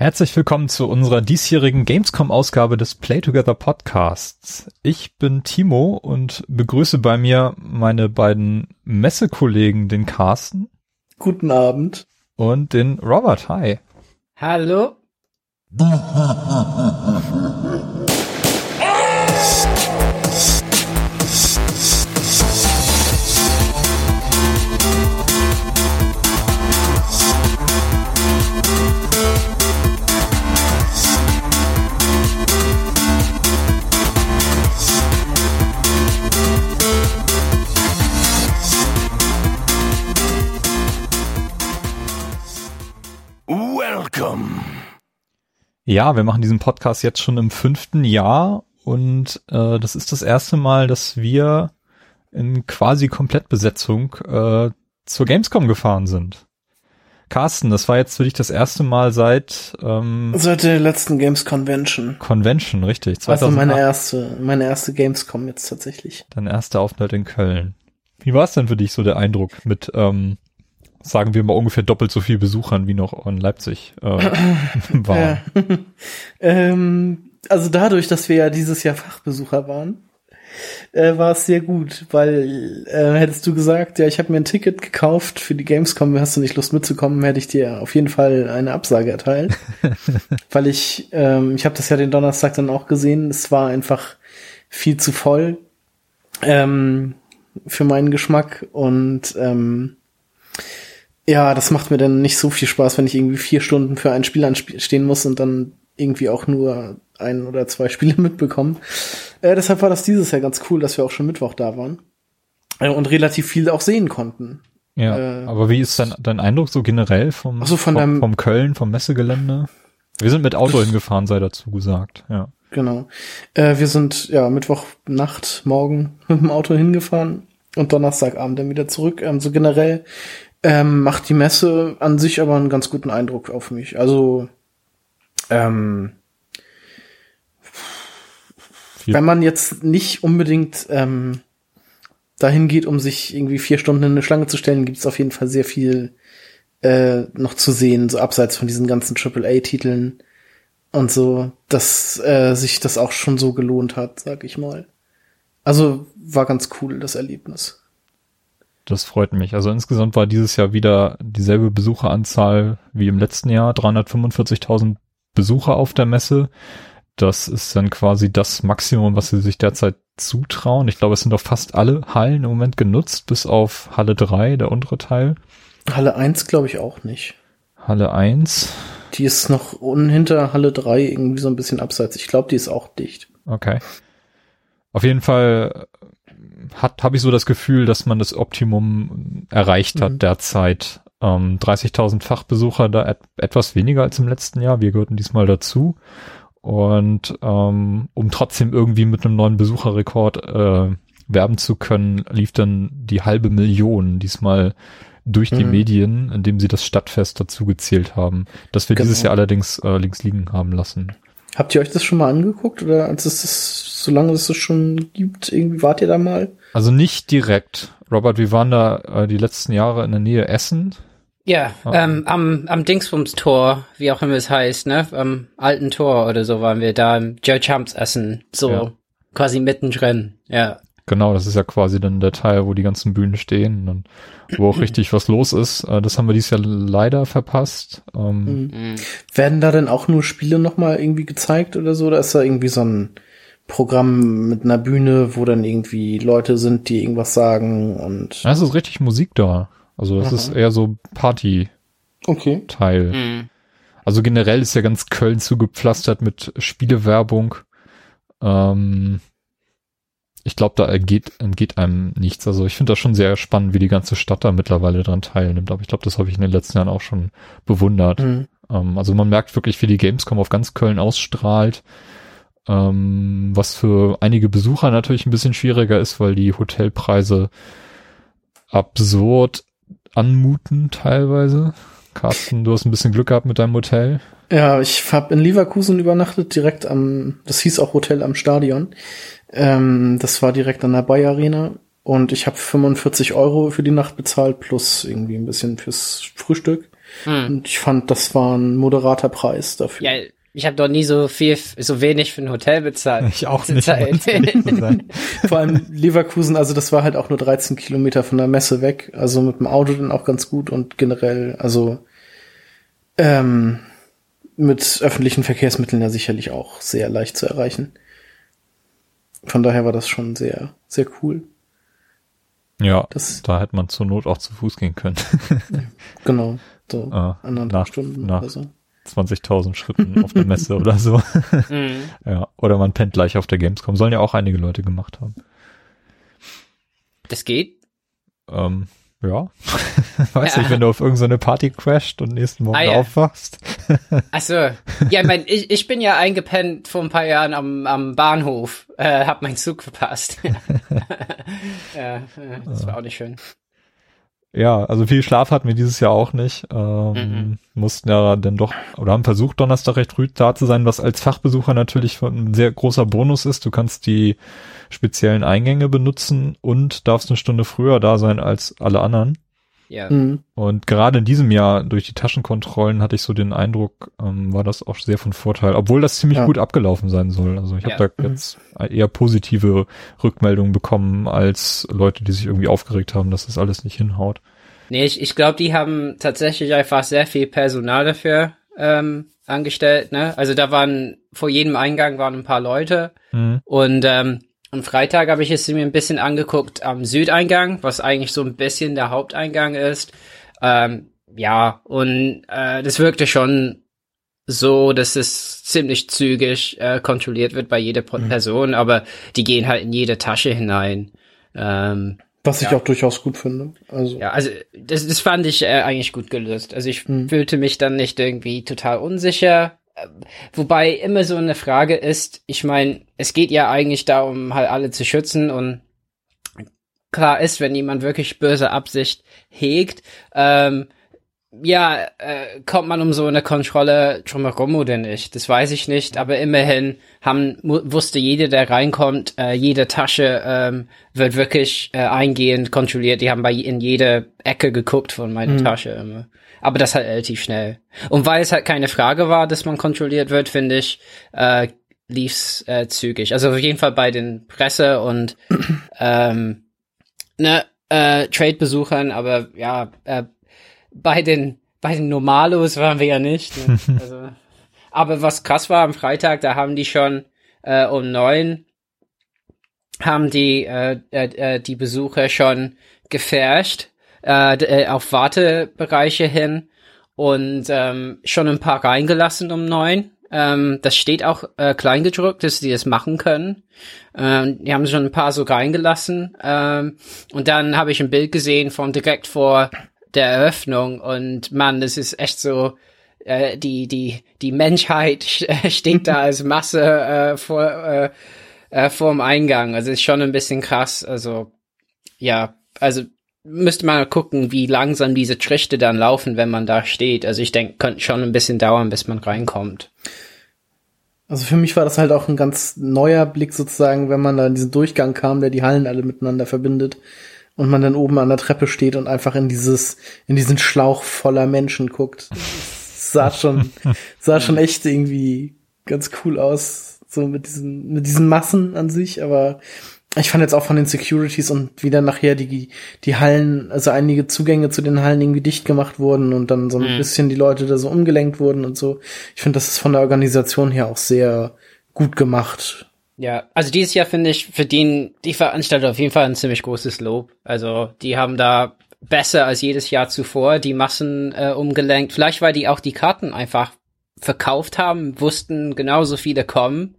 Herzlich willkommen zu unserer diesjährigen Gamescom-Ausgabe des Play Together Podcasts. Ich bin Timo und begrüße bei mir meine beiden Messekollegen, den Carsten. Guten Abend. Und den Robert. Hi. Hallo. Ja, wir machen diesen Podcast jetzt schon im fünften Jahr und äh, das ist das erste Mal, dass wir in quasi Komplettbesetzung äh, zur Gamescom gefahren sind. Carsten, das war jetzt für dich das erste Mal seit ähm, seit der letzten Games Convention. Convention, richtig. 2008. Also meine erste, meine erste Gamescom jetzt tatsächlich. Dein erster Aufenthalt in Köln. Wie war es denn für dich so der Eindruck mit ähm, sagen wir mal, ungefähr doppelt so viel Besuchern wie noch in Leipzig äh, war. Ähm, also dadurch, dass wir ja dieses Jahr Fachbesucher waren, äh, war es sehr gut, weil äh, hättest du gesagt, ja, ich habe mir ein Ticket gekauft für die Gamescom, hast du nicht Lust mitzukommen, hätte ich dir auf jeden Fall eine Absage erteilt, weil ich, ähm, ich habe das ja den Donnerstag dann auch gesehen, es war einfach viel zu voll ähm, für meinen Geschmack und ähm, ja, das macht mir dann nicht so viel Spaß, wenn ich irgendwie vier Stunden für ein Spiel anstehen muss und dann irgendwie auch nur ein oder zwei Spiele mitbekomme. Äh, deshalb war das dieses Jahr ganz cool, dass wir auch schon Mittwoch da waren äh, und relativ viel auch sehen konnten. Ja, äh, aber wie ist dein, dein Eindruck so generell vom, also von vom, vom Köln, vom Messegelände? Wir sind mit Auto hingefahren, sei dazu gesagt, ja. Genau. Äh, wir sind ja Mittwoch Nacht, morgen mit dem Auto hingefahren und Donnerstagabend dann wieder zurück. Ähm, so generell ähm, macht die Messe an sich aber einen ganz guten Eindruck auf mich. Also, ähm, wenn man jetzt nicht unbedingt ähm, dahin geht, um sich irgendwie vier Stunden in eine Schlange zu stellen, gibt es auf jeden Fall sehr viel äh, noch zu sehen, so abseits von diesen ganzen AAA-Titeln und so, dass äh, sich das auch schon so gelohnt hat, sag ich mal. Also war ganz cool, das Erlebnis. Das freut mich. Also insgesamt war dieses Jahr wieder dieselbe Besucheranzahl wie im letzten Jahr, 345.000 Besucher auf der Messe. Das ist dann quasi das Maximum, was sie sich derzeit zutrauen. Ich glaube, es sind doch fast alle Hallen im Moment genutzt, bis auf Halle 3, der untere Teil. Halle 1 glaube ich auch nicht. Halle 1. Die ist noch unten hinter Halle 3 irgendwie so ein bisschen abseits. Ich glaube, die ist auch dicht. Okay. Auf jeden Fall hat habe ich so das Gefühl, dass man das Optimum erreicht hat mhm. derzeit. Ähm, 30.000 Fachbesucher, da et etwas weniger als im letzten Jahr. Wir gehörten diesmal dazu. Und ähm, um trotzdem irgendwie mit einem neuen Besucherrekord äh, werben zu können, lief dann die halbe Million diesmal durch die mhm. Medien, indem sie das Stadtfest dazu gezählt haben, das wir genau. dieses Jahr allerdings äh, links liegen haben lassen. Habt ihr euch das schon mal angeguckt oder als es das, solange es das schon gibt, irgendwie wart ihr da mal? Also nicht direkt. Robert, wir waren da äh, die letzten Jahre in der Nähe Essen. Ja, ah. ähm, am, am Dingsbums-Tor, wie auch immer es heißt, ne? Am alten Tor oder so waren wir da im Joe Chumps Essen. So ja. quasi mittendrin, ja. Genau, das ist ja quasi dann der Teil, wo die ganzen Bühnen stehen und wo auch richtig was los ist. Äh, das haben wir dieses Jahr leider verpasst. Ähm, mhm. mhm. Werden da denn auch nur Spiele nochmal irgendwie gezeigt oder so? Oder ist da irgendwie so ein Programm mit einer Bühne, wo dann irgendwie Leute sind, die irgendwas sagen und. Ja, es ist richtig Musik da. Also das Aha. ist eher so Party. Okay. Teil. Mhm. Also generell ist ja ganz Köln zugepflastert mit Spielewerbung. Ähm, ich glaube, da entgeht, entgeht einem nichts. Also ich finde das schon sehr spannend, wie die ganze Stadt da mittlerweile dran teilnimmt. Aber ich glaube, das habe ich in den letzten Jahren auch schon bewundert. Mhm. Ähm, also man merkt wirklich, wie die Gamescom auf ganz Köln ausstrahlt. Ähm, was für einige Besucher natürlich ein bisschen schwieriger ist, weil die Hotelpreise absurd anmuten teilweise. Carsten, du hast ein bisschen Glück gehabt mit deinem Hotel. Ja, ich habe in Leverkusen übernachtet, direkt am, das hieß auch Hotel am Stadion. Ähm, das war direkt an der Bayer Arena und ich habe 45 Euro für die Nacht bezahlt plus irgendwie ein bisschen fürs Frühstück. Hm. Und ich fand, das war ein moderater Preis dafür. Ja, ich habe doch nie so viel, so wenig für ein Hotel bezahlt. Ich auch nicht. Vor allem Leverkusen, also das war halt auch nur 13 Kilometer von der Messe weg. Also mit dem Auto dann auch ganz gut und generell, also ähm, mit öffentlichen Verkehrsmitteln ja sicherlich auch sehr leicht zu erreichen. Von daher war das schon sehr, sehr cool. Ja, das, da hätte man zur Not auch zu Fuß gehen können. genau, so äh, anderthalb nach, Stunden nach oder so. 20.000 Schritten auf der Messe oder so. Mhm. Ja, oder man pennt gleich auf der Gamescom. Sollen ja auch einige Leute gemacht haben. Das geht? Ähm, ja. Weiß ja. nicht, wenn du auf irgendeine Party crasht und nächsten Morgen ah, ja. aufwachst. Achso. Ja, ich mein, ich, ich bin ja eingepennt vor ein paar Jahren am, am Bahnhof, äh, hab meinen Zug verpasst. ja, das war auch nicht schön. Ja, also viel Schlaf hatten wir dieses Jahr auch nicht. Ähm, mhm. Mussten ja dann doch, oder haben versucht, Donnerstag recht früh da zu sein, was als Fachbesucher natürlich ein sehr großer Bonus ist. Du kannst die speziellen Eingänge benutzen und darfst eine Stunde früher da sein als alle anderen. Ja. Mhm. Und gerade in diesem Jahr durch die Taschenkontrollen hatte ich so den Eindruck, ähm, war das auch sehr von Vorteil, obwohl das ziemlich ja. gut abgelaufen sein soll. Also ich ja. habe da mhm. jetzt eher positive Rückmeldungen bekommen als Leute, die sich irgendwie aufgeregt haben, dass das alles nicht hinhaut. Nee, ich, ich glaube, die haben tatsächlich einfach sehr viel Personal dafür ähm, angestellt. Ne? Also da waren vor jedem Eingang waren ein paar Leute mhm. und ähm, am Freitag habe ich es mir ein bisschen angeguckt am Südeingang, was eigentlich so ein bisschen der Haupteingang ist. Ähm, ja, und äh, das wirkte schon so, dass es ziemlich zügig äh, kontrolliert wird bei jeder mhm. Person, aber die gehen halt in jede Tasche hinein. Ähm, was ich ja. auch durchaus gut finde. Also. Ja, also das, das fand ich äh, eigentlich gut gelöst. Also ich hm. fühlte mich dann nicht irgendwie total unsicher. Wobei immer so eine Frage ist, ich meine, es geht ja eigentlich darum, halt alle zu schützen und klar ist, wenn jemand wirklich böse Absicht hegt, ähm, ja, äh, kommt man um so eine Kontrolle drumherum oder nicht? Das weiß ich nicht, aber immerhin haben, wusste jeder, der reinkommt, äh, jede Tasche ähm, wird wirklich äh, eingehend kontrolliert. Die haben bei in jede Ecke geguckt von meiner mhm. Tasche immer. Aber das halt relativ schnell. Und weil es halt keine Frage war, dass man kontrolliert wird, finde ich, äh, lief's äh, zügig. Also auf jeden Fall bei den Presse und ähm, ne, äh, Trade-Besuchern, aber ja, äh, bei den bei den Normalos waren wir ja nicht. Ne? Also, aber was krass war am Freitag, da haben die schon äh, um neun haben die äh, äh, äh die Besucher schon gefärscht äh, äh, auf Wartebereiche hin und ähm, schon ein paar reingelassen um neun. Ähm, das steht auch äh, kleingedruckt, dass die das machen können. Ähm, die haben schon ein paar so reingelassen. Ähm, und dann habe ich ein Bild gesehen von direkt vor der Eröffnung und man, das ist echt so, äh, die, die, die Menschheit steht da als Masse äh, vor, äh, äh, vor dem Eingang. Also ist schon ein bisschen krass. Also, ja, also müsste man mal gucken, wie langsam diese Trichte dann laufen, wenn man da steht. Also ich denke, könnte schon ein bisschen dauern, bis man reinkommt. Also für mich war das halt auch ein ganz neuer Blick sozusagen, wenn man da in diesen Durchgang kam, der die Hallen alle miteinander verbindet und man dann oben an der Treppe steht und einfach in dieses, in diesen Schlauch voller Menschen guckt. Das sah schon, sah schon echt irgendwie ganz cool aus, so mit diesen, mit diesen Massen an sich, aber ich fand jetzt auch von den Securities und wie dann nachher die, die Hallen, also einige Zugänge zu den Hallen irgendwie dicht gemacht wurden und dann so ein mhm. bisschen die Leute da so umgelenkt wurden und so. Ich finde, das ist von der Organisation her auch sehr gut gemacht. Ja, also dieses Jahr finde ich, verdienen die Veranstalter auf jeden Fall ein ziemlich großes Lob. Also die haben da besser als jedes Jahr zuvor die Massen äh, umgelenkt. Vielleicht, weil die auch die Karten einfach verkauft haben, wussten genauso viele kommen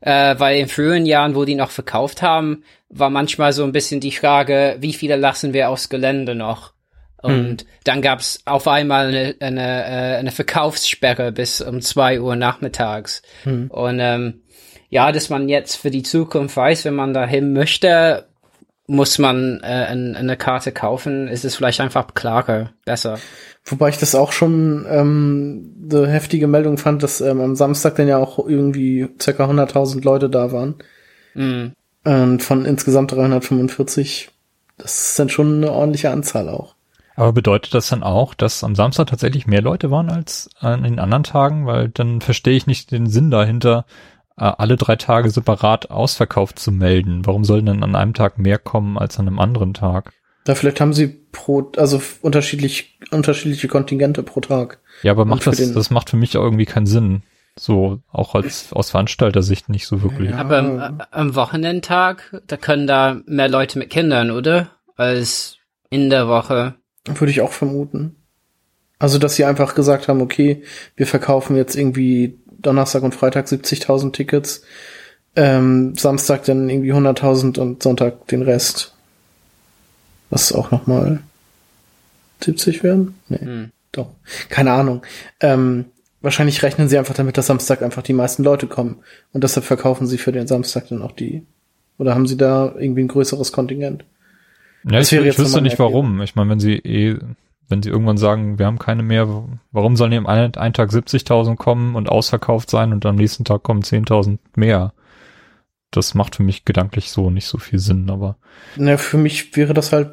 äh, weil in früheren Jahren, wo die noch verkauft haben, war manchmal so ein bisschen die Frage, wie viele lassen wir aus Gelände noch? Und hm. dann gab's auf einmal eine, eine, äh, eine Verkaufssperre bis um zwei Uhr nachmittags. Hm. Und ähm, ja, dass man jetzt für die Zukunft weiß, wenn man dahin möchte, muss man äh, eine Karte kaufen, ist es vielleicht einfach klarer, besser. Wobei ich das auch schon ähm, eine heftige Meldung fand, dass ähm, am Samstag dann ja auch irgendwie circa 100.000 Leute da waren. Mhm. Und von insgesamt 345, das ist dann schon eine ordentliche Anzahl auch. Aber bedeutet das dann auch, dass am Samstag tatsächlich mehr Leute waren als an den anderen Tagen? Weil dann verstehe ich nicht den Sinn dahinter, alle drei Tage separat ausverkauft zu melden. Warum sollen denn an einem Tag mehr kommen als an einem anderen Tag? Da vielleicht haben sie pro, also unterschiedlich, unterschiedliche Kontingente pro Tag. Ja, aber macht das, das macht für mich irgendwie keinen Sinn. So, auch als, aus Veranstalter-Sicht nicht so wirklich. Ja. Aber am, äh, am Wochenendtag, da können da mehr Leute mit Kindern, oder? Als in der Woche. Würde ich auch vermuten. Also, dass sie einfach gesagt haben, okay, wir verkaufen jetzt irgendwie Donnerstag und Freitag 70.000 Tickets, ähm, Samstag dann irgendwie 100.000 und Sonntag den Rest. Was auch nochmal 70 werden? Nee, hm. doch. Keine Ahnung. Ähm, wahrscheinlich rechnen sie einfach damit, dass Samstag einfach die meisten Leute kommen. Und deshalb verkaufen sie für den Samstag dann auch die. Oder haben sie da irgendwie ein größeres Kontingent? Ja, das ich, ich wüsste nicht warum. Ich meine, wenn sie eh, wenn sie irgendwann sagen, wir haben keine mehr, warum sollen die am einen, einen Tag 70.000 kommen und ausverkauft sein und am nächsten Tag kommen 10.000 mehr? Das macht für mich gedanklich so nicht so viel Sinn, aber. Na, für mich wäre das halt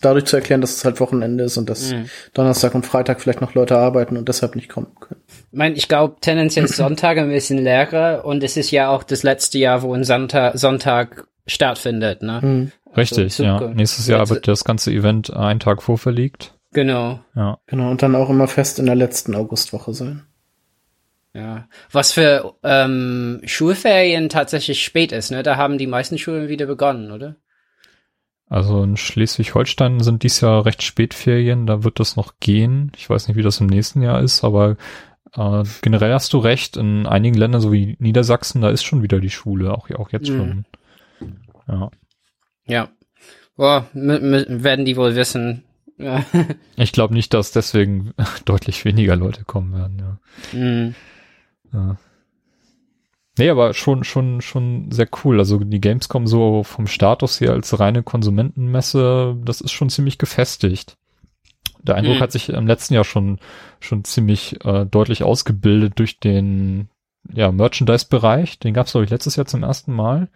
dadurch zu erklären, dass es halt Wochenende ist und dass mhm. Donnerstag und Freitag vielleicht noch Leute arbeiten und deshalb nicht kommen können. Ich meine, ich glaube, tendenziell Sonntag ein bisschen leerer und es ist ja auch das letzte Jahr, wo ein Sonntag, Sonntag stattfindet, ne? Mhm. Richtig, also, ja. Nächstes Jahr wird das ganze Event einen Tag vorverlegt. Genau. Ja. Genau, und dann auch immer fest in der letzten Augustwoche sein. Ja. Was für ähm, Schulferien tatsächlich spät ist, ne? Da haben die meisten Schulen wieder begonnen, oder? Also in Schleswig-Holstein sind dies Jahr recht spät Ferien, da wird das noch gehen. Ich weiß nicht, wie das im nächsten Jahr ist, aber äh, generell hast du recht, in einigen Ländern, so wie Niedersachsen, da ist schon wieder die Schule, auch, auch jetzt mhm. schon. Ja. Ja. Boah, werden die wohl wissen. ich glaube nicht, dass deswegen deutlich weniger Leute kommen werden, ja. Mhm. ja. Nee, aber schon, schon, schon sehr cool. Also die Gamescom so vom Status hier als reine Konsumentenmesse, das ist schon ziemlich gefestigt. Der Eindruck mhm. hat sich im letzten Jahr schon, schon ziemlich äh, deutlich ausgebildet durch den ja, Merchandise-Bereich. Den gab es, glaube ich, letztes Jahr zum ersten Mal.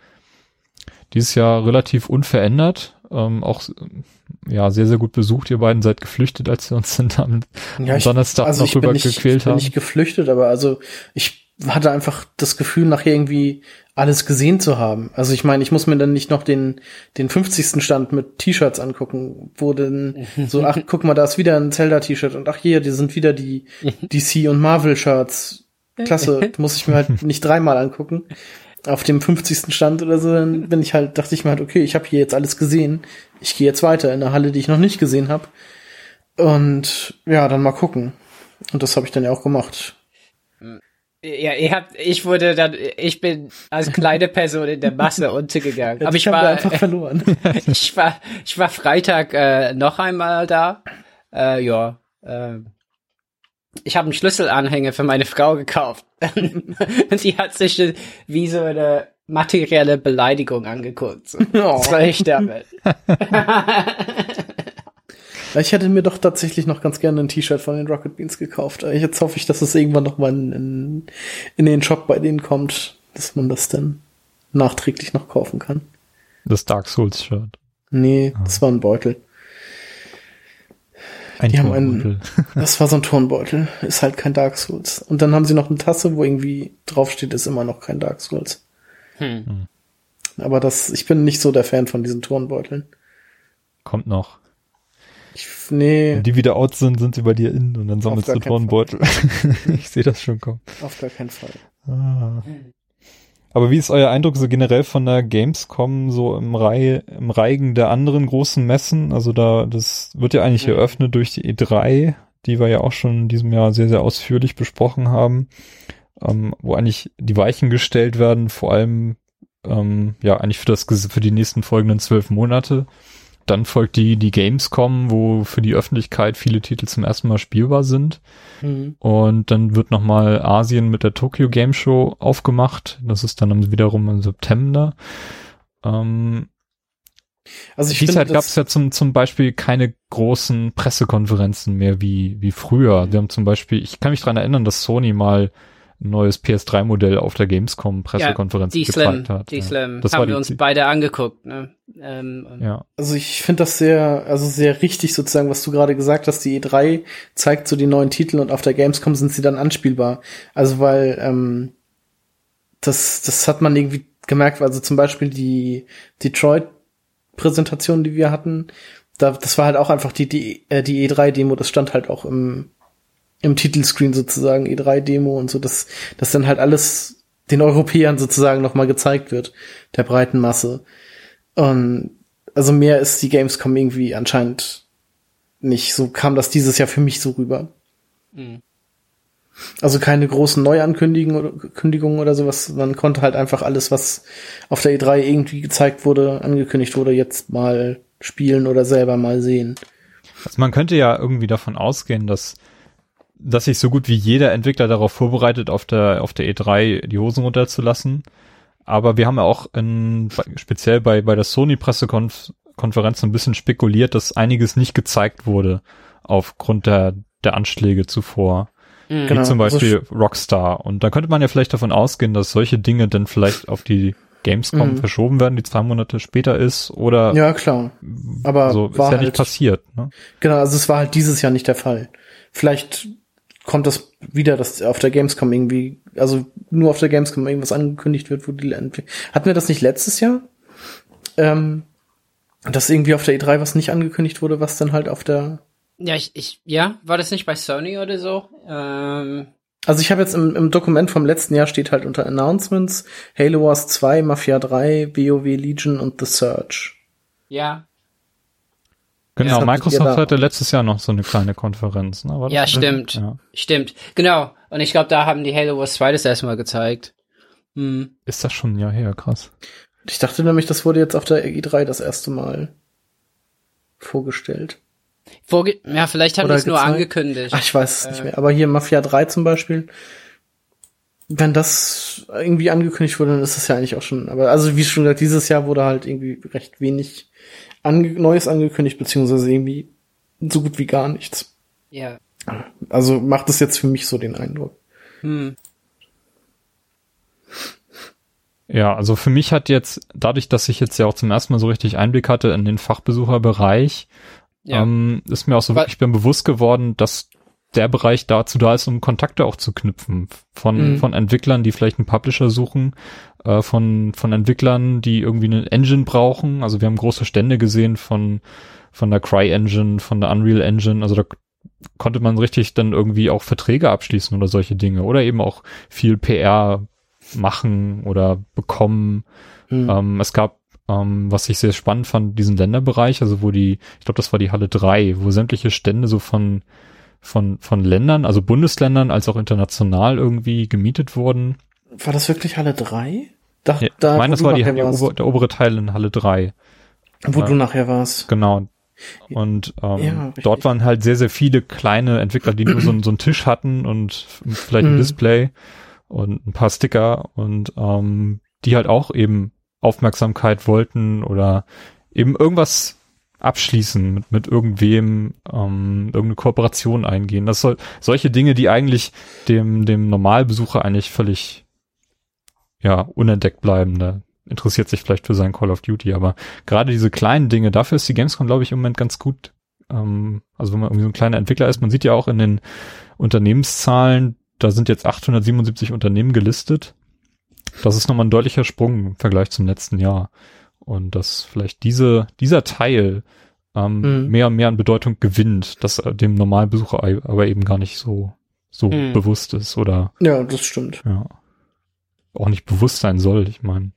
Dieses Jahr relativ unverändert. Ähm, auch ja sehr, sehr gut besucht. Ihr beiden seid geflüchtet, als wir uns dann am ja, Donnerstag also noch rüber gequält haben. Ich bin nicht geflüchtet, aber also ich hatte einfach das Gefühl, nachher irgendwie alles gesehen zu haben. Also ich meine, ich muss mir dann nicht noch den, den 50. Stand mit T-Shirts angucken, wo dann so, ach, guck mal, da ist wieder ein Zelda-T-Shirt und ach hier, die sind wieder die DC und Marvel-Shirts. Klasse, muss ich mir halt nicht dreimal angucken. Auf dem 50. Stand oder so, dann bin ich halt, dachte ich mir halt, okay, ich habe hier jetzt alles gesehen. Ich gehe jetzt weiter in eine Halle, die ich noch nicht gesehen habe. Und ja, dann mal gucken. Und das habe ich dann ja auch gemacht. Ja, ihr habt, ich wurde dann, ich bin als kleine Person in der Masse untergegangen. Aber ich war einfach verloren. ich war, ich war Freitag äh, noch einmal da. Äh, ja. Äh, ich habe einen Schlüsselanhänger für meine Frau gekauft. Und die hat sich wie so eine materielle Beleidigung angeguckt. Oh. Soll ich damit? Ich hätte mir doch tatsächlich noch ganz gerne ein T-Shirt von den Rocket Beans gekauft. Jetzt hoffe ich, dass es irgendwann noch mal in, in, in den Shop bei denen kommt, dass man das dann nachträglich noch kaufen kann. Das Dark Souls Shirt. Nee, ah. das war ein Beutel. Ein die haben einen, das war so ein Turnbeutel. Ist halt kein Dark Souls. Und dann haben sie noch eine Tasse, wo irgendwie draufsteht, ist immer noch kein Dark Souls. Hm. hm. Aber das, ich bin nicht so der Fan von diesen Turnbeuteln. Kommt noch. Ich, nee. Wenn die wieder out sind, sind sie bei dir in und dann sammelst du Turnbeutel. ich sehe das schon kommen. Auf gar keinen Fall. Ah. Aber wie ist euer Eindruck so generell von der Gamescom so im Reihe, im Reigen der anderen großen Messen? Also da, das wird ja eigentlich mhm. eröffnet durch die E3, die wir ja auch schon in diesem Jahr sehr, sehr ausführlich besprochen haben, ähm, wo eigentlich die Weichen gestellt werden, vor allem, ähm, ja, eigentlich für das, für die nächsten folgenden zwölf Monate. Dann folgt die, die Gamescom, wo für die Öffentlichkeit viele Titel zum ersten Mal spielbar sind. Mhm. Und dann wird nochmal Asien mit der Tokyo Game Show aufgemacht. Das ist dann wiederum im September. Ähm, also ich Dies Zeit gab es ja zum, zum Beispiel keine großen Pressekonferenzen mehr wie, wie früher. Mhm. Wir haben zum Beispiel, ich kann mich dran erinnern, dass Sony mal ein neues PS3-Modell auf der Gamescom Pressekonferenz ja, die gezeigt Slim, hat. Die ja. Slim Das haben wir uns beide angeguckt. Ne? Ähm, Ja. Also ich finde das sehr, also sehr richtig sozusagen, was du gerade gesagt hast. Die E3 zeigt so die neuen Titel und auf der Gamescom sind sie dann anspielbar. Also weil ähm, das, das hat man irgendwie gemerkt. Also zum Beispiel die Detroit-Präsentation, die wir hatten, da, das war halt auch einfach die die, äh, die E3-Demo. Das stand halt auch im im Titelscreen sozusagen E3-Demo und so, dass dass dann halt alles den Europäern sozusagen noch mal gezeigt wird, der breiten Masse. Und also mehr ist die Gamescom irgendwie anscheinend nicht. So kam das dieses Jahr für mich so rüber. Mhm. Also keine großen Neuankündigungen oder Kündigungen oder sowas. Man konnte halt einfach alles, was auf der E3 irgendwie gezeigt wurde, angekündigt wurde, jetzt mal spielen oder selber mal sehen. Also man könnte ja irgendwie davon ausgehen, dass dass sich so gut wie jeder Entwickler darauf vorbereitet, auf der auf der E3 die Hosen runterzulassen. Aber wir haben ja auch in, speziell bei bei der Sony Pressekonferenz so ein bisschen spekuliert, dass einiges nicht gezeigt wurde aufgrund der der Anschläge zuvor. Mhm. Genau. Wie zum also Beispiel Rockstar. Und da könnte man ja vielleicht davon ausgehen, dass solche Dinge dann vielleicht auf die Gamescom Mhm. verschoben werden, die zwei Monate später ist, oder Ja, klar. Aber so ist war ja nicht halt- passiert. Ne? Genau, also es war halt dieses Jahr nicht der Fall. Vielleicht kommt das wieder, dass auf der Gamescom irgendwie, also nur auf der Gamescom irgendwas angekündigt wird, wo die hatten wir das nicht letztes Jahr? Ähm, dass irgendwie auf der E3 was nicht angekündigt wurde, was dann halt auf der Ja, ich, ich, ja, war das nicht bei Sony oder so? Ähm, Also ich habe jetzt im, im Dokument vom letzten Jahr steht halt unter Announcements Halo Wars 2, Mafia 3, WoW Legion und The Search. ja, Genau, ihr Microsoft hatte letztes Jahr noch so eine kleine Konferenz. Ne? Das ja, stimmt, Ja. stimmt, genau. Und ich glaube, da haben die Halo Wars 2 das erste Mal gezeigt. Hm. Ist das schon ein Jahr her, krass. Ich dachte nämlich, das wurde jetzt auf der E3 das erste Mal vorgestellt. Vorge ja, vielleicht haben die es nur angekündigt. Ach, ich weiß es Äh. nicht mehr. Aber hier Mafia 3 zum Beispiel, wenn das irgendwie angekündigt wurde, dann ist es ja eigentlich auch schon. Aber also wie schon gesagt, dieses Jahr wurde halt irgendwie recht wenig ange Neues angekündigt, beziehungsweise irgendwie so gut wie gar nichts. ja. Also macht es jetzt für mich so den Eindruck. Hm. Ja, also für mich hat jetzt, dadurch, dass ich jetzt ja auch zum ersten Mal so richtig Einblick hatte in den Fachbesucherbereich, Ja. ähm, ist mir auch so Weil- wirklich bin bewusst geworden, dass der Bereich dazu da ist, um Kontakte auch zu knüpfen von, Mhm. von Entwicklern, die vielleicht einen Publisher suchen, äh, von, von Entwicklern, die irgendwie eine Engine brauchen. Also wir haben große Stände gesehen von, von der Cry Engine, von der Unreal Engine. Also da konnte man richtig dann irgendwie auch Verträge abschließen oder solche Dinge oder eben auch viel PR machen oder bekommen. Hm. Ähm, es gab, ähm, was ich sehr spannend fand, diesen Länderbereich, also wo die, ich glaube, das war die Halle 3, wo sämtliche Stände so von, von, von Ländern, also Bundesländern als auch international irgendwie gemietet wurden. War das wirklich Halle 3? Da, Ja, da ich meine, das war die, ober, der obere Teil in Halle 3. Wo ja. du nachher warst. Genau. Und ähm, Ja, dort waren halt sehr, sehr viele kleine Entwickler, die nur so, einen- so einen Tisch hatten und vielleicht ein Mhm. Display und ein paar Sticker und ähm, die halt auch eben Aufmerksamkeit wollten oder eben irgendwas abschließen mit, mit irgendwem, ähm, irgendeine Kooperation eingehen. Das soll solche Dinge, die eigentlich dem, dem Normalbesucher eigentlich völlig ja, unentdeckt bleiben. Da interessiert sich vielleicht für sein Call of Duty, aber gerade diese kleinen Dinge, dafür ist die Gamescom, glaube ich, im Moment ganz gut. Ähm, also wenn man irgendwie so ein kleiner Entwickler ist, man sieht ja auch in den Unternehmenszahlen, da sind jetzt 877 Unternehmen gelistet. Das ist nochmal ein deutlicher Sprung im Vergleich zum letzten Jahr. Und dass vielleicht diese, dieser Teil ähm, Mhm. mehr und mehr an Bedeutung gewinnt, dass äh, dem Normalbesucher ei- aber eben gar nicht so, so Mhm. bewusst ist oder Ja, das stimmt. ja auch nicht bewusst sein soll. Ich meine,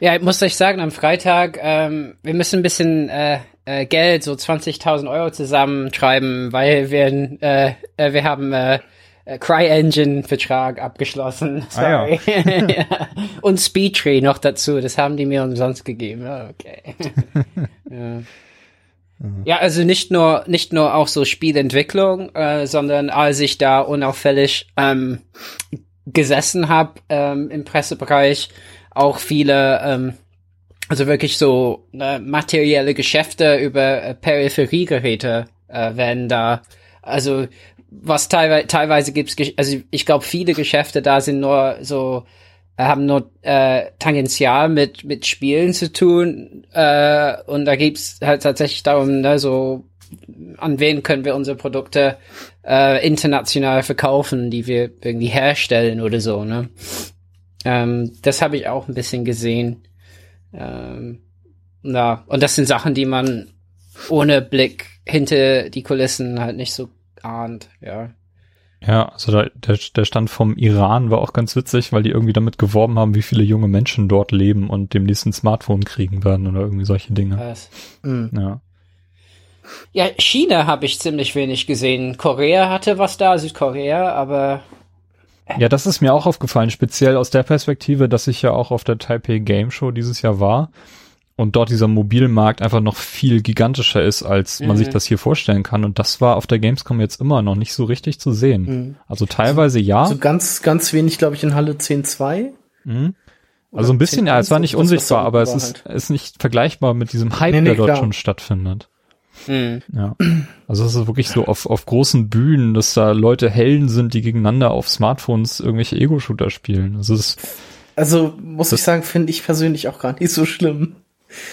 Ja, ich muss euch sagen, am Freitag, ähm, wir müssen ein bisschen äh, äh, Geld, so 20.000 Euro zusammenschreiben, weil wir, äh, äh, wir haben äh, äh, CryEngine-Vertrag abgeschlossen. Ah, ja. Sorry. ja. Und Speedtree noch dazu, das haben die mir umsonst gegeben. Ja, okay. ja. ja, also nicht nur, nicht nur auch so Spielentwicklung, äh, sondern als ich da unauffällig ähm, gesessen habe ähm, im Pressebereich, auch viele, ähm, also wirklich so äh, materielle Geschäfte über äh, Peripheriegeräte äh, werden da, also was teilweise, teilweise gibt's, also ich glaube, viele Geschäfte da sind nur so, äh, haben nur äh, tangential mit mit Spielen zu tun äh, und da gibt's halt tatsächlich darum, ne, so an wen können wir unsere Produkte äh, international verkaufen, die wir irgendwie herstellen oder so, ne? Ähm, das habe ich auch ein bisschen gesehen. Ähm, ja, und das sind Sachen, die man ohne Blick hinter die Kulissen halt nicht so ahnt, ja. Ja, also da, der, der Stand vom Iran war auch ganz witzig, weil die irgendwie damit geworben haben, wie viele junge Menschen dort leben und demnächst ein Smartphone kriegen werden oder irgendwie solche Dinge. Was? Mhm. Ja. Ja, China habe ich ziemlich wenig gesehen. Korea hatte was da, Südkorea, aber Ja, das ist mir auch aufgefallen, speziell aus der Perspektive, dass ich ja auch auf der Taipei Game Show dieses Jahr war und dort dieser Mobilmarkt einfach noch viel gigantischer ist, als man Mhm. sich das hier vorstellen kann. Und das war auf der Gamescom jetzt immer noch nicht so richtig zu sehen. Mhm. Also teilweise ja. So ganz, ganz wenig, glaube ich, in Halle 10.2. Mhm. Also ein bisschen, ja, es war nicht unsichtbar, aber es ist, halt. ist nicht vergleichbar mit diesem Hype, Nee, nee, der dort klar. schon stattfindet. Hm. Ja. Also es ist wirklich so auf, auf großen Bühnen, dass da Leute Helden sind, die gegeneinander auf Smartphones irgendwelche Ego-Shooter spielen. Also es ist, Also muss Das- ich sagen, finde ich persönlich auch gar nicht so schlimm.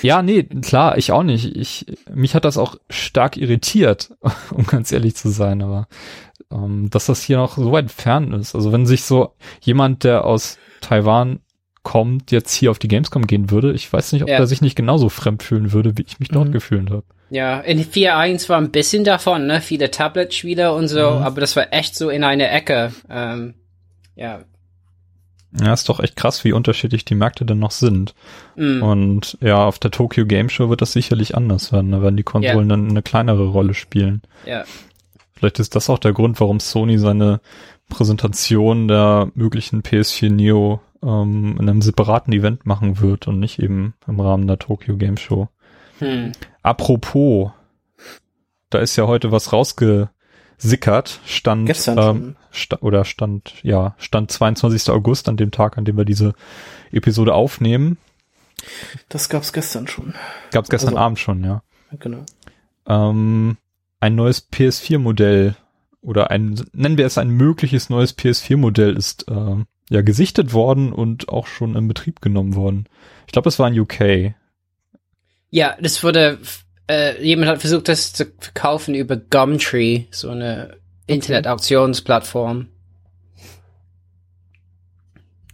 ja, nee, klar, ich auch nicht. Ich, mich hat das auch stark irritiert, um ganz ehrlich zu sein, aber ähm, dass das hier noch so weit fern ist. Also wenn sich so jemand, der aus Taiwan kommt, jetzt hier auf die Gamescom gehen würde, ich weiß nicht, ob Ja. er sich nicht genauso fremd fühlen würde, wie ich mich dort Mhm. gefühlt habe. Ja, in 4.1 war ein bisschen davon, ne? Viele Tablet-Spieler und so, Mhm. aber das war echt so in eine Ecke. Ähm, ja. Ja, ist doch echt krass, wie unterschiedlich die Märkte denn noch sind. Mm. Und ja, auf der Tokyo Game Show wird das sicherlich anders werden. Da werden die Konsolen dann eine kleinere Rolle spielen. Ja. Vielleicht ist das auch der Grund, warum Sony seine Präsentation der möglichen PS4 Neo ähm, in einem separaten Event machen wird und nicht eben im Rahmen der Tokyo Game Show. Hm. Apropos, da ist ja heute was rausgesickert. Stand Gestern ähm, sta oder stand ja stand 22. August an dem Tag, an dem wir diese Episode aufnehmen. Das gab's gestern schon. Gab es gestern Also- Abend schon, ja. Genau. Ähm, ein neues PS4-Modell oder ein, nennen wir es ein mögliches neues PS4-Modell ist ähm, ja gesichtet worden und auch schon in Betrieb genommen worden. Ich glaube, es war in UK. Ja, das wurde, äh, jemand hat versucht, das zu verkaufen über Gumtree, so eine Internet-Auktionsplattform.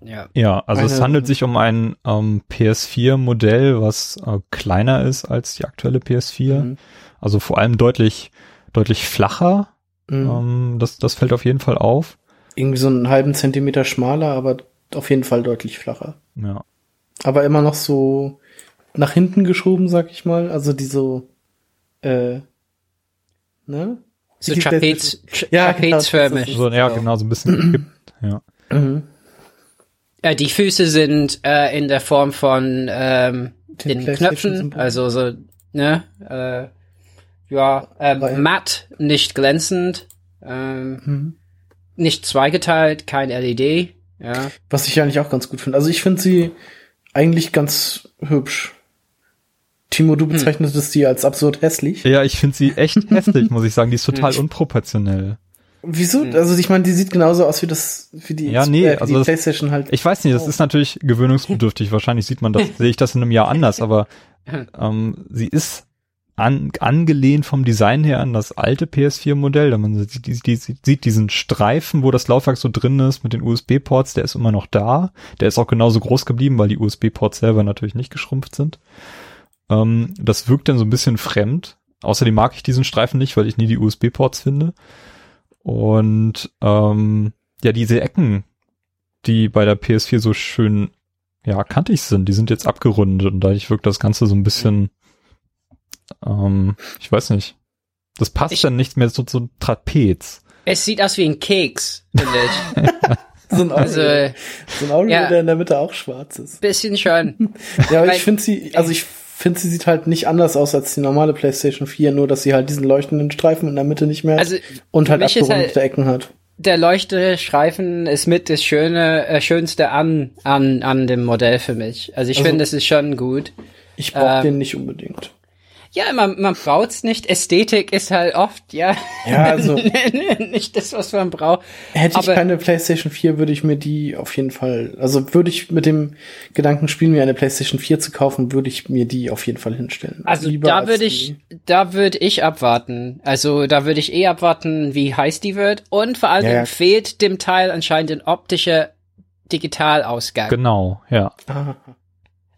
Ja. Ja, also es Eine- handelt sich um ein ähm, PS4-Modell, was äh, kleiner ist als die aktuelle PS4. Mhm. Also vor allem deutlich, deutlich flacher. Mhm. Ähm, das, das fällt auf jeden Fall auf. Irgendwie so einen halben Zentimeter schmaler, aber auf jeden Fall deutlich flacher. Ja. Aber immer noch so nach hinten geschoben, sag ich mal. Also die so, äh, ne? So Die Trapez, tra Ja, genau, trapezförmig. So, ja, Genau. genau, so ein bisschen gekippt. Ja. Mhm. Äh, die Füße sind äh, in der Form von ähm, Den den Knöpfen, also so, ne, äh, ja, ähm, matt, nicht glänzend, ähm, Mhm. nicht zweigeteilt, kein LED, ja. Was ich eigentlich auch ganz gut finde. Also ich finde sie eigentlich ganz hübsch. Timo, Hm. du bezeichnetest sie als absurd hässlich. Ja, ich finde sie echt hässlich, muss ich sagen. Die ist total unproportionell. Wieso? Hm. Also ich meine, die sieht genauso aus wie das, wie die, Ja, nee, äh, wie also die das- Playstation halt. Ich weiß nicht, das ist natürlich gewöhnungsbedürftig. Wahrscheinlich sieht man das, sehe ich das in einem Jahr anders, aber ähm, sie ist an, angelehnt vom Design her an das alte PS4-Modell. Da man sieht, die, die, sieht diesen Streifen, wo das Laufwerk so drin ist mit den USB-Ports, der ist immer noch da. Der ist auch genauso groß geblieben, weil die USB-Ports selber natürlich nicht geschrumpft sind. Ähm, das wirkt dann so ein bisschen fremd. Außerdem mag ich diesen Streifen nicht, weil ich nie die USB-Ports finde. Und ähm, ja, diese Ecken, die bei der PS4 so schön ja kantig sind, die sind jetzt abgerundet und dadurch wirkt das Ganze so ein bisschen, ähm, ich weiß nicht. Das passt Ich- dann nicht mehr so zu Trapez. Es sieht aus wie ein Keks, finde ich. so ein Oreo, Also, so ein Oreo ja. der in der Mitte auch schwarz ist. bisschen schon. Ja, aber Weil- ich finde sie, also ich finde sie sieht halt nicht anders aus als die normale PlayStation 4, nur dass sie halt diesen leuchtenden Streifen in der Mitte nicht mehr Also, und halt abgerundete halt- Ecken hat. der Leuchtestreifen ist mit das Schöne, äh, Schönste an, an, an dem Modell für mich. Also ich Also- finde, das ist schon gut. Ich brauche Ähm, den nicht unbedingt. Ja, man, man braucht's nicht. Ästhetik ist halt oft, ja, Ja, also nicht das, was man braucht. hätte ich keine PlayStation 4, würde ich mir die auf jeden Fall, also würde ich mit dem Gedanken spielen, mir eine PlayStation 4 zu kaufen, würde ich mir die auf jeden Fall hinstellen. Also Lieber da würde die- ich, da würde ich abwarten. Also da würde ich eh abwarten, wie heiß die wird. Und vor allem Ja, ja. fehlt dem Teil anscheinend ein optischer Digitalausgang. Genau, ja. Ah,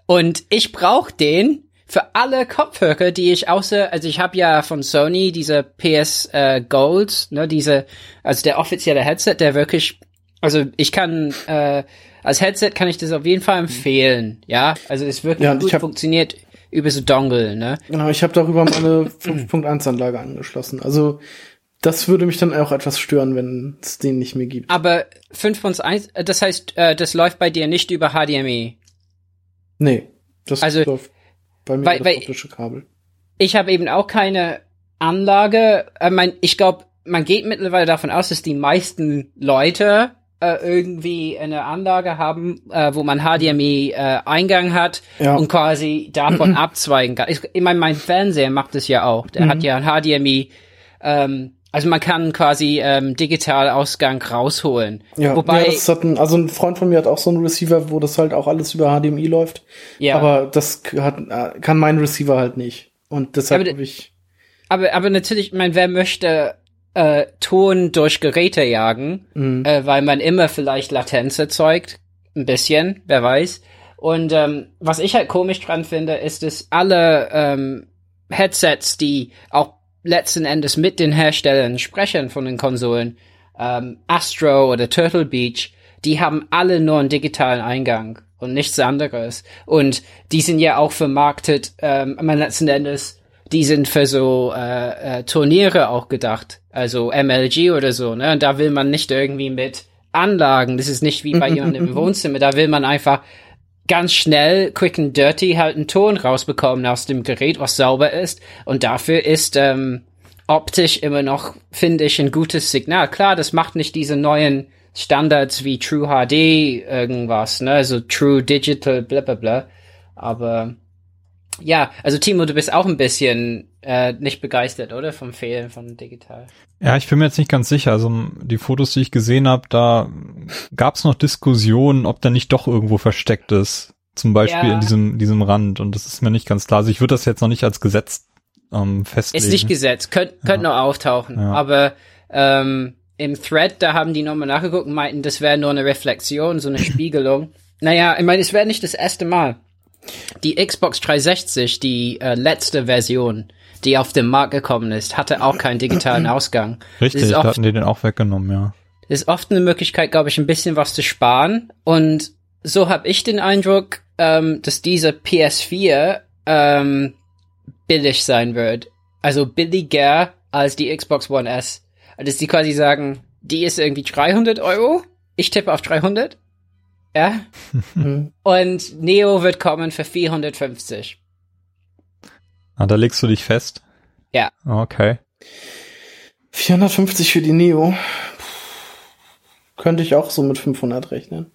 Und ich brauche den für alle Kopfhörer, die ich außer, also ich habe ja von Sony diese PS äh, Gold, ne, diese, also der offizielle Headset, der wirklich, also ich kann, äh, als Headset kann ich das auf jeden Fall empfehlen, ja, also es wirklich Ja, gut hab- funktioniert über so Dongle, ne. Genau, ich habe darüber meine 5.1-Anlage angeschlossen. Also das würde mich dann auch etwas stören, wenn es den nicht mehr gibt. Aber 5.1, äh, das heißt, äh, das läuft bei dir nicht über HDMI. Nee, das Also, läuft bei mir weil- das optische Kabel. Ich habe eben auch keine Anlage. Äh, mein, ich glaube, man geht mittlerweile davon aus, dass die meisten Leute äh, irgendwie eine Anlage haben, äh, wo man HDMI-Eingang hat Ja. und quasi davon abzweigen kann. Ich, ich meine, mein Fernseher macht das ja auch. Der Mhm. hat ja ein HDMI. Ähm, also man kann quasi ähm, digital Ausgang rausholen. Ja, Wobei, ja, das hat ein, also ein Freund von mir hat auch so einen Receiver, wo das halt auch alles über HDMI läuft. ja. Aber das hat, äh, kann mein Receiver halt nicht. Und deshalb Aber habe ich. Aber, aber natürlich, ich meine, wer möchte äh, Ton durch Geräte jagen, Mhm. äh, weil man immer vielleicht Latenz erzeugt, ein bisschen, wer weiß. Und ähm, was ich halt komisch dran finde, ist, dass alle ähm, Headsets, die auch letzten Endes mit den Herstellern sprechen von den Konsolen, ähm, Astro oder Turtle Beach, die haben alle nur einen digitalen Eingang und nichts anderes. Und die sind ja auch vermarktet, ähm, letzten Endes, die sind für so äh, äh, Turniere auch gedacht, also MLG oder so, ne? Und da will man nicht irgendwie mit Anlagen, das ist nicht wie bei jemandem im Wohnzimmer, da will man einfach ganz schnell, quick and dirty halt einen Ton rausbekommen aus dem Gerät, was sauber ist. Und dafür ist ähm, optisch immer noch, finde ich, ein gutes Signal. Klar, das macht nicht diese neuen Standards wie True HD irgendwas, ne? Also True Digital, bla bla bla. Aber ja, also Timo, du bist auch ein bisschen äh, nicht begeistert, oder? Vom Fehlen von digital. Ja, ich bin mir jetzt nicht ganz sicher. Also die Fotos, die ich gesehen habe, da gab es noch Diskussionen, ob da nicht doch irgendwo versteckt ist. Zum Beispiel Ja. in diesem, diesem Rand. Und das ist mir nicht ganz klar. Also ich würde das jetzt noch nicht als Gesetz ähm, festlegen. Ist nicht gesetzt, könnt, könnt noch auftauchen. Ja. Aber ähm, im Thread, da haben die nochmal nachgeguckt und meinten, das wäre nur eine Reflexion, so eine Spiegelung. naja, ich meine, es wäre nicht das erste Mal. Die Xbox 360, die äh, letzte Version, die auf den Markt gekommen ist, hatte auch keinen digitalen Ausgang. Richtig, da hatten die den auch weggenommen, ja. Ist oft eine Möglichkeit, glaube ich, ein bisschen was zu sparen. Und so habe ich den Eindruck, ähm, dass diese PS4 ähm, billig sein wird. Also billiger als die Xbox One S. Also dass die quasi sagen, die ist irgendwie 300 Euro. Ich tippe auf 300. Ja. Und Neo wird kommen für 450. Ah, da legst du dich fest. Ja. Okay. 450 für die Neo. Puh, Könnte ich auch so mit 500 rechnen.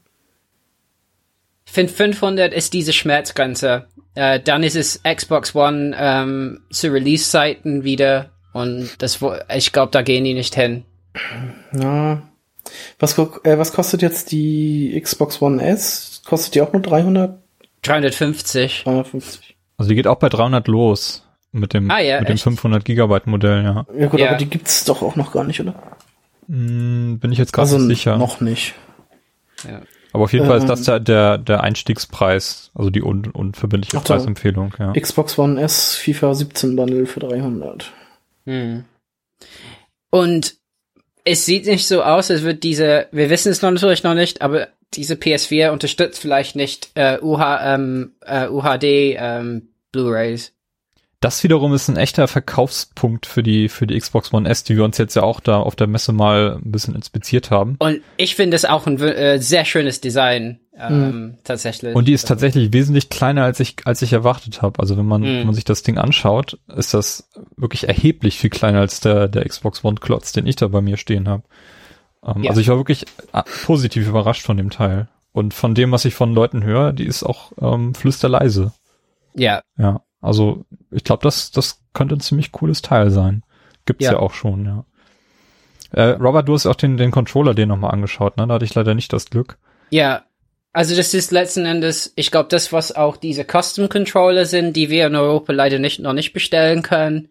Ich finde 500 ist diese Schmerzgrenze. Äh, dann ist es Xbox One ähm, zu Release-Zeiten wieder und das, ich glaube, da gehen die nicht hin. Ja. Was, äh, was kostet jetzt die Xbox One S? Kostet die auch nur 300? 350. 350. Also die geht auch bei 300 los. Mit dem, Ah, ja, mit dem echt? 500 Gigabyte Modell, ja. Ja gut, Ja. aber die gibt's doch auch noch gar nicht, oder? Hm, bin ich jetzt gerade Also nicht sicher. noch nicht. Ja. Aber auf jeden Fall ist Ähm, das der, der, der Einstiegspreis, also die un, unverbindliche Ach, Preisempfehlung, ja. Xbox One S FIFA 17 Bundle für 300. Hm. Und es sieht nicht so aus, als wird diese, wir wissen es noch natürlich noch nicht, aber diese PS4 unterstützt vielleicht nicht äh, UH, ähm, äh, UHD ähm, Blu-rays. Das wiederum ist ein echter Verkaufspunkt für die, für die Xbox One S, die wir uns jetzt ja auch da auf der Messe mal ein bisschen inspiziert haben. Und ich finde es auch ein äh, sehr schönes Design, ähm, tatsächlich. Und die ist tatsächlich wesentlich kleiner, als ich, als ich erwartet habe. Also wenn man, Mhm. wenn man sich das Ding anschaut, ist das wirklich erheblich viel kleiner als der, der Xbox One Klotz, den ich da bei mir stehen habe. Ähm, Ja. Also ich war wirklich äh, positiv überrascht von dem Teil. Und von dem, was ich von Leuten höre, die ist auch ähm, flüsterleise. Ja, Ja. Also ich glaube, das, das könnte ein ziemlich cooles Teil sein. Gibt's ja, ja auch schon, ja. Äh, Robert, du hast auch den, den Controller den nochmal angeschaut, ne? Da hatte ich leider nicht das Glück. Ja, also das ist letzten Endes, ich glaube, das, was auch diese Custom Controller sind, die wir in Europa leider nicht noch nicht bestellen können,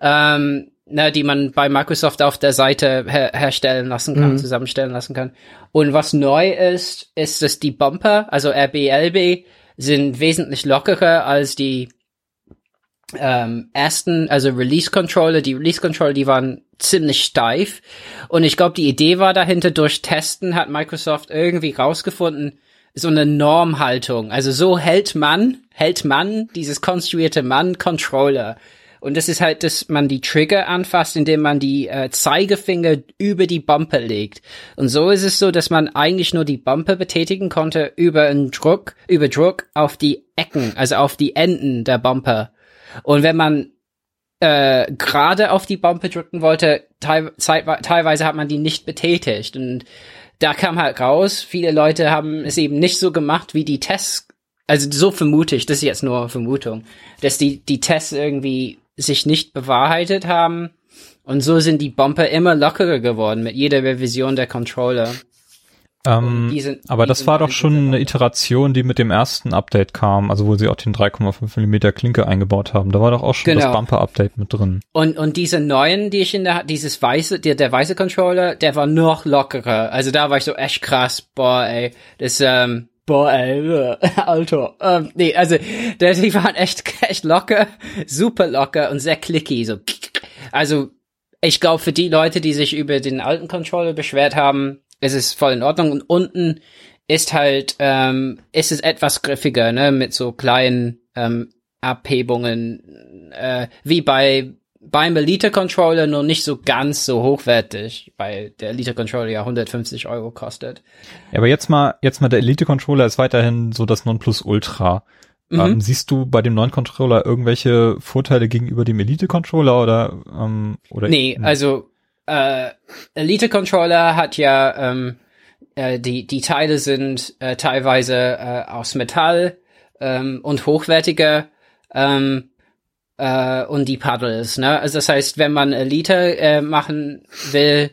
ähm, ne, die man bei Microsoft auf der Seite her herstellen lassen kann, mhm. zusammenstellen lassen kann. Und was neu ist, ist, dass die Bumper, also RBLB, sind wesentlich lockerer als die ähm, ersten, also Release Controller. Die Release Controller, die waren ziemlich steif. Und ich glaube, die Idee war dahinter, durch Testen hat Microsoft irgendwie rausgefunden, so eine Normhaltung. Also so hält man, hält man dieses konstruierte Mann Controller. Und das ist halt, dass man die Trigger anfasst, indem man die äh, Zeigefinger über die Bumper legt. Und so ist es so, dass man eigentlich nur die Bumper betätigen konnte über einen Druck, über Druck auf die Ecken, also auf die Enden der Bumper. Und wenn man äh, gerade auf die Bumper drücken wollte, teil teilweise hat man die nicht betätigt. Und da kam halt raus, viele Leute haben es eben nicht so gemacht, wie die Tests, also so vermute ich, das ist jetzt nur Vermutung, dass die, die Tests irgendwie sich nicht bewahrheitet haben. Und so sind die Bumper immer lockerer geworden mit jeder Revision der Controller. Ähm, sind, aber das war doch schon eine Iteration, die mit dem ersten Update kam, also wo sie auch den 3,5 mm Klinke eingebaut haben. Da war doch auch schon genau. das Bumper-Update mit drin. Und, und diese neuen, die ich in der, dieses weiße, der, der weiße Controller, der war noch lockerer. Also da war ich so echt krass, boah, ey, das, ähm, boah, ey, Alter, ähm, nee, also, die waren echt, echt locker, super locker und sehr clicky, so, also, ich glaube, für die Leute, die sich über den alten Controller beschwert haben, es ist voll in Ordnung. Und unten ist halt, ähm, ist es etwas griffiger, ne, mit so kleinen ähm, Abhebungen, äh, wie bei beim Elite Controller nur nicht so ganz so hochwertig, weil der Elite Controller ja 150 Euro kostet. Ja, aber jetzt mal, jetzt mal der Elite Controller ist weiterhin so das Nonplusultra. Mhm. Ähm, siehst du bei dem neuen Controller irgendwelche Vorteile gegenüber dem Elite Controller oder ähm, oder? Nee, also äh, Elite Controller hat ja ähm, äh, die die Teile sind äh, teilweise äh, aus Metall ähm, und hochwertiger ähm, äh, und die Paddles. Ne? Also das heißt, wenn man Elite äh, machen will,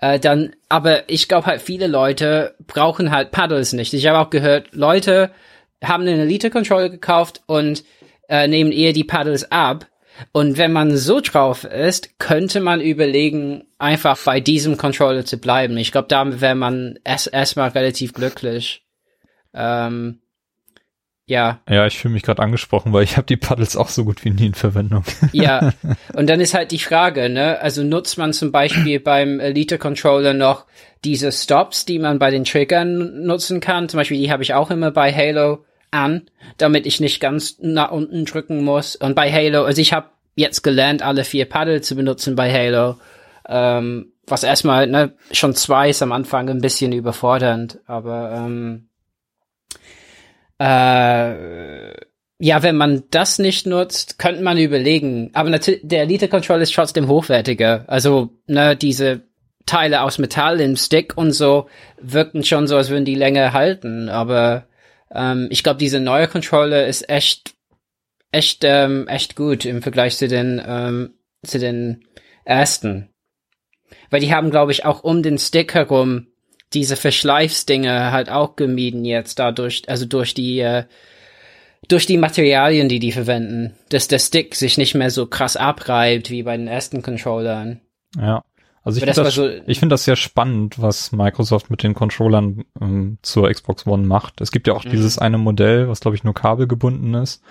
äh, dann. Aber ich glaube halt viele Leute brauchen halt Paddles nicht. Ich habe auch gehört, Leute haben einen Elite Controller gekauft und äh, nehmen eher die Paddles ab und wenn man so drauf ist, könnte man überlegen, einfach bei diesem Controller zu bleiben. Ich glaube, da wäre man erst erstmal relativ glücklich. Ähm, ja. Ja, ich fühle mich gerade angesprochen, weil ich habe die Paddles auch so gut wie nie in Verwendung. ja. Und dann ist halt die Frage, ne? Also nutzt man zum Beispiel beim Elite Controller noch diese Stops, die man bei den Triggern nutzen kann. Zum Beispiel die habe ich auch immer bei Halo an, damit ich nicht ganz nach unten drücken muss. Und bei Halo, also ich habe jetzt gelernt, alle vier Paddel zu benutzen bei Halo. Ähm, was erstmal, ne, schon zwei ist am Anfang ein bisschen überfordernd, aber ähm, äh, ja, wenn man das nicht nutzt, könnte man überlegen. Aber natürlich, der Elite Controller ist trotzdem hochwertiger. Also, ne, diese Teile aus Metall im Stick und so wirken schon so, als würden die länger halten. Aber ähm, ich glaube, diese neue Controller ist echt, echt, ähm, echt gut im Vergleich zu den, ähm, zu den ersten. Weil die haben, glaube ich, auch um den Stick herum diese Verschleifsdinge halt auch gemieden jetzt dadurch, also durch die, äh, durch die Materialien, die die verwenden, dass der Stick sich nicht mehr so krass abreibt wie bei den ersten Controllern. Ja. Also ich finde das, so, ich finde das sehr spannend, was Microsoft mit den Controllern ähm, zur Xbox One macht. Es gibt ja auch mhm. dieses eine Modell, was glaube ich nur kabelgebunden ist,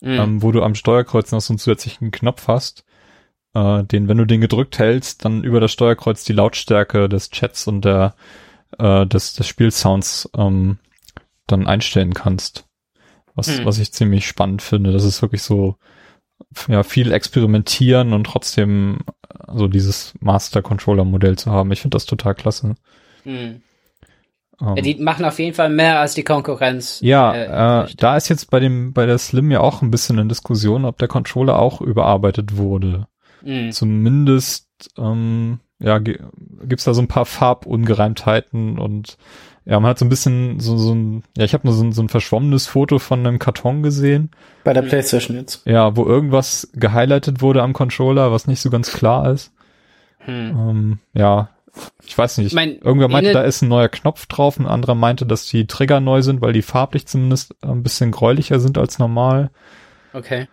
mhm. ähm, wo du am Steuerkreuz noch so einen zusätzlichen Knopf hast, äh, den, wenn du den gedrückt hältst, dann über das Steuerkreuz die Lautstärke des Chats und der äh, des, des Spielsounds ähm, dann einstellen kannst. Was, mhm. was ich ziemlich spannend finde. Das ist wirklich so ja, viel experimentieren und trotzdem so dieses Master-Controller-Modell zu haben. Ich finde das total klasse. Hm. Um, ja, die machen auf jeden Fall mehr als die Konkurrenz. Ja, äh, äh, da ist jetzt bei dem bei der Slim ja auch ein bisschen eine Diskussion, ob der Controller auch überarbeitet wurde. Mhm. Zumindest ähm, ja, gibt's da so ein paar Farbungereimtheiten und Ja, man hat so ein bisschen so, so ein, ja, ich habe nur so ein, so ein verschwommenes Foto von einem Karton gesehen. Bei der Playstation jetzt. Ja, wo irgendwas gehighlightet wurde am Controller, was nicht so ganz klar ist. Hm. Ähm, ja, ich weiß nicht. Mein, Irgendwer meinte, da ist ein neuer Knopf drauf, ein anderer meinte, dass die Trigger neu sind, weil die farblich zumindest ein bisschen gräulicher sind als normal. Okay.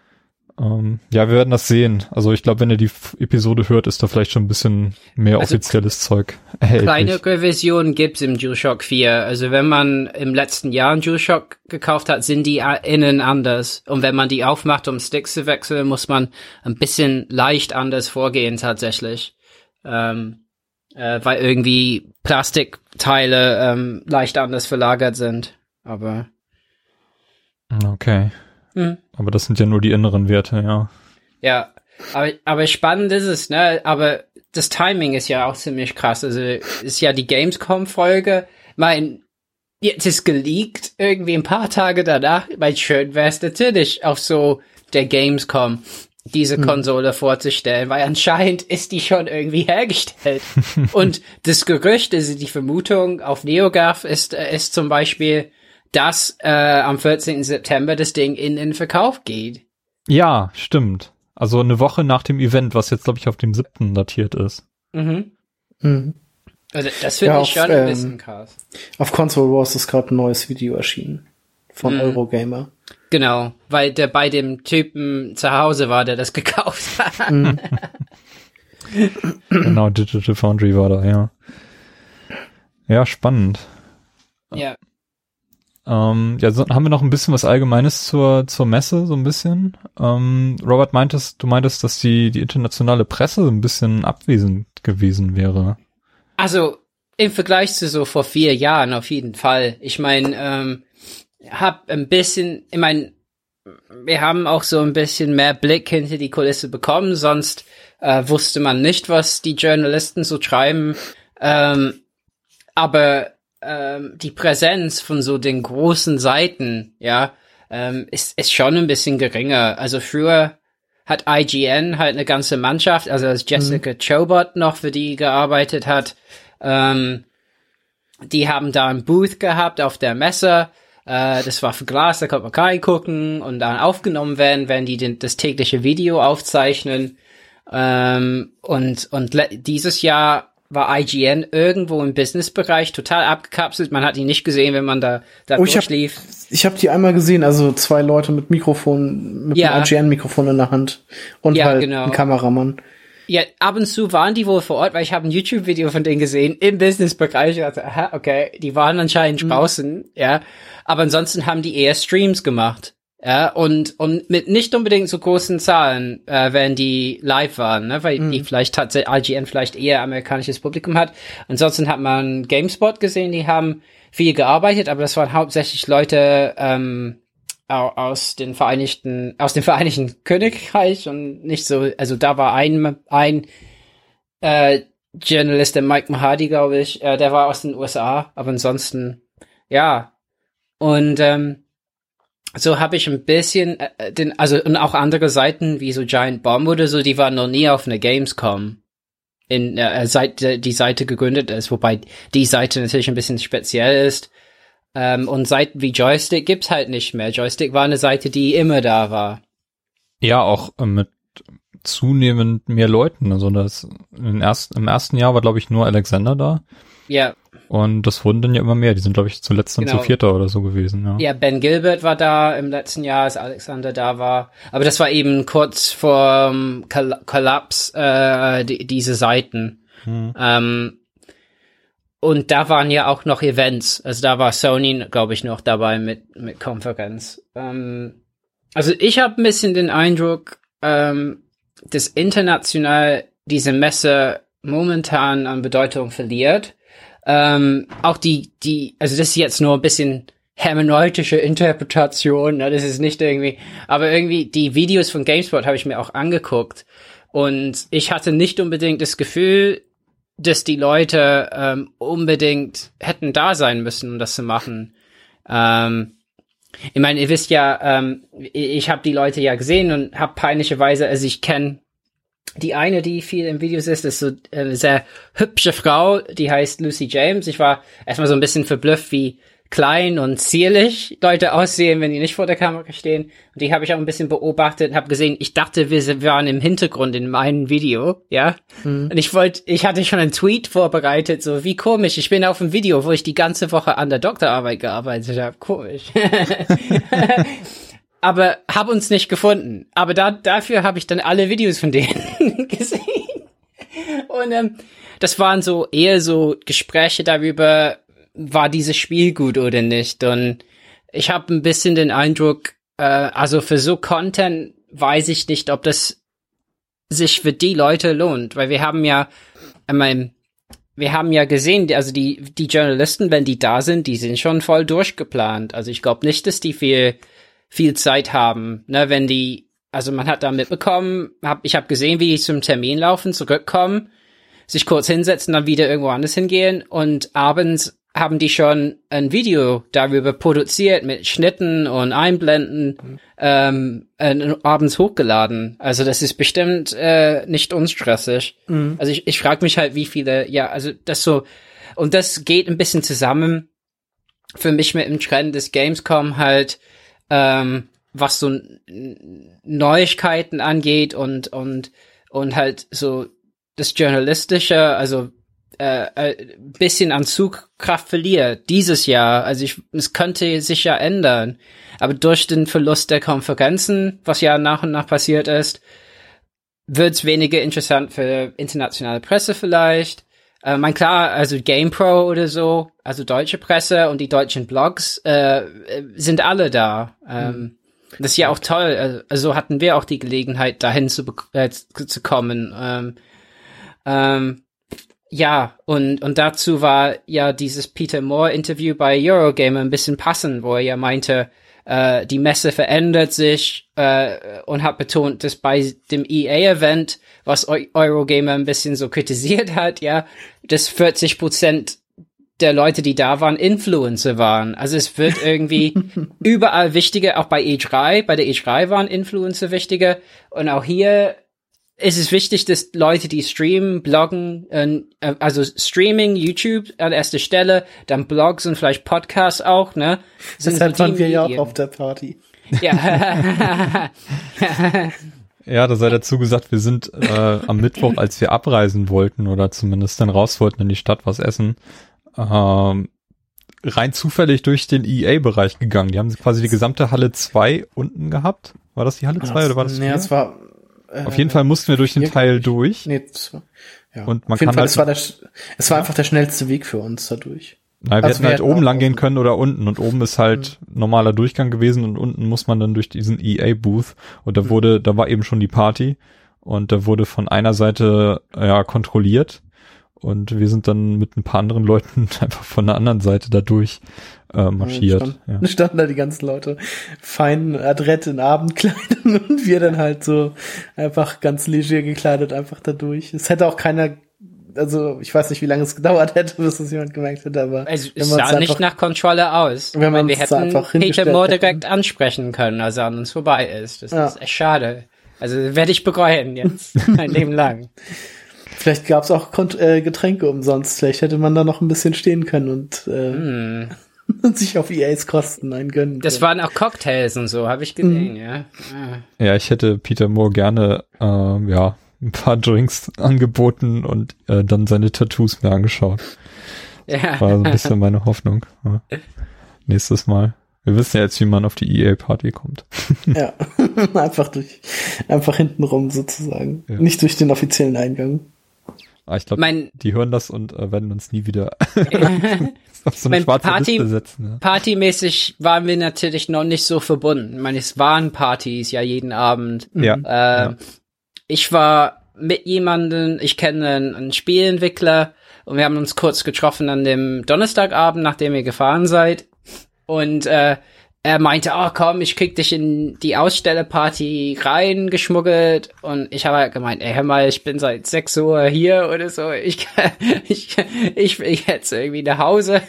Ähm, ja, wir werden das sehen. Also ich glaube, wenn ihr die Episode hört, ist da vielleicht schon ein bisschen mehr also offizielles Zeug erhältlich. Kleine Revision gibt's im DualShock 4. Also wenn man im letzten Jahr einen DualShock gekauft hat, sind die innen anders. Und wenn man die aufmacht, um Sticks zu wechseln, muss man ein bisschen leicht anders vorgehen tatsächlich. Ähm, äh, weil irgendwie Plastikteile ähm, leicht anders verlagert sind. Aber Okay. Mhm. Aber das sind ja nur die inneren Werte, ja. Ja, aber, aber spannend ist es, ne? Aber das Timing ist ja auch ziemlich krass. Also ist ja die Gamescom-Folge. Mein, jetzt ist geleakt, irgendwie ein paar Tage danach. Mein schön wäre es natürlich auf so der Gamescom diese hm. Konsole vorzustellen, weil anscheinend ist die schon irgendwie hergestellt. Und das Gerücht, also die Vermutung auf NeoGAF ist, äh, ist zum Beispiel, dass äh, am 14. September das Ding in den Verkauf geht. Ja, stimmt. Also eine Woche nach dem Event, was jetzt, glaube ich, auf dem 7. datiert ist. Mhm. mhm. Also das finde ja, ich schon ähm, ein bisschen krass. Auf Console Wars ist gerade ein neues Video erschienen. Von mhm. Eurogamer. Genau, weil der bei dem Typen zu Hause war, der das gekauft hat. Mhm. genau, Digital Foundry war da, ja. Ja, spannend. Ja. Ähm, ja, so, haben wir noch ein bisschen was Allgemeines zur, zur Messe, so ein bisschen. Ähm, Robert meintest, du meintest, dass die, die internationale Presse so ein bisschen abwesend gewesen wäre. Also, im Vergleich zu so vor vier Jahren auf jeden Fall. Ich meine, ähm, hab ein bisschen, ich meine, wir haben auch so ein bisschen mehr Blick hinter die Kulisse bekommen, sonst äh, wusste man nicht, was die Journalisten so schreiben. Ähm, aber ähm, die Präsenz von so den großen Seiten, ja, ähm, ist, ist schon ein bisschen geringer. Also früher hat IGN halt eine ganze Mannschaft, also als Jessica mhm. Chobot noch für die gearbeitet hat, ähm, die haben da ein Booth gehabt auf der Messe. Äh, das war für Glas, da konnte man reingucken und dann aufgenommen werden, wenn die den, das tägliche Video aufzeichnen. Ähm, und und dieses Jahr war IGN irgendwo im Businessbereich total abgekapselt. Man hat ihn nicht gesehen, wenn man da, da oh, durchlief. Ich habe hab die einmal gesehen, also zwei Leute mit Mikrofon, mit ja. einem IGN-Mikrofon in der Hand und ja, halt genau. ein Kameramann. Ja, ab und zu waren die wohl vor Ort, weil ich habe ein YouTube-Video von denen gesehen im Businessbereich. Ich dachte, aha, okay, die waren anscheinend mhm. draußen, ja. Aber ansonsten haben die eher Streams gemacht. Ja, und, und mit nicht unbedingt so großen Zahlen, äh, wenn die live waren, ne? weil mhm. die vielleicht tatsächlich IGN vielleicht eher amerikanisches Publikum hat. Ansonsten hat man GameSpot gesehen, die haben viel gearbeitet, aber das waren hauptsächlich Leute ähm, aus den Vereinigten, aus dem Vereinigten Königreich und nicht so, also da war ein, ein äh, Journalist, der Mike Mahadi, glaube ich, äh, der war aus den USA, aber ansonsten, ja. Und ähm, so habe ich ein bisschen äh, den, also und auch andere Seiten wie so Giant Bomb oder so, die waren noch nie auf eine Gamescom. In äh, seit äh, die Seite gegründet ist, wobei die Seite natürlich ein bisschen speziell ist. Ähm, und Seiten wie Joystick gibt's halt nicht mehr. Joystick war eine Seite, die immer da war. Ja, auch äh, mit zunehmend mehr Leuten. Also das im ersten, im ersten Jahr war, glaube ich, nur Alexander da. Ja. Und das wurden dann ja immer mehr. Die sind, glaube ich, zuletzt dann genau. zu Vierter oder so gewesen. Ja. ja, Ben Gilbert war da im letzten Jahr, als Alexander da war. Aber das war eben kurz vor Koll Kollaps äh, die, diese Seiten. Hm. Ähm, und da waren ja auch noch Events. Also da war Sony, glaube ich, noch dabei mit, mit Konferenz. Ähm, also ich habe ein bisschen den Eindruck, ähm, dass international diese Messe momentan an Bedeutung verliert ähm, auch die, die, also das ist jetzt nur ein bisschen hermeneutische Interpretation, ne? das ist nicht irgendwie, aber irgendwie die Videos von GameSpot habe ich mir auch angeguckt und ich hatte nicht unbedingt das Gefühl, dass die Leute ähm, unbedingt hätten da sein müssen, um das zu machen. Ähm, ich meine, ihr wisst ja, ähm, ich habe die Leute ja gesehen und habe peinlicherweise, also ich kenne die eine, die viel im Videos ist, ist so eine sehr hübsche Frau, die heißt Lucy James. Ich war erstmal so ein bisschen verblüfft, wie klein und zierlich Leute aussehen, wenn die nicht vor der Kamera stehen. Und die habe ich auch ein bisschen beobachtet und habe gesehen, ich dachte, wir waren im Hintergrund in meinem Video, ja. Mhm. Und ich wollte, ich hatte schon einen Tweet vorbereitet, so wie komisch, ich bin auf einem Video, wo ich die ganze Woche an der Doktorarbeit gearbeitet habe. Komisch. aber habe uns nicht gefunden. Aber da, dafür habe ich dann alle Videos von denen gesehen. Und ähm, das waren so eher so Gespräche darüber, war dieses Spiel gut oder nicht. Und ich habe ein bisschen den Eindruck, äh, also für so Content weiß ich nicht, ob das sich für die Leute lohnt, weil wir haben ja, ich mein, wir haben ja gesehen, also die, die Journalisten, wenn die da sind, die sind schon voll durchgeplant. Also ich glaube nicht, dass die viel, viel Zeit haben, ne, wenn die, also man hat da mitbekommen, hab, ich habe gesehen, wie die zum Termin laufen, zurückkommen, sich kurz hinsetzen, dann wieder irgendwo anders hingehen und abends haben die schon ein Video darüber produziert mit Schnitten und Einblenden mhm. ähm, äh, abends hochgeladen. Also das ist bestimmt äh, nicht unstressig. Mhm. Also ich, ich frage mich halt, wie viele, ja, also das so, und das geht ein bisschen zusammen für mich mit dem Trend des Gamescom halt, ähm, was so Neuigkeiten angeht und und und halt so das Journalistische, also äh, äh, bisschen an Zugkraft verliert dieses Jahr. Also ich, es könnte sich ja ändern. Aber durch den Verlust der Konferenzen, was ja nach und nach passiert ist, wird es weniger interessant für internationale Presse vielleicht. Äh, mein klar, also GamePro oder so, also deutsche Presse und die deutschen Blogs äh, sind alle da. Ähm, mhm. Das ist ja auch toll. Also hatten wir auch die Gelegenheit, dahin zu, äh, zu kommen. Ähm, ähm, ja, und, und dazu war ja dieses Peter Moore-Interview bei Eurogamer ein bisschen passend, wo er ja meinte, äh, die Messe verändert sich äh, und hat betont, dass bei dem EA-Event, was Eurogamer ein bisschen so kritisiert hat, ja, dass 40 Prozent der Leute, die da waren, Influencer waren. Also es wird irgendwie überall wichtiger, auch bei E3, bei der E3 waren Influencer wichtiger und auch hier es ist wichtig, dass Leute, die streamen, bloggen, äh, also Streaming, YouTube an erster Stelle, dann Blogs und vielleicht Podcasts auch, ne? Sind Deshalb waren wir ja auch auf der Party. Ja. ja, da sei dazu gesagt, wir sind äh, am Mittwoch, als wir abreisen wollten oder zumindest dann raus wollten in die Stadt was essen, ähm, rein zufällig durch den EA-Bereich gegangen. Die haben quasi die gesamte Halle 2 unten gehabt. War das die Halle 2 oder war das? Nee, es war auf jeden Fall mussten wir durch den Teil durch. Nee, das war, ja. Und man Auf jeden kann Fall, halt, es war, der, es war einfach der schnellste Weg für uns dadurch. Nein, wir also hätten halt oben lang gehen können oder unten und oben ist halt mhm. normaler Durchgang gewesen und unten muss man dann durch diesen EA-Booth und da mhm. wurde, da war eben schon die Party und da wurde von einer Seite ja kontrolliert und wir sind dann mit ein paar anderen Leuten einfach von der anderen Seite dadurch äh, marschiert. Stand, ja. Standen da die ganzen Leute fein adrett in Abendkleidung und wir dann halt so einfach ganz leger gekleidet einfach dadurch. Es hätte auch keiner also ich weiß nicht, wie lange es gedauert hätte, bis es jemand gemerkt hätte, aber also, es sah einfach, nicht nach Kontrolle aus. Wenn man wir hätten Peter Moore direkt ansprechen können, als er an uns vorbei ist. Das ja. ist echt schade. Also werde ich bereuen jetzt mein Leben lang. Vielleicht gab es auch Kont äh, Getränke umsonst. Vielleicht hätte man da noch ein bisschen stehen können und, äh, mm. sich auf EAs Kosten eingönnen Das waren auch Cocktails und so, habe ich gesehen, mm. ja. Ja, ich hätte Peter Moore gerne, äh, ja, ein paar Drinks angeboten und äh, dann seine Tattoos mir angeschaut. Ja. War so ein bisschen meine Hoffnung. Ja. Nächstes Mal. Wir wissen ja jetzt, wie man auf die EA-Party kommt. ja, einfach durch, einfach hintenrum sozusagen. Ja. Nicht durch den offiziellen Eingang. Ah, ich glaube, die hören das und äh, werden uns nie wieder auf so eine schwarze Party, Liste setzen. Ja. Partymäßig waren wir natürlich noch nicht so verbunden. Ich meine, es waren Partys ja jeden Abend. Ja. Äh, ja. Ich war mit jemandem, ich kenne einen, einen Spielentwickler und wir haben uns kurz getroffen an dem Donnerstagabend, nachdem ihr gefahren seid. Und äh, er meinte, oh komm, ich krieg dich in die Ausstellerparty reingeschmuggelt und ich habe halt gemeint, ey, hör mal, ich bin seit 6 Uhr hier oder so, ich ich ich, ich hätte irgendwie nach Hause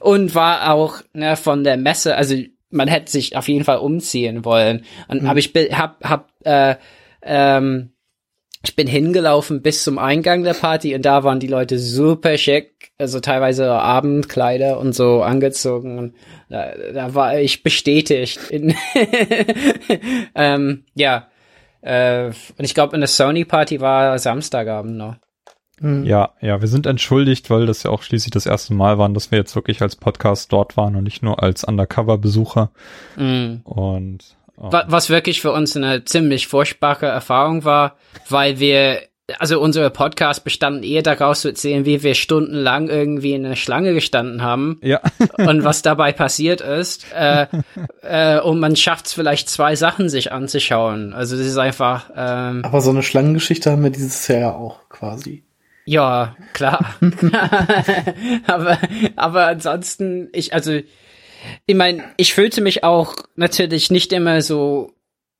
und war auch ne, von der Messe, also man hätte sich auf jeden Fall umziehen wollen und mhm. aber ich hab hab äh, ähm, ich bin hingelaufen bis zum Eingang der Party und da waren die Leute super schick, also teilweise Abendkleider und so angezogen. Da, da war ich bestätigt. In ähm, ja, äh, und ich glaube, eine Sony-Party war Samstagabend noch. Mhm. Ja, ja, wir sind entschuldigt, weil das ja auch schließlich das erste Mal waren, dass wir jetzt wirklich als Podcast dort waren und nicht nur als Undercover-Besucher. Mhm. Und was wirklich für uns eine ziemlich furchtbare Erfahrung war, weil wir, also unsere Podcast bestanden eher daraus zu erzählen, wie wir stundenlang irgendwie in einer Schlange gestanden haben. Ja. und was dabei passiert ist. Äh, äh, und man schafft es vielleicht zwei Sachen sich anzuschauen. Also das ist einfach. Ähm, Aber so eine Schlangengeschichte haben wir dieses Jahr ja auch quasi. Ja, klar. aber, aber ansonsten, ich, also ich meine, ich fühlte mich auch natürlich nicht immer so,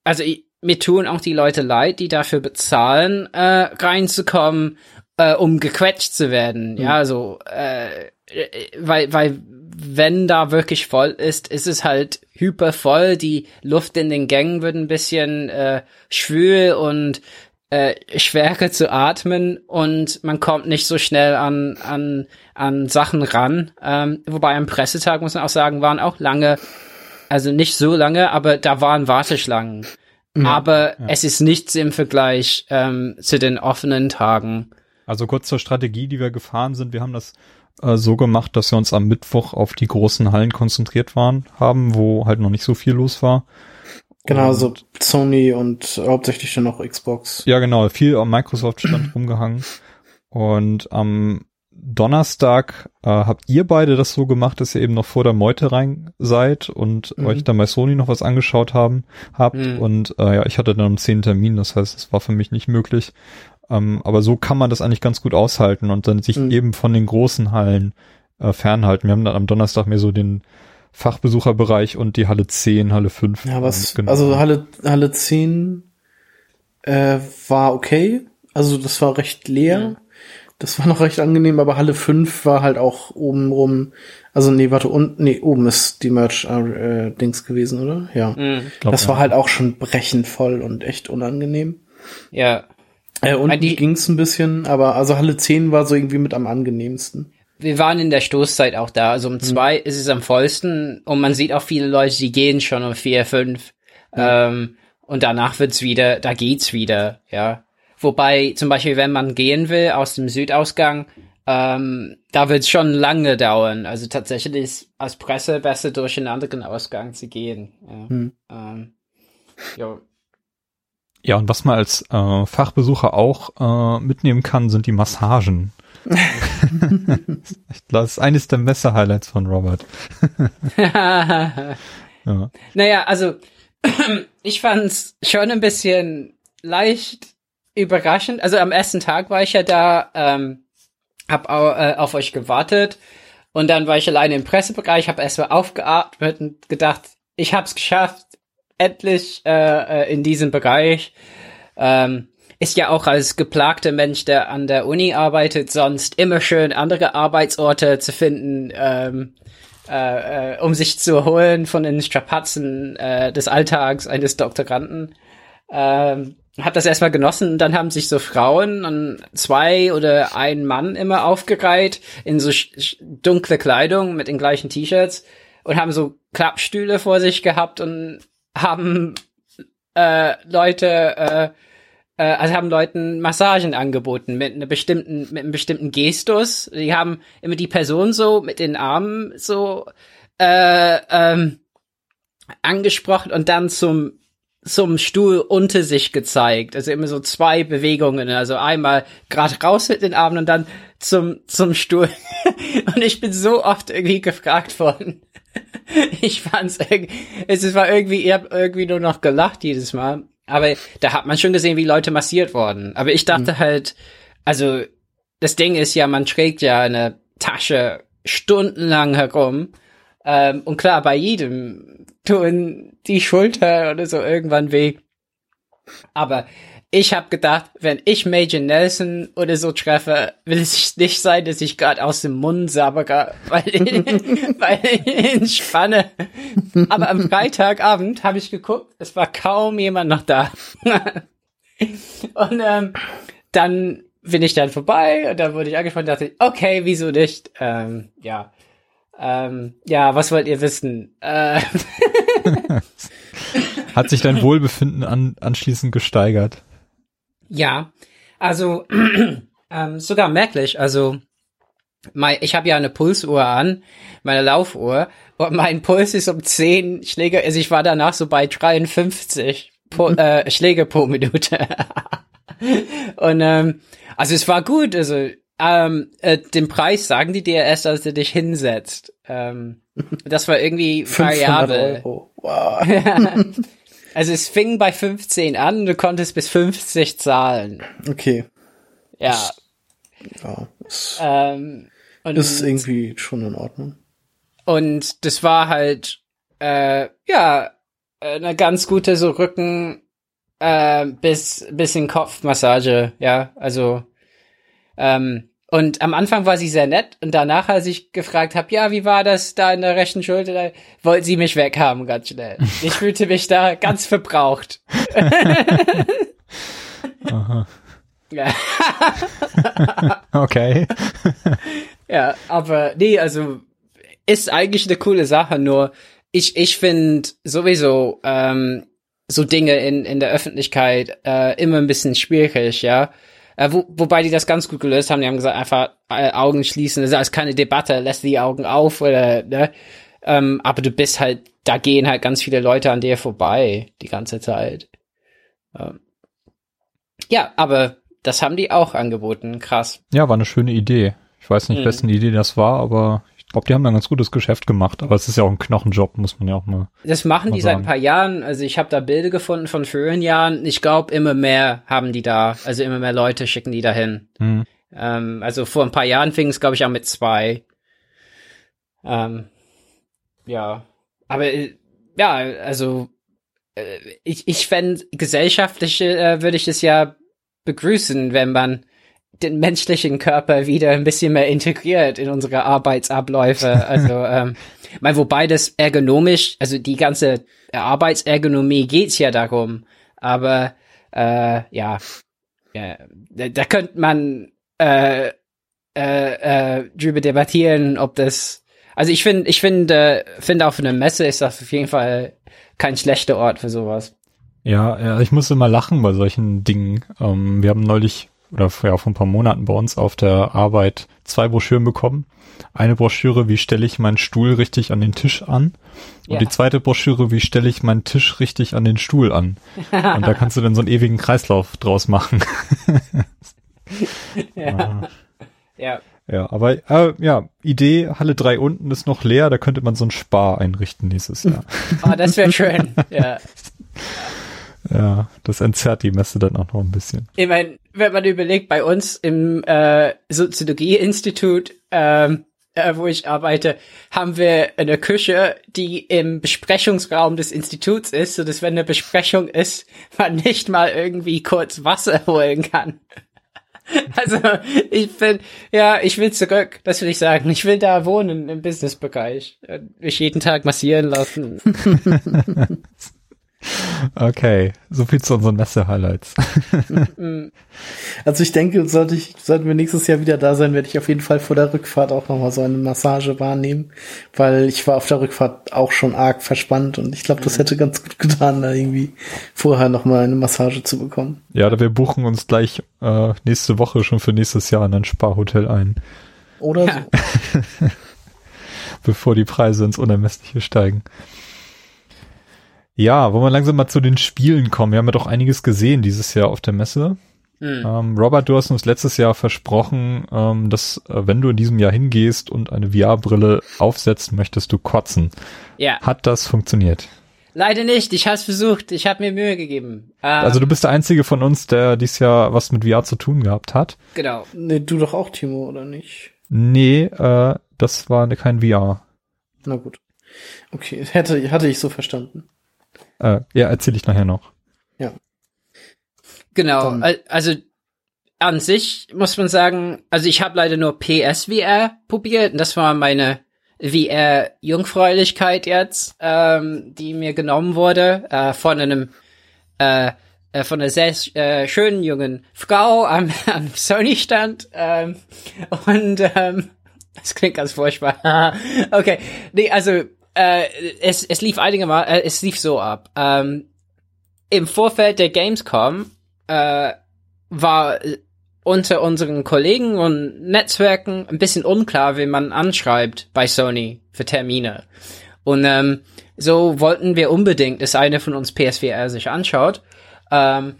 also ich, mir tun auch die Leute leid, die dafür bezahlen, äh, reinzukommen, äh, um gequetscht zu werden. Mhm. Ja, so, äh, weil, weil wenn da wirklich voll ist, ist es halt hyper voll. Die Luft in den Gängen wird ein bisschen äh, schwül und äh, schwerer zu atmen und man kommt nicht so schnell an, an, an Sachen ran. Ähm, wobei am Pressetag, muss man auch sagen, waren auch lange, also nicht so lange, aber da waren Warteschlangen. Mhm, aber ja. es ist nichts im Vergleich ähm, zu den offenen Tagen. Also kurz zur Strategie, die wir gefahren sind. Wir haben das äh, so gemacht, dass wir uns am Mittwoch auf die großen Hallen konzentriert waren, haben, wo halt noch nicht so viel los war. Genau, und, so Sony und hauptsächlich dann noch Xbox. Ja, genau, viel am Microsoft stand rumgehangen. Und am Donnerstag äh, habt ihr beide das so gemacht, dass ihr eben noch vor der Meute rein seid und mhm. euch dann bei Sony noch was angeschaut haben habt. Mhm. Und äh, ja, ich hatte dann um 10 Termin, das heißt, es war für mich nicht möglich. Ähm, aber so kann man das eigentlich ganz gut aushalten und dann sich mhm. eben von den großen Hallen äh, fernhalten. Wir haben dann am Donnerstag mehr so den Fachbesucherbereich und die Halle 10, Halle 5. Ja, was, genau. also Halle, Halle 10 äh, war okay. Also das war recht leer. Das war noch recht angenehm, aber Halle 5 war halt auch oben rum. Also nee, warte, und nee, oben ist die Merch-Dings äh, gewesen, oder? Ja. Mhm, glaub, das war ja. halt auch schon brechend voll und echt unangenehm. Ja. Äh, und die ging's ein bisschen, aber also Halle 10 war so irgendwie mit am angenehmsten wir waren in der Stoßzeit auch da. Also um mhm. zwei ist es am vollsten und man sieht auch viele Leute, die gehen schon um vier, fünf. Mhm. Ähm, und danach wird's wieder, da geht's wieder, ja. Wobei zum Beispiel, wenn man gehen will aus dem Südausgang, ähm, da wird's schon lange dauern. Also tatsächlich ist als Presse besser durch einen anderen Ausgang zu gehen. Ja. Mhm. Ähm, ja. ja, und was man als äh, Fachbesucher auch äh, mitnehmen kann, sind die Massagen. das ist eines der Messer-Highlights von Robert. ja. Naja, also ich fand's schon ein bisschen leicht überraschend. Also am ersten Tag war ich ja da, ähm, hab äh, auf euch gewartet und dann war ich alleine im Pressebereich, hab erstmal aufgeatmet und gedacht, ich hab's geschafft, endlich äh, äh in diesem Bereich. Ähm, ist ja auch als geplagter Mensch, der an der Uni arbeitet, sonst immer schön andere Arbeitsorte zu finden, ähm, äh, äh, um sich zu erholen von den Strapazen äh, des Alltags eines Doktoranden. Ähm, hat das erstmal genossen und dann haben sich so Frauen und zwei oder ein Mann immer aufgereiht in so dunkle Kleidung mit den gleichen T-Shirts und haben so Klappstühle vor sich gehabt und haben äh, Leute äh, äh, also haben Leuten Massagen angeboten mit einer bestimmten, mit einem bestimmten Gestus. Die haben immer die Person so mit den Armen so äh, ähm, angesprochen und dann zum zum Stuhl unter sich gezeigt. Also immer so zwei Bewegungen. Also einmal gerade raus mit den Armen und dann zum, zum Stuhl. und ich bin so oft irgendwie gefragt worden. ich fand's irgendwie, es war irgendwie, ich hab irgendwie nur noch gelacht jedes Mal. Aber da hat man schon gesehen, wie Leute massiert wurden. Aber ich dachte mhm. halt, also das Ding ist ja, man trägt ja eine Tasche stundenlang herum. Ähm, und klar, bei jedem tun die Schulter oder so irgendwann weh. Aber ich habe gedacht, wenn ich Major Nelson oder so treffe, will es nicht sein, dass ich gerade aus dem Mund sabbere, weil, weil ich entspanne. Aber am Freitagabend habe ich geguckt, es war kaum jemand noch da. und ähm, dann bin ich dann vorbei und dann wurde ich angesprochen und dachte, okay, wieso nicht? Ähm, ja. Ähm, ja, was wollt ihr wissen? Äh, Hat sich dein Wohlbefinden an, anschließend gesteigert? ja, also ähm, sogar merklich. Also mein, ich habe ja eine Pulsuhr an, meine Laufuhr, und mein Puls ist um 10 Schläge, also ich war danach so bei 53 pro, äh, Schläge pro Minute. und ähm, also es war gut, also ähm, äh, den Preis sagen die dir erst, als du dich hinsetzt. Ähm, das war irgendwie 500 variabel. Wow. Also es fing bei 15 an, und du konntest bis 50 zahlen. Okay. Ja. Ja, ist, Ähm, und, ist irgendwie schon in Ordnung. und das war halt äh, ja eine ganz gute so Rücken äh, bis bisschen Kopfmassage, ja, also ähm, und am Anfang war sie sehr nett und danach, als ich gefragt habe, ja, wie war das da in der rechten Schulter, wollte sie mich weghaben ganz schnell. Ich fühlte mich da ganz verbraucht. Aha. Okay. Ja, aber nee, also ist eigentlich eine coole Sache, nur ich, ich finde sowieso ähm, so Dinge in, in der Öffentlichkeit äh, immer ein bisschen schwierig, ja. Äh, wo, wobei die das ganz gut gelöst haben, die haben gesagt, einfach äh, Augen schließen, das ist alles keine Debatte, lässt die Augen auf oder ne? Ähm, aber du bist halt, da gehen halt ganz viele Leute an dir vorbei die ganze Zeit. Ähm, ja, aber das haben die auch angeboten, krass. Ja, war eine schöne Idee. Ich weiß nicht, Mhm. wessen Idee das war, aber glaube, die haben da ein ganz gutes Geschäft gemacht. Aber es ist ja auch ein Knochenjob, muss man ja auch mal. Das machen die Mal seit ein sagen. paar Jahren. Also ich habe da Bilder gefunden von früheren Jahren. Ich glaube, immer mehr haben die da. Also immer mehr Leute schicken die dahin. Hm. Ähm, also vor ein paar Jahren fing es, glaube ich, an mit zwei. Ähm, ja. Aber äh, ja, also äh, ich, ich fände gesellschaftlich äh, würde ich es ja begrüßen, wenn man den menschlichen Körper wieder ein bisschen mehr integriert in unsere Arbeitsabläufe. Also, ähm, mein, wobei das ergonomisch, also die ganze Arbeitsergonomie geht's ja darum. Aber äh, ja, ja da, da könnte man äh, äh, äh, drüber debattieren, ob das. Also ich finde, ich finde, äh, finde auch für eine Messe ist das auf jeden Fall kein schlechter Ort für sowas. Ja, ja, ich muss immer lachen bei solchen Dingen. Ähm, wir haben neulich oder vor, ja, vor ein paar Monaten bei uns auf der Arbeit zwei Broschüren bekommen. Eine Broschüre, wie stelle ich meinen Stuhl richtig an den Tisch an? Und Ja. die zweite Broschüre, wie stelle ich meinen Tisch richtig an den Stuhl an? Und da kannst du dann so einen ewigen Kreislauf draus machen. Ja. ja. Ja, aber äh, ja, Idee, Halle 3 unten ist noch leer, da könnte man so ein Spar einrichten nächstes Jahr. Ah, das wäre schön. ja. Ja, das entzerrt die Messe dann auch noch ein bisschen. Ich meine, wenn man überlegt, bei uns im äh, Soziologie-Institut, ähm, äh, wo ich arbeite, haben wir eine Küche, die im Besprechungsraum des Instituts ist, so dass wenn eine Besprechung ist, man nicht mal irgendwie kurz Wasser holen kann. Also ich bin, ja, ich will zurück, das will ich sagen. Ich will da wohnen im Businessbereich. Mich jeden Tag massieren lassen. Okay, so viel zu unseren Messe-Highlights. Also ich denke, sollte ich, sollten wir nächstes Jahr wieder da sein, werde ich auf jeden Fall vor der Rückfahrt auch nochmal so eine Massage wahrnehmen, weil ich war auf der Rückfahrt auch schon arg verspannt und ich glaube, das hätte ganz gut getan, da irgendwie vorher nochmal eine Massage zu bekommen. Ja, da wir buchen uns gleich äh, nächste Woche schon für nächstes Jahr in ein Sparhotel ein, Oder Ja. so. bevor die Preise ins Unermessliche steigen. Ja, wollen wir langsam mal zu den Spielen kommen. Wir haben ja doch einiges gesehen dieses Jahr auf der Messe. Hm. Ähm, Robert, du hast uns letztes Jahr versprochen, ähm, dass äh, wenn du in diesem Jahr hingehst und eine VR-Brille aufsetzt, möchtest du kotzen. Ja, Hat das funktioniert? leider nicht. Ich habe es versucht. Ich habe mir Mühe gegeben. Ähm, Also du bist der Einzige von uns, der dieses Jahr was mit VR zu tun gehabt hat. genau. Nee, du doch auch, Timo, oder nicht? Nee, äh, das war ne- kein VR. Na gut. Okay, hätte, hatte ich so verstanden. Äh, ja, erzähle ich nachher noch. Genau, Dann- al- also an sich muss man sagen, also ich habe leider nur PSVR probiert und das war meine VR-Jungfräulichkeit jetzt, ähm, die mir genommen wurde äh, von einem äh, äh, von einer sehr äh, schönen jungen Frau am, am Sony-Stand. Ähm, und ähm, das klingt ganz furchtbar. okay, nee, also äh, es, es lief einige Mal, äh, es lief so ab. Ähm, Im Vorfeld der Gamescom äh, war unter unseren Kollegen und Netzwerken ein bisschen unklar, wie man anschreibt bei Sony für Termine. Und ähm, so wollten wir unbedingt, dass einer von uns PSVR sich anschaut. Ähm,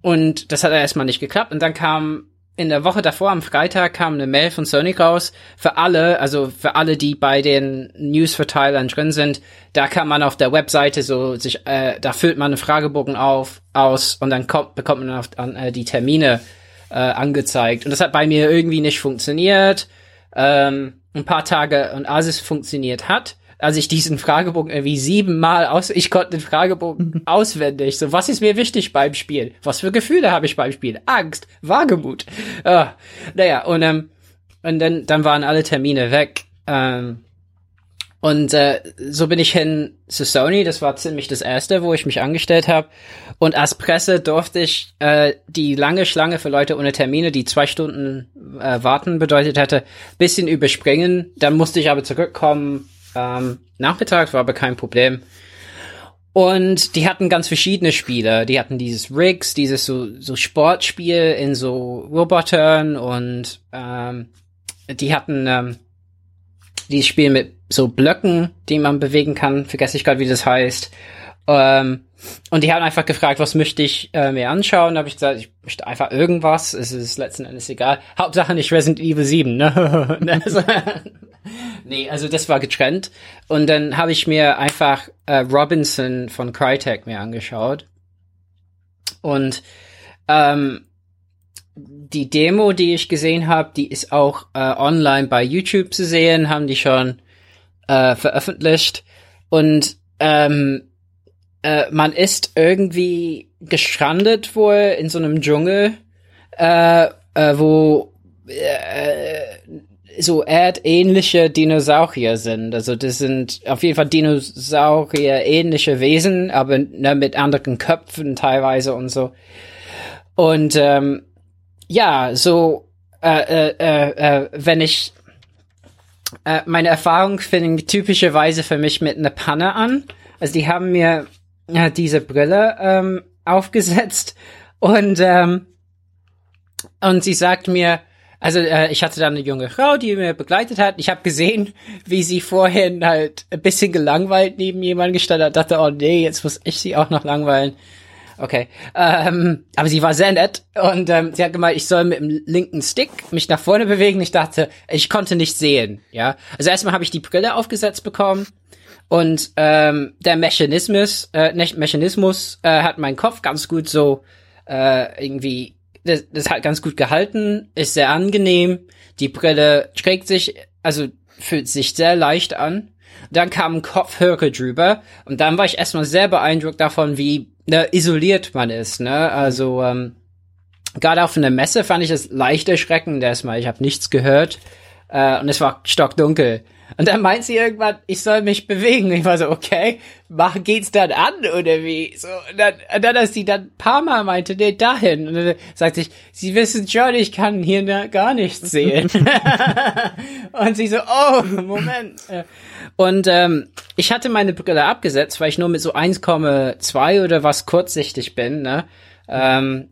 und das hat erstmal nicht geklappt. Und dann kam in der Woche davor, am Freitag, kam eine Mail von Sony raus. Für alle, also für alle, die bei den News-Verteilern drin sind, da kann man auf der Webseite so sich, äh, da füllt man einen Fragebogen auf, aus und dann kommt, bekommt man auf, an, äh, die Termine äh, angezeigt. Und das hat bei mir irgendwie nicht funktioniert. Ähm, ein paar Tage und als es funktioniert hat, als ich diesen Fragebogen irgendwie siebenmal aus, ich konnte den Fragebogen auswendig. So, was ist mir wichtig beim Spiel? Was für Gefühle habe ich beim Spiel? Angst, Wagemut. Ah, naja, und, ähm, und dann, dann waren alle Termine weg. Ähm, und äh, so bin ich hin zu Sony. Das war ziemlich das erste, wo ich mich angestellt habe. Und als Presse durfte ich äh, die lange Schlange für Leute ohne Termine, die zwei Stunden äh, warten bedeutet hätte, bisschen überspringen. Dann musste ich aber zurückkommen ähm, nachmittags, war aber kein Problem. Und die hatten ganz verschiedene Spiele. Die hatten dieses Rigs, dieses so, so Sportspiel in so Robotern und ähm, die hatten ähm, dieses Spiel mit so Blöcken, die man bewegen kann. Vergesse ich gerade, wie das heißt. Ähm, und die haben einfach gefragt, was möchte ich äh, mir anschauen. Da habe ich gesagt, ich möchte einfach irgendwas. Es ist letzten Endes egal. Hauptsache nicht Resident Evil 7. Ne? nee, also das war getrennt. Und dann habe ich mir einfach äh, Robinson von Crytek mir angeschaut. Und ähm, die Demo, die ich gesehen habe, die ist auch äh, online bei YouTube zu sehen, haben die schon äh, veröffentlicht. Und ähm, äh, man ist irgendwie gestrandet wohl in so einem Dschungel, äh, äh, wo äh, so erdähnliche Dinosaurier sind. Also das sind auf jeden Fall Dinosaurier-ähnliche Wesen, aber ne, mit anderen Köpfen teilweise und so. Und ähm, ja, so äh, äh, äh, äh wenn ich äh, meine Erfahrung fing typischerweise für mich mit einer Panne an. Also die haben mir äh, diese Brille ähm, aufgesetzt und ähm, und sie sagt mir, also äh, ich hatte da eine junge Frau, die mir begleitet hat. Ich habe gesehen, wie sie vorhin halt ein bisschen gelangweilt neben jemandem gestanden hat. Dachte, oh nee, jetzt muss ich sie auch noch langweilen. Okay. Ähm, aber sie war sehr nett und ähm, sie hat gemeint, ich soll mit dem linken Stick mich nach vorne bewegen. Ich dachte, ich konnte nicht sehen. Ja. Also erstmal habe ich die Brille aufgesetzt bekommen und ähm, der Mechanismus, äh, Mechanismus äh, hat meinen Kopf ganz gut so äh, irgendwie das, das hat ganz gut gehalten, ist sehr angenehm. Die Brille trägt sich, also fühlt sich sehr leicht an. Dann kam ein Kopfhörer drüber und dann war ich erstmal sehr beeindruckt davon, wie ne, isoliert man ist. Ne? Also ähm, gerade auf einer Messe fand ich es leicht erschreckend erstmal. Ich habe nichts gehört äh, und es war stockdunkel. Und dann meint sie irgendwann, ich soll mich bewegen. Ich war so, okay, mach, geht's dann an oder wie? So, und dann, und dann als sie dann ein paar Mal meinte, nee, dahin. Und dann sagte ich, sie wissen schon, ich kann hier ne, gar nichts sehen. und sie so, oh, Moment. Und ähm, ich hatte meine Brille abgesetzt, weil ich nur mit so 1,2 oder was kurzsichtig bin, ne? Ähm,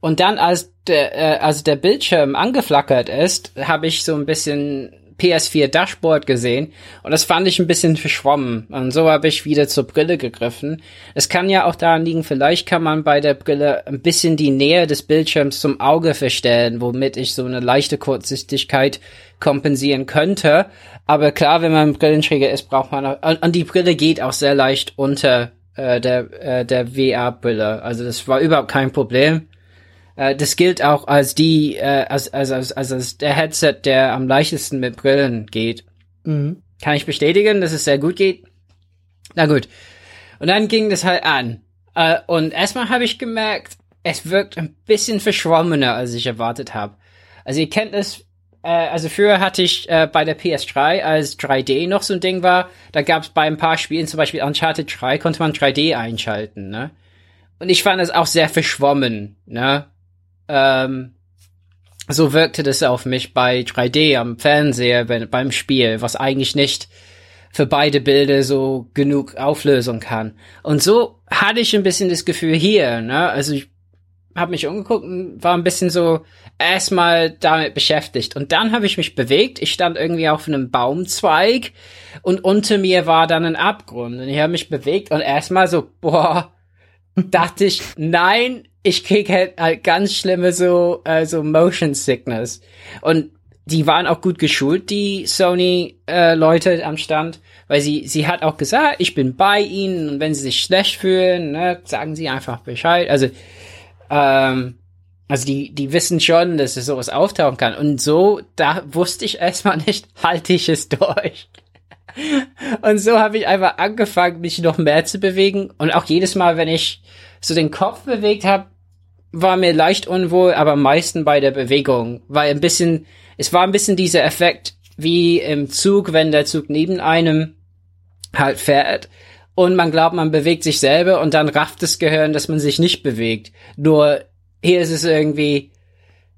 und dann, als der, äh, als der Bildschirm angeflackert ist, habe ich so ein bisschen PS4 Dashboard gesehen und das fand ich ein bisschen verschwommen. Und so habe ich wieder zur Brille gegriffen. Es kann ja auch daran liegen, vielleicht kann man bei der Brille ein bisschen die Nähe des Bildschirms zum Auge verstellen, womit ich so eine leichte Kurzsichtigkeit kompensieren könnte. Aber klar, wenn man Brillenträger ist, braucht man auch, und, die Brille geht auch sehr leicht unter äh, der, äh, der VR-Brille. Also das war überhaupt kein Problem. Äh, das gilt auch als die, äh, als, als, als, als der Headset, der am leichtesten mit Brillen geht. Mhm. Kann ich bestätigen, dass es sehr gut geht? Na gut. Und dann ging das halt an. Äh, und erstmal habe ich gemerkt, es wirkt ein bisschen verschwommener, als ich erwartet habe. Also ihr kennt es, äh, also früher hatte ich äh, bei der PS3, als 3D noch so ein Ding war, da gab es bei ein paar Spielen, zum Beispiel Uncharted 3, konnte man 3D einschalten, ne? Und ich fand es auch sehr verschwommen, ne? Ähm, so wirkte das auf mich bei 3D am Fernseher wenn, beim Spiel, was eigentlich nicht für beide Bilder so genug Auflösung kann. Und so hatte ich ein bisschen das Gefühl hier, ne? Also ich habe mich umgeguckt und war ein bisschen so erstmal damit beschäftigt. Und dann habe ich mich bewegt. Ich stand irgendwie auf einem Baumzweig und unter mir war dann ein Abgrund. Und ich habe mich bewegt und erstmal so, boah, dachte ich, nein, ich krieg halt, halt ganz schlimme so, äh, so Motion Sickness. Und die waren auch gut geschult, die Sony-Leute äh, am Stand, weil sie, sie hat auch gesagt, ich bin bei ihnen und wenn sie sich schlecht fühlen, ne, sagen sie einfach Bescheid. Also, ähm, also die, die wissen schon, dass es sowas auftauchen kann. Und so, da wusste ich erstmal nicht, halte ich es durch. Und so habe ich einfach angefangen, mich noch mehr zu bewegen. Und auch jedes Mal, wenn ich so den Kopf bewegt habe, war mir leicht unwohl, aber am meisten bei der Bewegung. Weil ein bisschen, es war ein bisschen dieser Effekt wie im Zug, wenn der Zug neben einem halt fährt und man glaubt, man bewegt sich selber und dann rafft das Gehirn, dass man sich nicht bewegt. Nur hier ist es irgendwie,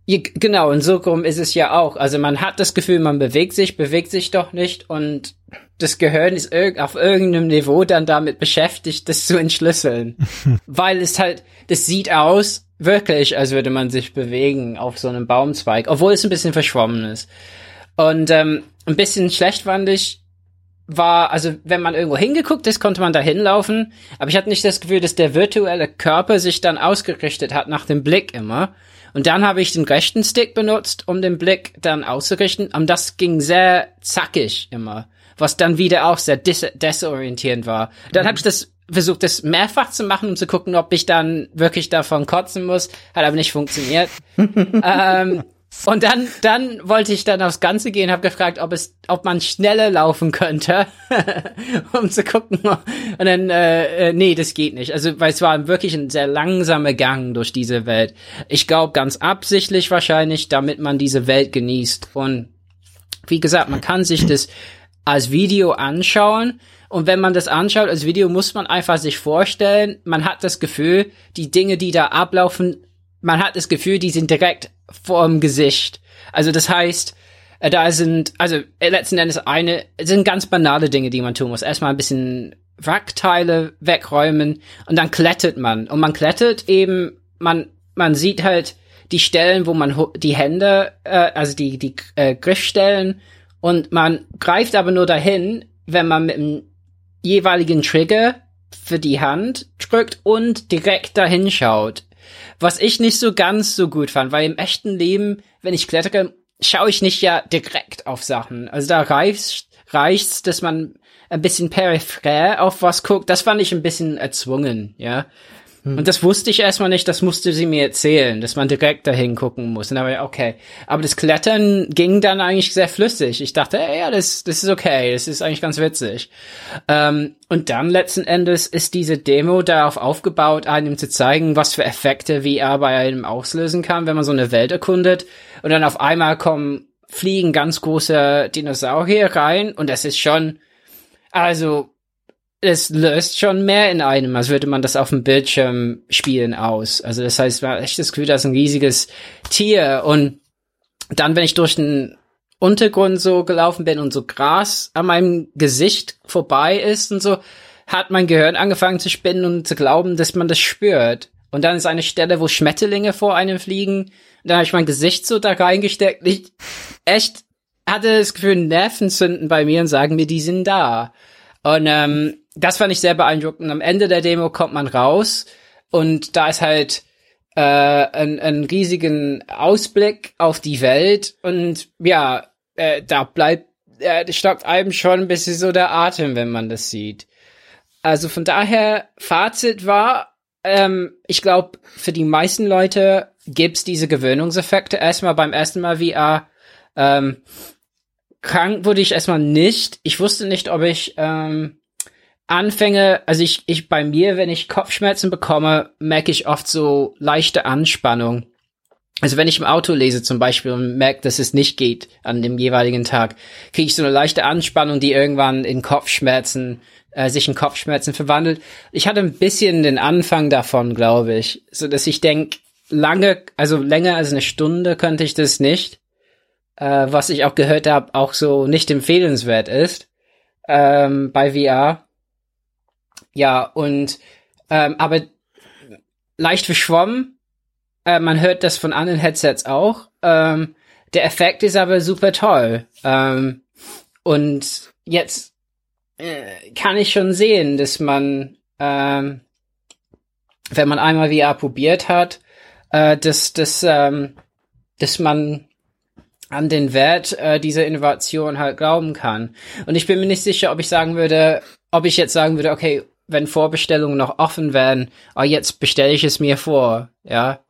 genau, und so rum ist es ja auch. Also man hat das Gefühl, man bewegt sich, bewegt sich doch nicht und das Gehirn ist auf irgendeinem Niveau dann damit beschäftigt, das zu entschlüsseln. Weil es halt, das sieht aus, wirklich, als würde man sich bewegen auf so einem Baumzweig, obwohl es ein bisschen verschwommen ist. Und ähm, ein bisschen schlecht fand ich, war, also wenn man irgendwo hingeguckt ist, konnte man da hinlaufen, aber ich hatte nicht das Gefühl, dass der virtuelle Körper sich dann ausgerichtet hat nach dem Blick immer. Und dann habe ich den rechten Stick benutzt, um den Blick dann auszurichten. Und das ging sehr zackig immer, was dann wieder auch sehr des desorientierend war. Dann mhm. habe ich das versucht, das mehrfach zu machen, um zu gucken, ob ich dann wirklich davon kotzen muss. Hat aber nicht funktioniert. ähm, und dann, dann wollte ich dann aufs Ganze gehen, habe gefragt, ob es, ob man schneller laufen könnte, um zu gucken. Und dann, äh, äh, nee, das geht nicht. Also, weil es war wirklich ein sehr langsamer Gang durch diese Welt. Ich glaube, ganz absichtlich wahrscheinlich, damit man diese Welt genießt. Und wie gesagt, man kann sich das als Video anschauen. Und wenn man das anschaut als Video, muss man einfach sich vorstellen, man hat das Gefühl, die Dinge, die da ablaufen, man hat das Gefühl, die sind direkt vorm Gesicht. Also das heißt, äh, da sind, also äh, letzten Endes eine, sind ganz banale Dinge, die man tun muss. Erstmal ein bisschen Wrackteile wegräumen und dann klettert man. Und man klettert eben, man, man sieht halt die Stellen, wo man die Hände, äh, also die, die äh, Griffstellen und man greift aber nur dahin, wenn man mit dem jeweiligen Trigger für die Hand drückt und direkt dahin schaut. Was ich nicht so ganz so gut fand, weil im echten Leben, wenn ich klettere, schaue ich nicht ja direkt auf Sachen. Also da reicht reicht's, dass man ein bisschen peripher auf was guckt. Das fand ich ein bisschen erzwungen, ja. Hm. Und das wusste ich erstmal nicht, das musste sie mir erzählen, dass man direkt dahin gucken muss. Und ich, okay. Aber das Klettern ging dann eigentlich sehr flüssig. Ich dachte, ey, ja, das, das ist okay, das ist eigentlich ganz witzig. Ähm, und dann letzten Endes ist diese Demo darauf aufgebaut, einem zu zeigen, was für Effekte VR bei einem auslösen kann, wenn man so eine Welt erkundet. Und dann auf einmal kommen, fliegen ganz große Dinosaurier rein und das ist schon, also es löst schon mehr in einem, als würde man das auf dem Bildschirm spielen aus. Also das heißt, man hat echt das Gefühl, das ist ein riesiges Tier. Und dann, wenn ich durch den Untergrund so gelaufen bin und so Gras an meinem Gesicht vorbei ist und so, hat mein Gehirn angefangen zu spinnen und zu glauben, dass man das spürt. Und dann ist eine Stelle, wo Schmetterlinge vor einem fliegen. Und dann habe ich mein Gesicht so da reingesteckt. Ich echt hatte das Gefühl, Nerven zünden bei mir und sagen mir, die sind da. Und ähm, das fand ich sehr beeindruckend. Am Ende der Demo kommt man raus und da ist halt äh, ein, ein riesigen Ausblick auf die Welt und ja, äh, da bleibt, äh, stockt einem schon ein bisschen so der Atem, wenn man das sieht. Also von daher, Fazit war, ähm, ich glaube, für die meisten Leute gibt's diese Gewöhnungseffekte erstmal beim ersten Mal VR. Ähm, krank wurde ich erstmal nicht. Ich wusste nicht, ob ich ähm, anfänge, also ich, ich bei mir, wenn ich Kopfschmerzen bekomme, merke ich oft so leichte Anspannung. also wenn ich im Auto lese zum Beispiel und merke, dass es nicht geht an dem jeweiligen Tag, kriege ich so eine leichte Anspannung, die irgendwann in Kopfschmerzen, äh, sich in Kopfschmerzen verwandelt. Ich hatte ein bisschen den Anfang davon, glaube ich, so dass ich denke, lange, also länger als eine Stunde könnte ich das nicht, äh, was ich auch gehört habe, auch so nicht empfehlenswert ist ähm, bei VR. Ja und ähm, aber leicht verschwommen äh, man hört das von anderen Headsets auch. Ähm, der Effekt ist aber super toll. Ähm, und jetzt äh, kann ich schon sehen, dass man, ähm, wenn man einmal VR probiert hat, äh, dass, dass, ähm, dass man an den Wert äh, dieser Innovation halt glauben kann. Und ich bin mir nicht sicher, ob ich sagen würde, ob ich jetzt sagen würde, okay, wenn Vorbestellungen noch offen werden, oh, jetzt bestelle ich es mir vor, ja.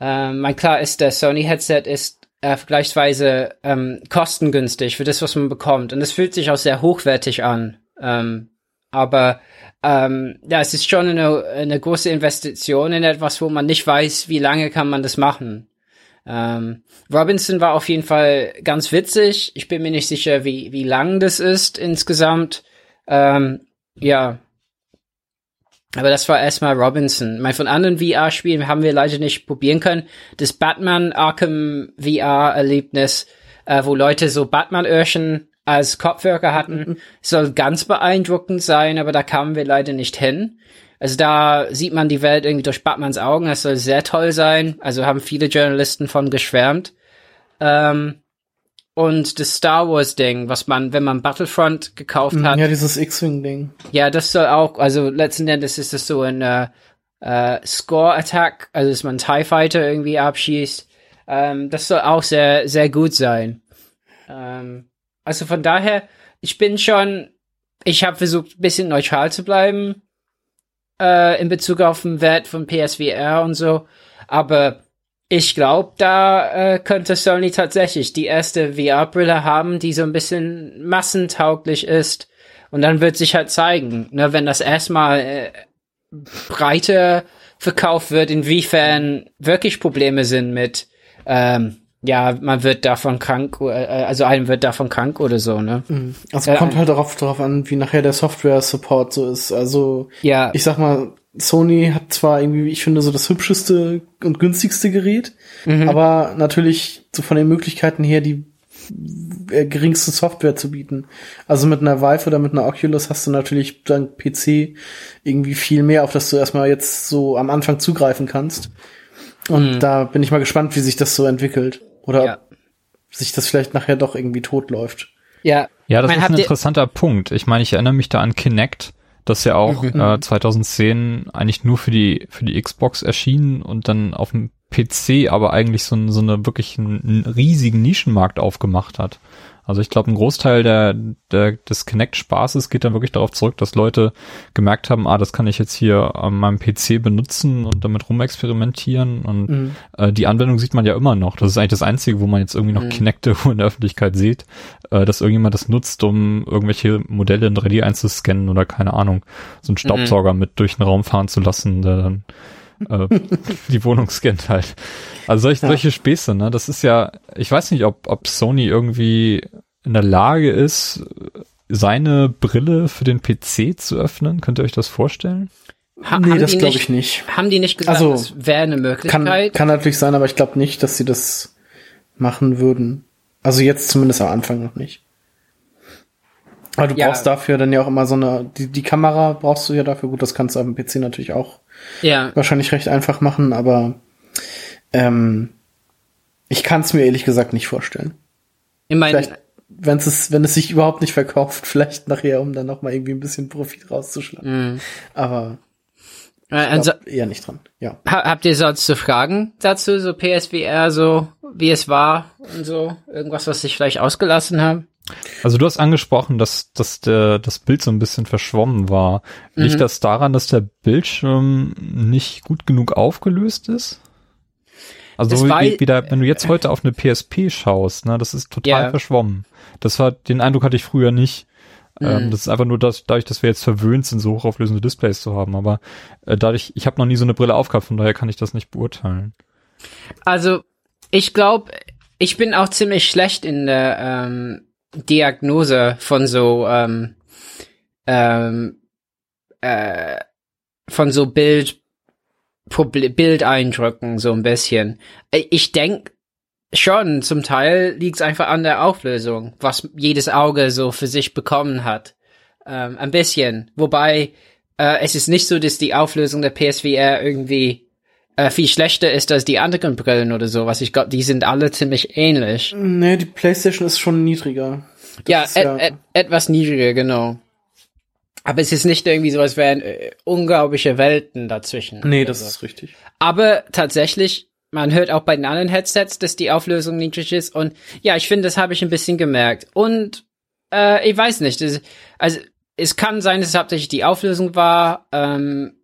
Ähm, mein klar ist, der Sony-Headset ist äh, vergleichsweise ähm, kostengünstig für das, was man bekommt. Und es fühlt sich auch sehr hochwertig an. Ähm, aber ähm, ja, es ist schon eine, eine große Investition in etwas, wo man nicht weiß, wie lange kann man das machen. Ähm, Robinson war auf jeden Fall ganz witzig. Ich bin mir nicht sicher, wie, wie lang das ist insgesamt. Ähm, ja, aber das war erstmal Robinson. Mein von anderen VR-Spielen haben wir leider nicht probieren können. Das Batman Arkham VR-Erlebnis, äh, wo Leute so Batman-Öhrchen als Kopfhörer hatten, mhm. soll ganz beeindruckend sein, aber da kamen wir leider nicht hin. Also da sieht man die Welt irgendwie durch Batmans Augen. Das soll sehr toll sein. Also haben viele Journalisten von geschwärmt. Ähm, und das Star Wars Ding, was man, wenn man Battlefront gekauft hat. Ja, dieses X-Wing Ding. Ja, das soll auch, also letzten Endes ist das so ein äh, äh, Score Attack, also dass man TIE Fighter irgendwie abschießt. Ähm, das soll auch sehr, sehr gut sein. Ähm, also von daher, ich bin schon, ich habe versucht, ein bisschen neutral zu bleiben äh, in Bezug auf den Wert von PSVR und so. Aber ich glaube, da äh, könnte Sony tatsächlich die erste VR-Brille haben, die so ein bisschen massentauglich ist. Und dann wird sich halt zeigen, ne, wenn das erstmal äh, breiter verkauft wird, inwiefern wirklich Probleme sind mit, ähm, ja, man wird davon krank, äh, also einem wird davon krank oder so, ne? Mhm. Also äh, kommt halt darauf, darauf an, wie nachher der Software-Support so ist. Also, ja. ich sag mal, Sony hat zwar irgendwie, ich finde, so das hübscheste und günstigste Gerät, mhm. aber natürlich so von den Möglichkeiten her die äh, geringste Software zu bieten. Also mit einer Vive oder mit einer Oculus hast du natürlich dein PC irgendwie viel mehr, auf das du erstmal jetzt so am Anfang zugreifen kannst. Und mhm. da bin ich mal gespannt, wie sich das so entwickelt. Oder ja. ob sich das vielleicht nachher doch irgendwie totläuft. Ja. Ja, das mein, ist ein interessanter Punkt. Ich meine, ich erinnere mich da an Kinect das ja auch mhm. äh, 2010 eigentlich nur für die für die Xbox erschienen und dann auf dem PC aber eigentlich so, so eine wirklich einen, einen riesigen Nischenmarkt aufgemacht hat. Also ich glaube, ein Großteil der, der, des Kinect-Spaßes geht dann wirklich darauf zurück, dass Leute gemerkt haben, ah, das kann ich jetzt hier an meinem PC benutzen und damit rumexperimentieren. Und mhm. äh, die Anwendung sieht man ja immer noch. Das ist eigentlich das Einzige, wo man jetzt irgendwie noch mhm. Kinecte in der Öffentlichkeit sieht, äh, dass irgendjemand das nutzt, um irgendwelche Modelle in 3D einzuscannen oder keine Ahnung, so einen Staubsauger mhm. mit durch den Raum fahren zu lassen, der dann äh, die Wohnung scannt halt. Also solch, ja. solche Späße, ne? Das ist ja, ich weiß nicht, ob, ob Sony irgendwie in der Lage ist, seine Brille für den PC zu öffnen. Könnt ihr euch das vorstellen? Ha nee, das glaube ich nicht. Haben die nicht gesagt, also, das wäre eine Möglichkeit? Kann, kann natürlich sein, aber ich glaube nicht, dass sie das machen würden. Also jetzt zumindest am Anfang noch nicht. Aber du ja. brauchst dafür dann ja auch immer so eine, die, die Kamera brauchst du ja dafür. Gut, das kannst du am PC natürlich auch ja. wahrscheinlich recht einfach machen, aber ähm, ich kann es mir ehrlich gesagt nicht vorstellen. Ich meine, wenn es wenn es sich überhaupt nicht verkauft, vielleicht nachher, um dann noch mal irgendwie ein bisschen Profit rauszuschlagen. Mm. Aber äh, also, eher nicht dran. Ja. Habt ihr sonst so Fragen dazu, so PSVR, so wie es war und so irgendwas, was sich vielleicht ausgelassen haben? Also du hast angesprochen, dass, dass der, das Bild so ein bisschen verschwommen war. Mhm. Liegt das daran, dass der Bildschirm nicht gut genug aufgelöst ist? Also so wie, wie da, wenn du jetzt heute auf eine PSP schaust, ne, das ist total yeah. verschwommen. Das war, den Eindruck hatte ich früher nicht. Ähm, mhm. Ähm, das ist einfach nur das, dadurch, dass wir jetzt verwöhnt sind, so hochauflösende Displays zu haben. Aber äh, dadurch, ich habe noch nie so eine Brille aufgehabt, von daher kann ich das nicht beurteilen. Also, ich glaube, ich bin auch ziemlich schlecht in der ähm, Diagnose von so ähm, ähm, äh, von so Bild Bildeindrücken so ein bisschen. Ich denke schon, zum Teil liegt es einfach an der Auflösung, was jedes Auge so für sich bekommen hat. Ähm, ein bisschen. Wobei äh, es ist nicht so, dass die Auflösung der PSVR irgendwie äh, viel schlechter ist als die anderen Brillen oder so. Was ich glaube, die sind alle ziemlich ähnlich. Nee, die PlayStation ist schon niedriger. Ja, et, ja et, etwas niedriger, genau. Aber es ist nicht irgendwie so, als wären äh, unglaubliche Welten dazwischen. Nee, das so. ist richtig. Aber tatsächlich, man hört auch bei den anderen Headsets, dass die Auflösung niedrig ist. Und ja, ich finde, das habe ich ein bisschen gemerkt. Und äh, ich weiß nicht. Das, also es kann sein, dass es hauptsächlich die Auflösung war. Ähm,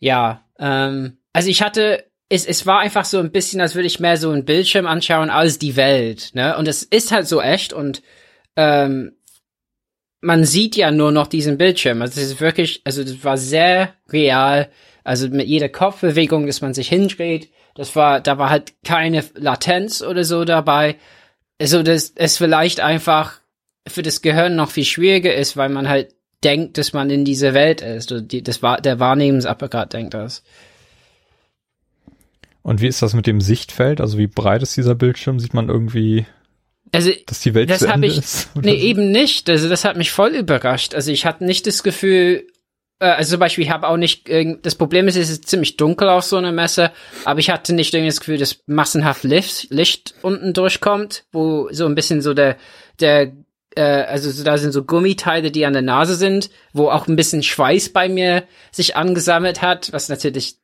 ja, ähm, also ich hatte, es, es war einfach so ein bisschen, als würde ich mehr so einen Bildschirm anschauen als die Welt, ne? Und es ist halt so echt und ähm, man sieht ja nur noch diesen Bildschirm. Also es ist wirklich, also das war sehr real. Also mit jeder Kopfbewegung, dass man sich hindreht, das war, da war halt keine Latenz oder so dabei. Also das es vielleicht einfach für das Gehirn noch viel schwieriger ist, weil man halt denkt, dass man in dieser Welt ist. Oder die, das war, der Wahrnehmungsapparat denkt das. Und wie ist das mit dem Sichtfeld? Also wie breit ist dieser Bildschirm? Sieht man irgendwie, also, dass die Welt das zu Ende ich, ist? Nee, so? eben nicht. Also das hat mich voll überrascht. Also ich hatte nicht das Gefühl, äh, also zum Beispiel, ich habe auch nicht, das Problem ist, es ist ziemlich dunkel auf so einer Messe, aber ich hatte nicht irgendwie das Gefühl, dass massenhaft Licht, Licht unten durchkommt, wo so ein bisschen so der, der äh, also so, da sind so Gummiteile, die an der Nase sind, wo auch ein bisschen Schweiß bei mir sich angesammelt hat, was natürlich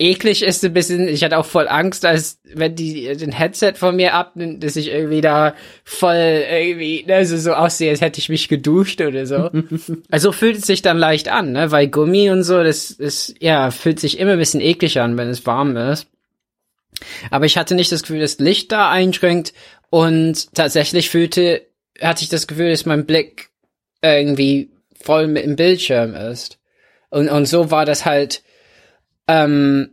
eklig ist ein bisschen. Ich hatte auch voll Angst, als wenn die den Headset von mir abnimmt, dass ich irgendwie da voll irgendwie also so aussehe, als hätte ich mich geduscht oder so. also fühlt es sich dann leicht an, ne? Weil Gummi und so, das ist ja fühlt sich immer ein bisschen eklig an, wenn es warm ist. Aber ich hatte nicht das Gefühl, dass Licht da einschränkt und tatsächlich fühlte hatte ich das Gefühl, dass mein Blick irgendwie voll mit dem Bildschirm ist. Und, und so war das halt ähm,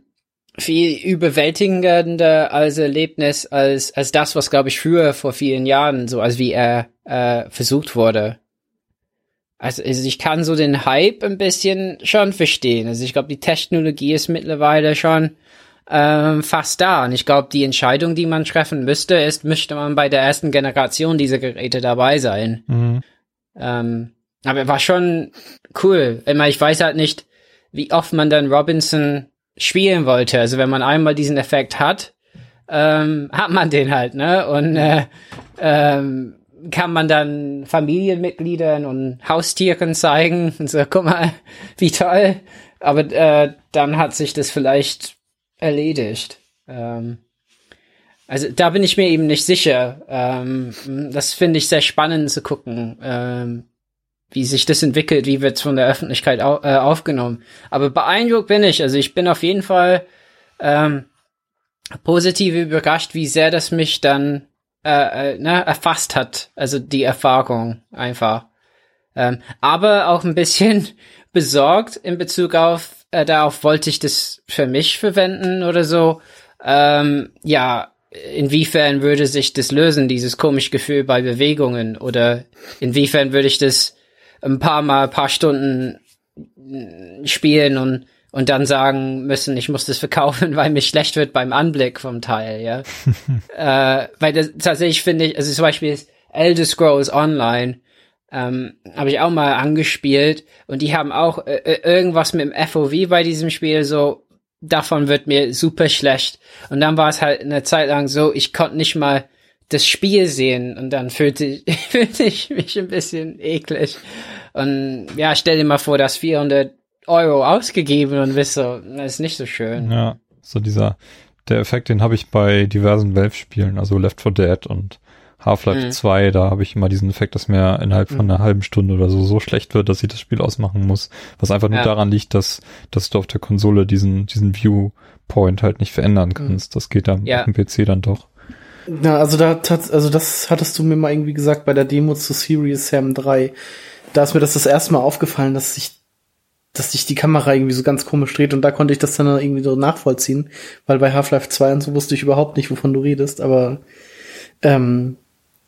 viel überwältigender als Erlebnis als, als das, was, glaube ich, früher vor vielen Jahren, so als wie er äh, versucht wurde. Also, also ich kann so den Hype ein bisschen schon verstehen. Also ich glaube, die Technologie ist mittlerweile schon ähm, fast da. Und ich glaube, die Entscheidung, die man treffen müsste, ist, müsste man bei der ersten Generation dieser Geräte dabei sein. Mhm. Ähm, aber war schon cool. Ich, meine, ich weiß halt nicht, wie oft man dann Robinson spielen wollte. Also wenn man einmal diesen Effekt hat, ähm, hat man den halt, ne? Und äh, ähm, kann man dann Familienmitgliedern und Haustieren zeigen und so, guck mal, wie toll. Aber äh, dann hat sich das vielleicht erledigt. Ähm, also da bin ich mir eben nicht sicher. Ähm, das finde ich sehr spannend zu gucken, ähm, wie sich das entwickelt, wie wird es von der Öffentlichkeit au äh, aufgenommen. Aber beeindruckt bin ich. Also ich bin auf jeden Fall ähm, positiv überrascht, wie sehr das mich dann äh, äh, ne, erfasst hat. Also die Erfahrung einfach. Ähm, aber auch ein bisschen besorgt in Bezug auf äh, darauf wollte ich das für mich verwenden oder so. Ähm, ja, inwiefern würde sich das lösen, dieses komische Gefühl bei Bewegungen? Oder inwiefern würde ich das ein paar Mal, ein paar Stunden spielen und, und dann sagen müssen, ich muss das verkaufen, weil mir schlecht wird beim Anblick vom Teil, ja. äh, weil das tatsächlich finde ich, also zum Beispiel Elder Scrolls Online, ähm, habe ich auch mal angespielt und die haben auch äh, äh irgendwas mit dem FOV bei diesem Spiel so davon wird mir super schlecht. Und dann war es halt eine Zeit lang so ich konnte nicht mal das Spiel sehen und dann fühlte, fühlte ich mich ein bisschen eklig. Und ja stell dir mal vor dass 400 Euro ausgegeben und wisst so das ist nicht so schön. Ja so dieser der Effekt den habe ich bei diversen Valve Spielen also Left 4 Dead und Half-Life mhm. 2, da habe ich immer diesen Effekt, dass mir innerhalb von mhm. einer halben Stunde oder so so schlecht wird, dass ich das Spiel ausmachen muss. Was einfach nur ja. daran liegt, dass, dass du auf der Konsole diesen, diesen Viewpoint halt nicht verändern mhm. kannst. Das geht dann ja. auf dem PC dann doch. Na, also da also das hattest du mir mal irgendwie gesagt bei der Demo zu Serious Sam 3. Da ist mir das das erste Mal aufgefallen, dass sich dass sich die Kamera irgendwie so ganz komisch dreht und da konnte ich das dann irgendwie so nachvollziehen, weil bei Half-Life 2 und so wusste ich überhaupt nicht, wovon du redest, aber ähm,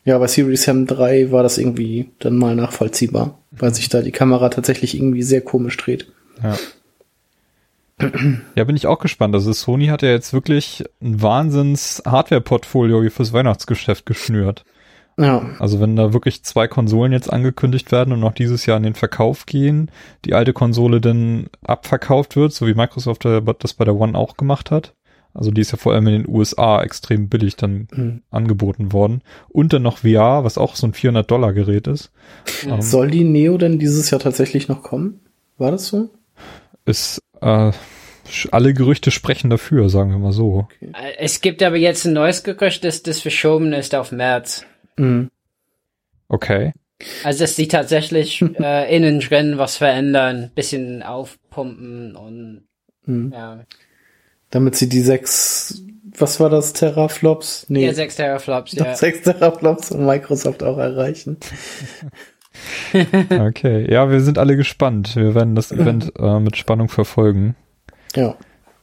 ja, bei Series Sam 3 war das irgendwie dann mal nachvollziehbar, weil sich da die Kamera tatsächlich irgendwie sehr komisch dreht. Ja. Ja, bin ich auch gespannt. Also Sony hat ja jetzt wirklich ein Wahnsinns Hardware-Portfolio fürs Weihnachtsgeschäft geschnürt. Ja. Also wenn da wirklich zwei Konsolen jetzt angekündigt werden und noch dieses Jahr in den Verkauf gehen, die alte Konsole dann abverkauft wird, so wie Microsoft das bei der One auch gemacht hat. Also die ist ja vor allem in den USA extrem billig dann mhm. angeboten worden. Und dann noch VR, was auch so ein 400 Dollar Gerät ist. Ähm, Soll die Neo denn dieses Jahr tatsächlich noch kommen? War das so? Ist äh, alle Gerüchte sprechen dafür, sagen wir mal so. Okay. Es gibt aber jetzt ein neues Gerücht, dass das verschoben ist auf März. Mhm. Okay. Also dass sie tatsächlich äh, innen drin was verändern, bisschen aufpumpen und mhm. ja. Damit sie die sechs, was war das, Teraflops? Nee. Ja, sechs Teraflops, ja. Sechs Teraflops von Microsoft auch erreichen. okay, ja, wir sind alle gespannt. Wir werden das Event äh, mit Spannung verfolgen. Ja.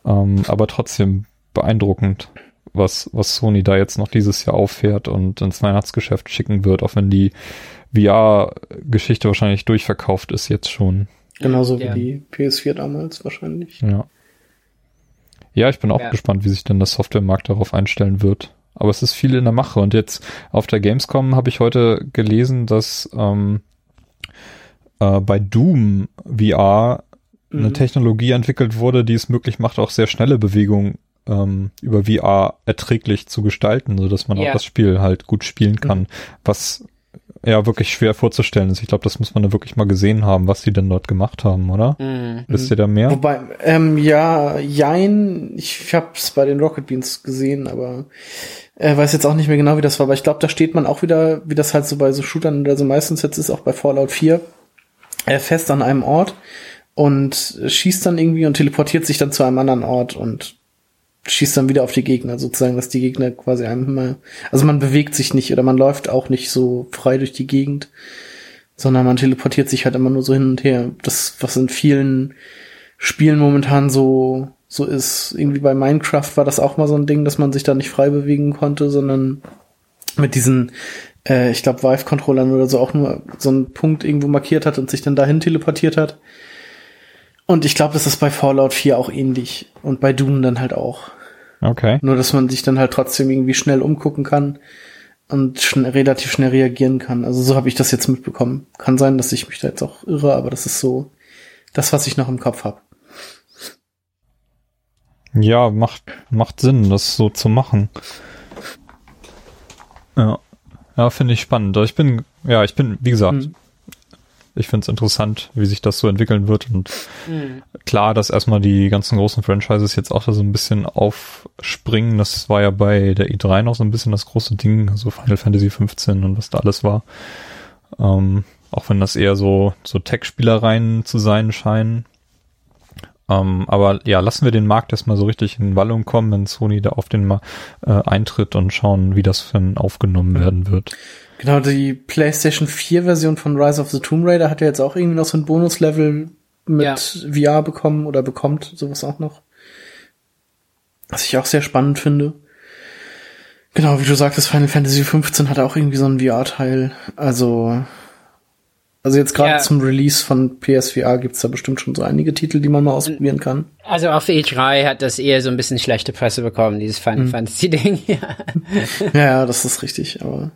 Ähm, aber trotzdem beeindruckend was, was Sony da jetzt noch dieses Jahr auffährt und ins Weihnachtsgeschäft schicken wird, auch wenn die VR-Geschichte wahrscheinlich durchverkauft ist jetzt schon. Genauso ja. wie die PS4 damals wahrscheinlich. Ja. Ja, ich bin auch ja. gespannt, wie sich denn der Softwaremarkt darauf einstellen wird. Aber es ist viel in der Mache. Und jetzt auf der Gamescom habe ich heute gelesen, dass ähm, äh, bei Doom VR eine mhm. Technologie entwickelt wurde, die es möglich macht, auch sehr schnelle Bewegungen ähm, über VR erträglich zu gestalten, so dass man ja. auch das Spiel halt gut spielen kann, mhm. was ja wirklich schwer vorzustellen ist. Ich glaube, das muss man da wirklich mal gesehen haben, was die denn dort gemacht haben, oder? Mhm. Wisst ihr da mehr? Wobei, ähm, ja, jein, ich hab's bei den Rocket Beans gesehen, aber äh, weiß jetzt auch nicht mehr genau, wie das war, aber ich glaube, da steht man auch wieder, wie das halt so bei so Shootern oder so meistens jetzt ist, auch bei Fallout 4, äh, fest an einem Ort und schießt dann irgendwie und teleportiert sich dann zu einem anderen Ort und schießt dann wieder auf die Gegner, sozusagen, dass die Gegner quasi immer, also man bewegt sich nicht oder man läuft auch nicht so frei durch die Gegend, sondern man teleportiert sich halt immer nur so hin und her. Das, was in vielen Spielen momentan so, so ist. Irgendwie bei Minecraft war das auch mal so ein Ding, dass man sich da nicht frei bewegen konnte, sondern mit diesen, äh, ich glaube, Vive-Controllern oder so auch nur so einen Punkt irgendwo markiert hat und sich dann dahin teleportiert hat. Und ich glaube, das ist bei Fallout 4 auch ähnlich. Und bei Doom dann halt auch. Okay. Nur, dass man sich dann halt trotzdem irgendwie schnell umgucken kann und schn relativ schnell reagieren kann. Also so habe ich das jetzt mitbekommen. Kann sein, dass ich mich da jetzt auch irre, aber das ist so das, was ich noch im Kopf habe. Ja, macht, macht Sinn, das so zu machen. Ja. Ja, finde ich spannend. Ich bin, ja, ich bin, wie gesagt, mhm ich finde es interessant, wie sich das so entwickeln wird. Und mhm. klar, dass erstmal die ganzen großen Franchises jetzt auch da so ein bisschen aufspringen. Das war ja bei der i3 noch so ein bisschen das große Ding, so Final Fantasy 15 und was da alles war. Ähm, auch wenn das eher so, so Tech-Spielereien zu sein scheinen. Ähm, aber ja, lassen wir den Markt erstmal so richtig in Wallung kommen, wenn Sony da auf den mal äh, eintritt und schauen, wie das dann aufgenommen mhm. werden wird. Genau, die PlayStation 4 Version von Rise of the Tomb Raider hat ja jetzt auch irgendwie noch so ein Bonuslevel mit ja. VR bekommen oder bekommt sowas auch noch. Was ich auch sehr spannend finde. Genau, wie du sagtest, Final Fantasy 15 hat auch irgendwie so einen VR-Teil. Also, also jetzt gerade ja. zum Release von PSVR gibt's da bestimmt schon so einige Titel, die man mal ausprobieren kann. Also auf E3 hat das eher so ein bisschen schlechte Presse bekommen, dieses Final hm. Fantasy Ding. ja. ja, das ist richtig, aber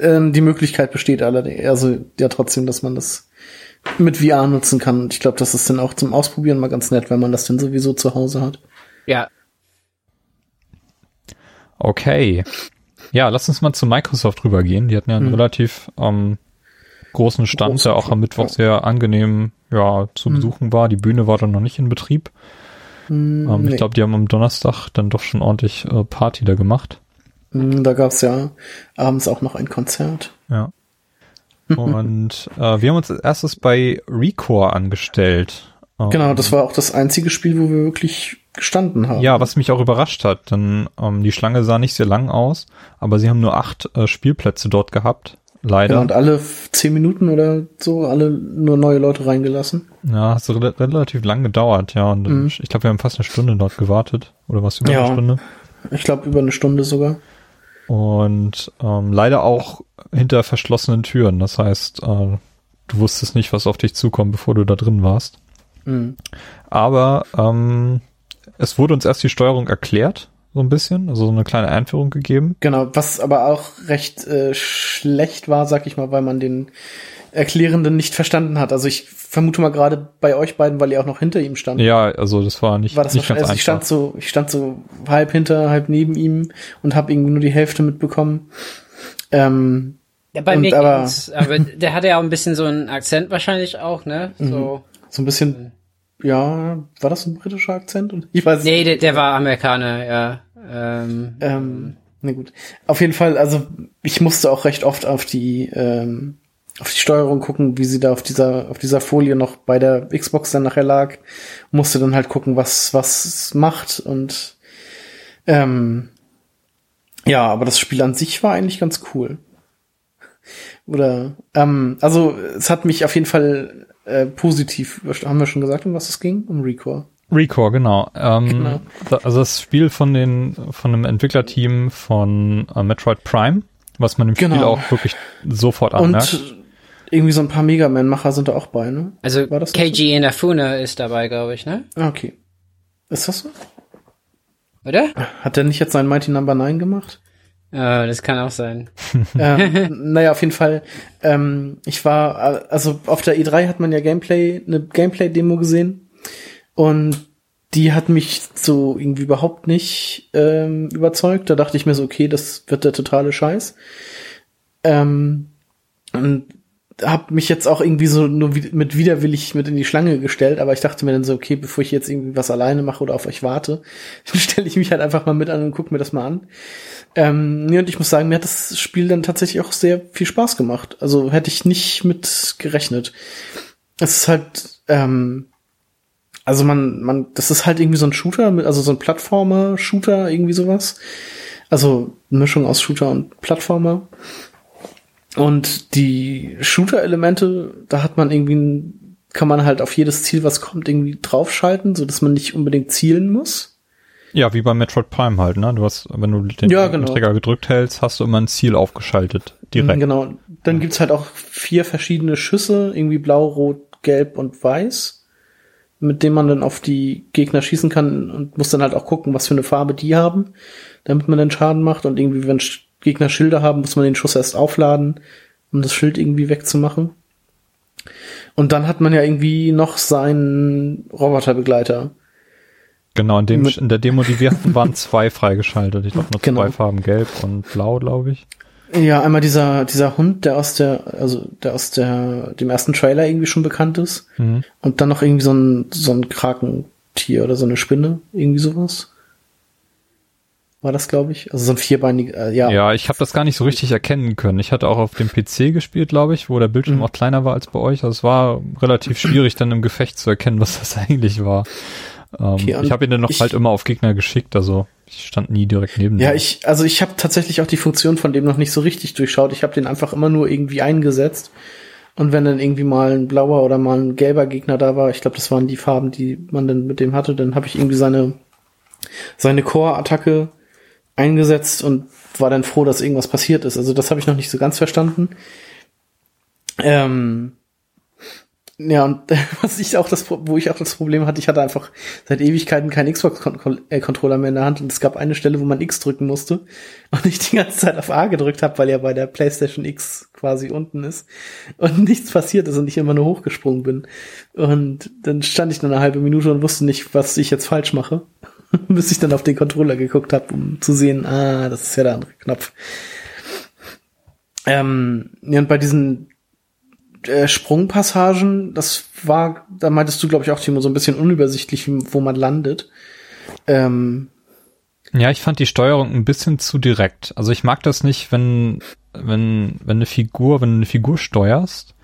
ähm, die Möglichkeit besteht allerdings, also ja trotzdem, dass man das mit VR nutzen kann. Und ich glaube, das ist dann auch zum Ausprobieren mal ganz nett, wenn man das dann sowieso zu Hause hat. Ja. Okay. Ja, lass uns mal zu Microsoft rübergehen. Die hatten ja einen hm. relativ ähm, großen Stand, Groß, der auch am Mittwoch ja. sehr angenehm ja, zu hm. besuchen war. Die Bühne war dann noch nicht in Betrieb. Hm, ähm, nee. Ich glaube, die haben am Donnerstag dann doch schon ordentlich äh, Party da gemacht. Hm, da gab's ja abends auch noch ein Konzert. Ja. Und äh, wir haben uns als erstes bei Recore angestellt. Genau, das war auch das einzige Spiel, wo wir wirklich gestanden haben. Ja, was mich auch überrascht hat, denn ähm, die Schlange sah nicht sehr lang aus, aber sie haben nur acht äh, Spielplätze dort gehabt. leider. Ja, und alle zehn Minuten oder so, alle nur neue Leute reingelassen. Ja, hat so re relativ lang gedauert, ja. Und Mhm. ich glaube, wir haben fast eine Stunde dort gewartet. Oder was über Ja. eine Stunde? Ich glaube über eine Stunde sogar. Und ähm, leider auch hinter verschlossenen Türen. Das heißt, äh, du wusstest nicht, was auf dich zukommt, bevor du da drin warst. Mhm. Aber ähm, es wurde uns erst die Steuerung erklärt, so ein bisschen, also so eine kleine Einführung gegeben. Genau, was aber auch recht äh, schlecht war, sag ich mal, weil man den Erklärenden nicht verstanden hat. Also ich vermute mal gerade bei euch beiden, weil ihr auch noch hinter ihm stand. Ja, also das war nicht, war das nicht ganz also ich stand einfach. so, ich stand so halb hinter, halb neben ihm und habe irgendwie nur die Hälfte mitbekommen. Ähm, Ja, bei mir aber- ging's, aber der hatte ja auch ein bisschen so einen Akzent wahrscheinlich auch, ne? Mhm. So. so ein bisschen, ja, war das ein britischer Akzent? Und ich weiß Nee, der, der war Amerikaner, ja. Ähm, Ähm, na gut. Auf jeden Fall, also ich musste auch recht oft auf die ähm, auf die Steuerung gucken, wie sie da auf dieser auf dieser Folie noch bei der Xbox dann nachher lag. Musste dann halt gucken, was was es macht und ähm, ja, aber das Spiel an sich war eigentlich ganz cool. Oder ähm, also es hat mich auf jeden Fall äh, positiv, haben wir schon gesagt, um was es ging? Um Recore. Recore, genau. Ähm, Genau. Also das Spiel von den von einem Entwicklerteam von äh, Metroid Prime, was man im Spiel Genau. auch wirklich sofort anmerkt. Und irgendwie so ein paar Mega Man-Macher sind da auch bei, ne? also War das so? KG Inafune ist dabei, glaube ich, ne? Ah, okay. Ist das so? Oder? Hat der nicht jetzt sein Mighty Number 9 gemacht? Äh, das kann auch sein. ähm, naja, auf jeden Fall. Ähm, ich war, äh, also auf der E3 hat man ja Gameplay, eine Gameplay-Demo gesehen. Und die hat mich so irgendwie überhaupt nicht ähm, überzeugt. Da dachte ich mir so, okay, das wird der totale Scheiß. Ähm, und habe mich jetzt auch irgendwie so nur mit widerwillig mit in die Schlange gestellt, aber ich dachte mir dann so, okay, bevor ich jetzt irgendwie was alleine mache oder auf euch warte, stelle ich mich halt einfach mal mit an und gucke mir das mal an. Ähm, nee, und ich muss sagen, mir hat das Spiel dann tatsächlich auch sehr viel Spaß gemacht. Also hätte ich nicht mit gerechnet. Es ist halt, ähm, also man, man, das ist halt irgendwie so ein Shooter, mit, also so ein Plattformer-Shooter, irgendwie sowas. Also Mischung aus Shooter und Plattformer. Und die Shooter-Elemente, da hat man irgendwie, kann man halt auf jedes Ziel, was kommt, irgendwie draufschalten, so dass man nicht unbedingt zielen muss. Ja, wie bei Metroid Prime halt, ne? Du hast, wenn du den Ja, genau. Trigger gedrückt hältst, hast du immer ein Ziel aufgeschaltet. Direkt. Genau. Dann gibt's halt auch vier verschiedene Schüsse, irgendwie blau, rot, gelb und weiß, mit denen man dann auf die Gegner schießen kann und muss dann halt auch gucken, was für eine Farbe die haben, damit man den Schaden macht. Und irgendwie, wenn Gegner Schilder haben, muss man den Schuss erst aufladen, um das Schild irgendwie wegzumachen. Und dann hat man ja irgendwie noch seinen Roboterbegleiter. Genau, in, dem, Mit- in der Demo, die wir hatten, waren zwei freigeschaltet. Ich glaube nur Genau. zwei Farben, gelb und blau, glaube ich. Ja, einmal dieser, dieser Hund, der aus der, also der aus der, dem ersten Trailer irgendwie schon bekannt ist. Mhm. Und dann noch irgendwie so ein, so ein Krakentier oder so eine Spinne, irgendwie sowas. War das, glaube ich? Also so ein vierbeiniger, äh, ja. Ja, ich habe das gar nicht so richtig erkennen können. Ich hatte auch auf dem PC gespielt, glaube ich, wo der Bildschirm Mhm. auch kleiner war als bei euch. Also es war relativ schwierig, dann im Gefecht zu erkennen, was das eigentlich war. Ähm, Okay, ich habe ihn dann noch ich- halt immer auf Gegner geschickt, also ich stand nie direkt neben Ja, dem. ich, also ich habe tatsächlich auch die Funktion von dem noch nicht so richtig durchschaut. Ich habe den einfach immer nur irgendwie eingesetzt. Und wenn dann irgendwie mal ein blauer oder mal ein gelber Gegner da war, ich glaube, das waren die Farben, die man dann mit dem hatte, dann habe ich irgendwie seine, seine Core-Attacke eingesetzt und war dann froh, dass irgendwas passiert ist. Also das habe ich noch nicht so ganz verstanden. Ähm, ja, und was ich auch das, wo ich auch das Problem hatte, ich hatte einfach seit Ewigkeiten keinen Xbox-Controller mehr in der Hand und es gab eine Stelle, wo man X drücken musste und ich die ganze Zeit auf A gedrückt habe, weil ja bei der PlayStation X quasi unten ist und nichts passiert ist und ich immer nur hochgesprungen bin. Und dann stand ich dann eine halbe Minute und wusste nicht, was ich jetzt falsch mache, bis ich dann auf den Controller geguckt habe, um zu sehen, ah, das ist ja der andere Knopf. Ähm, ja, und bei diesen äh, Sprungpassagen, das war, da meintest du, glaube ich, auch, Timo, so ein bisschen unübersichtlich, wo man landet. Ähm, Ja, ich fand die Steuerung ein bisschen zu direkt. Also ich mag das nicht, wenn, wenn, wenn eine Figur, wenn du eine Figur steuerst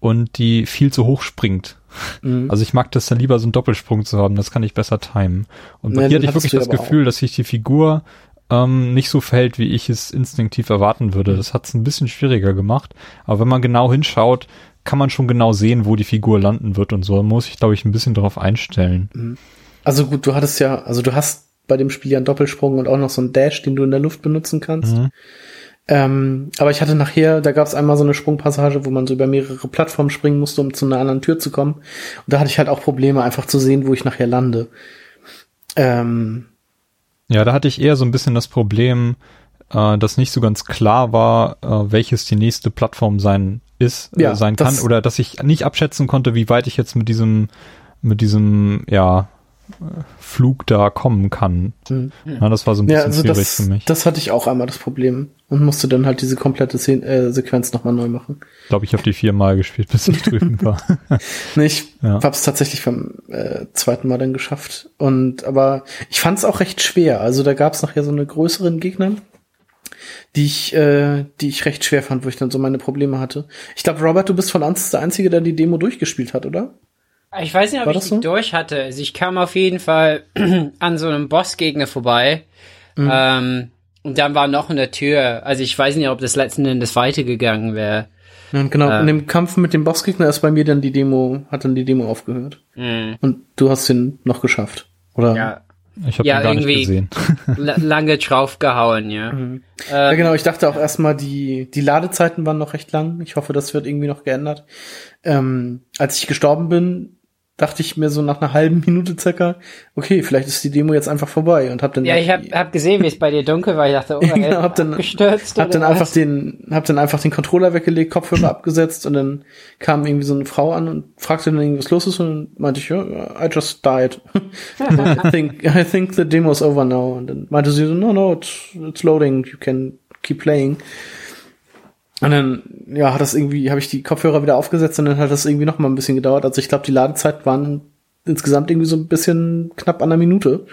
und die viel zu hoch springt. Mhm. Also ich mag das dann lieber so einen Doppelsprung zu haben, das kann ich besser timen. Und bei Ja, hier den hatte ich wirklich das Gefühl, dass sich die Figur ähm, nicht so verhält, wie ich es instinktiv erwarten würde. Das hat es ein bisschen schwieriger gemacht. Aber wenn man genau hinschaut, kann man schon genau sehen, wo die Figur landen wird und so. Da muss ich, glaube ich, ein bisschen darauf einstellen. Mhm. Also gut, du hattest ja, also du hast bei dem Spiel ja einen Doppelsprung und auch noch so einen Dash, den du in der Luft benutzen kannst. Mhm. Ähm, aber ich hatte nachher, da gab es einmal so eine Sprungpassage, wo man so über mehrere Plattformen springen musste, um zu einer anderen Tür zu kommen. Und da hatte ich halt auch Probleme, einfach zu sehen, wo ich nachher lande. Ähm, ja, da hatte ich eher so ein bisschen das Problem, äh, dass nicht so ganz klar war, äh, welches die nächste Plattform sein ist, äh, ja, sein kann, oder dass ich nicht abschätzen konnte, wie weit ich jetzt mit diesem, mit diesem, ja, Flug da kommen kann. Mhm. Ja, das war so ein bisschen ja, also schwierig das, für mich. Das hatte ich auch einmal das Problem und musste dann halt diese komplette Se äh, Sequenz nochmal neu machen. Ich glaube, ich habe die viermal gespielt, bis ich drüben war. nee, ich ja. habe es tatsächlich beim äh, zweiten Mal dann geschafft. Und aber ich fand es auch recht schwer. Also da gab es nachher so eine größeren Gegner, die ich, äh, die ich recht schwer fand, wo ich dann so meine Probleme hatte. Ich glaube, Robert, du bist von uns der Einzige, der die Demo durchgespielt hat, oder? Ich weiß nicht, ob War ich die so? durch hatte. Also ich kam auf jeden Fall an so einem Bossgegner vorbei. Mhm. Ähm, und dann war noch eine Tür. Also ich weiß nicht, ob das letzten Endes weitergegangen wäre. Ja, genau, ähm, in dem Kampf mit dem Bossgegner ist bei mir dann die Demo, hat dann die Demo aufgehört. Mhm. Und du hast ihn noch geschafft, oder? Ja. Ich habe ja, gar nicht gesehen. lange draufgehauen, ja. Mhm. Ähm, ja, genau. Ich dachte auch erstmal, die, die Ladezeiten waren noch recht lang. Ich hoffe, das wird irgendwie noch geändert. Ähm, als ich gestorben bin, dachte ich mir so nach einer halben Minute circa, okay, vielleicht ist die Demo jetzt einfach vorbei und hab dann ja ich hab, hab gesehen, wie es bei dir dunkel war. Ich dachte, oh, genau, hab dann gestürzt hab dann was? einfach den hab dann einfach den Controller weggelegt, Kopfhörer abgesetzt und dann kam irgendwie so eine Frau an und fragte dann irgendwie was los ist und dann meinte ich, ja, I just died. I think I think the demo's over now und dann meinte sie so, no no, it's, it's loading, you can keep playing. Und dann, ja, hat das irgendwie, habe ich die Kopfhörer wieder aufgesetzt und dann hat das irgendwie noch mal ein bisschen gedauert. Also ich glaube, die Ladezeit waren insgesamt irgendwie so ein bisschen knapp an der Minute.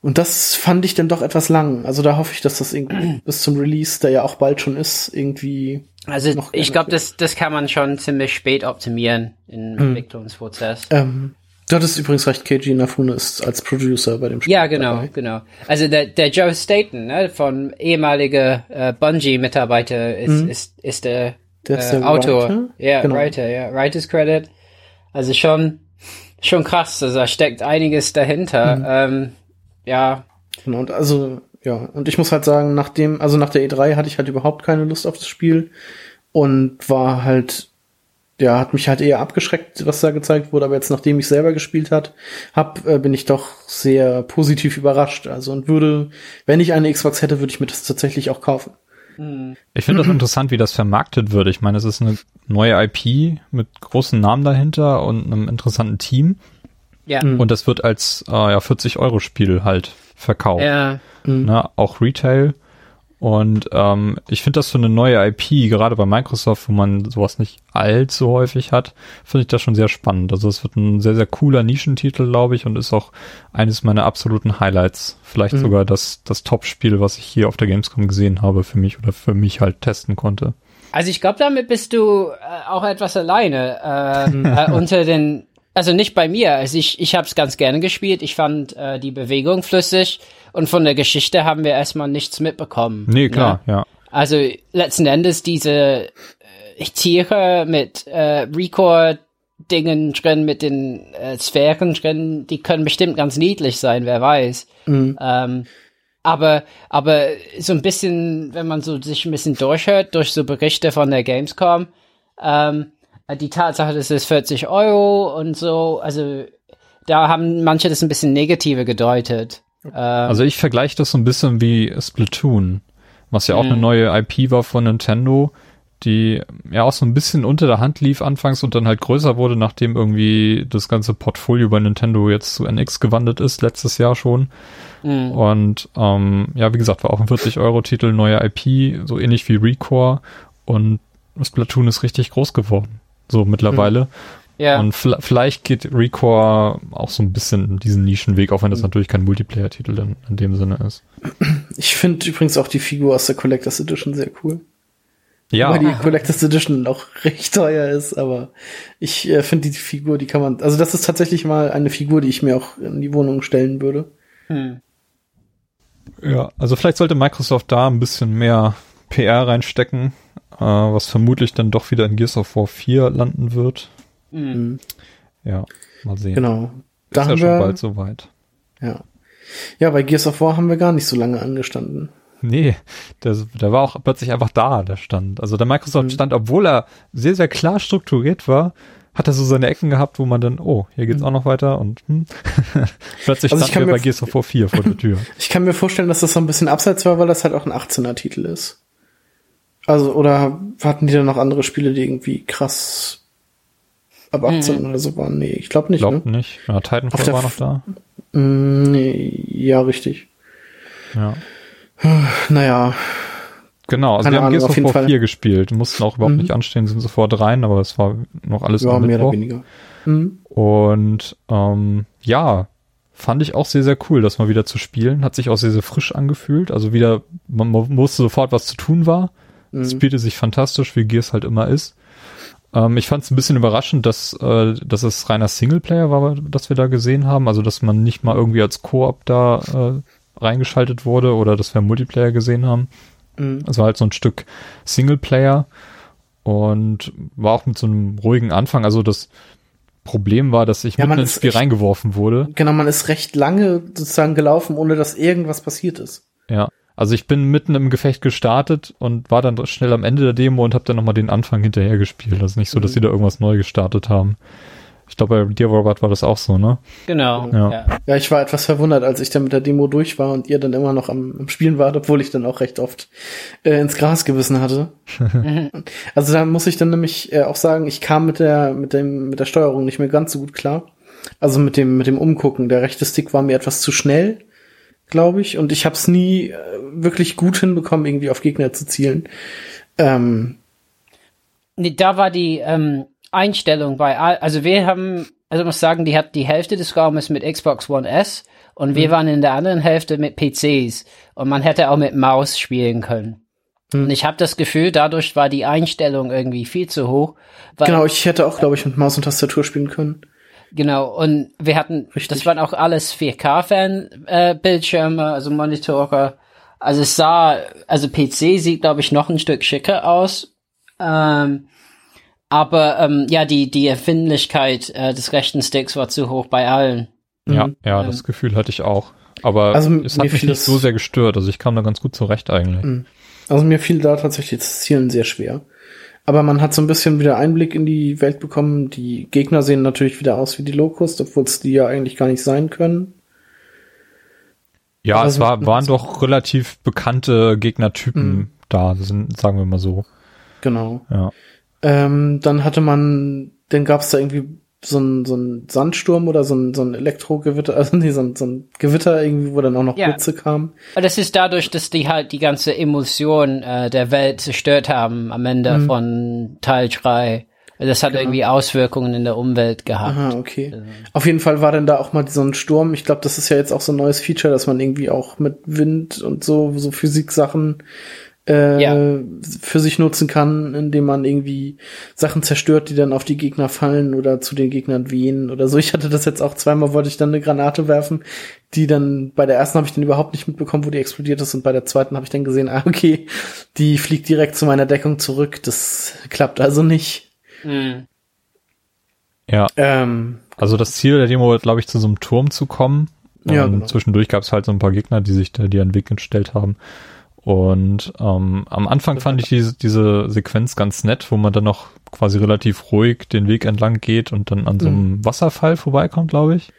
Und das fand ich dann doch etwas lang. Also da hoffe ich, dass das irgendwie bis zum Release, der ja auch bald schon ist, irgendwie. Also ich glaube, das, das kann man schon ziemlich spät optimieren im hm. Entwicklungsprozess. Ähm, Du hattest übrigens recht, Keiji Inafune ist als Producer bei dem Spiel. Ja, genau, dabei. genau. Also der, der Joe Staten, ne, von ehemaliger äh, Bungie-Mitarbeiter ist, mhm. ist, ist der, der, ist äh, der Autor. Writer? Ja, genau. Writer, ja. Writers Credit. Also schon, schon krass. Also da steckt einiges dahinter. Mhm. Ähm, ja. Genau, und also, ja, und ich muss halt sagen, nachdem, also nach der E3 hatte ich halt überhaupt keine Lust auf das Spiel und war halt ja, hat mich halt eher abgeschreckt, was da gezeigt wurde, aber jetzt, nachdem ich selber gespielt hat, hab, äh, bin ich doch sehr positiv überrascht. Also und würde, wenn ich eine Xbox hätte, würde ich mir das tatsächlich auch kaufen. Hm. Ich finde das interessant, wie das vermarktet wird. Ich meine, es ist eine neue IP mit großen Namen dahinter und einem interessanten Team. Ja. Hm. Und das wird als äh, ja, 40 Euro Spiel halt verkauft. Ja. Ne, auch Retail. Und ähm, ich finde das für eine neue IP, gerade bei Microsoft, wo man sowas nicht allzu häufig hat, finde ich das schon sehr spannend. Also es wird ein sehr, sehr cooler Nischentitel, glaube ich, und ist auch eines meiner absoluten Highlights. Vielleicht mhm. sogar das, das Top-Spiel, was ich hier auf der Gamescom gesehen habe für mich oder für mich halt testen konnte. Also ich glaube, damit bist du äh, auch etwas alleine äh, äh, unter den also nicht bei mir. Also ich, ich habe es ganz gerne gespielt. Ich fand äh, die Bewegung flüssig und von der Geschichte haben wir erstmal nichts mitbekommen. Nee, klar, ne? ja. Also letzten Endes diese äh, Tiere mit äh, Record-Dingen drin, mit den äh, Sphären drin, die können bestimmt ganz niedlich sein, wer weiß. Mhm. Ähm, aber, aber so ein bisschen, wenn man so sich ein bisschen durchhört, durch so Berichte von der Gamescom, ähm, die Tatsache, dass es 40 Euro und so, also da haben manche das ein bisschen negative gedeutet. Ähm, also ich vergleiche das so ein bisschen wie Splatoon, was ja auch eine mhm. neue IP war von Nintendo, die ja auch so ein bisschen unter der Hand lief anfangs und dann halt größer wurde, nachdem irgendwie das ganze Portfolio bei Nintendo jetzt zu NX gewandelt ist, letztes Jahr schon. Mhm. Und ähm, ja, wie gesagt, war auch ein 40-Euro-Titel, neue IP, so ähnlich wie Recore und Splatoon ist richtig groß geworden so mittlerweile. Mhm. Ja. Und vielleicht geht Recore auch so ein bisschen diesen Nischenweg, auch wenn das mhm. natürlich kein Multiplayer-Titel in, in, dem Sinne ist. Ich finde übrigens auch die Figur aus der Collectors Edition sehr cool. Ja. Weil die Collectors Edition auch recht teuer ist, aber ich äh, finde die Figur, die kann man, also das ist tatsächlich mal eine Figur, die ich mir auch in die Wohnung stellen würde. Hm. Ja, also vielleicht sollte Microsoft da ein bisschen mehr PR reinstecken, äh, was vermutlich dann doch wieder in Gears of War 4 landen wird. Mhm. Ja, mal sehen. Genau. Da Ist ja schon wir, bald soweit. Ja. Ja, bei Gears of War haben wir gar nicht so lange angestanden. Nee, der, der war auch plötzlich einfach da, der Stand. Also der Microsoft mhm. stand, obwohl er sehr, sehr klar strukturiert war, hat er so seine Ecken gehabt, wo man dann, oh, hier geht's mhm. auch noch weiter und hm. plötzlich also stand er bei Gears of War 4 vor der Tür. Ich kann mir vorstellen, dass das so ein bisschen abseits war, weil das halt auch ein 18er Titel ist. Also, oder hatten die dann noch andere Spiele, die irgendwie krass ab 18 mhm. oder so waren? Nee, ich glaube nicht. Glaub ne? nicht. Ja, Titanfall war noch da. Mm, nee, ja, richtig. Ja. Naja. Genau, also Keine wir haben Gears of War 4 gespielt, mussten auch überhaupt mhm. nicht anstehen, sind sofort rein, aber es war noch alles ja, mehr oder weniger. Mhm. Und ähm, ja, fand ich auch sehr, sehr cool, das mal wieder zu spielen. Hat sich auch sehr, sehr frisch angefühlt. Also wieder, man, man wusste sofort, was zu tun war. Mhm. Es spielte sich fantastisch, wie Gears halt immer ist. Ähm, ich fand es ein bisschen überraschend, dass, äh, dass es reiner Singleplayer war, das wir da gesehen haben. Also, dass man nicht mal irgendwie als Koop da äh, reingeschaltet wurde oder dass wir Multiplayer gesehen haben. Mhm. Also halt so ein Stück Singleplayer und war auch mit so einem ruhigen Anfang. Also das Problem war, dass ich ja, mitten ins Spiel echt, reingeworfen wurde. Genau, man ist recht lange sozusagen gelaufen, ohne dass irgendwas passiert ist. Ja. Also ich bin mitten im Gefecht gestartet und war dann schnell am Ende der Demo und habe dann nochmal den Anfang hinterher gespielt. Also nicht so, dass mhm. sie da irgendwas neu gestartet haben. Ich glaube, bei dir, Robert, war das auch so, ne? Genau. Ja. ja, ich war etwas verwundert, als ich dann mit der Demo durch war und ihr dann immer noch am, am Spielen wart, obwohl ich dann auch recht oft äh, ins Gras gebissen hatte. also da muss ich dann nämlich äh, auch sagen, ich kam mit der, mit dem, mit der Steuerung nicht mehr ganz so gut klar. Also mit dem, mit dem Umgucken. Der rechte Stick war mir etwas zu schnell, glaube ich, und ich habe es nie äh, wirklich gut hinbekommen, irgendwie auf Gegner zu zielen. Ähm, nee, da war die, ähm, Einstellung bei, also wir haben, also muss sagen, die hat die Hälfte des Raumes mit Xbox One S und wir mhm. waren in der anderen Hälfte mit PCs und man hätte auch mit Maus spielen können. Mhm. Und ich habe das Gefühl, dadurch war die Einstellung irgendwie viel zu hoch. genau, ich hätte auch, glaube ich, mit Maus und Tastatur spielen können. Genau, und wir hatten, Richtig. das waren auch alles 4K-Fan-Bildschirme, äh, also Monitore. Also es sah, also PC sieht, glaube ich, noch ein Stück schicker aus. Ähm, aber ähm, ja, die, die Erfindlichkeit äh, des rechten Sticks war zu hoch bei allen. Ja, mhm. ja, das Gefühl hatte ich auch. Aber also, es hat mich nicht so sehr gestört. Also ich kam da ganz gut zurecht eigentlich. Mhm. Also mir fiel da tatsächlich das Zielen sehr schwer. Aber man hat so ein bisschen wieder Einblick in die Welt bekommen. Die Gegner sehen natürlich wieder aus wie die Locust, obwohl es die ja eigentlich gar nicht sein können. Ja, Aber es war, waren doch relativ bekannte Gegnertypen mhm. da, sind, sagen wir mal so. Genau. Ja. Ähm, dann hatte man, dann gab es da irgendwie so ein, so ein Sandsturm oder so ein, so ein Elektrogewitter, also nee, so ein, so ein Gewitter irgendwie, wo dann auch noch ja. Blitze kamen. Aber das ist dadurch, dass die halt die ganze Emotion äh, der Welt zerstört haben am Ende mhm. von Teil 3. Das hat genau. irgendwie Auswirkungen in der Umwelt gehabt. Aha, okay. Also. Auf jeden Fall war dann da auch mal so ein Sturm. Ich glaube, das ist ja jetzt auch so ein neues Feature, dass man irgendwie auch mit Wind und so, so Physiksachen äh, ja. für sich nutzen kann, indem man irgendwie Sachen zerstört, die dann auf die Gegner fallen oder zu den Gegnern wehen oder so. Ich hatte das jetzt auch zweimal, wollte ich dann eine Granate werfen, die dann bei der ersten habe ich dann überhaupt nicht mitbekommen, wo die explodiert ist und bei der zweiten habe ich dann gesehen, ah okay, die fliegt direkt zu meiner Deckung zurück. Das klappt also nicht. Mhm. Ja. Ähm, also das Ziel der Demo war, glaube ich, zu so einem Turm zu kommen. Ja, genau. Zwischendurch gab es halt so ein paar Gegner, die sich da die an den Weg gestellt haben. Und ähm, am Anfang fand ich diese, diese Sequenz ganz nett, wo man dann noch quasi relativ ruhig den Weg entlang geht und dann an so einem mhm. Wasserfall vorbeikommt, glaube ich.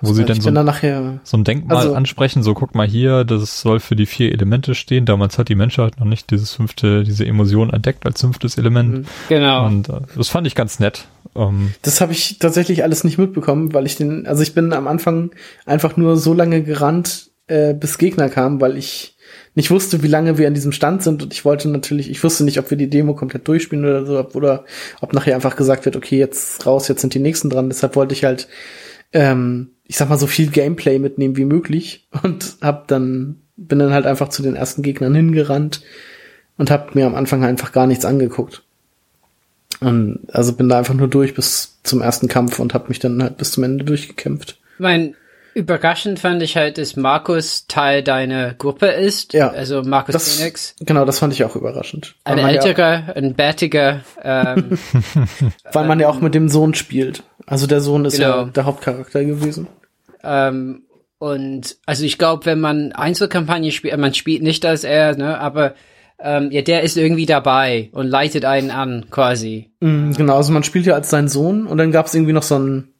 Wo sie dann so, dann nachher, so ein Denkmal also, ansprechen, so guck mal hier, das soll für die vier Elemente stehen. Damals hat die Menschheit noch nicht dieses fünfte, diese Emotion entdeckt als fünftes Element. Mhm. Genau. Und äh, das fand ich ganz nett. Ähm, das habe ich tatsächlich alles nicht mitbekommen, weil ich den, also ich bin am Anfang einfach nur so lange gerannt, äh, bis Gegner kamen, weil ich nicht wusste, wie lange wir an diesem Stand sind und ich wollte natürlich, ich wusste nicht, ob wir die Demo komplett durchspielen oder so, oder ob nachher einfach gesagt wird, okay, jetzt raus, jetzt sind die nächsten dran. Deshalb wollte ich halt, ähm, ich sag mal, so viel Gameplay mitnehmen wie möglich und hab dann, bin dann halt einfach zu den ersten Gegnern hingerannt und hab mir am Anfang einfach gar nichts angeguckt. Und also bin da einfach nur durch bis zum ersten Kampf und hab mich dann halt bis zum Ende durchgekämpft. Ich mein, Überraschend fand ich halt, dass Markus Teil deiner Gruppe ist. Ja. Also Markus Das, Phoenix. genau, das fand ich auch überraschend. Ein man, ja, älterer, ein bärtiger, ähm, weil man ja auch mit dem Sohn spielt. Also der Sohn ist ja Genau. der Hauptcharakter gewesen. ähm, und also ich glaube, wenn man Einzelkampagne spielt, man spielt nicht als er, ne, aber ähm, ja, der ist irgendwie dabei und leitet einen an, quasi. Mhm, genau, also man spielt ja als sein Sohn und dann gab es irgendwie noch so einen,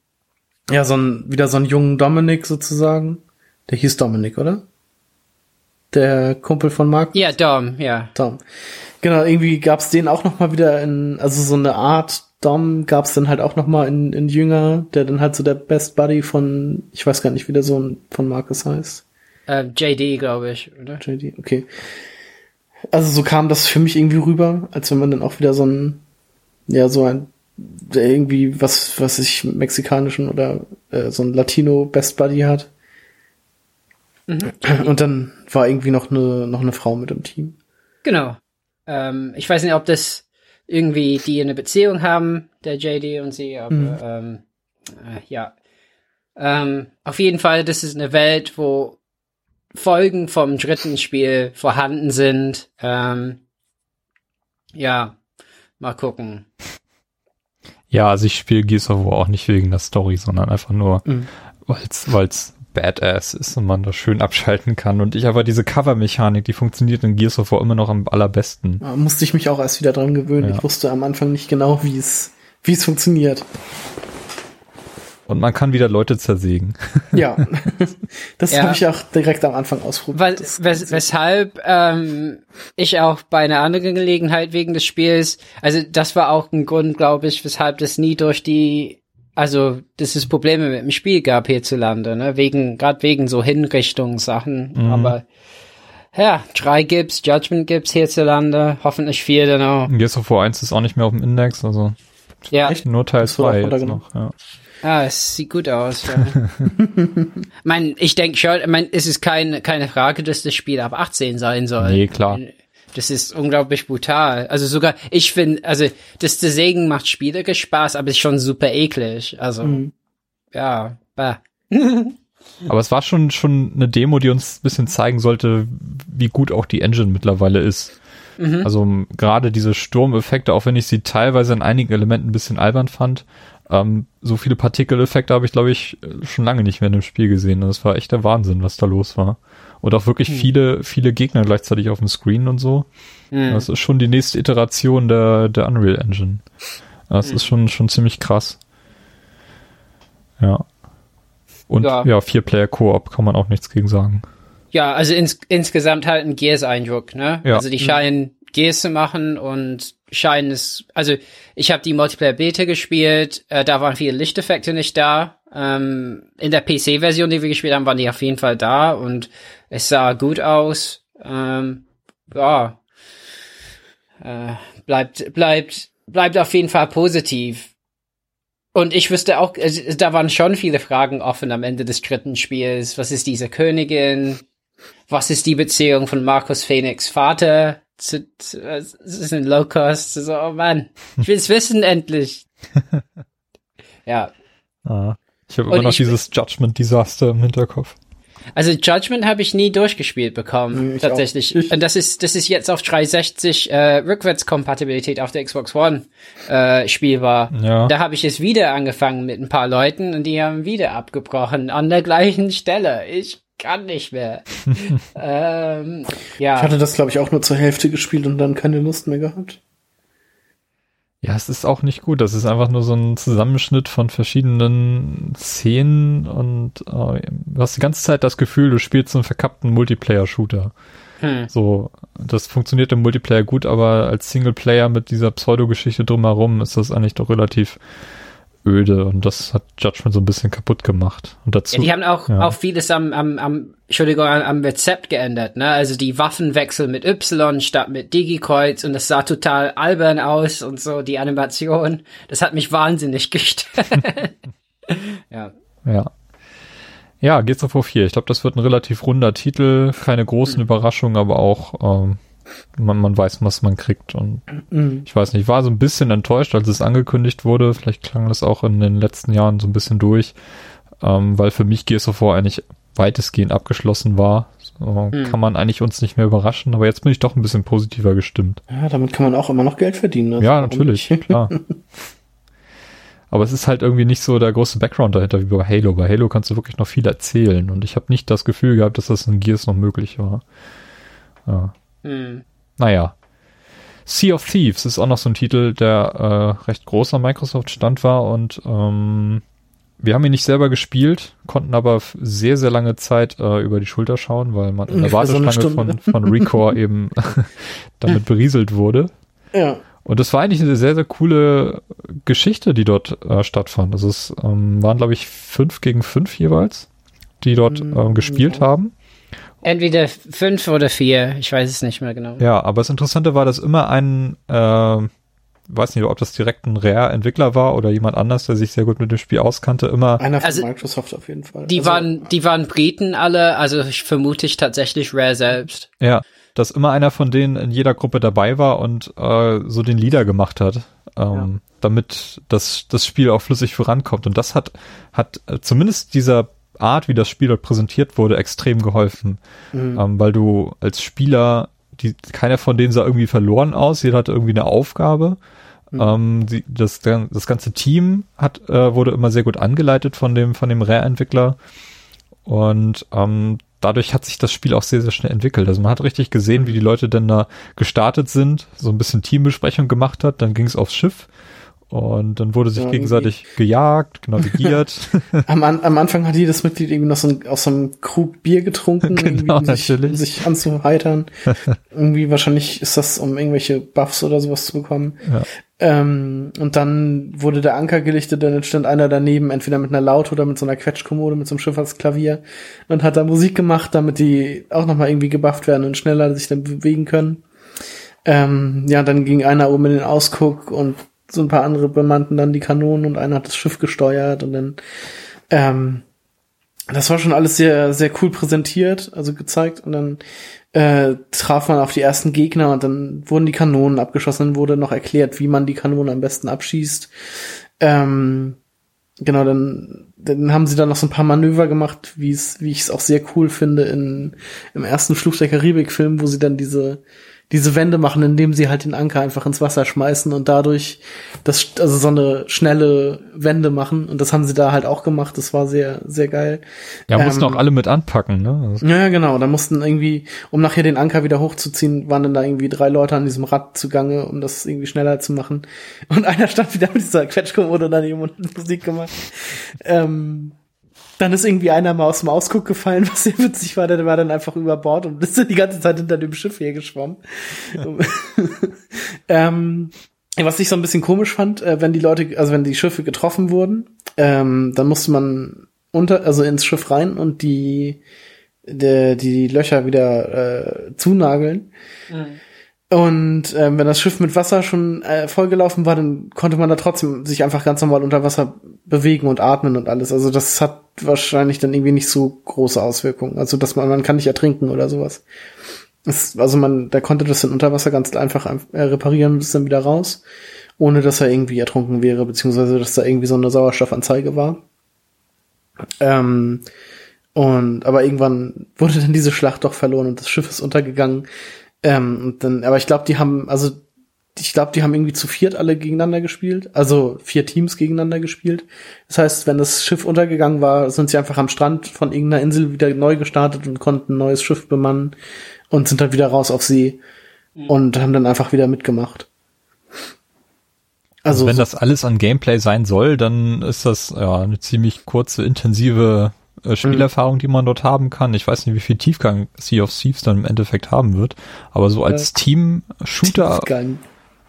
ja, so einen, wieder so einen jungen Dominik sozusagen. Der hieß Dominik, oder? Der Kumpel von Mark. Ja, Dom, ja. Dom. Genau, irgendwie gab's den auch noch mal wieder in, also so eine Art Dom gab's dann halt auch noch mal in, in Jünger, der dann halt so der Best Buddy von, ich weiß gar nicht, wie der Sohn von Marcus heißt. Äh, JD, glaube ich, oder? JD, okay. Also so kam das für mich irgendwie rüber, als wenn man dann auch wieder so ein, ja, so ein, irgendwie was, was ich mexikanischen oder äh, so ein Latino Best Buddy hat. Und dann war irgendwie noch eine, noch eine Frau mit im Team. Genau. Ähm, ich weiß nicht, ob das irgendwie die eine Beziehung haben, der JD und sie, aber Mhm. ähm, äh, ja. Ähm, auf jeden Fall, das ist eine Welt, wo Folgen vom dritten Spiel vorhanden sind. Ähm, ja, mal gucken. Ja, also ich spiele Gears of War auch nicht wegen der Story, sondern einfach nur, Mhm. weil's, weil's badass ist und man das schön abschalten kann. Und ich aber diese Cover-Mechanik, die funktioniert in Gears of War immer noch am allerbesten. Da musste ich mich auch erst wieder dran gewöhnen. Ja. Ich wusste am Anfang nicht genau, wie es, wie es funktioniert. Und man kann wieder Leute zersägen. Ja, das Ja. habe ich auch direkt am Anfang ausprobiert. Weil, wes weshalb ähm, ich auch bei einer anderen Gelegenheit wegen des Spiels, also das war auch ein Grund, glaube ich, weshalb das nie durch die, also dass es Probleme mit dem Spiel gab hierzulande, ne, wegen, gerade wegen so Hinrichtungssachen, aber ja, drei gibt's, Judgment gibt's hierzulande, hoffentlich vier dann auch. Gears of War 1 ist auch nicht mehr auf dem Index, also Ja, Echt? nur Teil Das wurde auch 2 jetzt noch. Ja. Ah, es sieht gut aus. Ja. mein, ich denke schon, mein, es ist kein, keine Frage, dass das Spiel ab 18 sein soll. Nee, klar. Das ist unglaublich brutal. Also sogar, ich finde, also das Zersägen macht spielerisch Spaß, aber ist schon super eklig. Also, Mhm. ja, bah. Aber es war schon, schon eine Demo, die uns ein bisschen zeigen sollte, wie gut auch die Engine mittlerweile ist. Also m, gerade diese Sturmeffekte, auch wenn ich sie teilweise in einigen Elementen ein bisschen albern fand, ähm, so viele Partikeleffekte habe ich, glaube ich, schon lange nicht mehr in dem Spiel gesehen. Und das war echt der Wahnsinn, was da los war. Und auch wirklich viele, viele Gegner gleichzeitig auf dem Screen und so. Hm. Das ist schon die nächste Iteration der, der Unreal Engine. Das ist schon, schon ziemlich krass. Ja. Und Ja. ja, Vier-Player-Koop kann man auch nichts gegen sagen. Ja, also ins, insgesamt halt ein Gears-Eindruck, ne? Ja. Also die scheinen Zu machen und scheinen es, also ich habe die Multiplayer-Beta gespielt, äh, da waren viele Lichteffekte nicht da. Ähm, in der PC-Version, die wir gespielt haben, waren die auf jeden Fall da und es sah gut aus. Ähm, ja, äh, bleibt, bleibt, bleibt auf jeden Fall positiv. Und ich wüsste auch, also, da waren schon viele Fragen offen am Ende des dritten Spiels. Was ist diese Königin? Was ist die Beziehung von Markus Phoenix Vater zu, zu es ist ein Low Cost? So, oh Mann, ich will's wissen endlich. ja, Ah. Ich habe Und immer noch dieses Judgment-Desaster im Hinterkopf. also Judgment habe ich nie durchgespielt bekommen, Nee, ich tatsächlich. Und das ist das ist jetzt auf 360 äh, Rückwärtskompatibilität auf der Xbox One äh, spielbar. Ja. Da habe ich es wieder angefangen mit ein paar Leuten und die haben wieder abgebrochen an der gleichen Stelle. Ich kann nicht mehr. ähm, ja. Ich hatte das, glaube ich, auch nur zur Hälfte gespielt und dann keine Lust mehr gehabt. Ja, es ist auch nicht gut. Das ist einfach nur so ein Zusammenschnitt von verschiedenen Szenen und äh, du hast die ganze Zeit das Gefühl, du spielst so einen verkappten Multiplayer-Shooter. Hm. So, das funktioniert im Multiplayer gut, aber als Singleplayer mit dieser Pseudogeschichte drumherum ist das eigentlich doch relativ öde und das hat Judgment so ein bisschen kaputt gemacht. Und dazu, Ja, die haben auch, ja. auch vieles am, am, am, Entschuldigung, am, am Rezept geändert, ne? Also die Waffenwechsel mit Y statt mit Digikreuz und das sah total albern aus und so, die Animation. Das hat mich wahnsinnig gestört. ja. Ja. Ja, geht's auf War 4. Ich glaube, das wird ein relativ runder Titel, keine großen Überraschungen, aber auch ähm, man, man weiß, was man kriegt. Und Mhm. ich weiß nicht, ich war so ein bisschen enttäuscht, als es angekündigt wurde. Vielleicht klang das auch in den letzten Jahren so ein bisschen durch. ähm, weil für mich Gears of War eigentlich weitestgehend abgeschlossen war. So hm. Kann man eigentlich uns nicht mehr überraschen, aber jetzt bin ich doch ein bisschen positiver gestimmt. Ja, damit kann man auch immer noch Geld verdienen. Also ja, natürlich, klar. Aber es ist halt irgendwie nicht so der große Background dahinter wie bei Halo. Bei Halo kannst du wirklich noch viel erzählen und ich habe nicht das Gefühl gehabt, dass das in Gears noch möglich war. Ja. Hm. Naja. Sea of Thieves ist auch noch so ein Titel, der äh, recht groß am Microsoft-Stand war und ähm, wir haben ihn nicht selber gespielt, konnten aber sehr, sehr lange Zeit äh, über die Schulter schauen, weil man in der Warteschlange so von, von Recore eben damit berieselt wurde. Ja. Und das war eigentlich eine sehr, sehr coole Geschichte, die dort äh, stattfand. Also es ähm, waren, glaube ich, fünf gegen fünf jeweils, die dort mm, ähm, gespielt ja. haben. Entweder fünf oder vier, ich weiß es nicht mehr genau. Ja, aber das Interessante war, dass immer ein äh, weiß nicht, ob das direkt ein Rare-Entwickler war oder jemand anders, der sich sehr gut mit dem Spiel auskannte, immer. Einer von also, Microsoft auf jeden Fall. Die also, waren, die waren Briten alle, also ich vermute ich tatsächlich Rare selbst. Ja, dass immer einer von denen in jeder Gruppe dabei war und äh, so den Leader gemacht hat, ähm, ja. damit das, das Spiel auch flüssig vorankommt. Und das hat, hat äh, zumindest dieser Art, wie das Spiel dort präsentiert wurde, extrem geholfen. Mhm. Ähm, weil du als Spieler die, keiner von denen sah irgendwie verloren aus, jeder hatte irgendwie eine Aufgabe. Mhm. Ähm, die, das, das ganze Team hat, äh, wurde immer sehr gut angeleitet von dem, von dem Rare-Entwickler. Und ähm, dadurch hat sich das Spiel auch sehr, sehr schnell entwickelt. Also man hat richtig gesehen, wie die Leute dann da gestartet sind, so ein bisschen Teambesprechung gemacht hat, dann ging es aufs Schiff und dann wurde sich ja, gegenseitig gejagt, navigiert. am, am, Anfang hat jedes Mitglied irgendwie noch so ein, aus so einem Krug Bier getrunken, genau, um, sich, um sich anzuheitern. irgendwie wahrscheinlich ist das, um irgendwelche Buffs oder sowas zu bekommen. Ja. Ähm, und dann wurde der Anker gelichtet, dann stand einer daneben, entweder mit einer Laute oder mit so einer Quetschkommode, mit so einem Schifffahrtsklavier und hat da Musik gemacht, damit die auch nochmal irgendwie gebufft werden und schneller sich dann bewegen können. Ähm, ja, dann ging einer oben in den Ausguck und so ein paar andere bemannten dann die Kanonen und einer hat das Schiff gesteuert und dann ähm, das war schon alles sehr, sehr cool präsentiert, also gezeigt und dann äh, traf man auf die ersten Gegner und dann wurden die Kanonen abgeschossen, dann wurde noch erklärt, wie man die Kanonen am besten abschießt. Ähm, genau, dann, dann haben sie dann noch so ein paar Manöver gemacht, wie es, wie ich es auch sehr cool finde in, im ersten Fluch der Karibik-Film, wo sie dann diese diese Wände machen, indem sie halt den Anker einfach ins Wasser schmeißen und dadurch das, also so eine schnelle Wende machen. Und das haben sie da halt auch gemacht. Das war sehr, sehr geil. Ja, mussten ähm, auch alle mit anpacken, ne? Also ja, genau. Da mussten irgendwie, um nachher den Anker wieder hochzuziehen, waren dann da irgendwie drei Leute an diesem Rad zugange, um das irgendwie schneller zu machen. Und einer stand wieder mit dieser Quetschkommode daneben und Musik gemacht. Ähm, dann ist irgendwie einer mal aus dem Ausguck gefallen, was sehr witzig war. Der war dann einfach über Bord und ist dann die ganze Zeit hinter dem Schiff hergeschwommen. ähm, was ich so ein bisschen komisch fand, äh, wenn die Leute, also wenn die Schiffe getroffen wurden, ähm, dann musste man unter, also ins Schiff rein und die, die, die Löcher wieder äh, zunageln. Mhm. Und ähm, wenn das Schiff mit Wasser schon äh, vollgelaufen war, dann konnte man da trotzdem sich einfach ganz normal unter Wasser bewegen und atmen und alles. Also das hat wahrscheinlich dann irgendwie nicht so große Auswirkungen. Also dass man, man kann nicht ertrinken oder sowas. Das, also man, da konnte das in Unterwasser ganz einfach äh, reparieren und ist dann wieder raus, ohne dass er irgendwie ertrunken wäre, beziehungsweise dass da irgendwie so eine Sauerstoffanzeige war. Ähm, und aber irgendwann wurde dann diese Schlacht doch verloren und das Schiff ist untergegangen. Ähm, und dann, aber ich glaube, die haben, also ich glaube, die haben irgendwie zu viert alle gegeneinander gespielt, also vier Teams gegeneinander gespielt. Das heißt, wenn das Schiff untergegangen war, sind sie einfach am Strand von irgendeiner Insel wieder neu gestartet und konnten ein neues Schiff bemannen und sind dann wieder raus auf See mhm. und haben dann einfach wieder mitgemacht. Also, also wenn so das alles an Gameplay sein soll, dann ist das ja eine ziemlich kurze, intensive äh, Spielerfahrung, die man dort haben kann. Ich weiß nicht, wie viel Tiefgang Sea of Thieves dann im Endeffekt haben wird, aber so als ja. Team-Shooter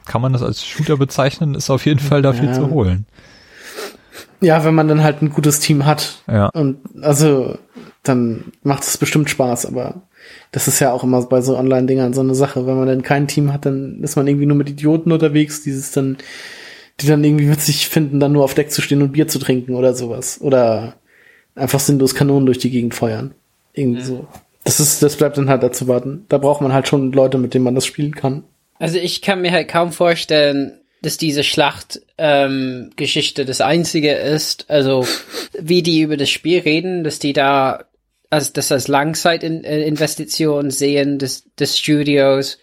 kann man das als Shooter bezeichnen, ist auf jeden Fall da viel ja. zu holen. Ja, wenn man dann halt ein gutes Team hat. Ja. Und also dann macht es bestimmt Spaß, aber das ist ja auch immer bei so Online-Dingern so eine Sache. Wenn man dann kein Team hat, dann ist man irgendwie nur mit Idioten unterwegs, dieses dann, die dann irgendwie witzig finden, dann nur auf Deck zu stehen und Bier zu trinken oder sowas. Oder einfach sinnlos Kanonen durch die Gegend feuern. Irgendwie mhm. so. Das ist, das bleibt dann halt dazu warten. Da braucht man halt schon Leute, mit denen man das spielen kann. Also ich kann mir halt kaum vorstellen, dass diese Schlacht-Geschichte ähm, das einzige ist, also wie die über das Spiel reden, dass die da als das als Langzeitinvestition sehen des, des Studios,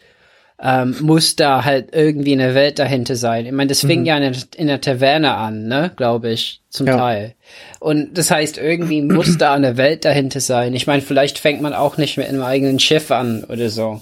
ähm, muss da halt irgendwie eine Welt dahinter sein. Ich meine, das fing mhm. ja in, in der Taverne an, ne, glaube ich, zum ja. Teil. Und das heißt, irgendwie muss da eine Welt dahinter sein. Ich meine, vielleicht fängt man auch nicht mit einem eigenen Schiff an oder so.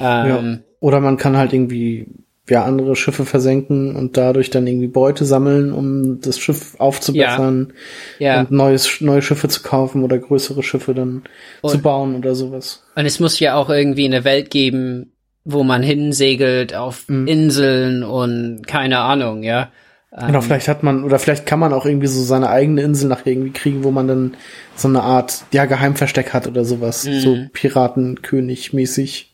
Ähm, ja. Oder man kann halt irgendwie ja andere Schiffe versenken und dadurch dann irgendwie Beute sammeln, um das Schiff aufzubessern ja. ja. und neues, neue Schiffe zu kaufen oder größere Schiffe dann und, zu bauen oder sowas. Und es muss ja auch irgendwie eine Welt geben, wo man hinsegelt auf mhm. Inseln und keine Ahnung, ja. Genau, vielleicht hat man, oder vielleicht kann man auch irgendwie so seine eigene Insel nachher irgendwie kriegen, wo man dann so eine Art, ja, Geheimversteck hat oder sowas. Mhm. So Piratenkönig-mäßig.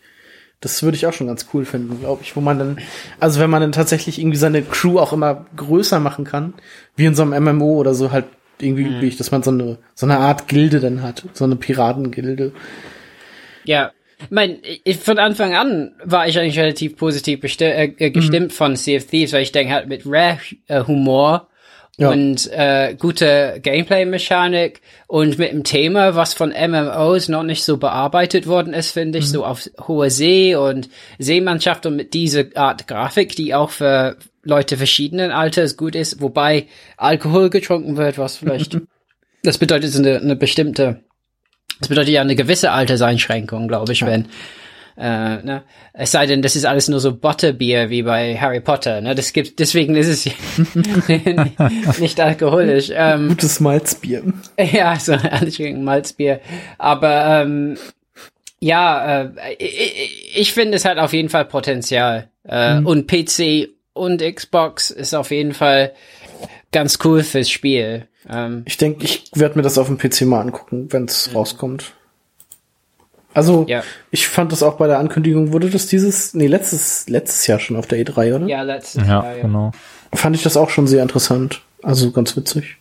Das würde ich auch schon ganz cool finden, glaube ich, wo man dann, also wenn man dann tatsächlich irgendwie seine Crew auch immer größer machen kann, wie in so einem MMO oder so halt irgendwie mhm. üblich, dass man so eine, so eine Art Gilde dann hat, so eine Piratengilde. Ja, mein, ich, von Anfang an war ich eigentlich relativ positiv äh, äh gestimmt mhm. von Sea of Thieves, weil ich denke halt mit Rare äh, Humor ja. und äh, gute Gameplay-Mechanik und mit dem Thema, was von MMOs noch nicht so bearbeitet worden ist, finde ich, mhm. so auf hoher See und Seemannschaft und mit dieser Art Grafik, die auch für Leute verschiedenen Alters gut ist, wobei Alkohol getrunken wird, was vielleicht, das bedeutet eine, eine bestimmte, das bedeutet ja eine gewisse Alterseinschränkung, glaube ich, ja. wenn äh, ne? Es sei denn, das ist alles nur so Butterbier wie bei Harry Potter. Ne? Das gibt, deswegen ist es nicht alkoholisch. Ähm, Gutes Malzbier. Ja, so alles gegen Malzbier. Aber ähm, ja, äh, ich, ich finde es hat auf jeden Fall Potenzial. Äh, mhm. Und PC und Xbox ist auf jeden Fall ganz cool fürs Spiel. Ähm, ich denke, ich werde mir das auf dem PC mal angucken, wenn es mhm. rauskommt. Also, ja. ich fand das auch bei der Ankündigung, wurde das dieses, nee, letztes, letztes Jahr schon auf der E3, oder? Ja, letztes ja, Jahr, ja. genau. Fand ich das auch schon sehr interessant. Also ganz witzig.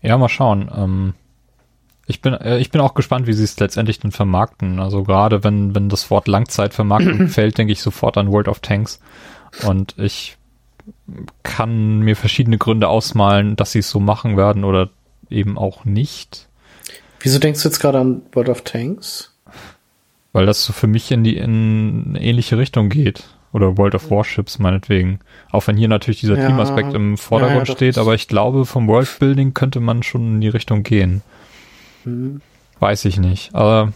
Ja, mal schauen. Ähm, ich bin, äh, ich bin auch gespannt, wie sie es letztendlich denn vermarkten. Also gerade wenn, wenn das Wort Langzeitvermarktung fällt, denke ich sofort an World of Tanks. Und ich kann mir verschiedene Gründe ausmalen, dass sie es so machen werden oder eben auch nicht. Wieso denkst du jetzt gerade an World of Tanks? Weil das so für mich in die in eine ähnliche Richtung geht. Oder World of Warships meinetwegen. Auch wenn hier natürlich dieser ja, Teamaspekt im Vordergrund ja, ja, steht, aber ich glaube, vom Worldbuilding könnte man schon in die Richtung gehen. Hm. Weiß ich nicht. Aber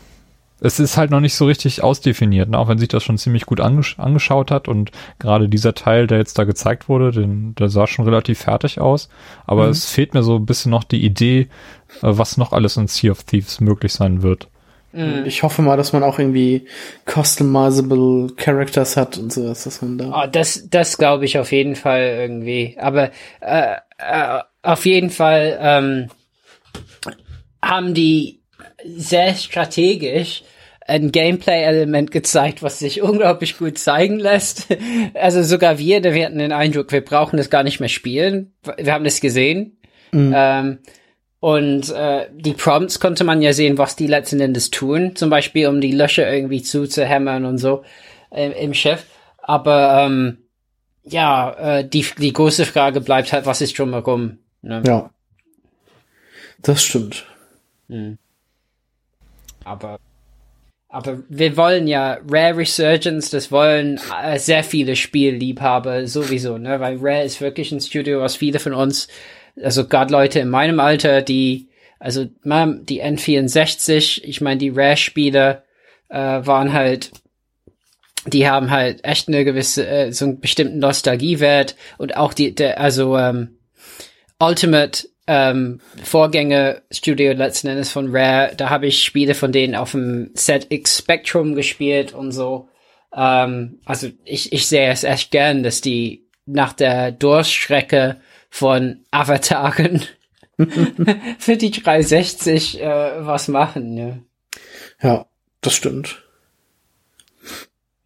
es ist halt noch nicht so richtig ausdefiniert, ne? auch wenn sich das schon ziemlich gut angesch angeschaut hat und gerade dieser Teil, der jetzt da gezeigt wurde, den, der sah schon relativ fertig aus, aber mhm. es fehlt mir so ein bisschen noch die Idee, äh, was noch alles in Sea of Thieves möglich sein wird. Mhm. Ich hoffe mal, dass man auch irgendwie customizable Characters hat und sowas, dass man da. Oh, das, das glaube ich auf jeden Fall irgendwie. Aber äh, äh, auf jeden Fall ähm, haben die sehr strategisch ein Gameplay-Element gezeigt, was sich unglaublich gut zeigen lässt. Also sogar wir, wir hatten den Eindruck, wir brauchen das gar nicht mehr spielen. Wir haben das gesehen. Mhm. Ähm, und äh, die Prompts konnte man ja sehen, was die letzten Endes tun. Zum Beispiel, um die Löcher irgendwie zuzuhämmern und so äh, im Schiff. Aber ähm, ja, äh, die, die große Frage bleibt halt, was ist drumherum? Ne? Ja. Das stimmt. Mhm. Aber aber wir wollen ja Rare Resurgence, das wollen äh, sehr viele Spielliebhaber sowieso, ne? Weil Rare ist wirklich ein Studio, was viele von uns, also gerade Leute in meinem Alter, die, also die N64, ich meine, die Rare-Spiele äh, waren halt, die haben halt echt eine gewisse, äh, so einen bestimmten Nostalgiewert und auch die, der, also ähm, Ultimate ähm, Vorgängerstudio letzten Endes von Rare, da habe ich Spiele von denen auf dem ZX Spectrum gespielt und so. Ähm, also ich, ich sehe es echt gern, dass die nach der Durststrecke von Avataren für die 360 äh, was machen. Ja. ja, das stimmt.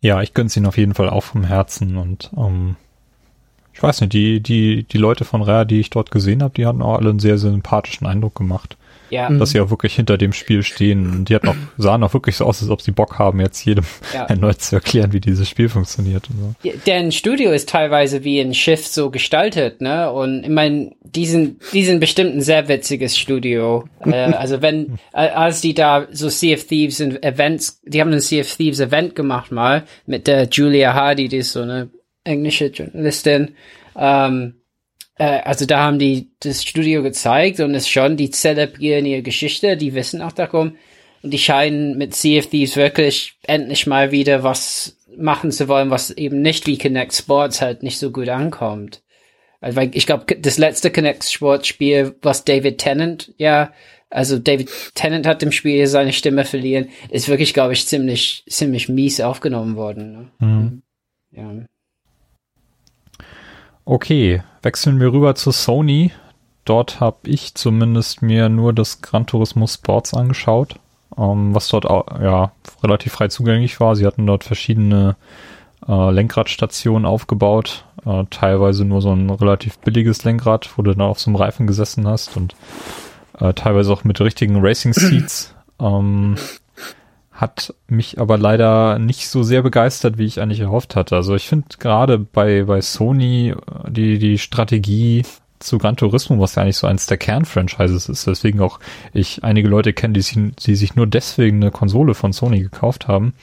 Ja, ich gönn's ihnen auf jeden Fall auch vom Herzen und ähm, ich weiß nicht, die, die, die Leute von Rare, die ich dort gesehen habe, die hatten auch alle einen sehr, sehr sympathischen Eindruck gemacht. Ja. Dass sie auch wirklich hinter dem Spiel stehen. Und die hatten auch, sahen auch wirklich so aus, als ob sie Bock haben, jetzt jedem ja. erneut zu erklären, wie dieses Spiel funktioniert und so. Ja, deren Studio ist teilweise wie ein Schiff so gestaltet, ne? Und ich meine, die sind, die sind bestimmt ein sehr witziges Studio. äh, also wenn, äh, als die da so Sea of Thieves Events, die haben ein Sea of Thieves Event gemacht mal mit der Julia Hardy, die ist so eine englische Journalistin. Ähm, äh, also da haben die das Studio gezeigt und es schon, die zelebrieren ihre Geschichte, die wissen auch darum und die scheinen mit CFDs wirklich endlich mal wieder was machen zu wollen, was eben nicht wie Connect Sports halt nicht so gut ankommt. Also, weil ich glaube, das letzte Connect Sports Spiel, was David Tennant, ja, also David Tennant hat im Spiel seine Stimme verlieren, ist wirklich, glaube ich, ziemlich, ziemlich mies aufgenommen worden. Ne? Mhm. Ja. Okay, wechseln wir rüber zu Sony. Dort habe ich zumindest mir nur das Gran Turismo Sports angeschaut, ähm, was dort auch, ja relativ frei zugänglich war. Sie hatten dort verschiedene äh, Lenkradstationen aufgebaut, äh, teilweise nur so ein relativ billiges Lenkrad, wo du dann auf so einem Reifen gesessen hast und äh, teilweise auch mit richtigen Racing Seats. ähm, hat mich aber leider nicht so sehr begeistert, wie ich eigentlich erhofft hatte. Also ich finde gerade bei, bei Sony äh, die, die Strategie zu Gran Turismo, was ja eigentlich so eins der Kernfranchises ist, weswegen auch ich einige Leute kenne, die, sich, die sich nur deswegen eine Konsole von Sony gekauft haben,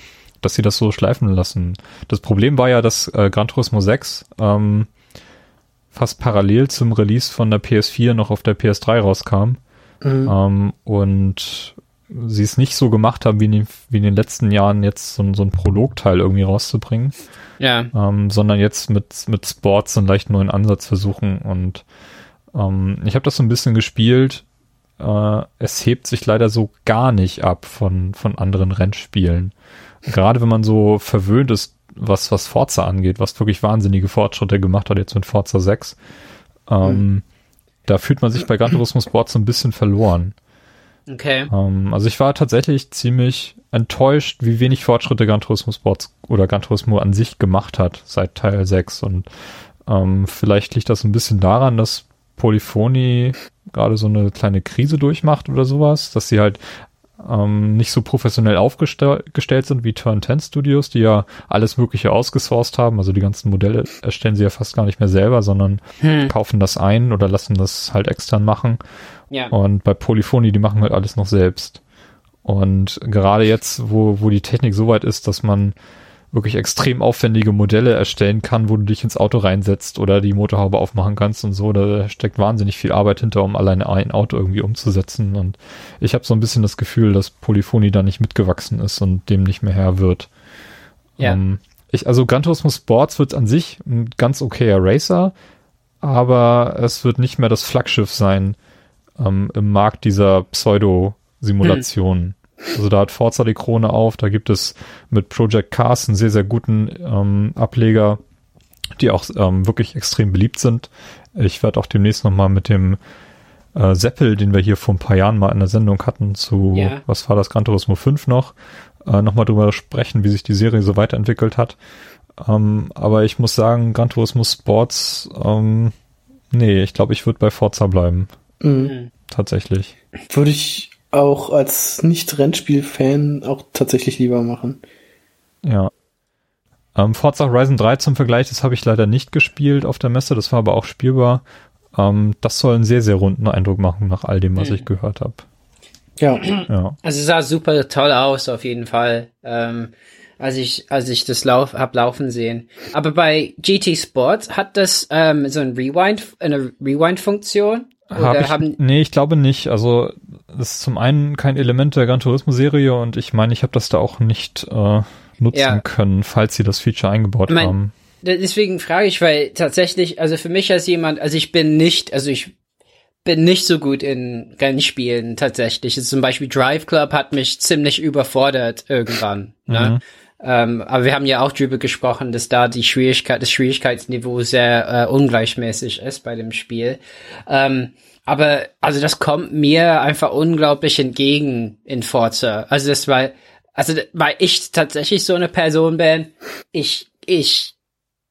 dass sie das so schleifen lassen. Das Problem war ja, dass äh, Gran Turismo 6 ähm, fast parallel zum Release von der PS4 noch auf der PS3 rauskam. Mhm. Ähm, und sie es nicht so gemacht haben, wie in den, wie in den letzten Jahren jetzt so, so ein Prologteil irgendwie rauszubringen. Ja. Ähm, sondern jetzt mit, mit Sports einen leicht neuen Ansatz versuchen. Und ähm, ich habe das so ein bisschen gespielt. Äh, es hebt sich leider so gar nicht ab von, von anderen Rennspielen. Gerade wenn man so verwöhnt ist, was, was Forza angeht, was wirklich wahnsinnige Fortschritte gemacht hat jetzt mit Forza 6. Ähm, mhm. Da fühlt man sich bei Gran Turismo Sport so ein bisschen verloren. Okay. Ähm, also ich war tatsächlich ziemlich enttäuscht, wie wenig Fortschritte Gran Turismo Sports oder Gran Turismo an sich gemacht hat seit Teil 6 und ähm, vielleicht liegt das ein bisschen daran, dass Polyphony gerade so eine kleine Krise durchmacht oder sowas, dass sie halt ähm, nicht so professionell aufgestellt sind wie Turn 10 Studios, die ja alles Mögliche ausgesourced haben. Also die ganzen Modelle erstellen sie ja fast gar nicht mehr selber, sondern hm. kaufen das ein oder lassen das halt extern machen. Ja. Und bei Polyphony, die machen halt alles noch selbst. Und gerade jetzt, wo, wo die Technik so weit ist, dass man wirklich extrem aufwendige Modelle erstellen kann, wo du dich ins Auto reinsetzt oder die Motorhaube aufmachen kannst und so. Da steckt wahnsinnig viel Arbeit hinter, um alleine ein Auto irgendwie umzusetzen. Und ich habe so ein bisschen das Gefühl, dass Polyphony da nicht mitgewachsen ist und dem nicht mehr Herr wird. Ja. Ähm, ich, also Gran Turismo Sports wird an sich ein ganz okayer Racer, aber es wird nicht mehr das Flaggschiff sein ähm, im Markt dieser Pseudo-Simulationen. Hm. Also da hat Forza die Krone auf, da gibt es mit Project Cars einen sehr, sehr guten ähm, Ableger, die auch ähm, wirklich extrem beliebt sind. Ich werde auch demnächst nochmal mit dem äh, Seppel, den wir hier vor ein paar Jahren mal in der Sendung hatten, zu, yeah. was war das, Gran Turismo 5 noch, äh, nochmal drüber sprechen, wie sich die Serie so weiterentwickelt hat. Ähm, aber ich muss sagen, Gran Turismo Sports, ähm, nee, ich glaube, ich würde bei Forza bleiben. Mhm. Tatsächlich. Würde ich auch als Nicht-Rennspiel-Fan auch tatsächlich lieber machen. Ja. Ähm, Forza Horizon 3 zum Vergleich, das habe ich leider nicht gespielt auf der Messe, das war aber auch spielbar. Ähm, das soll einen sehr, sehr runden Eindruck machen nach all dem, was mhm. ich gehört habe. Ja. ja. Also es sah super toll aus, auf jeden Fall. Ähm, als ich, als ich das lauf, hab laufen sehen. Aber bei GT Sports hat das ähm, so ein Rewind, eine Rewind-Funktion. Hab ich, haben nee, ich glaube nicht. Also das ist zum einen kein Element der Gran Turismo Serie und ich meine, ich habe das da auch nicht äh, nutzen ja. können, falls sie das Feature eingebaut ich mein, haben. Deswegen frage ich, weil tatsächlich, also für mich als jemand, also ich bin nicht, also ich bin nicht so gut in Rennspielen tatsächlich. Also zum Beispiel Drive Club hat mich ziemlich überfordert irgendwann. Ne? Mhm. Ne? Ähm, aber wir haben ja auch drüber gesprochen, dass da die Schwierigkeit, das Schwierigkeitsniveau sehr äh, ungleichmäßig ist bei dem Spiel. Ähm, aber also das kommt mir einfach unglaublich entgegen in Forza. Also das war, also weil ich tatsächlich so eine Person bin, ich, ich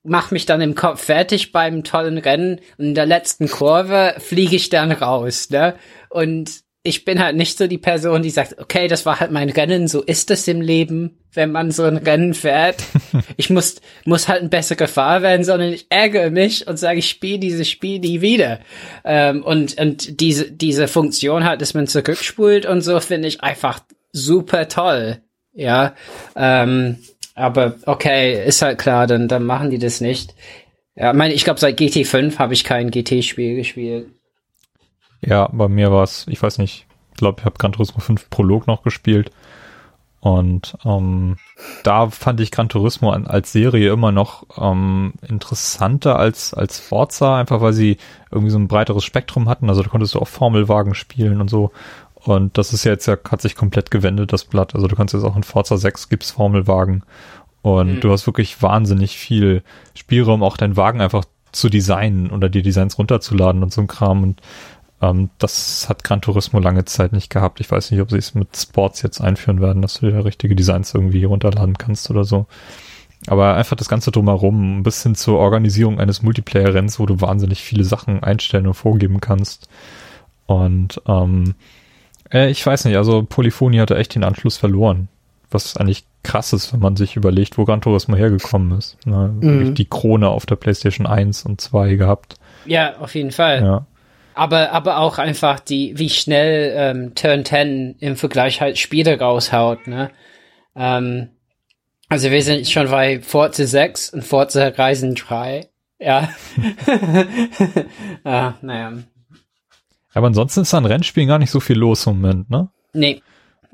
mach mich dann im Kopf fertig beim tollen Rennen und in der letzten Kurve fliege ich dann raus, ne? Und ich bin halt nicht so die Person, die sagt, okay, das war halt mein Rennen, so ist es im Leben, wenn man so ein Rennen fährt. ich muss, muss halt ein besserer Fahrer werden, sondern ich ärgere mich und sage, ich spiele dieses Spiel nie wieder. Ähm, und, und diese, diese Funktion halt, dass man zurückspult und so, finde ich einfach super toll. Ja, ähm, aber okay, ist halt klar, dann, dann machen die das nicht. Ja, meine, ich glaube, seit GT5 habe ich kein GT-Spiel gespielt. Ja, bei mir war es, ich weiß nicht, ich glaube, ich habe Gran Turismo 5 Prolog noch gespielt. Und ähm, da fand ich Gran Turismo als Serie immer noch ähm, interessanter als, als Forza, einfach weil sie irgendwie so ein breiteres Spektrum hatten. Also da konntest du auch Formelwagen spielen und so. Und das ist jetzt ja, hat sich komplett gewendet, das Blatt. Also du kannst jetzt auch in Forza 6 gibt's Formelwagen. Und mhm. du hast wirklich wahnsinnig viel Spielraum, auch deinen Wagen einfach zu designen oder die Designs runterzuladen und so ein Kram. Und ähm, das hat Gran Turismo lange Zeit nicht gehabt. Ich weiß nicht, ob sie es mit Sports jetzt einführen werden, dass du dir richtige Designs irgendwie runterladen kannst oder so. Aber einfach das Ganze drumherum, bis hin zur Organisierung eines Multiplayer-Renns, wo du wahnsinnig viele Sachen einstellen und vorgeben kannst. Und ähm, äh, ich weiß nicht, also Polyphony hatte echt den Anschluss verloren. Was eigentlich krass ist, wenn man sich überlegt, wo Gran Turismo hergekommen ist. Ne? Mhm. Die Krone auf der PlayStation 1 und 2 gehabt. Ja, auf jeden Fall. Ja. Aber, aber auch einfach die, wie schnell ähm, Turn 10 im Vergleich halt Spiele raushaut, ne? Ähm, also wir sind schon bei Forza 6 und Forza Reisen 3. Ja. ah, naja. Aber ansonsten ist an Rennspielen gar nicht so viel los im Moment, ne? Nee.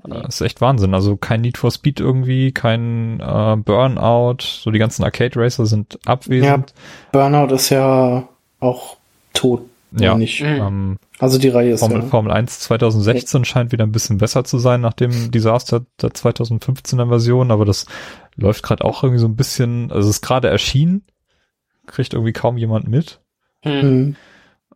Das ist echt Wahnsinn. Also kein Need for Speed irgendwie, kein äh, Burnout, so die ganzen Arcade Racer sind abwesend. Ja, Burnout ist ja auch tot. Ja, nicht. Mhm. Ähm, also die Reihe ist Formel, ja. Formel 1 2016 ja. scheint wieder ein bisschen besser zu sein nach dem Desaster der 2015er Version, aber das läuft gerade auch irgendwie so ein bisschen, also es ist gerade erschienen, kriegt irgendwie kaum jemand mit. Mhm.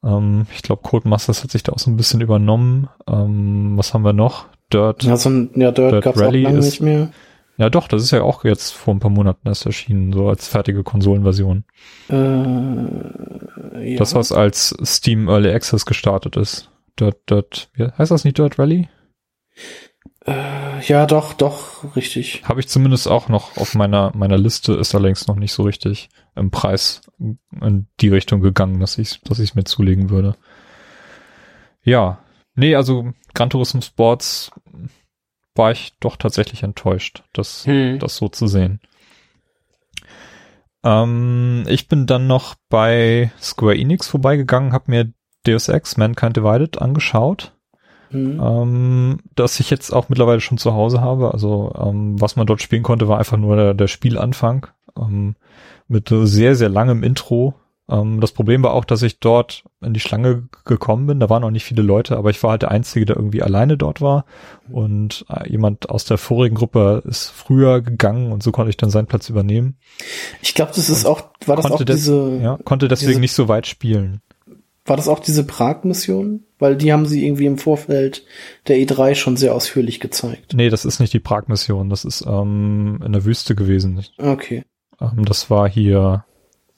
Ähm, ich glaube, Codemasters hat sich da auch so ein bisschen übernommen. Ähm, was haben wir noch? Dirt. Ja, so ein, ja Dirt, Dirt gab's Rally auch lange ist, nicht mehr. Ja, doch, das ist ja auch jetzt vor ein paar Monaten erst erschienen, so als fertige Konsolenversion. Äh, ja. Das, was als Steam Early Access gestartet ist. Dirt, Dirt, wie heißt das nicht Dirt Rally? Äh, ja, doch, doch, richtig. Habe ich zumindest auch noch auf meiner, meiner Liste, ist allerdings noch nicht so richtig im Preis in die Richtung gegangen, dass ich dass ich mir zulegen würde. Ja, nee, also Gran Turismo Sports war ich doch tatsächlich enttäuscht, das, hm. das so zu sehen. Ähm, ich bin dann noch bei Square Enix vorbeigegangen, habe mir Deus Ex Mankind Divided angeschaut. Mhm. Ähm, das ich jetzt auch mittlerweile schon zu Hause habe. Also ähm, was man dort spielen konnte, war einfach nur der, der Spielanfang ähm, mit sehr, sehr langem Intro. Ähm, das Problem war auch, dass ich dort in die Schlange gekommen bin. Da waren auch nicht viele Leute, aber ich war halt der Einzige, der irgendwie alleine dort war. Und äh, jemand aus der vorigen Gruppe ist früher gegangen und so konnte ich dann seinen Platz übernehmen. Ich glaube, das ist auch, war das auch diese... Ja, konnte deswegen diese, nicht so weit spielen. War das auch diese Prag-Mission? Weil die haben sie irgendwie im Vorfeld der E3 schon sehr ausführlich gezeigt. Nee, das ist nicht die Prag-Mission. Das ist ähm, in der Wüste gewesen. Okay. Ähm, das war hier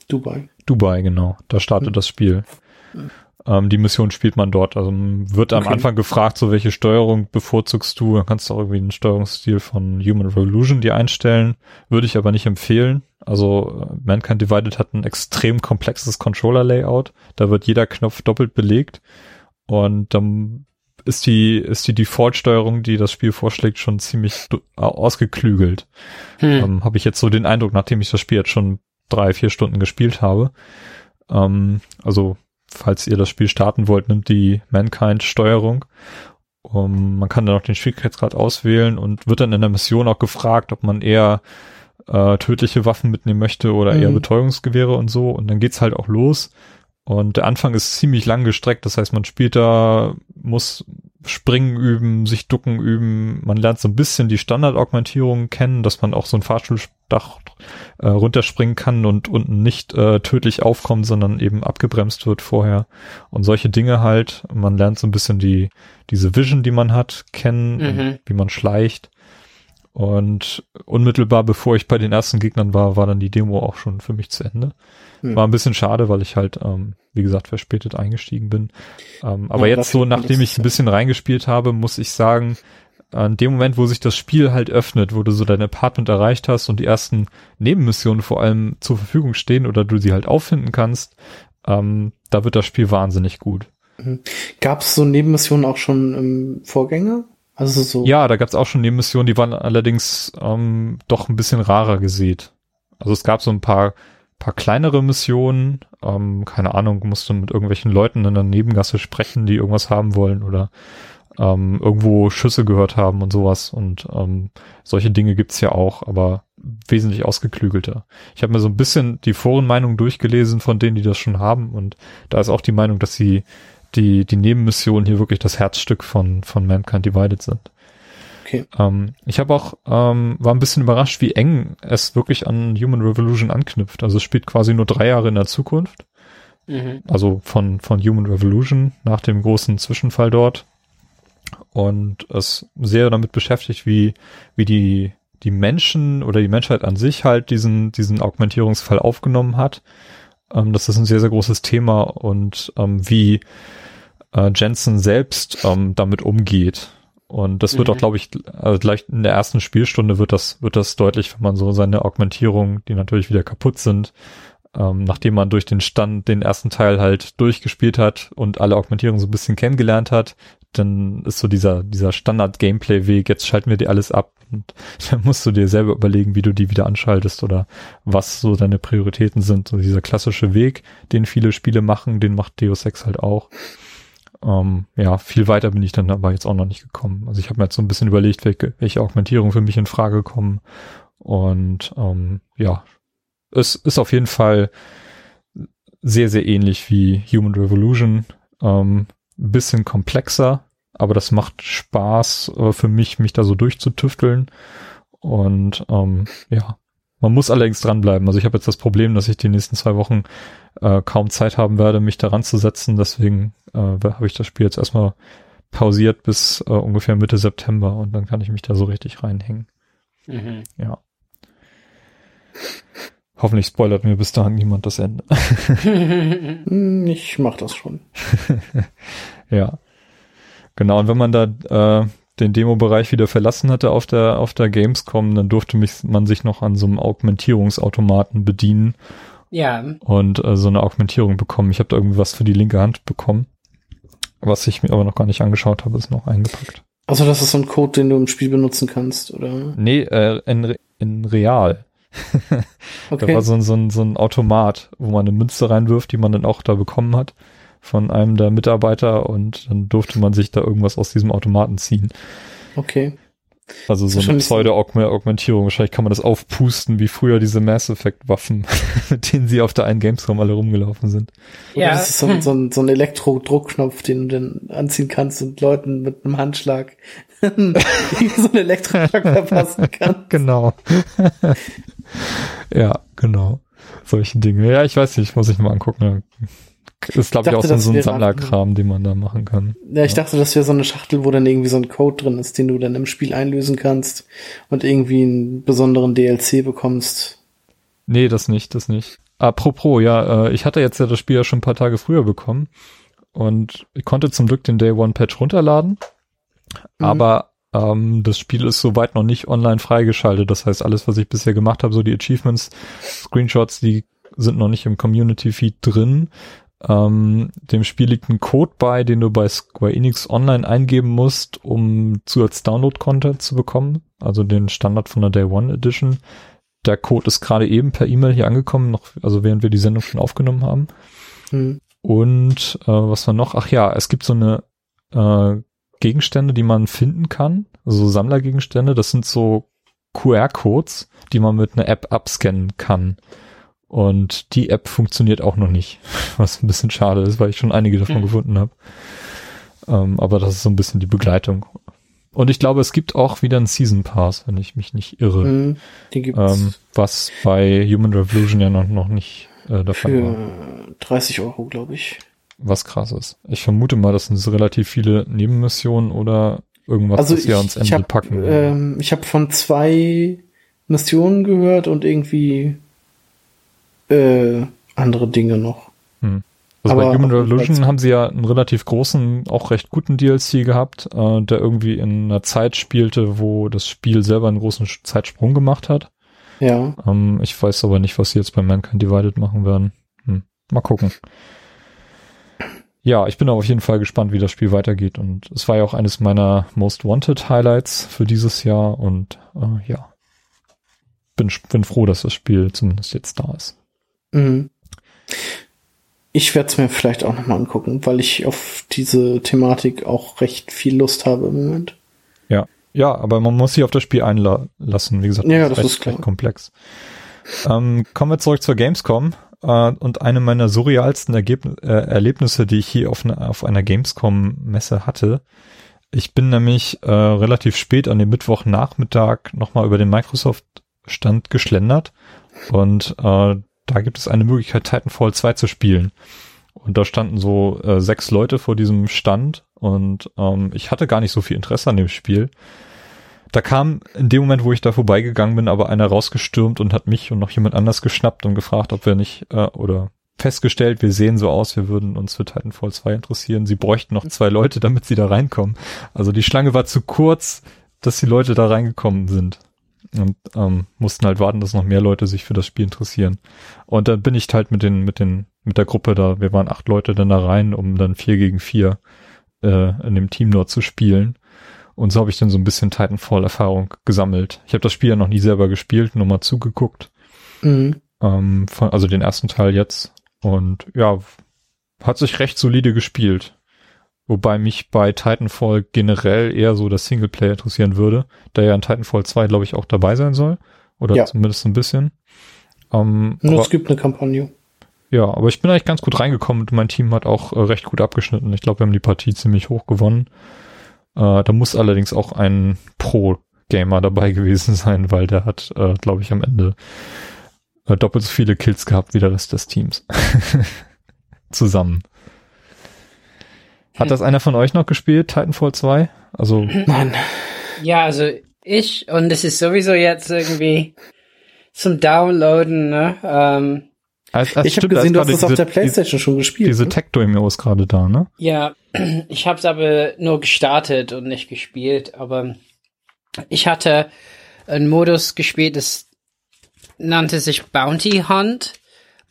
Dubai. Dubai, genau. Da startet hm. das Spiel. Hm. Ähm, die Mission spielt man dort. Also wird am okay. Anfang gefragt, so welche Steuerung bevorzugst du. Dann kannst du auch irgendwie einen Steuerungsstil von Human Revolution dir einstellen. Würde ich aber nicht empfehlen. Also äh, Mankind Divided hat ein extrem komplexes Controller-Layout. Da wird jeder Knopf doppelt belegt. Und dann ist die, ist die Default-Steuerung, die das Spiel vorschlägt, schon ziemlich ausgeklügelt. Hm. Ähm, habe ich jetzt so den Eindruck, nachdem ich das Spiel jetzt schon drei, vier Stunden gespielt habe. Ähm, also, falls ihr das Spiel starten wollt, nimmt die Mankind-Steuerung. Um, man kann dann auch den Schwierigkeitsgrad auswählen und wird dann in der Mission auch gefragt, ob man eher äh, tödliche Waffen mitnehmen möchte oder mhm. eher Betäubungsgewehre und so. Und dann geht's halt auch los. Und der Anfang ist ziemlich lang gestreckt, das heißt, man spielt da, muss springen üben, sich ducken üben. Man lernt so ein bisschen die Standard-Augmentierung kennen, dass man auch so ein Fahrstuhldach äh, runterspringen kann und unten nicht äh, tödlich aufkommt, sondern eben abgebremst wird vorher. Und solche Dinge halt. Man lernt so ein bisschen die, diese Vision, die man hat, kennen, mhm. wie man schleicht. Und unmittelbar bevor ich bei den ersten Gegnern war, war dann die Demo auch schon für mich zu Ende. Hm. War ein bisschen schade, weil ich halt, ähm, wie gesagt, verspätet eingestiegen bin. Ähm, aber ja, jetzt so, nachdem ich ein bisschen reingespielt habe, muss ich sagen, an dem Moment, wo sich das Spiel halt öffnet, wo du so dein Apartment erreicht hast und die ersten Nebenmissionen vor allem zur Verfügung stehen oder du sie halt auffinden kannst, ähm, da wird das Spiel wahnsinnig gut. Mhm. Gab es so Nebenmissionen auch schon im Vorgänger? Also so. Ja, da gab es auch schon Nebenmissionen, die waren allerdings ähm, doch ein bisschen rarer gesät. Also es gab so ein paar paar kleinere Missionen, ähm, keine Ahnung, musst du mit irgendwelchen Leuten in der Nebengasse sprechen, die irgendwas haben wollen oder ähm, irgendwo Schüsse gehört haben und sowas. Und ähm, solche Dinge gibt's ja auch, aber wesentlich ausgeklügelter. Ich habe mir so ein bisschen die Forenmeinung durchgelesen von denen, die das schon haben. Und da ist auch die Meinung, dass sie die, die Nebenmissionen hier wirklich das Herzstück von, von Mankind Divided sind. Okay. Ähm, ich habe auch, ähm, war ein bisschen überrascht, wie eng es wirklich an Human Revolution anknüpft. Also es spielt quasi nur drei Jahre in der Zukunft. Mhm. Also von, von Human Revolution nach dem großen Zwischenfall dort. Und es sehr damit beschäftigt, wie, wie die, die Menschen oder die Menschheit an sich halt diesen, diesen Augmentierungsfall aufgenommen hat. Ähm, das ist ein sehr, sehr großes Thema und ähm, wie äh, Jensen selbst ähm, damit umgeht. Und das wird mhm. auch, glaube ich, also gleich in der ersten Spielstunde wird das, wird das deutlich, wenn man so seine Augmentierung, die natürlich wieder kaputt sind, ähm, nachdem man durch den Stand den ersten Teil halt durchgespielt hat und alle Augmentierungen so ein bisschen kennengelernt hat, dann ist so dieser, dieser Standard-Gameplay-Weg, jetzt schalten wir dir alles ab und dann musst du dir selber überlegen, wie du die wieder anschaltest oder was so deine Prioritäten sind. So dieser klassische Weg, den viele Spiele machen, den macht Deus Ex halt auch. Ähm, ja, viel weiter bin ich dann aber jetzt auch noch nicht gekommen. Also ich habe mir jetzt so ein bisschen überlegt, welche, welche Augmentierung für mich in Frage kommen. Und ähm, ja, es ist auf jeden Fall sehr, sehr ähnlich wie Human Revolution. Ähm, bisschen komplexer, aber das macht Spaß äh, für mich, mich da so durchzutüfteln. Und ähm, ja, man muss allerdings dranbleiben. Also ich habe jetzt das Problem, dass ich die nächsten zwei Wochen äh, kaum Zeit haben werde, mich daran zu setzen. Deswegen äh, habe ich das Spiel jetzt erstmal pausiert bis äh, ungefähr Mitte September und dann kann ich mich da so richtig reinhängen. Mhm. Ja. Hoffentlich spoilert mir bis dahin niemand das Ende. ich mach das schon. ja. Genau, und wenn man da äh, den Demo-Bereich wieder verlassen hatte auf der, auf der Gamescom, dann durfte mich, man sich noch an so einem Augmentierungsautomaten bedienen. Ja. Und äh, so eine Augmentierung bekommen. Ich habe da irgendwie was für die linke Hand bekommen. Was ich mir aber noch gar nicht angeschaut habe, ist noch eingepackt. Also das ist so ein Code, den du im Spiel benutzen kannst, oder? Nee, äh, in, in real. okay. Da war so ein, so, ein, so ein Automat, wo man eine Münze reinwirft, die man dann auch da bekommen hat von einem der Mitarbeiter und dann durfte man sich da irgendwas aus diesem Automaten ziehen. Okay. Also so eine Pseudo-Augmentierung. Wahrscheinlich kann man das aufpusten, wie früher diese Mass Effect-Waffen, mit denen sie auf der einen Gamescom alle rumgelaufen sind. Ja. das ist so, ein, so ein, so ein Elektrodruckknopf, den du dann anziehen kannst und Leuten mit einem Handschlag so einen Elektroschlag verpassen kannst. Genau. ja, genau. Solche Dinge. Ja, ich weiß nicht, muss ich mal angucken. Das ist, glaube ich, auch so, so ein Sammlerkram, den man da machen kann. Ja, ich ja. dachte, das wäre so eine Schachtel, wo dann irgendwie so ein Code drin ist, den du dann im Spiel einlösen kannst und irgendwie einen besonderen DLC bekommst. Nee, das nicht, das nicht. Apropos, ja, äh, ich hatte jetzt ja das Spiel ja schon ein paar Tage früher bekommen und ich konnte zum Glück den Day One Patch runterladen, mhm. aber ähm, das Spiel ist soweit noch nicht online freigeschaltet. Das heißt, alles, was ich bisher gemacht habe, so die Achievements, Screenshots, die sind noch nicht im Community Feed drin. Ähm, dem Spiel liegt ein Code bei, den du bei Square Enix Online eingeben musst, um Zusatz-Download-Content zu bekommen, also den Standard von der Day One Edition. Der Code ist gerade eben per E-Mail hier angekommen, noch, also während wir die Sendung schon aufgenommen haben. Hm. Und äh, was war noch? Ach ja, es gibt so eine äh, Gegenstände, die man finden kann, also Sammlergegenstände. Das sind so QR-Codes, die man mit einer App abscannen kann. Und die App funktioniert auch noch nicht, was ein bisschen schade ist, weil ich schon einige davon mhm. gefunden habe. Ähm, aber das ist so ein bisschen die Begleitung. Und ich glaube, es gibt auch wieder einen Season Pass, wenn ich mich nicht irre. Mhm, die gibt's. Ähm, was bei Human Revolution ja noch, noch nicht äh, der Fall war. 30 Euro, glaube ich. Was krass ist. Ich vermute mal, das sind so relativ viele Nebenmissionen oder irgendwas, Also was wir ich, ans ich Ende habe packen. ähm, ich hab von zwei Missionen gehört und irgendwie äh, andere Dinge noch. Also bei aber Human jeden Fall Revolution haben sie ja einen relativ großen, auch recht guten DLC gehabt, äh, der irgendwie in einer Zeit spielte, wo das Spiel selber einen großen Zeitsprung gemacht hat. Ja. Ähm, ich weiß aber nicht, was sie jetzt bei Mankind Divided machen werden. Hm. Mal gucken. Ja, ich bin auf jeden Fall gespannt, wie das Spiel weitergeht. Und es war ja auch eines meiner Most Wanted Highlights für dieses Jahr. Und äh, ja, bin, bin froh, dass das Spiel zumindest jetzt da ist. Mhm. Ich werde es mir vielleicht auch nochmal angucken, weil ich auf diese Thematik auch recht viel Lust habe im Moment. Ja, ja, aber man muss sich auf das Spiel einlassen. Wie gesagt, Ja, ist das recht, ist klar. recht komplex. Ähm, kommen wir zurück zur Gamescom. Äh, und eine meiner surrealsten Ergeb äh, Erlebnisse, die ich hier auf, ne, auf einer Gamescom-Messe hatte. Ich bin nämlich äh, relativ spät an dem Mittwochnachmittag nochmal über den Microsoft-Stand geschlendert. Und äh, da gibt es eine Möglichkeit, Titanfall 2 zu spielen. Und da standen so äh, sechs Leute vor diesem Stand und ähm, ich hatte gar nicht so viel Interesse an dem Spiel. Da kam in dem Moment, wo ich da vorbeigegangen bin, aber einer rausgestürmt und hat mich und noch jemand anders geschnappt und gefragt, ob wir nicht, äh, oder festgestellt, wir sehen so aus, wir würden uns für Titanfall 2 interessieren. Sie bräuchten noch zwei Leute, damit sie da reinkommen. Also die Schlange war zu kurz, dass die Leute da reingekommen sind. Und ähm, mussten halt warten, dass noch mehr Leute sich für das Spiel interessieren. Und dann bin ich halt mit den, mit den, mit der Gruppe da, wir waren acht Leute dann da rein, um dann vier gegen vier äh, in dem Team dort zu spielen. Und so habe ich dann so ein bisschen Titanfall-Erfahrung gesammelt. Ich habe das Spiel ja noch nie selber gespielt, nur mal zugeguckt. Mhm. Ähm, von, also den ersten Teil jetzt. Und ja, hat sich recht solide gespielt. Wobei mich bei Titanfall generell eher so das Singleplayer interessieren würde, da ja in Titanfall 2, glaube ich, auch dabei sein soll. Oder Ja. zumindest ein bisschen. Ähm, Nur aber, es gibt eine Kampagne. ja, aber ich bin eigentlich ganz gut reingekommen und mein Team hat auch äh, recht gut abgeschnitten. Ich glaube, wir haben die Partie ziemlich hoch gewonnen. Äh, da muss allerdings auch ein Pro-Gamer dabei gewesen sein, weil der hat, äh, glaube ich, am Ende äh, doppelt so viele Kills gehabt wie der Rest des Teams. Zusammen. Hat das einer von euch noch gespielt, Titanfall 2? Also, Nein. Ja, also ich, und es ist sowieso jetzt irgendwie zum Downloaden, ne? Ähm, als, als Ich habe gesehen, du hast gerade das auf diese- der Playstation schon gespielt. Diese ne? Tech-Demo ist gerade da, ne? ja, ich habe es aber nur gestartet und nicht gespielt, aber ich hatte einen Modus gespielt, das nannte sich Bounty Hunt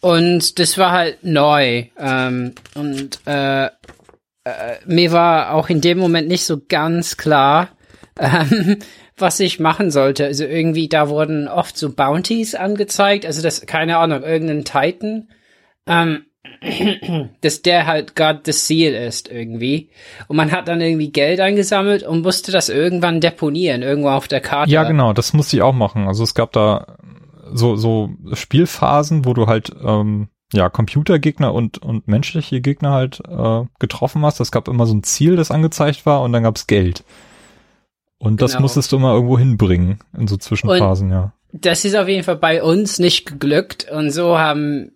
und das war halt neu ähm, und äh, äh, mir war auch in dem Moment nicht so ganz klar, ähm, was ich machen sollte. Also irgendwie, da wurden oft so Bounties angezeigt, also das, keine Ahnung, irgendein Titan, ähm, dass der halt gerade das Ziel ist irgendwie. Und man hat dann irgendwie Geld eingesammelt und musste das irgendwann deponieren, irgendwo auf der Karte. Ja, genau, das musste ich auch machen. Also es gab da so, so Spielphasen, wo du halt ähm, ja Computergegner und, und menschliche Gegner halt äh, getroffen hast. Es gab immer so ein Ziel, das angezeigt war und dann gab's Geld. Und das Genau. musstest du immer irgendwo hinbringen in so Zwischenphasen, ja. Das ist auf jeden Fall bei uns nicht geglückt und so haben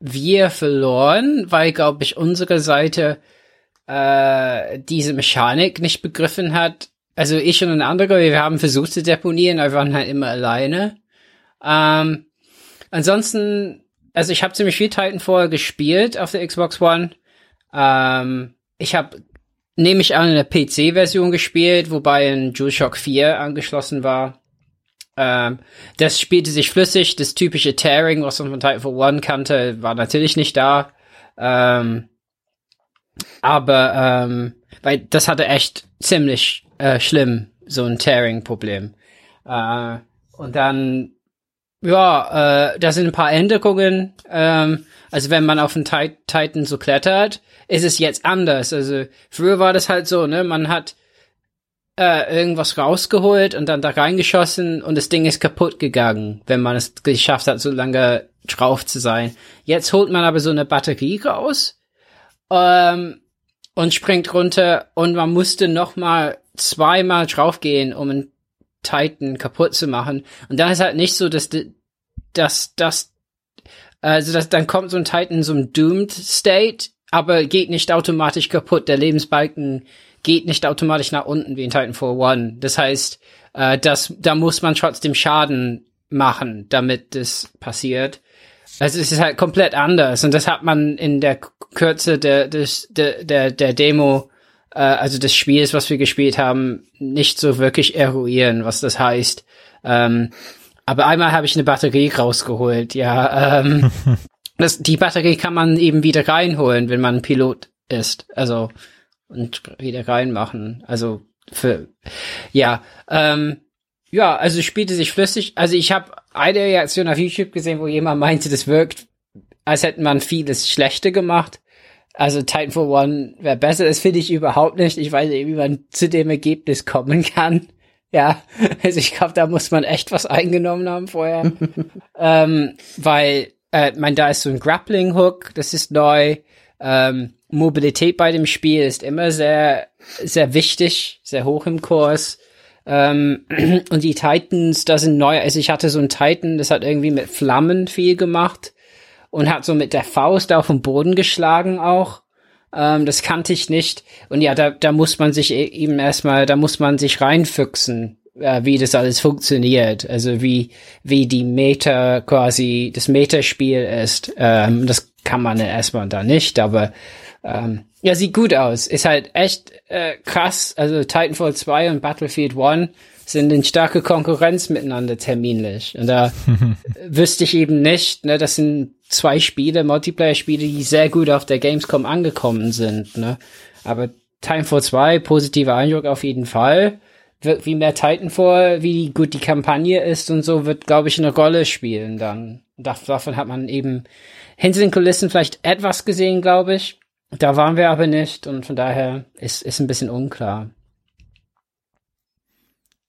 wir verloren, weil, glaube ich, unsere Seite äh, diese Mechanik nicht begriffen hat. Also ich und ein anderer, wir haben versucht zu deponieren, aber wir waren halt immer alleine. Ähm, ansonsten, also ich habe ziemlich viel Titanfall gespielt auf der Xbox One. Ähm, ich habe, nehme ich an, eine PC-Version gespielt, wobei ein DualShock 4 angeschlossen war. Ähm, das spielte sich flüssig. Das typische Tearing, was man von Titanfall 1 kannte, war natürlich nicht da. Ähm, aber, ähm, weil das hatte echt ziemlich äh, schlimm, so ein Tearing-Problem. Äh, und dann, ja, äh, da sind ein paar Änderungen. Ähm, also wenn man auf den Tit Titan so klettert, ist es jetzt anders. Also früher war das halt so, ne, man hat äh, irgendwas rausgeholt und dann da reingeschossen und das Ding ist kaputt gegangen, wenn man es geschafft hat, so lange drauf zu sein. Jetzt holt man aber so eine Batterie raus ähm, und springt runter und man musste noch mal zweimal draufgehen, um einen Titan kaputt zu machen. Und dann ist halt nicht so, dass dass das also das, dann kommt so ein Titan in so einem Doomed State, aber geht nicht automatisch kaputt. Der Lebensbalken geht nicht automatisch nach unten wie in Titanfall 1. Das heißt, äh, das, da muss man trotzdem Schaden machen, damit das passiert. Also es ist halt komplett anders und das hat man in der Kürze der, der, der, der Demo, äh, also des Spiels, was wir gespielt haben, nicht so wirklich eruieren, was das heißt. Ähm, aber einmal habe ich eine Batterie rausgeholt, ja. Ähm, das, die Batterie kann man eben wieder reinholen, wenn man Pilot ist. Also und wieder reinmachen. Also für ja, ähm, ja, also spielte sich flüssig. Also ich habe eine Reaktion auf YouTube gesehen, wo jemand meinte, das wirkt, als hätte man vieles Schlechte gemacht. Also Titanfall One wäre besser. Das finde ich überhaupt nicht. Ich weiß nicht, wie man zu dem Ergebnis kommen kann. Ja, also ich glaube, da muss man echt was eingenommen haben vorher. ähm, weil, äh, mein, da ist so ein Grappling Hook, das ist neu. Ähm, Mobilität bei dem Spiel ist immer sehr, sehr wichtig, sehr hoch im Kurs. Ähm, und die Titans, da sind neu. Also ich hatte so einen Titan, das hat irgendwie mit Flammen viel gemacht und hat so mit der Faust auf den Boden geschlagen auch. Ähm, das kannte ich nicht. Und ja, da, da muss man sich e-, eben erstmal, da muss man sich reinfüchsen, äh, wie das alles funktioniert. Also wie, wie die Meta quasi, das Metaspiel ist. Ähm, das kann man erstmal da nicht, aber ähm, ja, sieht gut aus. Ist halt echt äh, krass. Also Titanfall 2 und Battlefield 1 sind in starke Konkurrenz miteinander terminlich. Und da wüsste ich eben nicht, ne, das sind zwei Spiele, Multiplayer-Spiele, die sehr gut auf der Gamescom angekommen sind, ne. Aber Titanfall 2, positiver Eindruck auf jeden Fall. Wird wie mehr Titanfall, wie gut die Kampagne ist und so, wird, glaube ich, eine Rolle spielen dann. Davon hat man eben hinter den Kulissen vielleicht etwas gesehen, glaube ich. Da waren wir aber nicht und von daher ist, ist ein bisschen unklar.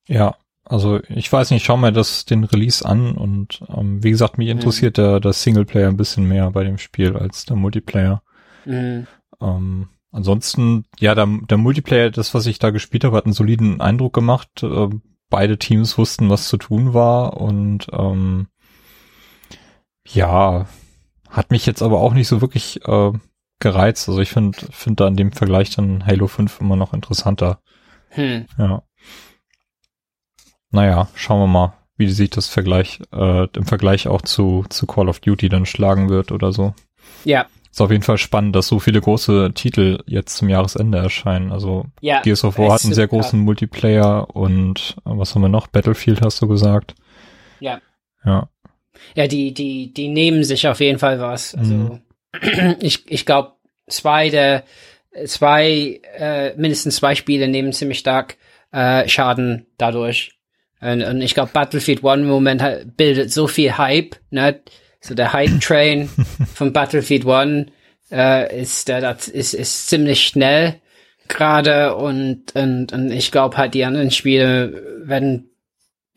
Ja, also ich weiß nicht, schau mir das den Release an und ähm, wie gesagt, mich interessiert mhm. der, der Singleplayer ein bisschen mehr bei dem Spiel als der Multiplayer. Mhm. Ähm, ansonsten, ja, der, der Multiplayer, das, was ich da gespielt habe, hat einen soliden Eindruck gemacht. Äh, beide Teams wussten, was zu tun war und ähm, ja, hat mich jetzt aber auch nicht so wirklich äh, gereizt. Also ich finde finde da in dem Vergleich dann Halo 5 immer noch interessanter. Hm. Ja. Naja, schauen wir mal, wie sich das Vergleich, äh, im Vergleich auch zu, zu Call of Duty dann schlagen wird oder so. Ja. Ist auf jeden Fall spannend, dass so viele große Titel jetzt zum Jahresende erscheinen. Also ja, Gears of War hat einen sehr großen krass. Multiplayer und äh, was haben wir noch? Battlefield hast du gesagt. Ja. Ja. Ja, die, die, die nehmen sich auf jeden Fall was. Also mhm. ich, ich glaube, zwei der zwei, äh, mindestens zwei Spiele nehmen ziemlich stark äh, Schaden dadurch. Und, und ich glaube, Battlefield One im Moment bildet so viel Hype, ne? So der Hype-Train von Battlefied One äh, ist, der das ist, ist ziemlich schnell gerade und, und, und ich glaube halt, die anderen Spiele werden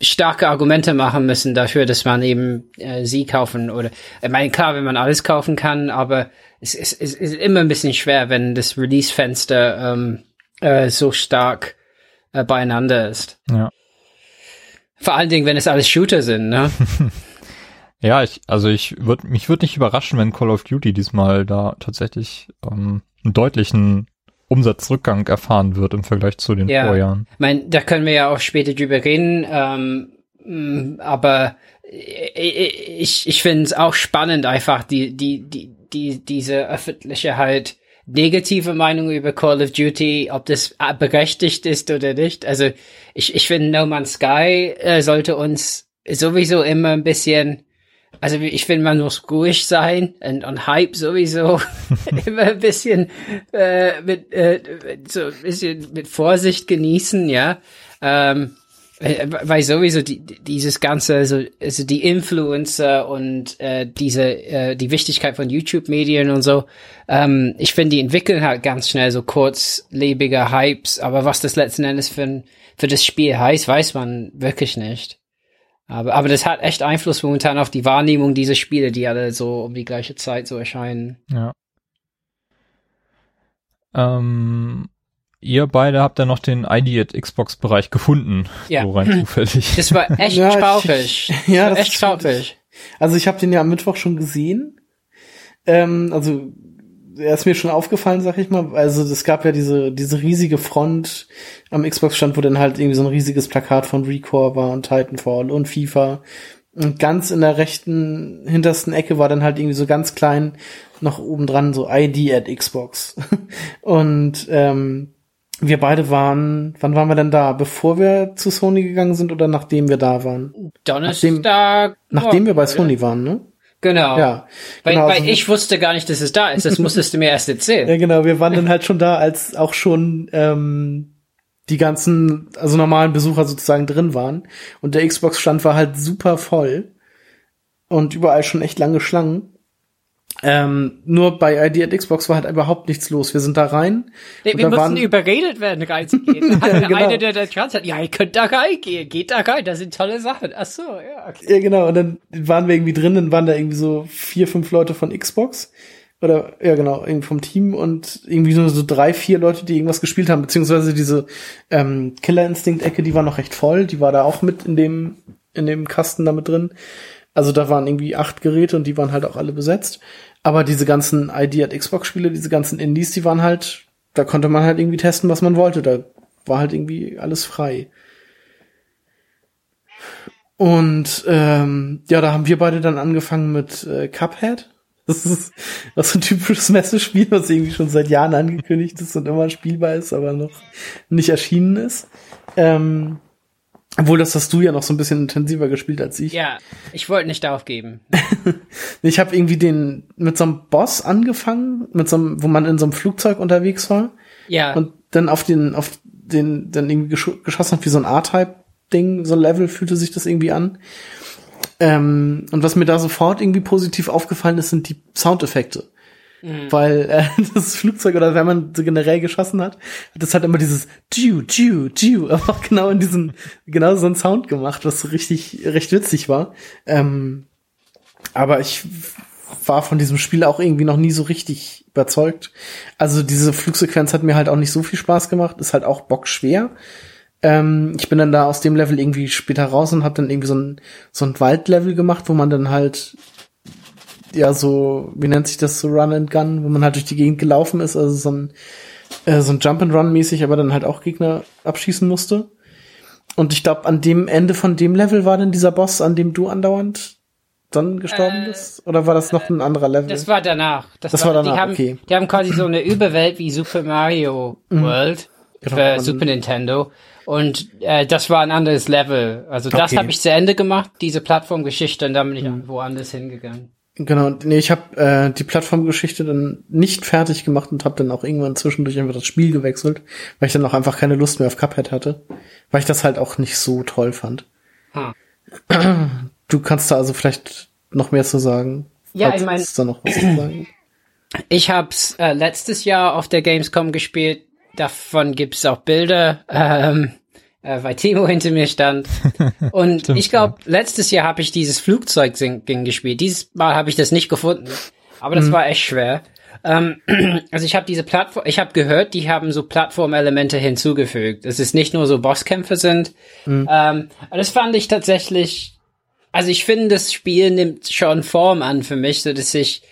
starke Argumente machen müssen dafür, dass man eben äh, sie kaufen oder ich meine klar, wenn man alles kaufen kann, aber es, es, es ist immer ein bisschen schwer, wenn das Release-Fenster ähm, äh, so stark äh, beieinander ist. Ja. Vor allen Dingen, wenn es alles Shooter sind, ne? ja, ich, also ich würde mich würde nicht überraschen, wenn Call of Duty diesmal da tatsächlich ähm, einen deutlichen Umsatzrückgang erfahren wird im Vergleich zu den ja. Vorjahren. Ich meine, da können wir ja auch später drüber reden, ähm, mm, aber ich, ich finde es auch spannend, einfach die, die, die, die, diese öffentliche halt negative Meinung über Call of Duty, ob das berechtigt ist oder nicht. Also ich, ich finde, No Man's Sky äh, sollte uns sowieso immer ein bisschen also ich finde, man muss ruhig sein und, und Hype sowieso immer ein bisschen äh, mit äh, so ein bisschen mit Vorsicht genießen, ja. Ähm, weil sowieso die, dieses ganze, also, also die Influencer und äh, diese äh, die Wichtigkeit von YouTube-Medien und so, ähm, ich finde, die entwickeln halt ganz schnell so kurzlebige Hypes, aber was das letzten Endes für, für das Spiel heißt, weiß man wirklich nicht. Aber, aber das hat echt Einfluss momentan auf die Wahrnehmung dieser Spiele, die alle so um die gleiche Zeit so erscheinen. Ja. Ähm, ihr beide habt ja noch den ID at Xbox-Bereich gefunden. Ja. So rein zufällig. Das war echt ja, traurig. Ich, ja, das echt traurig. Also ich habe den ja am Mittwoch schon gesehen. Ähm, also er ist mir schon aufgefallen, sag ich mal. Also es gab ja diese, diese riesige Front am Xbox-Stand, wo dann halt irgendwie so ein riesiges Plakat von Recore war und Titanfall und FIFA. Und ganz in der rechten, hintersten Ecke war dann halt irgendwie so ganz klein noch oben dran so ID at Xbox. und ähm, wir beide waren, wann waren wir denn da? Bevor wir zu Sony gegangen sind oder nachdem wir da waren? Donnerstag. Nachdem, nachdem wir bei Sony waren, ne? Genau. Ja. Weil, genau, weil also- ich wusste gar nicht, dass es da ist. Das musstest du mir erst erzählen. Ja, genau. Wir waren dann halt schon da, als auch schon ähm, die ganzen, also normalen Besucher sozusagen drin waren. Und der Xbox-Stand war halt super voll. Und überall schon echt lange Schlangen. Ähm, nur bei ID at Xbox war halt überhaupt nichts los. Wir sind da rein. Nee, wir mussten überredet werden, reinzugehen. ja, genau. Einer, der da dran hat, ja, ihr könnt da reingehen, geht da rein, das sind tolle Sachen. Ach so, ja, okay. Ja, genau. Und dann waren wir irgendwie drin, dann waren da irgendwie so vier, fünf Leute von Xbox. Oder, ja, genau, irgendwie vom Team und irgendwie nur so drei, vier Leute, die irgendwas gespielt haben, beziehungsweise diese ähm, Killer Instinct-Ecke, die war noch recht voll, die war da auch mit in dem, in dem Kasten da mit drin. Also da waren irgendwie acht Geräte und die waren halt auch alle besetzt. Aber diese ganzen ID at Xbox-Spiele, diese ganzen Indies, die waren halt, da konnte man halt irgendwie testen, was man wollte. Da war halt irgendwie alles frei. Und ähm, ja, da haben wir beide dann angefangen mit äh, Cuphead. Das ist was so ein typisches Messespiel, was irgendwie schon seit Jahren angekündigt ist und immer spielbar ist, aber noch nicht erschienen ist. Ähm, obwohl das hast du ja noch so ein bisschen intensiver gespielt als ich. Ja, ich wollte nicht aufgeben. Ich habe irgendwie den mit so einem Boss angefangen, mit so einem, wo man in so einem Flugzeug unterwegs war Ja, und dann auf den, auf den, dann irgendwie gesch geschossen hat wie so ein A-Type-Ding, so ein Level fühlte sich das irgendwie an. Ähm, und was mir da sofort irgendwie positiv aufgefallen ist, sind die Soundeffekte. Weil äh, das Flugzeug oder wenn man so generell geschossen hat, hat das halt immer dieses Jiu, Jiu, Jiu, auch genau in diesen, genau so einen Sound gemacht, was so richtig, recht witzig war. Ähm, aber ich war von diesem Spiel auch irgendwie noch nie so richtig überzeugt. Also diese Flugsequenz hat mir halt auch nicht so viel Spaß gemacht, ist halt auch bockschwer. Ähm, ich bin dann da aus dem Level irgendwie später raus und hab dann irgendwie so ein, so ein Waldlevel gemacht, wo man dann halt ja so, wie nennt sich das, so Run and Gun, wo man halt durch die Gegend gelaufen ist, also so ein, äh, so ein Jump and Run mäßig, aber dann halt auch Gegner abschießen musste. Und ich glaube, an dem Ende von dem Level war dann dieser Boss, an dem du andauernd dann gestorben Äh, bist? Oder war das noch ein anderer Level? das war danach. Das war danach, die haben, okay. Die haben quasi so eine Überwelt wie Super Mario World Genau, für man- Super Nintendo. Und äh, das war ein anderes Level. Also das Okay. habe ich zu Ende gemacht, diese Plattformgeschichte, und dann bin ich woanders hingegangen. Genau, nee, ich habe äh, die Plattformgeschichte dann nicht fertig gemacht und habe dann auch irgendwann zwischendurch einfach das Spiel gewechselt, weil ich dann auch einfach keine Lust mehr auf Cuphead hatte, weil ich das halt auch nicht so toll fand. Hm. Du kannst da also vielleicht noch mehr zu sagen. Ja, ich mein- es da noch was zu sagen. Ich hab's äh, letztes Jahr auf der Gamescom gespielt. Davon gibt's auch Bilder, ähm, äh, weil Timo hinter mir stand. Und Stimmt, ich glaube, letztes Jahr habe ich dieses Flugzeug-Ding gespielt. Dieses Mal habe ich das nicht gefunden. Aber das war echt schwer. Ähm, also ich habe diese Plattform, ich habe gehört, die haben so Plattformelemente hinzugefügt. Dass es nicht nur so Bosskämpfe sind. Ähm, aber das fand ich tatsächlich also ich finde, das Spiel nimmt schon Form an für mich, so dass ich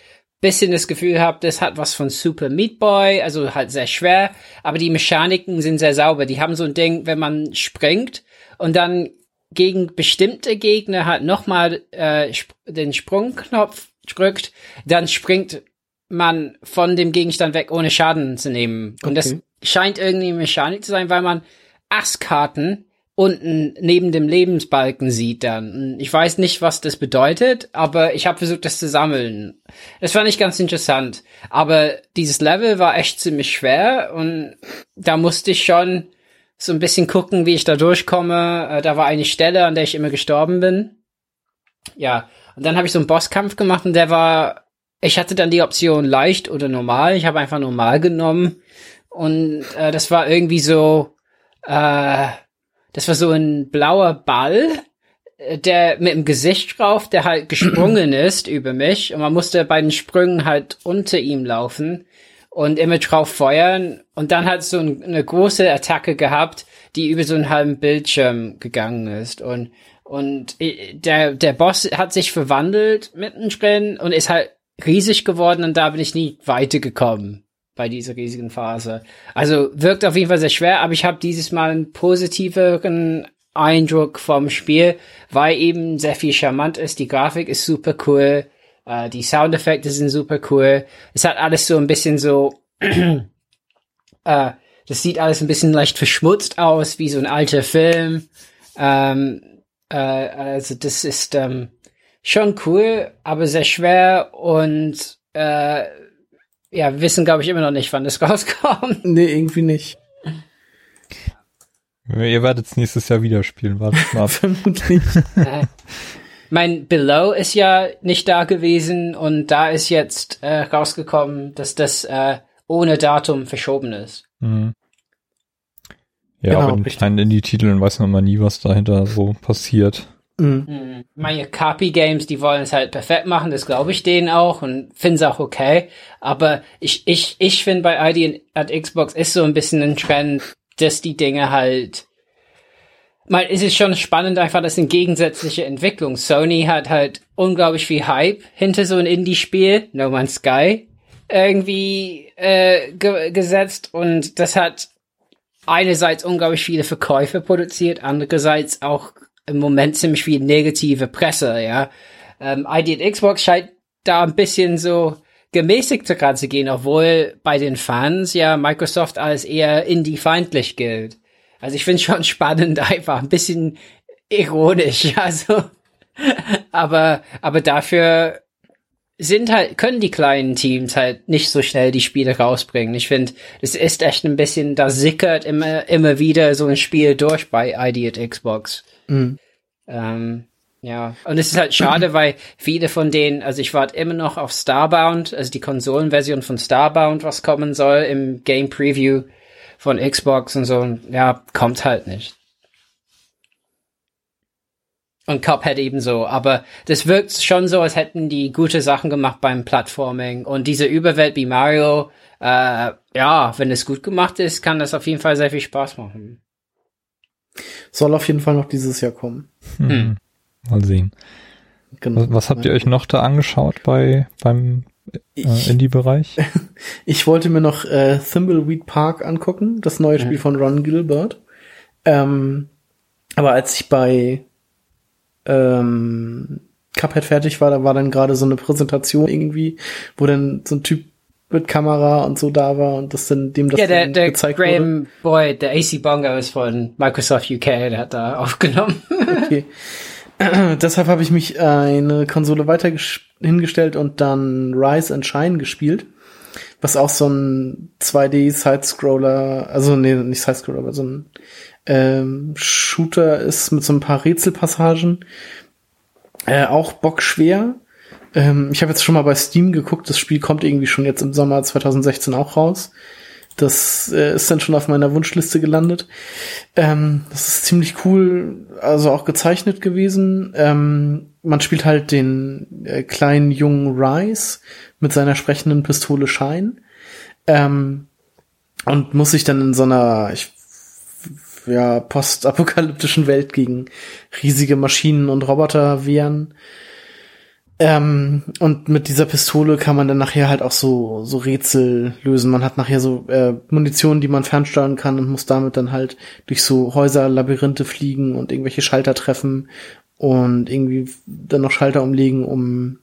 bisschen das Gefühl habe, das hat was von Super Meat Boy, also halt sehr schwer, aber die Mechaniken sind sehr sauber. Die haben so ein Ding, wenn man springt und dann gegen bestimmte Gegner halt nochmal äh, sp den Sprungknopf drückt, dann springt man von dem Gegenstand weg, ohne Schaden zu nehmen. Und das scheint irgendwie eine Mechanik zu sein, weil man Achskarten unten neben dem Lebensbalken sieht dann. Ich weiß nicht, was das bedeutet, aber ich habe versucht, das zu sammeln. Das fand ich ganz interessant. Aber dieses Level war echt ziemlich schwer und da musste ich schon so ein bisschen gucken, wie ich da durchkomme. Äh, Da war eine Stelle, an der ich immer gestorben bin. Ja, und dann habe ich so einen Bosskampf gemacht und der war, ich hatte dann die Option leicht oder normal. Ich habe einfach normal genommen und äh, das war irgendwie so, äh, das war so ein blauer Ball, äh, der mit dem Gesicht drauf, der halt gesprungen ist über mich. Und man musste bei den Sprüngen halt unter ihm laufen und immer drauf feuern. Und dann hat so ein, eine große Attacke gehabt, die über so einen halben Bildschirm gegangen ist. Und und äh, der der Boss hat sich verwandelt mittendrin und ist halt riesig geworden und da bin ich nie weitergekommen bei dieser riesigen Phase. Also wirkt auf jeden Fall sehr schwer, aber ich habe dieses Mal einen positiveren Eindruck vom Spiel, weil eben sehr viel charmant ist. Die Grafik ist super cool, äh, die Soundeffekte sind super cool. Es hat alles so ein bisschen so, äh, das sieht alles ein bisschen leicht verschmutzt aus, wie so ein alter Film. Ähm, äh, also das ist ähm, schon cool, aber sehr schwer und äh, ja, wir wissen, glaube ich, immer noch nicht, wann das rauskommt. Nee, irgendwie nicht. Ihr werdet es nächstes Jahr wieder spielen, wartet mal. Vermutlich. äh, mein Below ist ja nicht da gewesen und da ist jetzt äh, rausgekommen, dass das äh, ohne Datum verschoben ist. Mhm. Ja, Genau, aber in richtig. kleinen Indie-Titeln weiß man mal nie, was dahinter so passiert. Mhm. Hm. Meine Copy Games, die wollen es halt perfekt machen, das glaube ich denen auch und finde es auch okay. Aber ich, ich, ich finde bei ID at Xbox ist so ein bisschen ein Trend, dass die Dinge halt. Mal, es ist schon spannend einfach, das sind gegensätzliche Entwicklung. Sony hat halt unglaublich viel Hype hinter so ein Indie-Spiel, No Man's Sky, irgendwie äh, ge gesetzt und das hat einerseits unglaublich viele Verkäufe produziert, andererseits auch im Moment ziemlich viel negative Presse, ja. Ähm, ID at Xbox scheint da ein bisschen so gemäßigt zu gehen, obwohl bei den Fans ja Microsoft als eher indie-feindlich gilt. Also ich finde schon spannend, einfach ein bisschen ironisch, also. aber, aber dafür sind halt, können die kleinen Teams halt nicht so schnell die Spiele rausbringen. Ich finde, es ist echt ein bisschen, da sickert immer, immer wieder so ein Spiel durch bei ID at Xbox. Mhm. Ähm, ja, und es ist halt schade, weil viele von denen, also ich warte immer noch auf Starbound, also die Konsolenversion von Starbound, was kommen soll im Game Preview von Xbox und so, ja, kommt halt nicht. Und Cuphead ebenso, aber das wirkt schon so, als hätten die gute Sachen gemacht beim Plattforming und diese Überwelt wie Mario, äh, ja, wenn es gut gemacht ist, kann das auf jeden Fall sehr viel Spaß machen. Soll auf jeden Fall noch dieses Jahr kommen. Hm. Mal sehen. Genau. Was, was habt ihr euch noch da angeschaut bei beim äh, Ich, Indie-Bereich? ich wollte mir noch äh, Thimbleweed Park angucken, das neue Spiel von Ron Gilbert. Ähm, aber als ich bei ähm, Cuphead fertig war, da war dann gerade so eine Präsentation irgendwie, wo dann so ein Typ mit Kamera und so da war und das dann dem das ja, der, der gezeigt wurde. Graham Boyd, der AC Bongo ist von Microsoft UK, der hat da aufgenommen. Okay. Deshalb habe ich mich eine Konsole weiter hingestellt und dann Rise and Shine gespielt. Was auch so ein 2D-Sidescroller, also nee, nicht Sidescroller, aber so ein ähm, Shooter ist mit so ein paar Rätselpassagen. Äh, auch bockschwer. Ähm, ich habe jetzt schon mal bei Steam geguckt, das Spiel kommt irgendwie schon jetzt im Sommer 2016 auch raus. Das äh, ist dann schon auf meiner Wunschliste gelandet. Ähm, das ist ziemlich cool, also auch gezeichnet gewesen. Ähm, man spielt halt den äh, kleinen jungen Rice mit seiner sprechenden Pistole Shine. Ähm, und muss sich dann in so einer ich, ja, postapokalyptischen Welt gegen riesige Maschinen und Roboter wehren. Ähm, und mit dieser Pistole kann man dann nachher halt auch so, so Rätsel lösen. Man hat nachher so äh, Munition, die man fernsteuern kann und muss damit dann halt durch so Häuser, Labyrinthe fliegen und irgendwelche Schalter treffen und irgendwie dann noch Schalter umlegen, um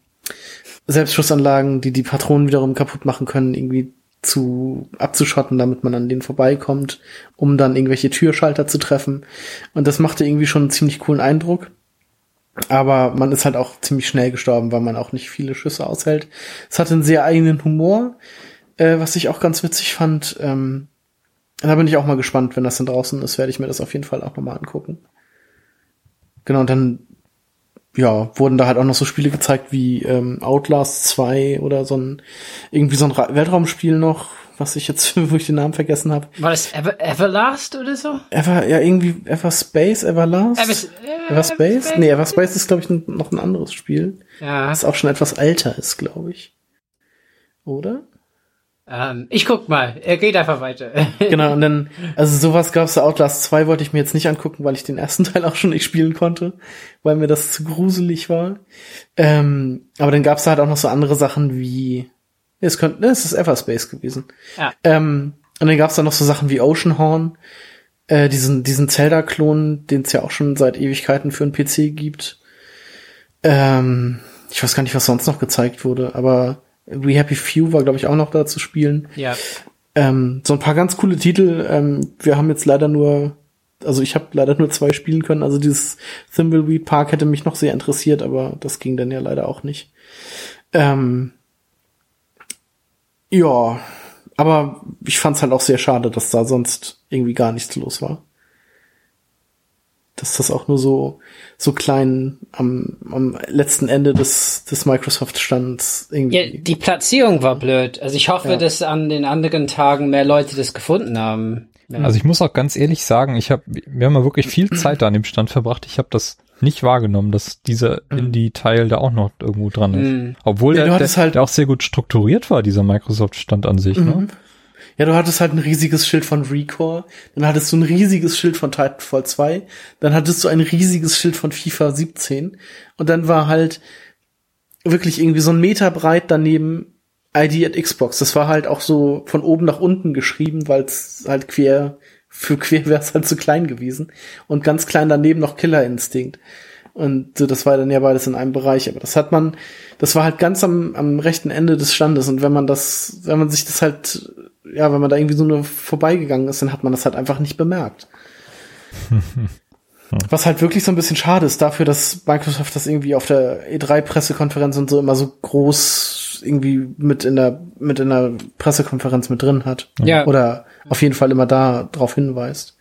Selbstschussanlagen, die die Patronen wiederum kaputt machen können, irgendwie zu abzuschotten, damit man an denen vorbeikommt, um dann irgendwelche Türschalter zu treffen. Und das machte irgendwie schon einen ziemlich coolen Eindruck. Aber man ist halt auch ziemlich schnell gestorben, weil man auch nicht viele Schüsse aushält. Es hat einen sehr eigenen Humor, äh, was ich auch ganz witzig fand. Ähm, da bin ich auch mal gespannt, wenn das dann draußen ist, werde ich mir das auf jeden Fall auch nochmal angucken. Genau, und dann ja, wurden da halt auch noch so Spiele gezeigt wie ähm, Outlast 2 oder so ein irgendwie so ein Ra Weltraumspiel noch, was ich jetzt, wo ich den Namen vergessen habe. War das Ever Everlast oder so? Ever, ja, irgendwie Everspace, Everlast? Ever, Everspace? Nee, Everspace ist, glaube ich, noch ein anderes Spiel. Ja. Das auch schon etwas älter ist, glaube ich. Oder? Ähm, ich guck mal, er geht einfach weiter. genau, und dann, also sowas gab's da Outlast 2 wollte ich mir jetzt nicht angucken, weil ich den ersten Teil auch schon nicht spielen konnte, weil mir das zu gruselig war. Ähm, aber dann gab's da halt auch noch so andere Sachen wie, es könnte, ne, es ist Everspace gewesen. Ja. Ähm, und dann gab's da noch so Sachen wie Oceanhorn, äh, diesen, diesen Zelda-Klon, den es ja auch schon seit Ewigkeiten für einen PC gibt. Ähm, ich weiß gar nicht, was sonst noch gezeigt wurde, aber We Happy Few war, glaube ich, auch noch da zu spielen. Ja. Ähm, so ein paar ganz coole Titel. Ähm, wir haben jetzt leider nur, also ich habe leider nur zwei spielen können. Also dieses Thimbleweed Park hätte mich noch sehr interessiert, aber das ging dann ja leider auch nicht. Ähm, ja, aber ich fand's halt auch sehr schade, dass da sonst irgendwie gar nichts los war. Dass das auch nur so, so klein am, am letzten Ende des, des Microsoft-Stands irgendwie. Ja, die Platzierung war blöd. Also ich hoffe, Ja. dass an den anderen Tagen mehr Leute das gefunden haben. Ja. Also ich muss auch ganz ehrlich sagen, ich habe, wir haben ja wirklich viel Zeit da an dem Stand verbracht. Ich habe das nicht wahrgenommen, dass dieser Indie-Teil da auch noch irgendwo dran ist. Mhm. Obwohl Ja, der, der, halt- der auch sehr gut strukturiert war, dieser Microsoft-Stand an sich. Mhm. Ne? Ja, du hattest halt ein riesiges Schild von Recore, dann hattest du ein riesiges Schild von Titanfall 2, dann hattest du ein riesiges Schild von FIFA 17 und dann war halt wirklich irgendwie so ein Meter breit daneben ID at Xbox. Das war halt auch so von oben nach unten geschrieben, weil es halt quer, für quer wäre es halt zu klein gewesen. Und ganz klein daneben noch Killer Instinct. Und so, das war dann ja beides in einem Bereich. Aber das hat man, das war halt ganz am, am rechten Ende des Standes. Und wenn man das, wenn man sich das halt, ja, wenn man da irgendwie so nur vorbeigegangen ist, dann hat man das halt einfach nicht bemerkt. Was halt wirklich so ein bisschen schade ist dafür, dass Microsoft das irgendwie auf der E3-Pressekonferenz und so immer so groß irgendwie mit in der, mit in der Pressekonferenz mit drin hat. Ja. Oder auf jeden Fall immer da drauf hinweist.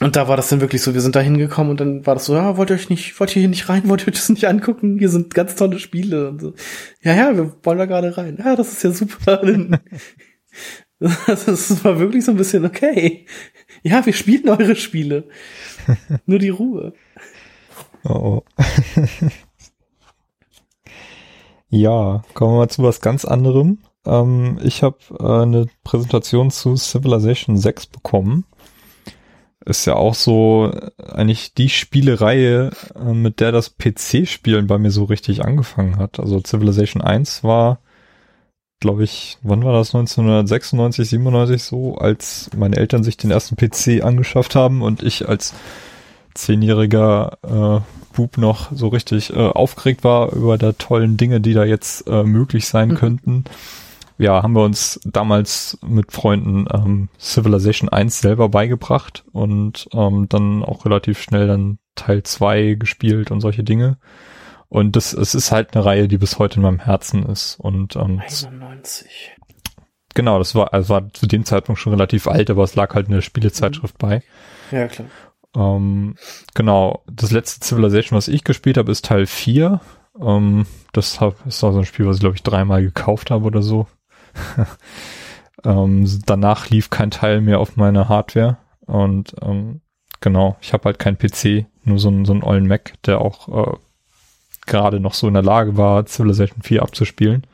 Und da war das dann wirklich so, wir sind da hingekommen und dann war das so, ja, wollt ihr euch nicht, wollt ihr hier nicht rein, wollt ihr euch das nicht angucken? Hier sind ganz tolle Spiele und so. Ja, ja, wir wollen da gerade rein. Ja, das ist ja super. das war wirklich so ein bisschen okay. Ja, wir spielen eure Spiele. Nur die Ruhe. Oh, oh. Ja, kommen wir mal zu was ganz anderem. Ähm, ich habe äh, eine Präsentation zu Civilization 6 bekommen. Ist ja auch so äh, eigentlich die Spielereihe, äh, mit der das PC-Spielen bei mir so richtig angefangen hat. Also Civilization 1 war, glaube ich, wann war das? 1996, 97 so, als meine Eltern sich den ersten PC angeschafft haben und ich als zehnjähriger äh, Bub noch so richtig äh, aufgeregt war über der tollen Dinge, die da jetzt äh, möglich sein Mhm. könnten. Ja, haben wir uns damals mit Freunden ähm, Civilization 1 selber beigebracht und ähm, dann auch relativ schnell dann Teil 2 gespielt und solche Dinge. Und das, es ist halt eine Reihe, die bis heute in meinem Herzen ist. Und ähm, 91. genau, das war, also war zu dem Zeitpunkt schon relativ alt, aber es lag halt eine Spielezeitschrift bei. Ja, klar. Ähm, genau, das letzte Civilization, was ich gespielt habe, ist Teil 4. Ähm, das hab, ist auch so ein Spiel, was ich glaube ich dreimal gekauft habe oder so. ähm, danach lief kein Teil mehr auf meiner Hardware und ähm, genau, ich habe halt keinen PC, nur so einen, so einen ollen Mac, der auch äh, gerade noch so in der Lage war, Civilization 4 abzuspielen.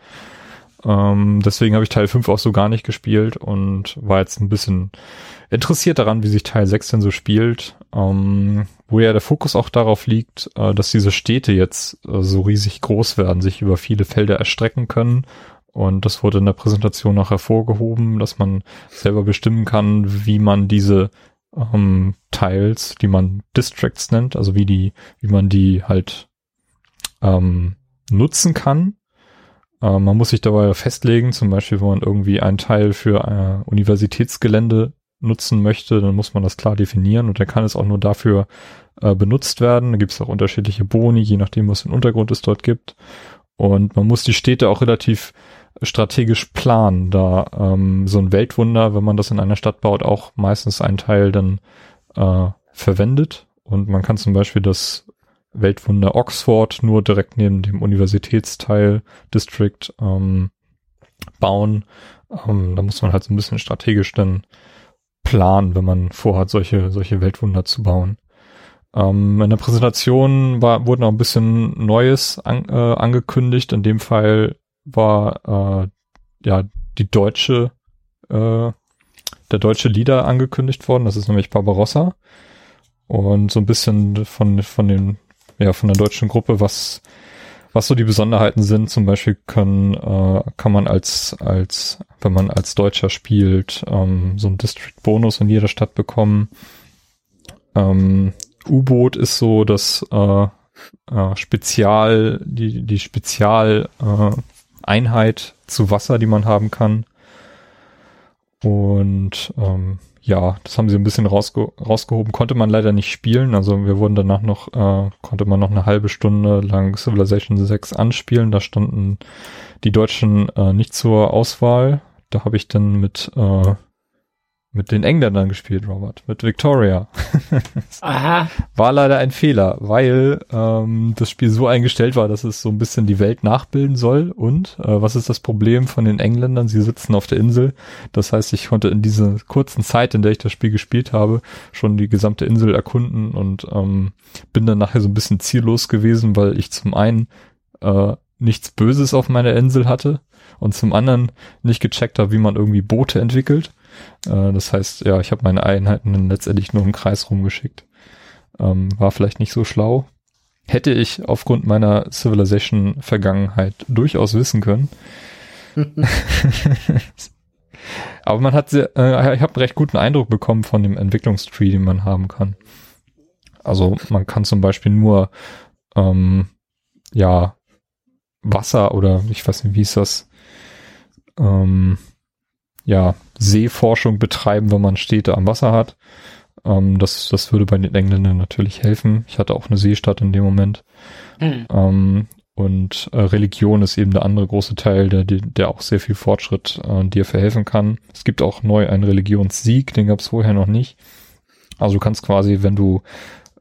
Ähm, deswegen habe ich Teil 5 auch so gar nicht gespielt und war jetzt ein bisschen interessiert daran, wie sich Teil 6 denn so spielt, ähm, wo ja der Fokus auch darauf liegt, äh, dass diese Städte jetzt äh, so riesig groß werden, sich über viele Felder erstrecken können. Und das wurde in der Präsentation noch hervorgehoben, dass man selber bestimmen kann, wie man diese ähm, Tiles, die man Districts nennt, also wie die, wie man die halt ähm, nutzen kann. Äh, man muss sich dabei festlegen, zum Beispiel, wenn man irgendwie einen Teil für äh, Universitätsgelände nutzen möchte, dann muss man das klar definieren und dann kann es auch nur dafür äh, benutzt werden. Da gibt es auch unterschiedliche Boni, je nachdem, was für einen Untergrund es dort gibt. Und man muss die Städte auch relativ strategisch planen, da ähm, so ein Weltwunder, wenn man das in einer Stadt baut, auch meistens einen Teil dann äh, verwendet. Und man kann zum Beispiel das Weltwunder Oxford nur direkt neben dem Universitätsteil District ähm, bauen. Ähm, da muss man halt so ein bisschen strategisch dann planen, wenn man vorhat, solche, solche Weltwunder zu bauen. Ähm, in der Präsentation war, wurde noch ein bisschen Neues an, äh, angekündigt. In dem Fall war äh, ja die deutsche, äh, der deutsche Leader angekündigt worden. Das ist nämlich Barbarossa. Und so ein bisschen von, von den, ja, von der deutschen Gruppe, was, was so die Besonderheiten sind. Zum Beispiel können, äh, kann man als, als, wenn man als Deutscher spielt, ähm, so einen District-Bonus in jeder Stadt bekommen. Ähm, U-Boot ist so das äh, äh, Spezial, die, die Spezial äh, zu Wasser, die man haben kann. Und ähm, ja, das haben sie ein bisschen rausge rausgehoben. Konnte man leider nicht spielen. Also wir wurden danach noch, äh, konnte man noch eine halbe Stunde lang Civilization 6 anspielen. Da standen die Deutschen äh, nicht zur Auswahl. Da habe ich dann mit äh, mit den Engländern gespielt, Robert, mit Victoria. Aha. War leider ein Fehler, weil ähm, das Spiel so eingestellt war, dass es so ein bisschen die Welt nachbilden soll. Und äh, was ist das Problem von den Engländern? Sie sitzen auf der Insel. Das heißt, ich konnte in dieser kurzen Zeit, in der ich das Spiel gespielt habe, schon die gesamte Insel erkunden und ähm, bin dann nachher so ein bisschen ziellos gewesen, weil ich zum einen äh, nichts Böses auf meiner Insel hatte und zum anderen nicht gecheckt habe, wie man irgendwie Boote entwickelt. Äh, das heißt, ja, ich habe meine Einheiten dann letztendlich nur im Kreis rumgeschickt. Ähm, war vielleicht nicht so schlau. Hätte ich aufgrund meiner Civilization-Vergangenheit durchaus wissen können. Aber man hat sehr, äh, ich habe einen recht guten Eindruck bekommen von dem Entwicklungstree, den man haben kann. Also man kann zum Beispiel nur ähm, ja Wasser oder ich weiß nicht, wie ist das? Ähm, ja, Seeforschung betreiben, wenn man Städte am Wasser hat. Ähm, das, das würde bei den Engländern natürlich helfen. Ich hatte auch eine Seestadt in dem Moment. Mhm. Ähm, und äh, Religion ist eben der andere große Teil, der, der auch sehr viel Fortschritt äh, dir verhelfen kann. Es gibt auch neu einen Religionssieg, den gab es vorher noch nicht. Also du kannst quasi, wenn du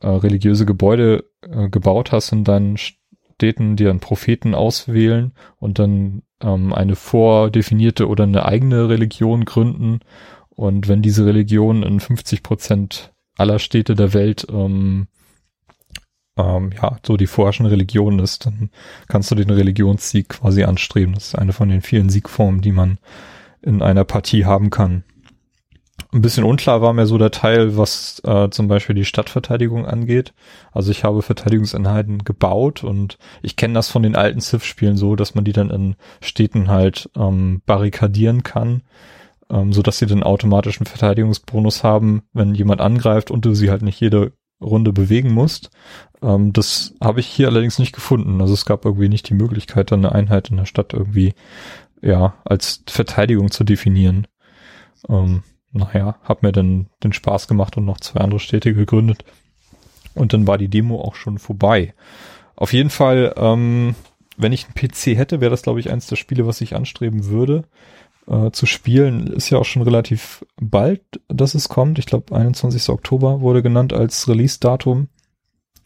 äh, religiöse Gebäude äh, gebaut hast in deinen Städten, dir einen Propheten auswählen und dann ähm, eine vordefinierte oder eine eigene Religion gründen. Und wenn diese Religion in 50 Prozent aller Städte der Welt ähm, ähm, ja so die vorherrschende Religion ist, dann kannst du den Religionssieg quasi anstreben. Das ist eine von den vielen Siegformen, die man in einer Partie haben kann. Ein bisschen unklar war mir so der Teil, was äh, zum Beispiel die Stadtverteidigung angeht. Also ich habe Verteidigungseinheiten gebaut und ich kenne das von den alten Civ-Spielen so, dass man die dann in Städten halt ähm, barrikadieren kann, ähm, so dass sie den automatischen Verteidigungsbonus haben, wenn jemand angreift und du sie halt nicht jede Runde bewegen musst. Ähm, das habe ich hier allerdings nicht gefunden. Also es gab irgendwie nicht die Möglichkeit, dann eine Einheit in der Stadt irgendwie ja als Verteidigung zu definieren. Ähm, naja, hab mir dann den Spaß gemacht und noch zwei andere Städte gegründet. Und dann war die Demo auch schon vorbei. Auf jeden Fall, ähm, wenn ich einen PC hätte, wäre das, glaube ich, eins der Spiele, was ich anstreben würde äh, zu spielen. Ist ja auch schon relativ bald, dass es kommt. Ich glaube, 21. Oktober wurde genannt als Release-Datum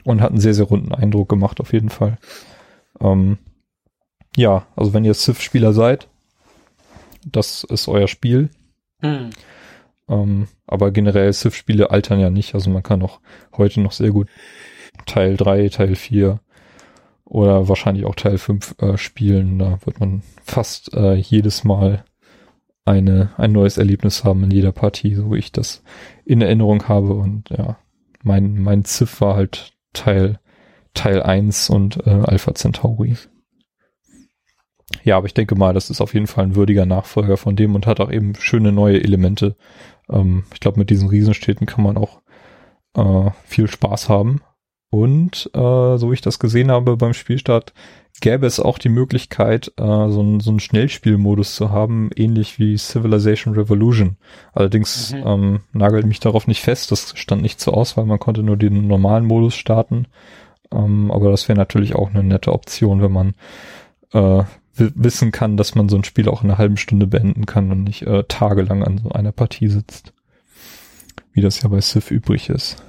und hat einen sehr, sehr runden Eindruck gemacht, auf jeden Fall. Ähm, ja, also wenn ihr Civ-Spieler seid, das ist euer Spiel. Hm. Ähm, aber generell Civ-Spiele altern ja nicht. Also man kann auch heute noch sehr gut Teil 3, Teil 4 oder wahrscheinlich auch Teil 5 äh, spielen. Da wird man fast äh, jedes Mal eine, ein neues Erlebnis haben in jeder Partie, so wie ich das in Erinnerung habe. Und ja, mein, mein Civ war halt Teil, Teil 1 und äh, Alpha Centauri. Ja, aber ich denke mal, das ist auf jeden Fall ein würdiger Nachfolger von dem und hat auch eben schöne neue Elemente, ähm, ich glaube, mit diesen Riesenstädten kann man auch äh, viel Spaß haben. Und äh, so wie ich das gesehen habe beim Spielstart, gäbe es auch die Möglichkeit, äh, so, einen, so einen Schnellspielmodus zu haben, ähnlich wie Civilization Revolution. Allerdings mhm. ähm, nagelt mich darauf nicht fest, das stand nicht zur Auswahl, man konnte nur den normalen Modus starten. Ähm, aber das wäre natürlich auch eine nette Option, wenn man äh, wissen kann, dass man so ein Spiel auch in einer halben Stunde beenden kann und nicht äh, tagelang an so einer Partie sitzt. Wie das ja bei Civ übrig ist.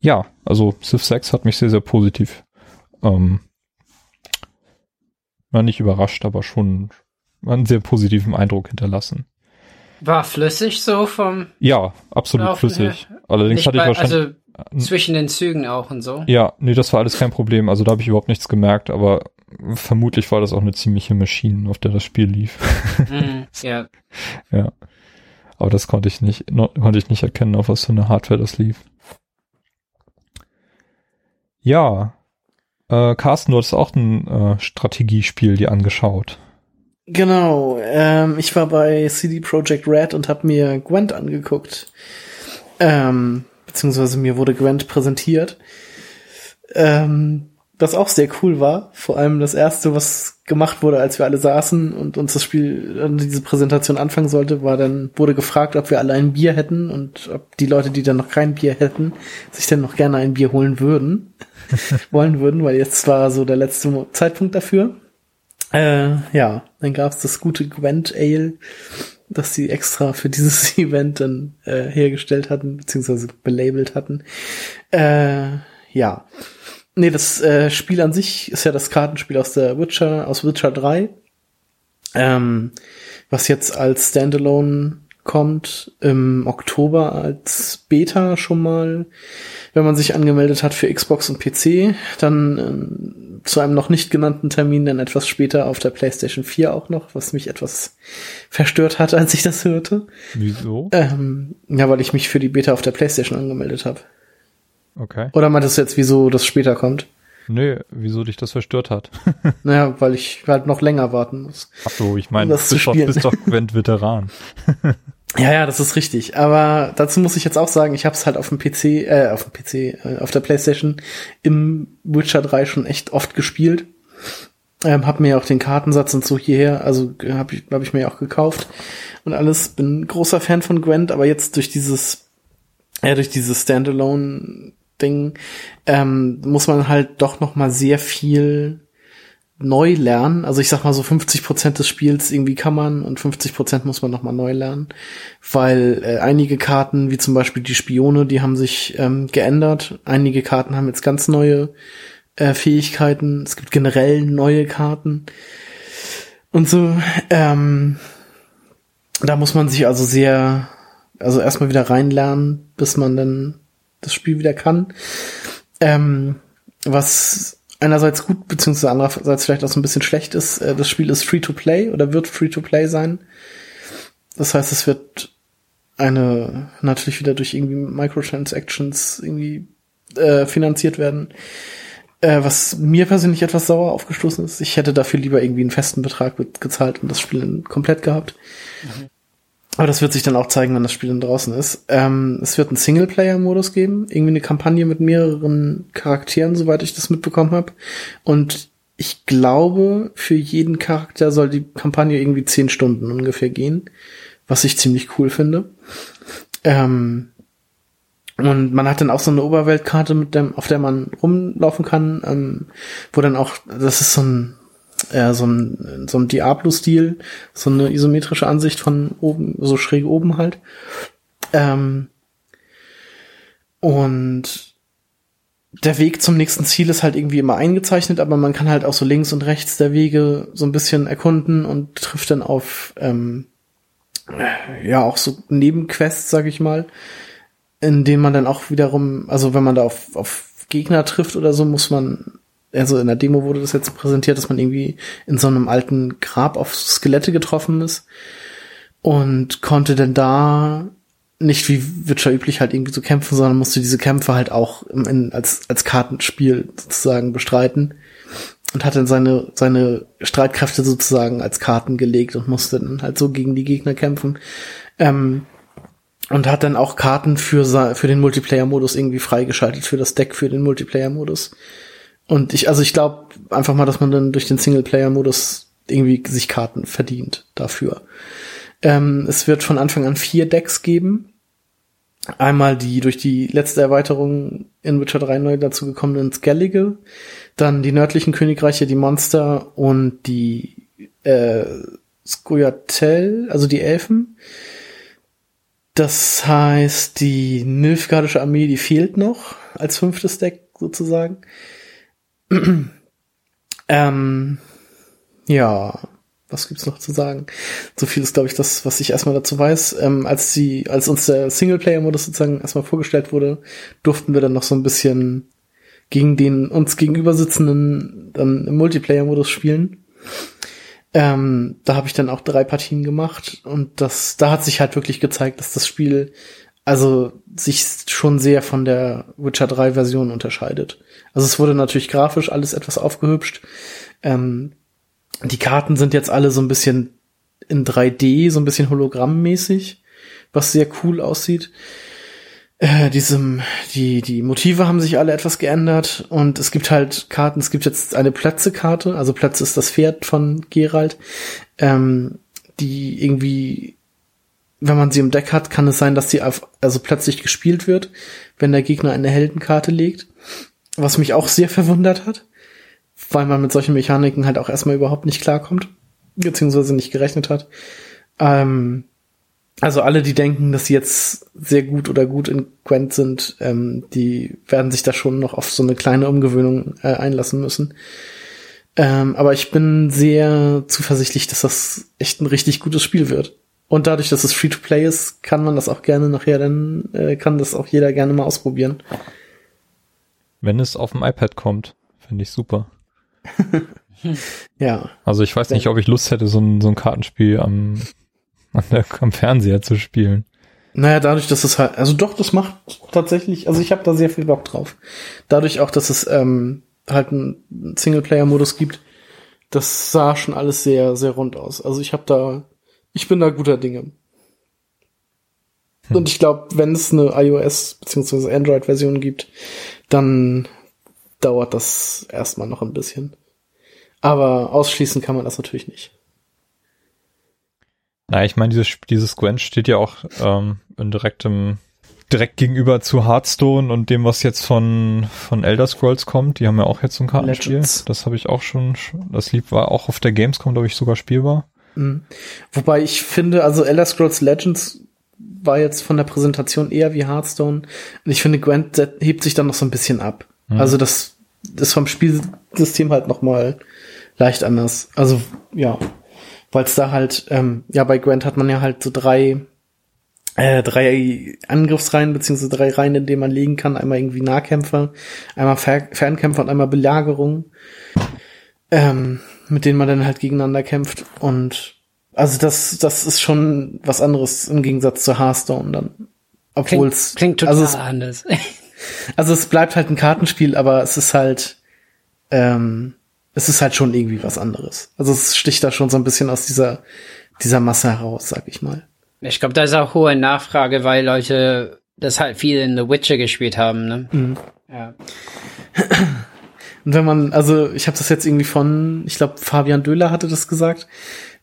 Ja, also Civ 6 hat mich sehr, sehr positiv, ähm, war nicht überrascht, aber schon einen sehr positiven Eindruck hinterlassen. War flüssig so vom. Ja, absolut Laufen flüssig. Her. Allerdings hatte ich bei, wahrscheinlich. Also zwischen den Zügen auch und so. Ja, nee, das war alles kein Problem. Also da habe ich überhaupt nichts gemerkt, aber vermutlich war das auch eine ziemliche Maschine, auf der das Spiel lief. Mhm, ja. ja. Aber das konnte ich nicht, no, konnte ich nicht erkennen, auf was für eine Hardware das lief. Ja. Äh, Carsten, du hast auch ein äh, Strategiespiel dir angeschaut. Genau, ähm, ich war bei CD Projekt Red und habe mir Gwent angeguckt. Ähm, beziehungsweise mir wurde Gwent präsentiert. Ähm, was auch sehr cool war. Vor allem das erste, was gemacht wurde, als wir alle saßen und uns das Spiel, diese Präsentation anfangen sollte, war dann, wurde gefragt, ob wir alle ein Bier hätten und ob die Leute, die dann noch kein Bier hätten, sich dann noch gerne ein Bier holen würden, wollen würden, weil jetzt war so der letzte Zeitpunkt dafür. Äh, ja, dann gab's das gute Gwent Ale, das sie extra für dieses Event dann äh, hergestellt hatten, beziehungsweise belabelt hatten. Äh, ja. Nee, das äh, Spiel an sich ist ja das Kartenspiel aus der Witcher, aus Witcher 3. Ähm, was jetzt als Standalone kommt, im Oktober als Beta schon mal, wenn man sich angemeldet hat für Xbox und PC, dann äh, zu einem noch nicht genannten Termin dann etwas später auf der PlayStation 4 auch noch, was mich etwas verstört hat, als ich das hörte. Wieso? Ähm, ja, weil ich mich für die Beta auf der PlayStation angemeldet habe. Okay. Oder meintest du jetzt, wieso das später kommt? Nö, wieso dich das verstört hat. naja, weil ich halt noch länger warten muss. Ach so, ich meine, Um du das bist doch, bist doch Gwent-Veteran. Ja, ja, das ist richtig. Aber dazu muss ich jetzt auch sagen, ich habe es halt auf dem PC, äh, auf dem PC, äh, auf der PlayStation im Witcher 3 schon echt oft gespielt. Ähm, hab mir auch den Kartensatz und so hierher, also habe ich, hab ich mir auch gekauft und alles. Bin großer Fan von Gwent, aber jetzt durch dieses, ja, durch dieses Standalone-Ding ähm, muss man halt doch noch mal sehr viel neu lernen. Also ich sag mal so 50 Prozent des Spiels irgendwie kann man und 50 Prozent muss man nochmal neu lernen, weil äh, einige Karten, wie zum Beispiel die Spione, die haben sich ähm, geändert. Einige Karten haben jetzt ganz neue äh, Fähigkeiten. Es gibt generell neue Karten und so. Ähm, da muss man sich also sehr, also erstmal wieder reinlernen, bis man dann das Spiel wieder kann. Ähm, was einerseits gut, beziehungsweise andererseits vielleicht auch so ein bisschen schlecht ist, äh, das Spiel ist Free-to-Play oder wird Free-to-Play sein. Das heißt, es wird eine, natürlich wieder durch irgendwie Microtransactions irgendwie äh, finanziert werden. Äh, was mir persönlich etwas sauer aufgestoßen ist. Ich hätte dafür lieber irgendwie einen festen Betrag gezahlt und das Spiel komplett gehabt. Aber das wird sich dann auch zeigen, wenn das Spiel dann draußen ist. Ähm, es wird einen Singleplayer-Modus geben, irgendwie eine Kampagne mit mehreren Charakteren, soweit ich das mitbekommen habe. Und ich glaube, für jeden Charakter soll die Kampagne irgendwie zehn Stunden ungefähr gehen, was ich ziemlich cool finde. Ähm, und man hat dann auch so eine Oberweltkarte, mit dem, auf der man rumlaufen kann, ähm, wo dann auch, das ist so ein, äh, so ein, so ein Diablo-Stil, so eine isometrische Ansicht von oben, so schräg oben halt. Ähm, und der Weg zum nächsten Ziel ist halt irgendwie immer eingezeichnet, aber man kann halt auch so links und rechts der Wege so ein bisschen erkunden und trifft dann auf ähm, ja auch so Nebenquests, sag ich mal, in denen man dann auch wiederum, also wenn man da auf, auf Gegner trifft oder so, muss man, also in der Demo wurde das jetzt präsentiert, dass man irgendwie in so einem alten Grab auf Skelette getroffen ist und konnte dann da nicht wie Witcher üblich halt irgendwie so kämpfen, sondern musste diese Kämpfe halt auch in, als, als Kartenspiel sozusagen bestreiten und hat dann seine, seine Streitkräfte sozusagen als Karten gelegt und musste dann halt so gegen die Gegner kämpfen. Ähm, und hat dann auch Karten für, für den Multiplayer-Modus irgendwie freigeschaltet, für das Deck für den Multiplayer-Modus. Und ich, also ich glaube einfach mal, dass man dann durch den Singleplayer-Modus irgendwie sich Karten verdient dafür. Ähm, es wird von Anfang an vier Decks geben. Einmal die durch die letzte Erweiterung in Witcher 3 neu dazugekommenen Skellige, dann die nördlichen Königreiche, die Monster und die äh, Skoyatel, also die Elfen. Das heißt, die Nilfgaardische Armee, die fehlt noch als fünftes Deck sozusagen. ähm, ja, was gibt's noch zu sagen? So viel ist, glaube ich, das, was ich erstmal dazu weiß. Ähm, als die, als uns der Singleplayer-Modus sozusagen erstmal vorgestellt wurde, durften wir dann noch so ein bisschen gegen den uns gegenüber sitzenden dann im Multiplayer-Modus spielen. Ähm, da habe ich dann auch drei Partien gemacht und das, da hat sich halt wirklich gezeigt, dass das Spiel also sich schon sehr von der Witcher 3 Version unterscheidet. Also es wurde natürlich grafisch alles etwas aufgehübscht. Ähm, die Karten sind jetzt alle so ein bisschen in 3D, so ein bisschen hologrammmäßig, was sehr cool aussieht. Äh, diesem, die, die Motive haben sich alle etwas geändert und es gibt halt Karten, es gibt jetzt eine Plätze-Karte, also Plätze ist das Pferd von Gerald, ähm, die irgendwie, wenn man sie im Deck hat, kann es sein, dass sie auf, also plötzlich gespielt wird, wenn der Gegner eine Heldenkarte legt, was mich auch sehr verwundert hat, weil man mit solchen Mechaniken halt auch erstmal überhaupt nicht klarkommt, beziehungsweise nicht gerechnet hat. Ähm, also alle, die denken, dass sie jetzt sehr gut oder gut in Gwent sind, ähm, die werden sich da schon noch auf so eine kleine Umgewöhnung äh, einlassen müssen. Ähm, aber ich bin sehr zuversichtlich, dass das echt ein richtig gutes Spiel wird. Und dadurch, dass es Free-to-Play ist, kann man das auch gerne nachher, dann äh, kann das auch jeder gerne mal ausprobieren. Wenn es auf dem iPad kommt, finde ich super. ja. Also ich weiß nicht, ob ich Lust hätte, so ein, so ein Kartenspiel am der, am Fernseher zu spielen. Naja, dadurch, dass es halt, also doch, das macht tatsächlich, also ich habe da sehr viel Bock drauf. Dadurch auch, dass es ähm, halt einen Singleplayer-Modus gibt, das sah schon alles sehr, sehr rund aus. Also ich habe da, ich bin da guter Dinge. Hm. Und ich glaube, wenn es eine iOS bzw. Android-Version gibt, dann dauert das erstmal noch ein bisschen. Aber ausschließen kann man das natürlich nicht. Na, ich meine, dieses, dieses Gwent steht ja auch ähm, in direktem, direkt gegenüber zu Hearthstone und dem, was jetzt von, von Elder Scrolls kommt. Die haben ja auch jetzt so ein Kartenspiel. Legends. Das habe ich auch schon, das lieb war auch auf der Gamescom, glaube ich, sogar spielbar. Mhm. Wobei ich finde, also Elder Scrolls Legends war jetzt von der Präsentation eher wie Hearthstone. Und ich finde, Gwent hebt sich dann noch so ein bisschen ab. Mhm. Also das ist vom Spielsystem halt noch mal leicht anders. Also, ja weil es da halt, ähm, ja, bei Grant hat man ja halt so drei, äh, drei Angriffsreihen, beziehungsweise drei Reihen, in denen man legen kann. Einmal irgendwie Nahkämpfer, einmal Fer Fernkämpfer und einmal Belagerung, ähm, mit denen man dann halt gegeneinander kämpft. Und also das, das ist schon was anderes im Gegensatz zu Hearthstone dann. Obwohl es klingt, klingt total also es, anders. also es bleibt halt ein Kartenspiel, aber es ist halt ähm, es ist halt schon irgendwie was anderes. Also es sticht da schon so ein bisschen aus dieser, dieser Masse heraus, sag ich mal. Ich glaube, da ist auch hohe Nachfrage, weil Leute das halt viel in The Witcher gespielt haben, ne? Mhm. Ja. Und wenn man, also ich habe das jetzt irgendwie von, ich glaube, Fabian Döhler hatte das gesagt,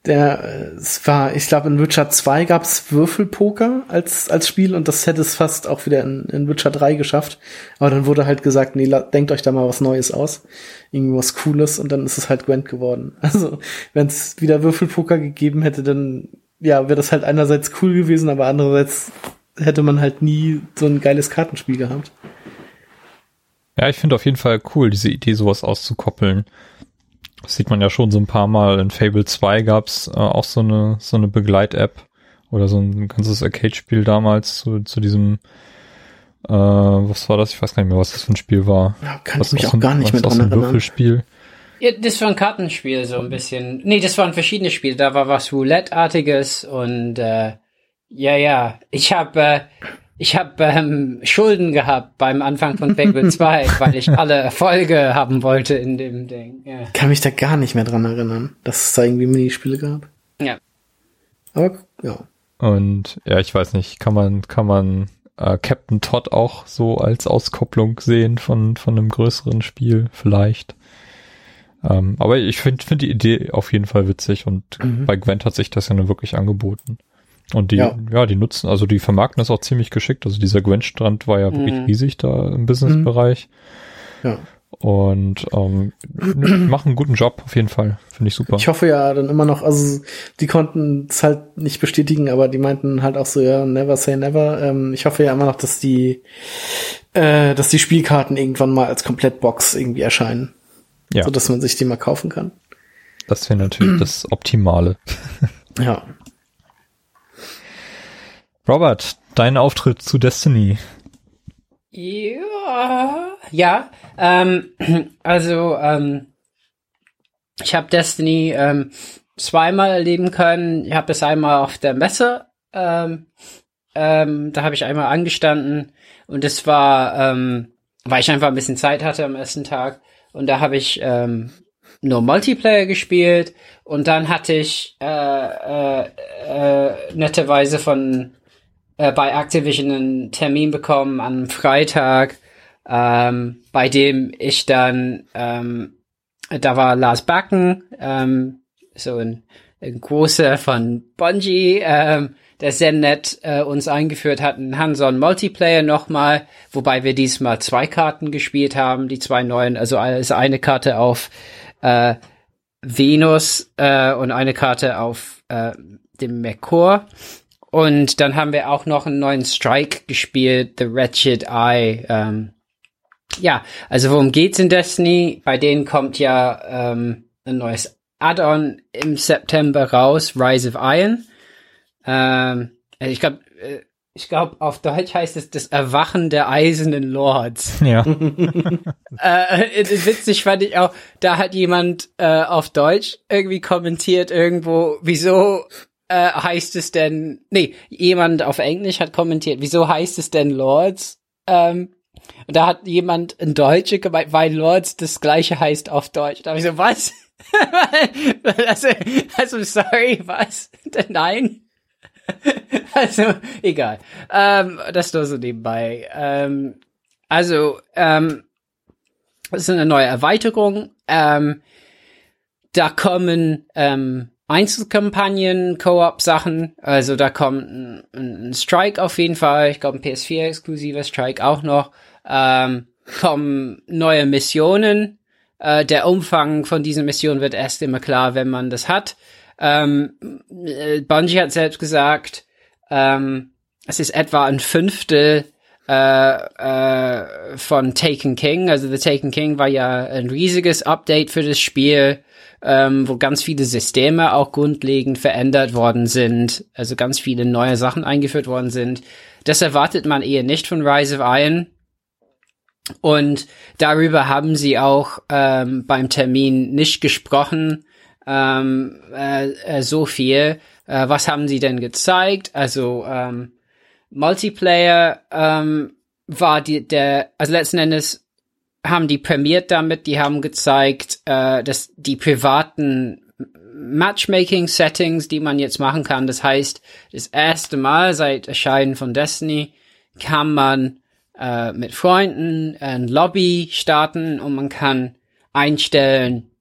der, es war, ich glaube, in Witcher 2 gab es Würfelpoker als, als Spiel und das hätte es fast auch wieder in, in Witcher 3 geschafft. Aber dann wurde halt gesagt, nee, denkt euch da mal was Neues aus. Irgendwas Cooles und dann ist es halt Gwent geworden. Also, wenn es wieder Würfelpoker gegeben hätte, dann, ja, wäre das halt einerseits cool gewesen, aber andererseits hätte man halt nie so ein geiles Kartenspiel gehabt. Ja, ich finde auf jeden Fall cool, diese Idee, sowas auszukoppeln. Das sieht man ja schon so ein paar Mal. In Fable 2 gab's äh, auch so eine, so eine Begleit-App oder so ein ganzes Arcade-Spiel damals zu, zu diesem, äh, was war das? Ich weiß gar nicht mehr, was das für ein Spiel war. Ja, kann was ich mich auch, gar nicht mehr dran erinnern. Würfelspiel. Ja, das war ein Kartenspiel, so ein bisschen. Nee, das waren verschiedene Spiele. Da war was Roulette-artiges und äh, ja, ja. Ich habe äh, ich habe ähm, Schulden gehabt beim Anfang von Fable 2, weil ich alle Erfolge haben wollte in dem Ding. Ja. Kann mich da gar nicht mehr dran erinnern, dass es da irgendwie Minispiele gab. Ja. Aber ja. Und ja, ich weiß nicht, kann man, kann man äh, Captain Todd auch so als Auskopplung sehen von, von einem größeren Spiel, vielleicht. Ähm, aber ich finde find die Idee auf jeden Fall witzig und mhm. bei Gwent hat sich das ja nur wirklich angeboten. Und die, ja. ja. die nutzen, also die vermarkten das auch ziemlich geschickt. Also dieser Gwen-Strand war ja wirklich mhm. riesig da im Businessbereich. Ja. Und ähm, machen einen guten Job auf jeden Fall. Finde ich super. Ich hoffe ja dann immer noch, also die konnten es halt nicht bestätigen, aber die meinten halt auch so, ja, never say never. Ähm, ich hoffe ja immer noch, dass die, äh, dass die Spielkarten irgendwann mal als Komplettbox irgendwie erscheinen. Ja. So dass man sich die mal kaufen kann. Das wäre natürlich das Optimale. ja. Robert, dein Auftritt zu Destiny. Ja, ja. Ähm, also ähm, ich habe Destiny ähm, zweimal erleben können. Ich habe es einmal auf der Messe. Ähm, ähm, da habe ich einmal angestanden und es war, ähm, weil ich einfach ein bisschen Zeit hatte am ersten Tag und da habe ich ähm, nur Multiplayer gespielt und dann hatte ich äh, äh, äh, netterweise von äh, bei Activision einen Termin bekommen am Freitag, ähm, bei dem ich dann ähm, da war Lars Backen, ähm, so ein, ein großer von Bungie, ähm, der sehr nett äh, uns eingeführt hat, ein Hands-on Multiplayer nochmal, wobei wir diesmal zwei Karten gespielt haben, die zwei neuen, also als eine Karte auf äh, Venus äh, und eine Karte auf äh, dem Merkur. Und dann haben wir auch noch einen neuen Strike gespielt, The Wretched Eye. Ähm, ja, also worum geht's in Destiny? Bei denen kommt ja ähm, ein neues Add-on im September raus, Rise of Iron. Ähm, also ich glaube, äh, ich glaube, auf Deutsch heißt es das Erwachen der Eisernen Lords. Ja. äh, witzig fand ich auch, da hat jemand äh, auf Deutsch irgendwie kommentiert irgendwo, wieso äh, heißt es denn, nee, jemand auf Englisch hat kommentiert, wieso heißt es denn Lords? Ähm, und da hat jemand in Deutsche gemeint, weil Lords das gleiche heißt auf Deutsch. Da habe ich so, was? also, also, sorry, was? Nein. also, egal. Ähm, das nur so nebenbei. Ähm, also, ähm, das ist eine neue Erweiterung. Ähm, da kommen ähm, Einzelkampagnen, Co-op-Sachen. Also da kommt ein, ein, Strike auf jeden Fall. Ich glaube ein PS4-exklusiver Strike auch noch. Ähm, kommen neue Missionen. Äh, der Umfang von diesen Missionen wird erst immer klar, wenn man das hat. Ähm, äh, Bungie hat selbst gesagt, ähm, es ist etwa ein Fünftel äh, äh, von Taken King. Also The Taken King war ja ein riesiges Update für das Spiel, ähm, wo ganz viele Systeme auch grundlegend verändert worden sind. Also ganz viele neue Sachen eingeführt worden sind. Das erwartet man eher nicht von Rise of Iron. Und darüber haben sie auch ähm, beim Termin nicht gesprochen ähm, äh, äh, so viel. Äh, was haben sie denn gezeigt? Also ähm, Multiplayer ähm, war die der also letzten Endes haben die prämiert damit. Die haben gezeigt, äh, dass die privaten Matchmaking-Settings, die man jetzt machen kann. Das heißt, das erste Mal seit Erscheinen von Destiny kann man äh, mit Freunden ein Lobby starten und man kann einstellen,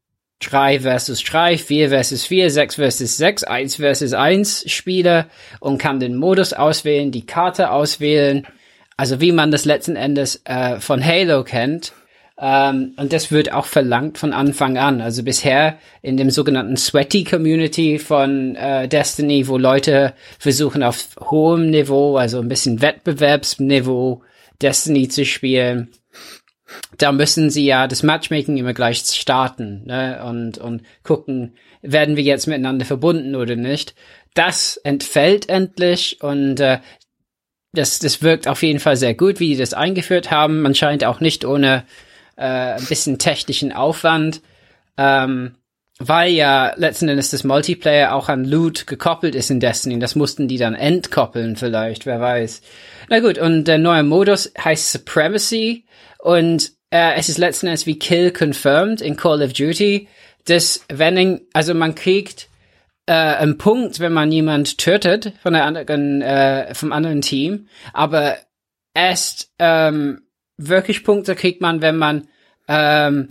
3 versus 3, 4 versus 4, 6 versus 6, 1 versus 1 Spieler und kann den Modus auswählen, die Karte auswählen. Also wie man das letzten Endes äh, von Halo kennt. Ähm, und das wird auch verlangt von Anfang an. Also bisher in dem sogenannten Sweaty Community von äh, Destiny, wo Leute versuchen auf hohem Niveau, also ein bisschen Wettbewerbsniveau Destiny zu spielen da müssen sie ja das Matchmaking immer gleich starten ne? und, und gucken, werden wir jetzt miteinander verbunden oder nicht. Das entfällt endlich und äh, das, das wirkt auf jeden Fall sehr gut, wie die das eingeführt haben. Man scheint auch nicht ohne äh, ein bisschen technischen Aufwand, ähm, weil ja letzten Endes das Multiplayer auch an Loot gekoppelt ist in Destiny. Das mussten die dann entkoppeln vielleicht, wer weiß. Na gut, und der neue Modus heißt Supremacy und äh, es ist letzten Endes wie Kill Confirmed in Call of Duty. Das, wenn, also man kriegt äh, einen Punkt, wenn man jemand tötet von der anderen, äh, vom anderen Team, aber erst ähm, wirklich Punkte kriegt man, wenn man ähm,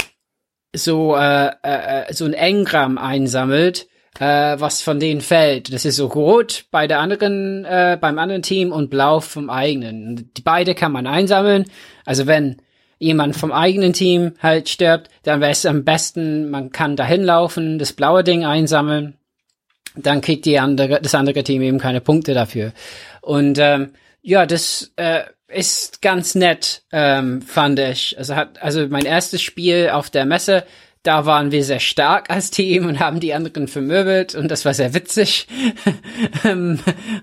so äh, äh, so ein Engramm einsammelt, äh, was von denen fällt. Das ist so rot bei der anderen, äh, beim anderen Team und blau vom eigenen. Die beide kann man einsammeln. Also wenn jemand vom eigenen Team halt stirbt, dann wäre es am besten, man kann dahin laufen, das blaue Ding einsammeln, dann kriegt die andere, das andere Team eben keine Punkte dafür. Und ähm, ja, das äh, ist ganz nett, ähm, fand ich. Also hat, also mein erstes Spiel auf der Messe, da waren wir sehr stark als Team und haben die anderen vermöbelt und das war sehr witzig. Ähm,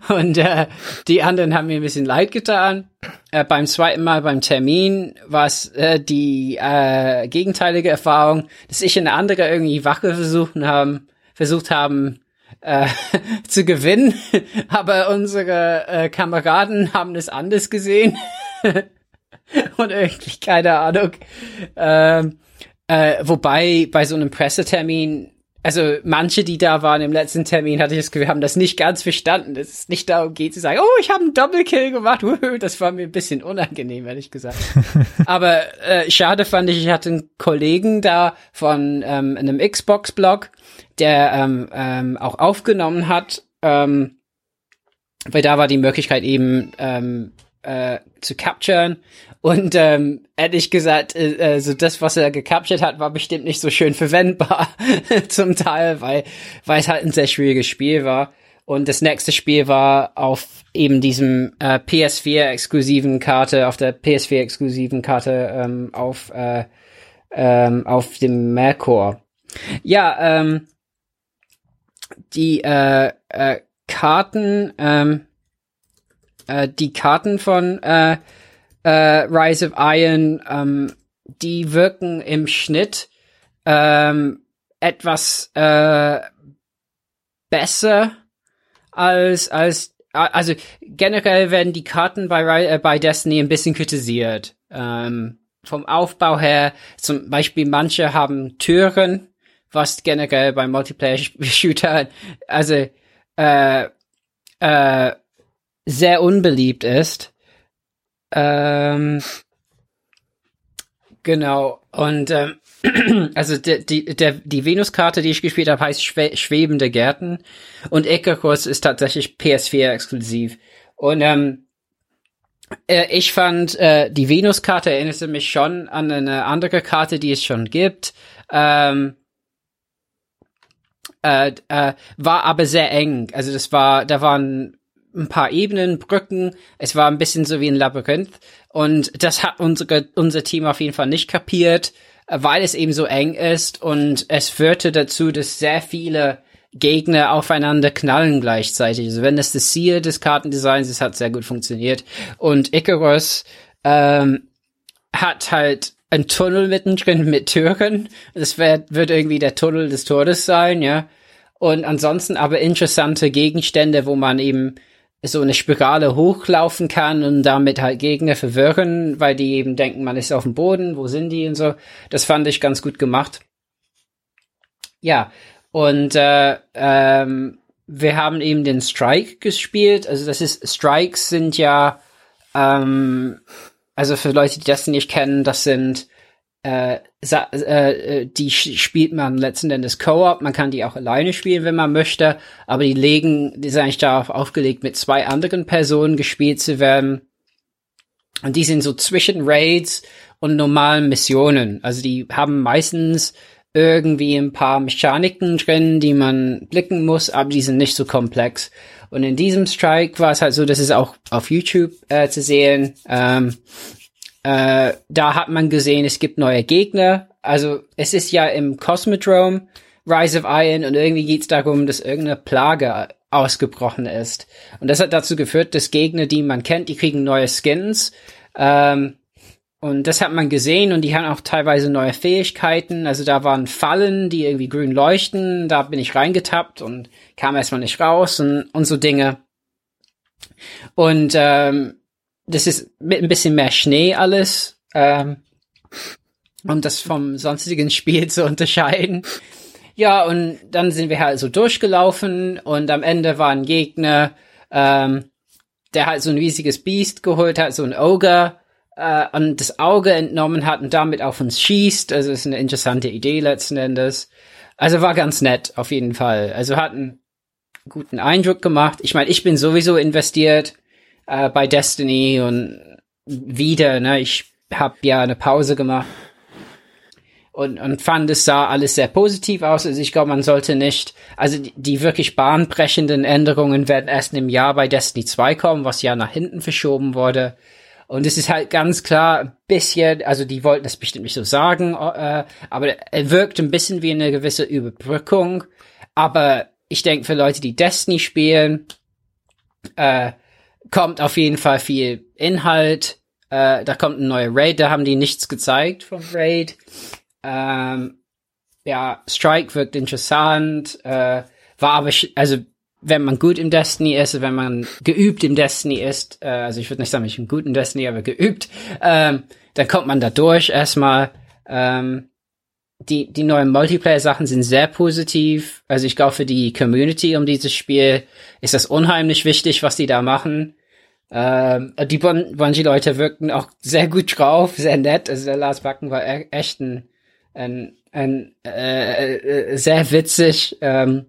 und äh, die anderen haben mir ein bisschen leid getan. äh, beim zweiten Mal beim Termin war es äh, die äh, gegenteilige Erfahrung, dass ich und andere irgendwie Wache versuchen haben, versucht haben äh, zu gewinnen, aber unsere äh, Kameraden haben es anders gesehen und irgendwie keine Ahnung. Ähm, äh, wobei bei so einem Pressetermin also manche, die da waren im letzten Termin, hatte ich das Gefühl, haben das nicht ganz verstanden. Es nicht darum geht zu sagen, oh, ich habe einen Doppelkill gemacht. Das war mir ein bisschen unangenehm, ehrlich gesagt. Aber äh, schade fand ich, ich hatte einen Kollegen da von ähm, einem Xbox-Blog, der ähm, ähm, auch aufgenommen hat, ähm, weil da war die Möglichkeit eben ähm, äh, zu capturen. Und ähm, ehrlich gesagt, äh, äh, so das, was er gecaptured hat, war bestimmt nicht so schön verwendbar zum Teil, weil, weil es halt ein sehr schwieriges Spiel war. Und das nächste Spiel war auf eben diesem äh, PS4-exklusiven Karte, auf der PS4-exklusiven Karte ähm, auf, äh, ähm, auf dem Mercor. Ja, ähm, die äh, äh, Karten, ähm, äh, die Karten von äh, äh, Rise of Iron, ähm, die wirken im Schnitt ähm, etwas äh, besser als als also generell werden die Karten bei äh, bei Destiny ein bisschen kritisiert ähm, vom Aufbau her. Zum Beispiel manche haben Türen, was generell bei Multiplayer Shooter also äh, äh, sehr unbeliebt ist. Ähm, genau. Und ähm, also die, die, der, die Venus-Karte, die ich gespielt habe, heißt Schwe Schwebende Gärten. Und Icarus ist tatsächlich PS4 exklusiv. Und ähm, äh, ich fand, äh, die Venus-Karte erinnerte mich schon an eine andere Karte, die es schon gibt. Ähm, äh, äh, war aber sehr eng. Also das war, da waren ein paar Ebenen, Brücken. Es war ein bisschen so wie ein Labyrinth. Und das hat unsere, unser Team auf jeden Fall nicht kapiert, weil es eben so eng ist. Und es führte dazu, dass sehr viele Gegner aufeinander knallen gleichzeitig. Also wenn das das Ziel des Kartendesigns ist, hat sehr gut funktioniert. Und Icarus ähm, hat halt ein Tunnel mittendrin mit Türen. Das wird, wird irgendwie der Tunnel des Todes sein, ja. Und ansonsten aber interessante Gegenstände, wo man eben so eine Spirale hochlaufen kann und damit halt Gegner verwirren, weil die eben denken, man ist auf dem Boden, wo sind die und so. Das fand ich ganz gut gemacht. Ja, und äh, ähm, wir haben eben den Strike gespielt. Also das ist Strikes sind ja ähm, also für Leute, die das nicht kennen, das sind äh, äh, die spielt man letzten Endes Co-op. Man kann die auch alleine spielen, wenn man möchte. Aber die legen, die sind eigentlich darauf aufgelegt, mit zwei anderen Personen gespielt zu werden. Und die sind so zwischen Raids und normalen Missionen. Also die haben meistens irgendwie ein paar Mechaniken drin, die man blicken muss, aber die sind nicht so komplex. Und in diesem Strike war es halt so, dass es auch auf YouTube äh, zu sehen. Ähm, äh, da hat man gesehen, es gibt neue Gegner. Also es ist ja im Cosmodrome Rise of Iron und irgendwie geht es darum, dass irgendeine Plage ausgebrochen ist. Und das hat dazu geführt, dass Gegner, die man kennt, die kriegen neue Skins. Ähm, und das hat man gesehen und die haben auch teilweise neue Fähigkeiten. Also da waren Fallen, die irgendwie grün leuchten. Da bin ich reingetappt und kam erstmal nicht raus und, und so Dinge. Und ähm, das ist mit ein bisschen mehr Schnee alles, ähm, um das vom sonstigen Spiel zu unterscheiden. Ja, und dann sind wir halt so durchgelaufen und am Ende war ein Gegner, ähm, der halt so ein riesiges Biest geholt hat, so ein Ogre, äh, und das Auge entnommen hat und damit auf uns schießt. Also ist eine interessante Idee letzten Endes. Also war ganz nett, auf jeden Fall. Also hat einen guten Eindruck gemacht. Ich meine, ich bin sowieso investiert äh, bei Destiny und wieder, ne, ich habe ja eine Pause gemacht und, und fand es sah alles sehr positiv aus. Also ich glaube, man sollte nicht, also die, die, wirklich bahnbrechenden Änderungen werden erst im Jahr bei Destiny 2 kommen, was ja nach hinten verschoben wurde. Und es ist halt ganz klar ein bisschen, also die wollten das bestimmt nicht so sagen, äh, aber er wirkt ein bisschen wie eine gewisse Überbrückung. Aber ich denke, für Leute, die Destiny spielen, äh, kommt auf jeden Fall viel Inhalt Äh, da kommt ein neuer Raid, da haben die nichts gezeigt vom Raid. Ähm, ja, Strike wirkt interessant, äh, war aber, also wenn man gut im Destiny ist, wenn man geübt im Destiny ist, äh, also ich würde nicht sagen, ich bin gut im Destiny, aber geübt, ähm, dann kommt man da durch erstmal. Ähm, die, die neuen Multiplayer-Sachen sind sehr positiv. Also ich glaube, für die Community um dieses Spiel ist das unheimlich wichtig, was die da machen. Ähm, die Bungie-Leute wirkten auch sehr gut drauf, sehr nett. Also der Lars Backen war e echt ein, ein, ein äh, äh, sehr witzig, ähm,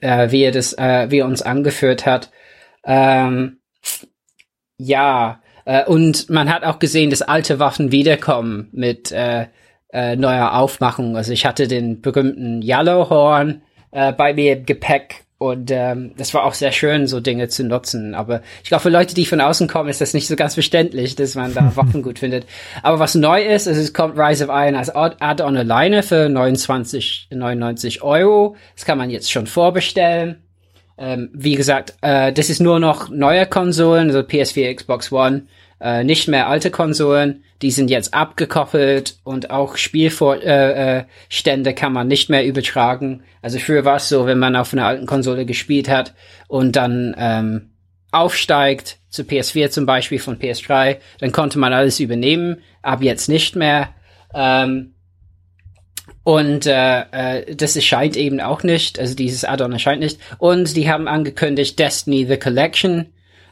äh, wie er das, äh, wie er uns angeführt hat. Ähm, ja, äh, und man hat auch gesehen, dass alte Waffen wiederkommen mit äh, äh, neuer Aufmachung. Also ich hatte den berühmten Yellowhorn äh, bei mir im Gepäck und ähm, das war auch sehr schön, so Dinge zu nutzen. Aber ich glaube, für Leute, die von außen kommen, ist das nicht so ganz verständlich, dass man da Waffen gut findet. Aber was neu ist, ist, es kommt Rise of Iron als Add-on alleine für 29,99 Euro. Das kann man jetzt schon vorbestellen. Ähm, wie gesagt, äh, das ist nur noch neue Konsolen, also PS4, Xbox One, äh, nicht mehr alte Konsolen. Die sind jetzt abgekoppelt und auch Spielstände äh, äh, kann man nicht mehr übertragen. Also früher war es so, wenn man auf einer alten Konsole gespielt hat und dann ähm, aufsteigt, zu PS4 zum Beispiel von PS3, dann konnte man alles übernehmen, ab jetzt nicht mehr. Ähm, und äh, äh, das erscheint eben auch nicht, also dieses Add-on erscheint nicht. Und die haben angekündigt Destiny The Collection,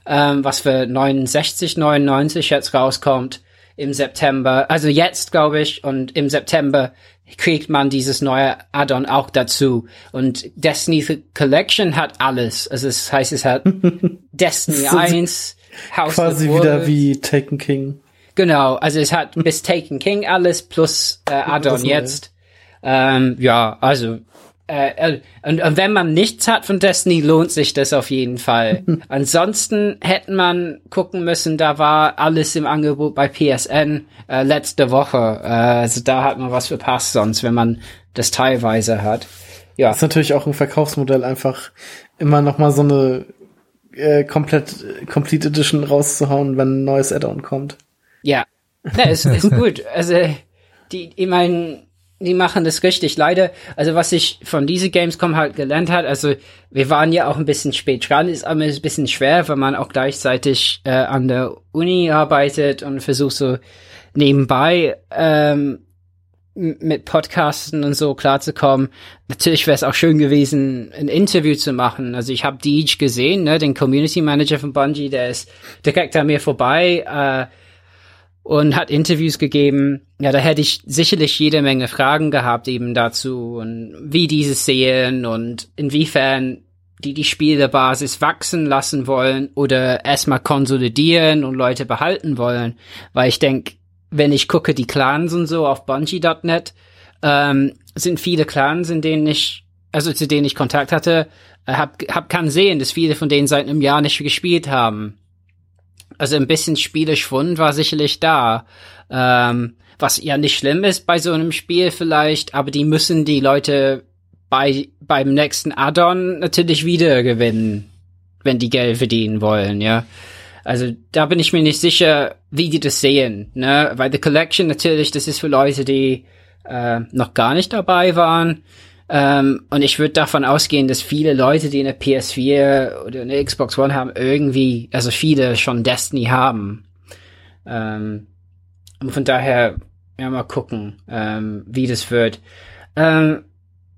ähm, was für 69,99 jetzt rauskommt im September. Also jetzt, glaube ich, und im September kriegt man dieses neue Add-on auch dazu. Und Destiny Collection hat alles. Also das heißt, es hat Destiny 1, House Quasi wieder wie Taken King. Genau, also es hat bis Taken King alles plus äh, Add-on jetzt. Ähm, ja, also äh, äh, und, und wenn man nichts hat von Destiny, lohnt sich das auf jeden Fall. Ansonsten hätte man gucken müssen, da war alles im Angebot bei PSN äh, letzte Woche. Äh, also da hat man was verpasst sonst, wenn man das teilweise hat. Ja. Das ist natürlich auch ein Verkaufsmodell, einfach immer noch mal so eine äh, komplett Complete Edition rauszuhauen, wenn ein neues Add-on kommt. Ja, ja ist, ist gut. Also die, ich meine, die machen das richtig. Leider, also was ich von diese Gamescom halt gelernt hat, also wir waren ja auch ein bisschen spät dran, ist aber ein bisschen schwer, wenn man auch gleichzeitig äh, an der Uni arbeitet und versucht so nebenbei ähm, mit Podcasten und so klarzukommen. Natürlich wäre es auch schön gewesen, ein Interview zu machen. Also ich habe Deej gesehen, ne, den Community Manager von Bungie, der ist direkt an mir vorbei. Äh, und hat Interviews gegeben. Ja, da hätte ich sicherlich jede Menge Fragen gehabt eben dazu und wie diese sehen und inwiefern die die Spielebasis wachsen lassen wollen oder erstmal konsolidieren und Leute behalten wollen. Weil ich denke, wenn ich gucke, die Clans und so auf Bungie.net, ähm, sind viele Clans, in denen ich, also zu denen ich Kontakt hatte, äh, hab, hab kann sehen, dass viele von denen seit einem Jahr nicht gespielt haben. Also ein bisschen Spieleschwund war sicherlich da. Ähm, was ja nicht schlimm ist bei so einem Spiel vielleicht, aber die müssen die Leute bei, beim nächsten Add-on natürlich wieder gewinnen, wenn die Geld verdienen wollen, ja. Also da bin ich mir nicht sicher, wie die das sehen, ne? Weil The Collection natürlich, das ist für Leute, die äh, noch gar nicht dabei waren. Ähm, und ich würde davon ausgehen, dass viele Leute, die eine PS4 oder eine Xbox One haben, irgendwie, also viele schon Destiny haben. Ähm, und von daher, ja, mal gucken, ähm, wie das wird. Ähm,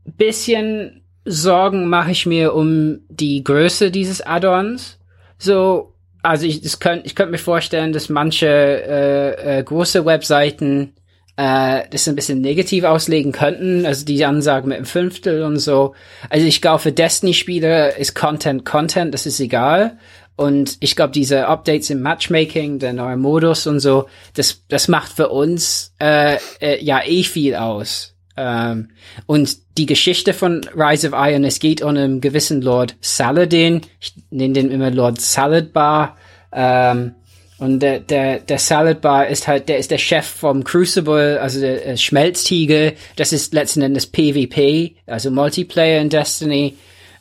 bisschen Sorgen mache ich mir um die Größe dieses Add-ons. So, also ich, das könnt, könnte mir vorstellen, dass manche äh, äh, große Webseiten äh, das ein bisschen negativ auslegen könnten. Also die Ansage mit dem Fünftel und so. Also ich glaube, für Destiny-Spieler ist Content Content, das ist egal. Und ich glaube, diese Updates im Matchmaking, der neue Modus und so, das, das macht für uns äh, äh, ja eh viel aus. Ähm, und die Geschichte von Rise of Iron, es geht um einen gewissen Lord Saladin, ich nenne den immer Lord Saladbar, ähm, und der, der, der Salad Bar ist halt, der ist der Chef vom Crucible, also der äh, Schmelztiegel. Das ist letzten Endes PvP, also Multiplayer in Destiny.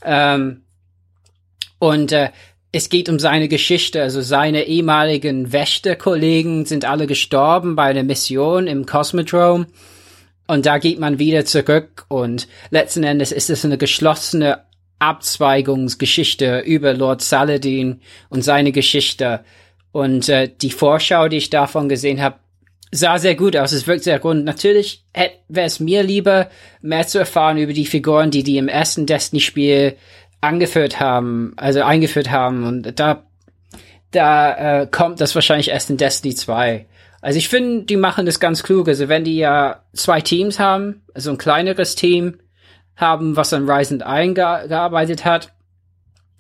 Ähm, und äh, es geht um seine Geschichte. Also seine ehemaligen Wächterkollegen sind alle gestorben bei einer Mission im Cosmodrome. Und da geht man wieder zurück und letzten Endes ist es eine geschlossene Abzweigungsgeschichte über Lord Saladin und seine Geschichte. Und äh, die Vorschau, die ich davon gesehen habe, sah sehr gut aus. Es wirkt sehr rund. Natürlich wäre es mir lieber, mehr zu erfahren über die Figuren, die die im ersten Destiny-Spiel angeführt haben, also eingeführt haben. Und da, da äh, kommt das wahrscheinlich erst in Destiny 2. Also ich finde, die machen das ganz klug. Also wenn die ja zwei Teams haben, also ein kleineres Team haben, was an Ryzen eingearbeitet hat,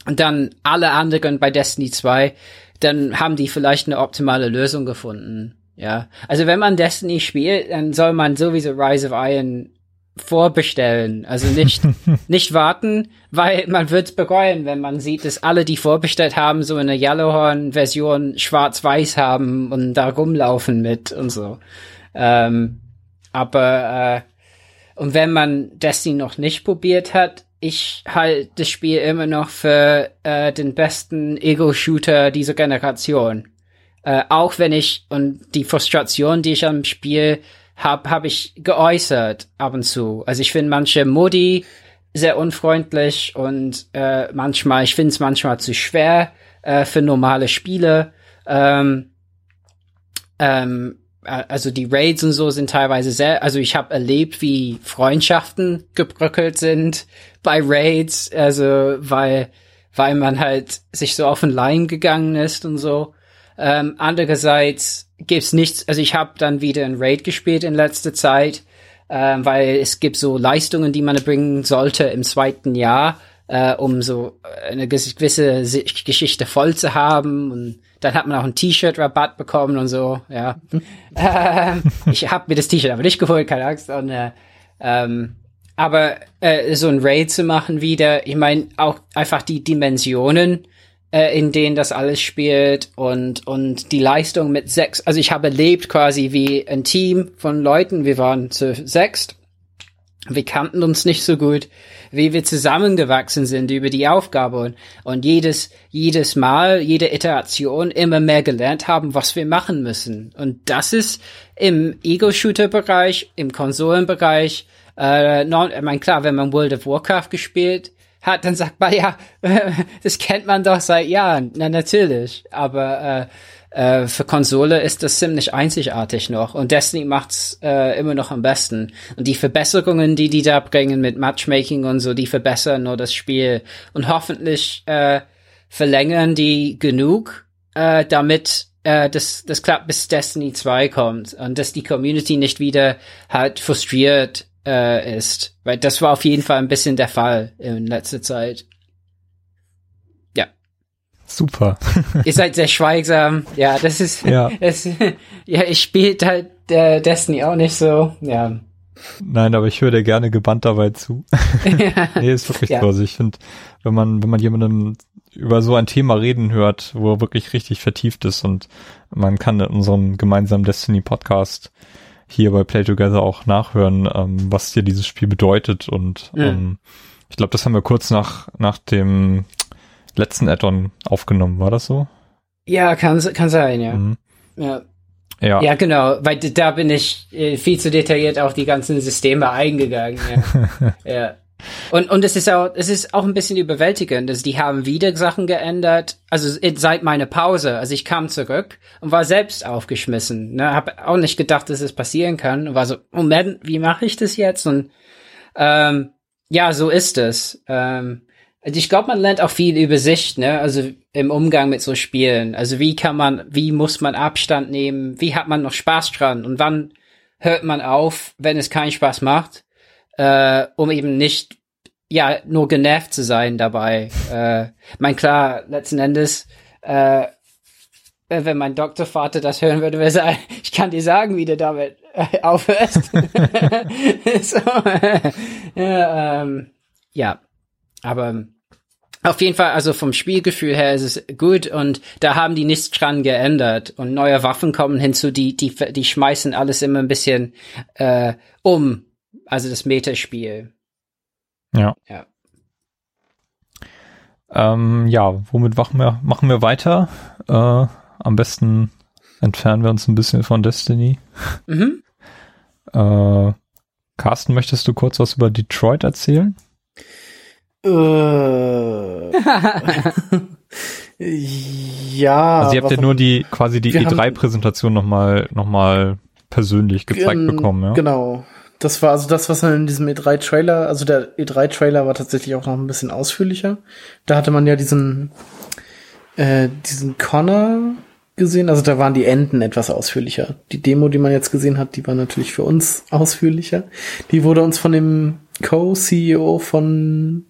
und dann alle anderen bei Destiny 2, dann haben die vielleicht eine optimale Lösung gefunden. Ja, also wenn man Destiny spielt, dann soll man sowieso Rise of Iron vorbestellen. Also nicht, nicht warten, weil man wird's bereuen, wenn man sieht, dass alle, die vorbestellt haben, so eine Yellowhorn-Version schwarz-weiß haben und da rumlaufen mit und so. Ähm, aber, äh, und wenn man Destiny noch nicht probiert hat, ich halte das Spiel immer noch für äh, den besten Ego-Shooter dieser Generation. Äh, auch wenn ich, und die Frustration, die ich am Spiel habe hab ich geäußert ab und zu. Also ich finde manche Modi sehr unfreundlich und äh, manchmal, ich finde es manchmal zu schwer äh, für normale Spiele. Ähm, ähm, also die Raids und so sind teilweise sehr, also ich habe erlebt, wie Freundschaften gebröckelt sind bei Raids, also weil weil man halt sich so auf den Leim gegangen ist und so. Ähm, andererseits gibt's nichts, also ich habe dann wieder ein Raid gespielt in letzter Zeit, ähm, weil es gibt so Leistungen, die man erbringen sollte im zweiten Jahr, äh, um so eine gewisse Geschichte voll zu haben und dann hat man auch ein T-Shirt-Rabatt bekommen und so, ja. ähm, ich habe mir das T-Shirt aber nicht geholt, keine Angst. Und, äh, ähm, aber äh, so ein Raid zu machen wieder, ich meine auch einfach die Dimensionen äh, in denen das alles spielt und, und die Leistung mit sechs. Also ich habe erlebt quasi wie ein Team von Leuten, wir waren zu sechst, wir kannten uns nicht so gut, wie wir zusammengewachsen sind über die Aufgabe und, und jedes, jedes Mal, jede Iteration immer mehr gelernt haben, was wir machen müssen. Und das ist im Ego-Shooter-Bereich, im Konsolenbereich, äh, non, ich meine, klar, wenn man World of Warcraft gespielt hat, dann sagt man ja, das kennt man doch seit Jahren. Na natürlich, aber äh, äh, für Konsole ist das ziemlich einzigartig noch und Destiny macht's äh, immer noch am besten. Und die Verbesserungen, die die da bringen mit Matchmaking und so, die verbessern nur das Spiel und hoffentlich äh, verlängern die genug, äh, damit äh, das, das klappt bis Destiny 2 kommt und dass die Community nicht wieder halt frustriert äh, ist. Weil das war auf jeden Fall ein bisschen der Fall in letzter Zeit. Super. Ihr seid sehr schweigsam. Ja, das ist. Ja. Das, ja, ich spiele halt äh, Destiny auch nicht so. Ja. Nein, aber ich höre dir gerne gebannt dabei zu. ja. nee, ist wirklich ja. so. Also ich finde, wenn man, wenn man jemandem über so ein Thema reden hört, wo er wirklich richtig vertieft ist und man kann in unserem gemeinsamen Destiny Podcast hier bei Play Together auch nachhören, ähm, was dir dieses Spiel bedeutet. Und mhm. ähm, ich glaube, das haben wir kurz nach, nach dem letzten Add-on aufgenommen. War das so? Ja, kann, kann sein, ja. Mhm. ja. Ja. ja, genau, weil da bin ich äh, viel zu detailliert auf die ganzen Systeme eingegangen. Ja. ja. Und, und es ist auch, es ist auch ein bisschen überwältigend. Also die haben wieder Sachen geändert. Also seit meiner Pause. Also ich kam zurück und war selbst aufgeschmissen. Ne? Hab auch nicht gedacht, dass es passieren kann. Und war so, Moment, wie mache ich das jetzt? Und ähm, ja, so ist es. Ähm, ich glaube, man lernt auch viel über sich, ne? Also im Umgang mit so Spielen. Also wie kann man, wie muss man Abstand nehmen? Wie hat man noch Spaß dran? Und wann hört man auf, wenn es keinen Spaß macht? äh, um eben nicht ja nur genervt zu sein dabei. äh, mein klar, letzten Endes, äh, wenn mein Doktorvater das hören würde, würde er ich kann dir sagen, wie du damit äh, aufhörst. so, äh, ja, ähm, ja, aber auf jeden Fall, also vom Spielgefühl her ist es gut und da haben die nichts dran geändert und neue Waffen kommen hinzu, die die die schmeißen alles immer ein bisschen äh, um also das Metaspiel. Ja. Ja. Ähm, ja, womit machen wir, machen wir weiter? Äh, am besten entfernen wir uns ein bisschen von Destiny. Mhm. Äh, Carsten, möchtest du kurz was über Detroit erzählen? Äh, ja. Also ihr habt ja nur die quasi die E3-Präsentation nochmal noch mal persönlich gezeigt bekommen, ja? Genau. Das war also das, was man in diesem E3-Trailer, also der E3-Trailer war tatsächlich auch noch ein bisschen ausführlicher. Da hatte man ja diesen, äh, diesen Connor gesehen, also da waren die Enden etwas ausführlicher. Die Demo, die man jetzt gesehen hat, die war natürlich für uns ausführlicher. Die wurde uns von dem Co-CEO von,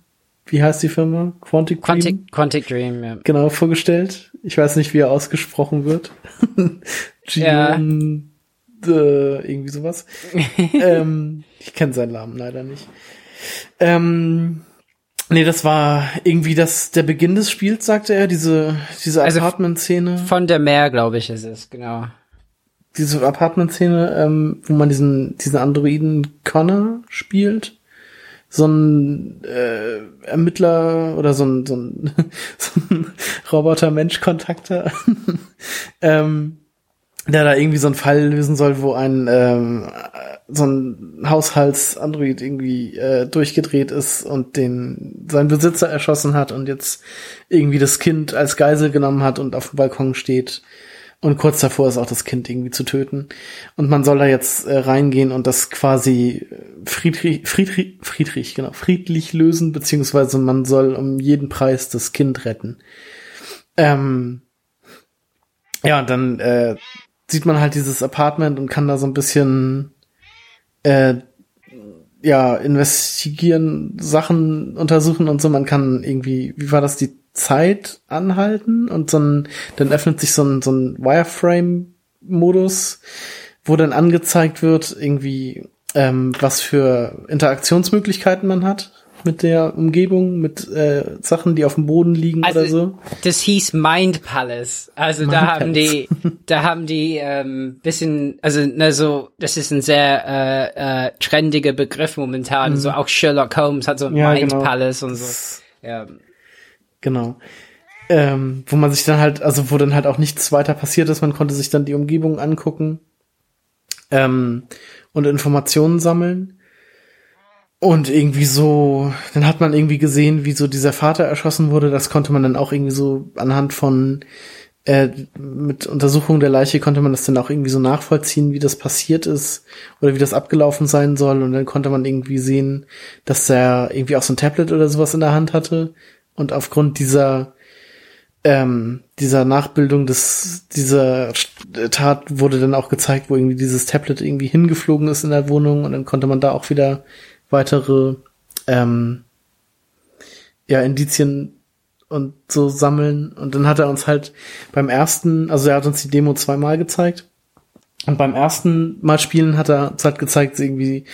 wie heißt die Firma? Quantic Dream? Quantic, Quantic Dream, ja. Genau, vorgestellt. Ich weiß nicht, wie er ausgesprochen wird. Ja. äh, irgendwie sowas. ähm, ich kenne seinen Namen leider nicht. Ähm, Nee, das war irgendwie das, der Beginn des Spiels, sagte er, diese, diese also Apartment-Szene. Von der Meer, glaube ich, ist es, genau. Diese Apartment-Szene, ähm, wo man diesen, diesen Androiden Connor spielt. So ein äh, Ermittler oder so ein, so ein, so ein Roboter-Mensch-Kontakter. ähm, der da irgendwie so einen Fall lösen soll, wo ein ähm, so ein Haushaltsandroid irgendwie äh, durchgedreht ist und den seinen Besitzer erschossen hat und jetzt irgendwie das Kind als Geisel genommen hat und auf dem Balkon steht und kurz davor ist auch das Kind irgendwie zu töten und man soll da jetzt äh, reingehen und das quasi Friedrich Friedrich Friedrich genau friedlich lösen beziehungsweise man soll um jeden Preis das Kind retten. Ähm, ja, und dann äh, sieht man halt dieses Apartment und kann da so ein bisschen äh, ja investigieren, Sachen untersuchen und so. Man kann irgendwie, wie war das, die Zeit anhalten und so ein, dann öffnet sich so ein, so ein Wireframe-Modus, wo dann angezeigt wird, irgendwie, ähm, was für Interaktionsmöglichkeiten man hat mit der Umgebung, mit äh, Sachen, die auf dem Boden liegen also, oder so? Das hieß Mind Palace. Also Mind da haben die, da haben die ähm, bisschen, also na so, das ist ein sehr äh, äh, trendiger Begriff momentan. Mhm. So auch Sherlock Holmes hat so ein ja, Mind genau. Palace und so. Ja. Genau. Ähm, wo man sich dann halt, also wo dann halt auch nichts weiter passiert ist, man konnte sich dann die Umgebung angucken ähm, und Informationen sammeln. Und irgendwie so, dann hat man irgendwie gesehen, wie so dieser Vater erschossen wurde. Das konnte man dann auch irgendwie so anhand von äh, mit Untersuchung der Leiche konnte man das dann auch irgendwie so nachvollziehen, wie das passiert ist oder wie das abgelaufen sein soll. Und dann konnte man irgendwie sehen, dass er irgendwie auch so ein Tablet oder sowas in der Hand hatte. Und aufgrund dieser ähm, dieser Nachbildung des dieser Tat wurde dann auch gezeigt, wo irgendwie dieses Tablet irgendwie hingeflogen ist in der Wohnung und dann konnte man da auch wieder weitere ähm, ja, Indizien und so sammeln. Und dann hat er uns halt beim ersten, also er hat uns die Demo zweimal gezeigt. Und beim ersten Mal spielen hat er uns halt gezeigt, irgendwie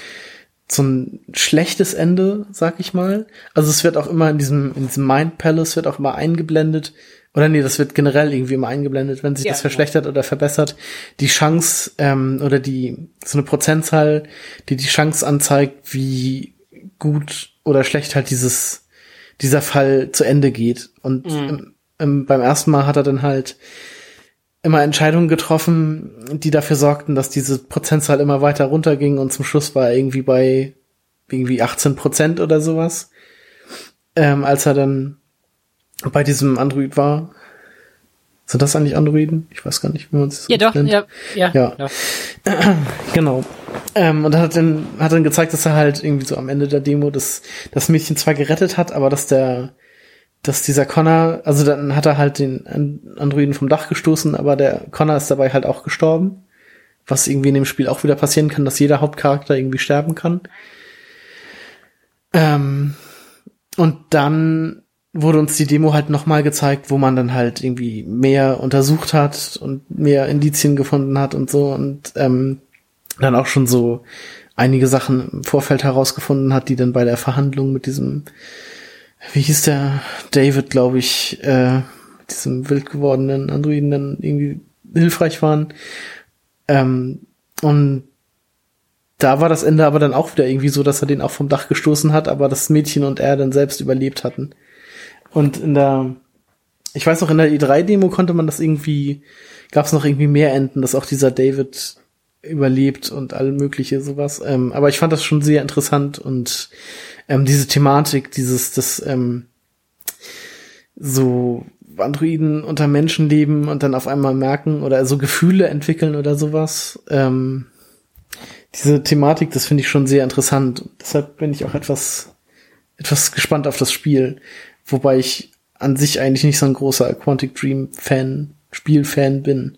so ein schlechtes Ende, sag ich mal. Also es wird auch immer in diesem, in diesem Mind Palace wird auch immer eingeblendet, oder nee, das wird generell irgendwie immer eingeblendet, wenn sich ja, das verschlechtert ja. oder verbessert, die Chance ähm, oder die so eine Prozentzahl, die die Chance anzeigt, wie gut oder schlecht halt dieses dieser Fall zu Ende geht. Und mhm. im, im, beim ersten Mal hat er dann halt immer Entscheidungen getroffen, die dafür sorgten, dass diese Prozentzahl immer weiter runterging und zum Schluss war er irgendwie bei irgendwie 18 Prozent oder sowas. Ähm, als er dann bei diesem Android war. Sind das eigentlich Androiden? Ich weiß gar nicht, wie man es Ja, doch, nennt. ja, ja. ja. ja. genau. Ähm, und hat dann, hat dann gezeigt, dass er halt irgendwie so am Ende der Demo das, das Mädchen zwar gerettet hat, aber dass der, dass dieser Connor, also dann hat er halt den Androiden vom Dach gestoßen, aber der Connor ist dabei halt auch gestorben. Was irgendwie in dem Spiel auch wieder passieren kann, dass jeder Hauptcharakter irgendwie sterben kann. Ähm, und dann wurde uns die Demo halt nochmal gezeigt, wo man dann halt irgendwie mehr untersucht hat und mehr Indizien gefunden hat und so und ähm, dann auch schon so einige Sachen im Vorfeld herausgefunden hat, die dann bei der Verhandlung mit diesem, wie hieß der, David, glaube ich, äh, diesem wild gewordenen Androiden dann irgendwie hilfreich waren. Ähm, und da war das Ende aber dann auch wieder irgendwie so, dass er den auch vom Dach gestoßen hat, aber das Mädchen und er dann selbst überlebt hatten. Und in der, ich weiß noch, in der E3-Demo konnte man das irgendwie, gab es noch irgendwie mehr Enden, dass auch dieser David überlebt und all mögliche sowas. Ähm, aber ich fand das schon sehr interessant und ähm, diese Thematik, dieses, das ähm, so Androiden unter Menschen leben und dann auf einmal merken oder so Gefühle entwickeln oder sowas. Ähm, diese Thematik, das finde ich schon sehr interessant. Deshalb bin ich auch etwas, etwas gespannt auf das Spiel. Wobei ich an sich eigentlich nicht so ein großer Quantic Dream Fan, Spielfan bin.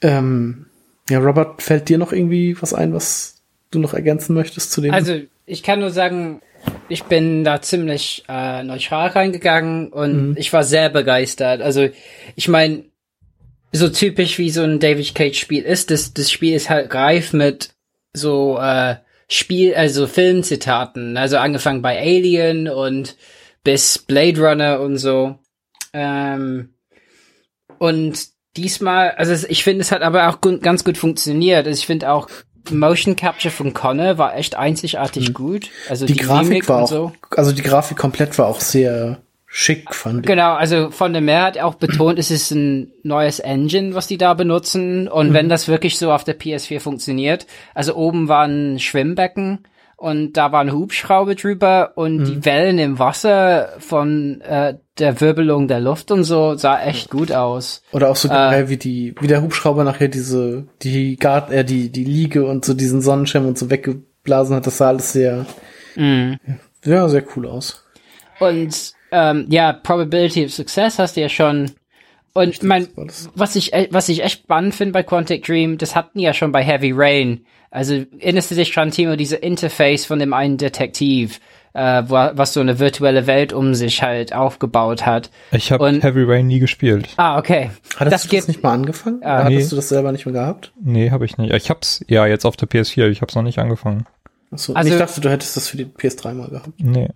Ähm, ja, Robert, fällt dir noch irgendwie was ein, was du noch ergänzen möchtest zu dem? Also, ich kann nur sagen, ich bin da ziemlich äh, neutral reingegangen und mhm. ich war sehr begeistert. Also, ich meine, so typisch wie so ein David Cage Spiel ist, das, das Spiel ist halt reif mit so äh, Spiel, also Filmzitaten, also angefangen bei Alien und bis Blade Runner und so. Ähm, und diesmal, also ich finde, es hat aber auch gut, ganz gut funktioniert. Also ich finde auch Motion Capture von Connor war echt einzigartig mhm. gut. Also die, die Grafik Mimik war auch, so. also die Grafik komplett war auch sehr schick, fand ich. Genau, also von der Mehr hat auch betont, es ist ein neues Engine, was die da benutzen. Und mhm. wenn das wirklich so auf der PS4 funktioniert, also oben war ein Schwimmbecken und da war ein Hubschrauber drüber und mhm. die Wellen im Wasser von äh, der Wirbelung der Luft und so sah echt gut aus. Oder auch so äh, wie die wie der Hubschrauber nachher diese die Gart äh, die die Liege und so diesen Sonnenschirm und so weggeblasen hat, das sah alles sehr mhm. ja sehr cool aus. Und ähm, ja, Probability of Success hast du ja schon und mein, was ich, was ich echt spannend finde bei Quantic Dream, das hatten ja schon bei Heavy Rain. Also erinnerst du dich dran, Timo, diese Interface von dem einen Detektiv, äh, wo, was so eine virtuelle Welt um sich halt aufgebaut hat. Ich habe Heavy Rain nie gespielt. Ah, okay. Hattest das du das nicht mal angefangen? Ah, Hattest nee. du das selber nicht mehr gehabt? Nee, habe ich nicht. Ich hab's ja jetzt auf der PS4, ich hab's noch nicht angefangen. Achso, also, ich dachte, du hättest das für die PS3 mal gehabt. Nee.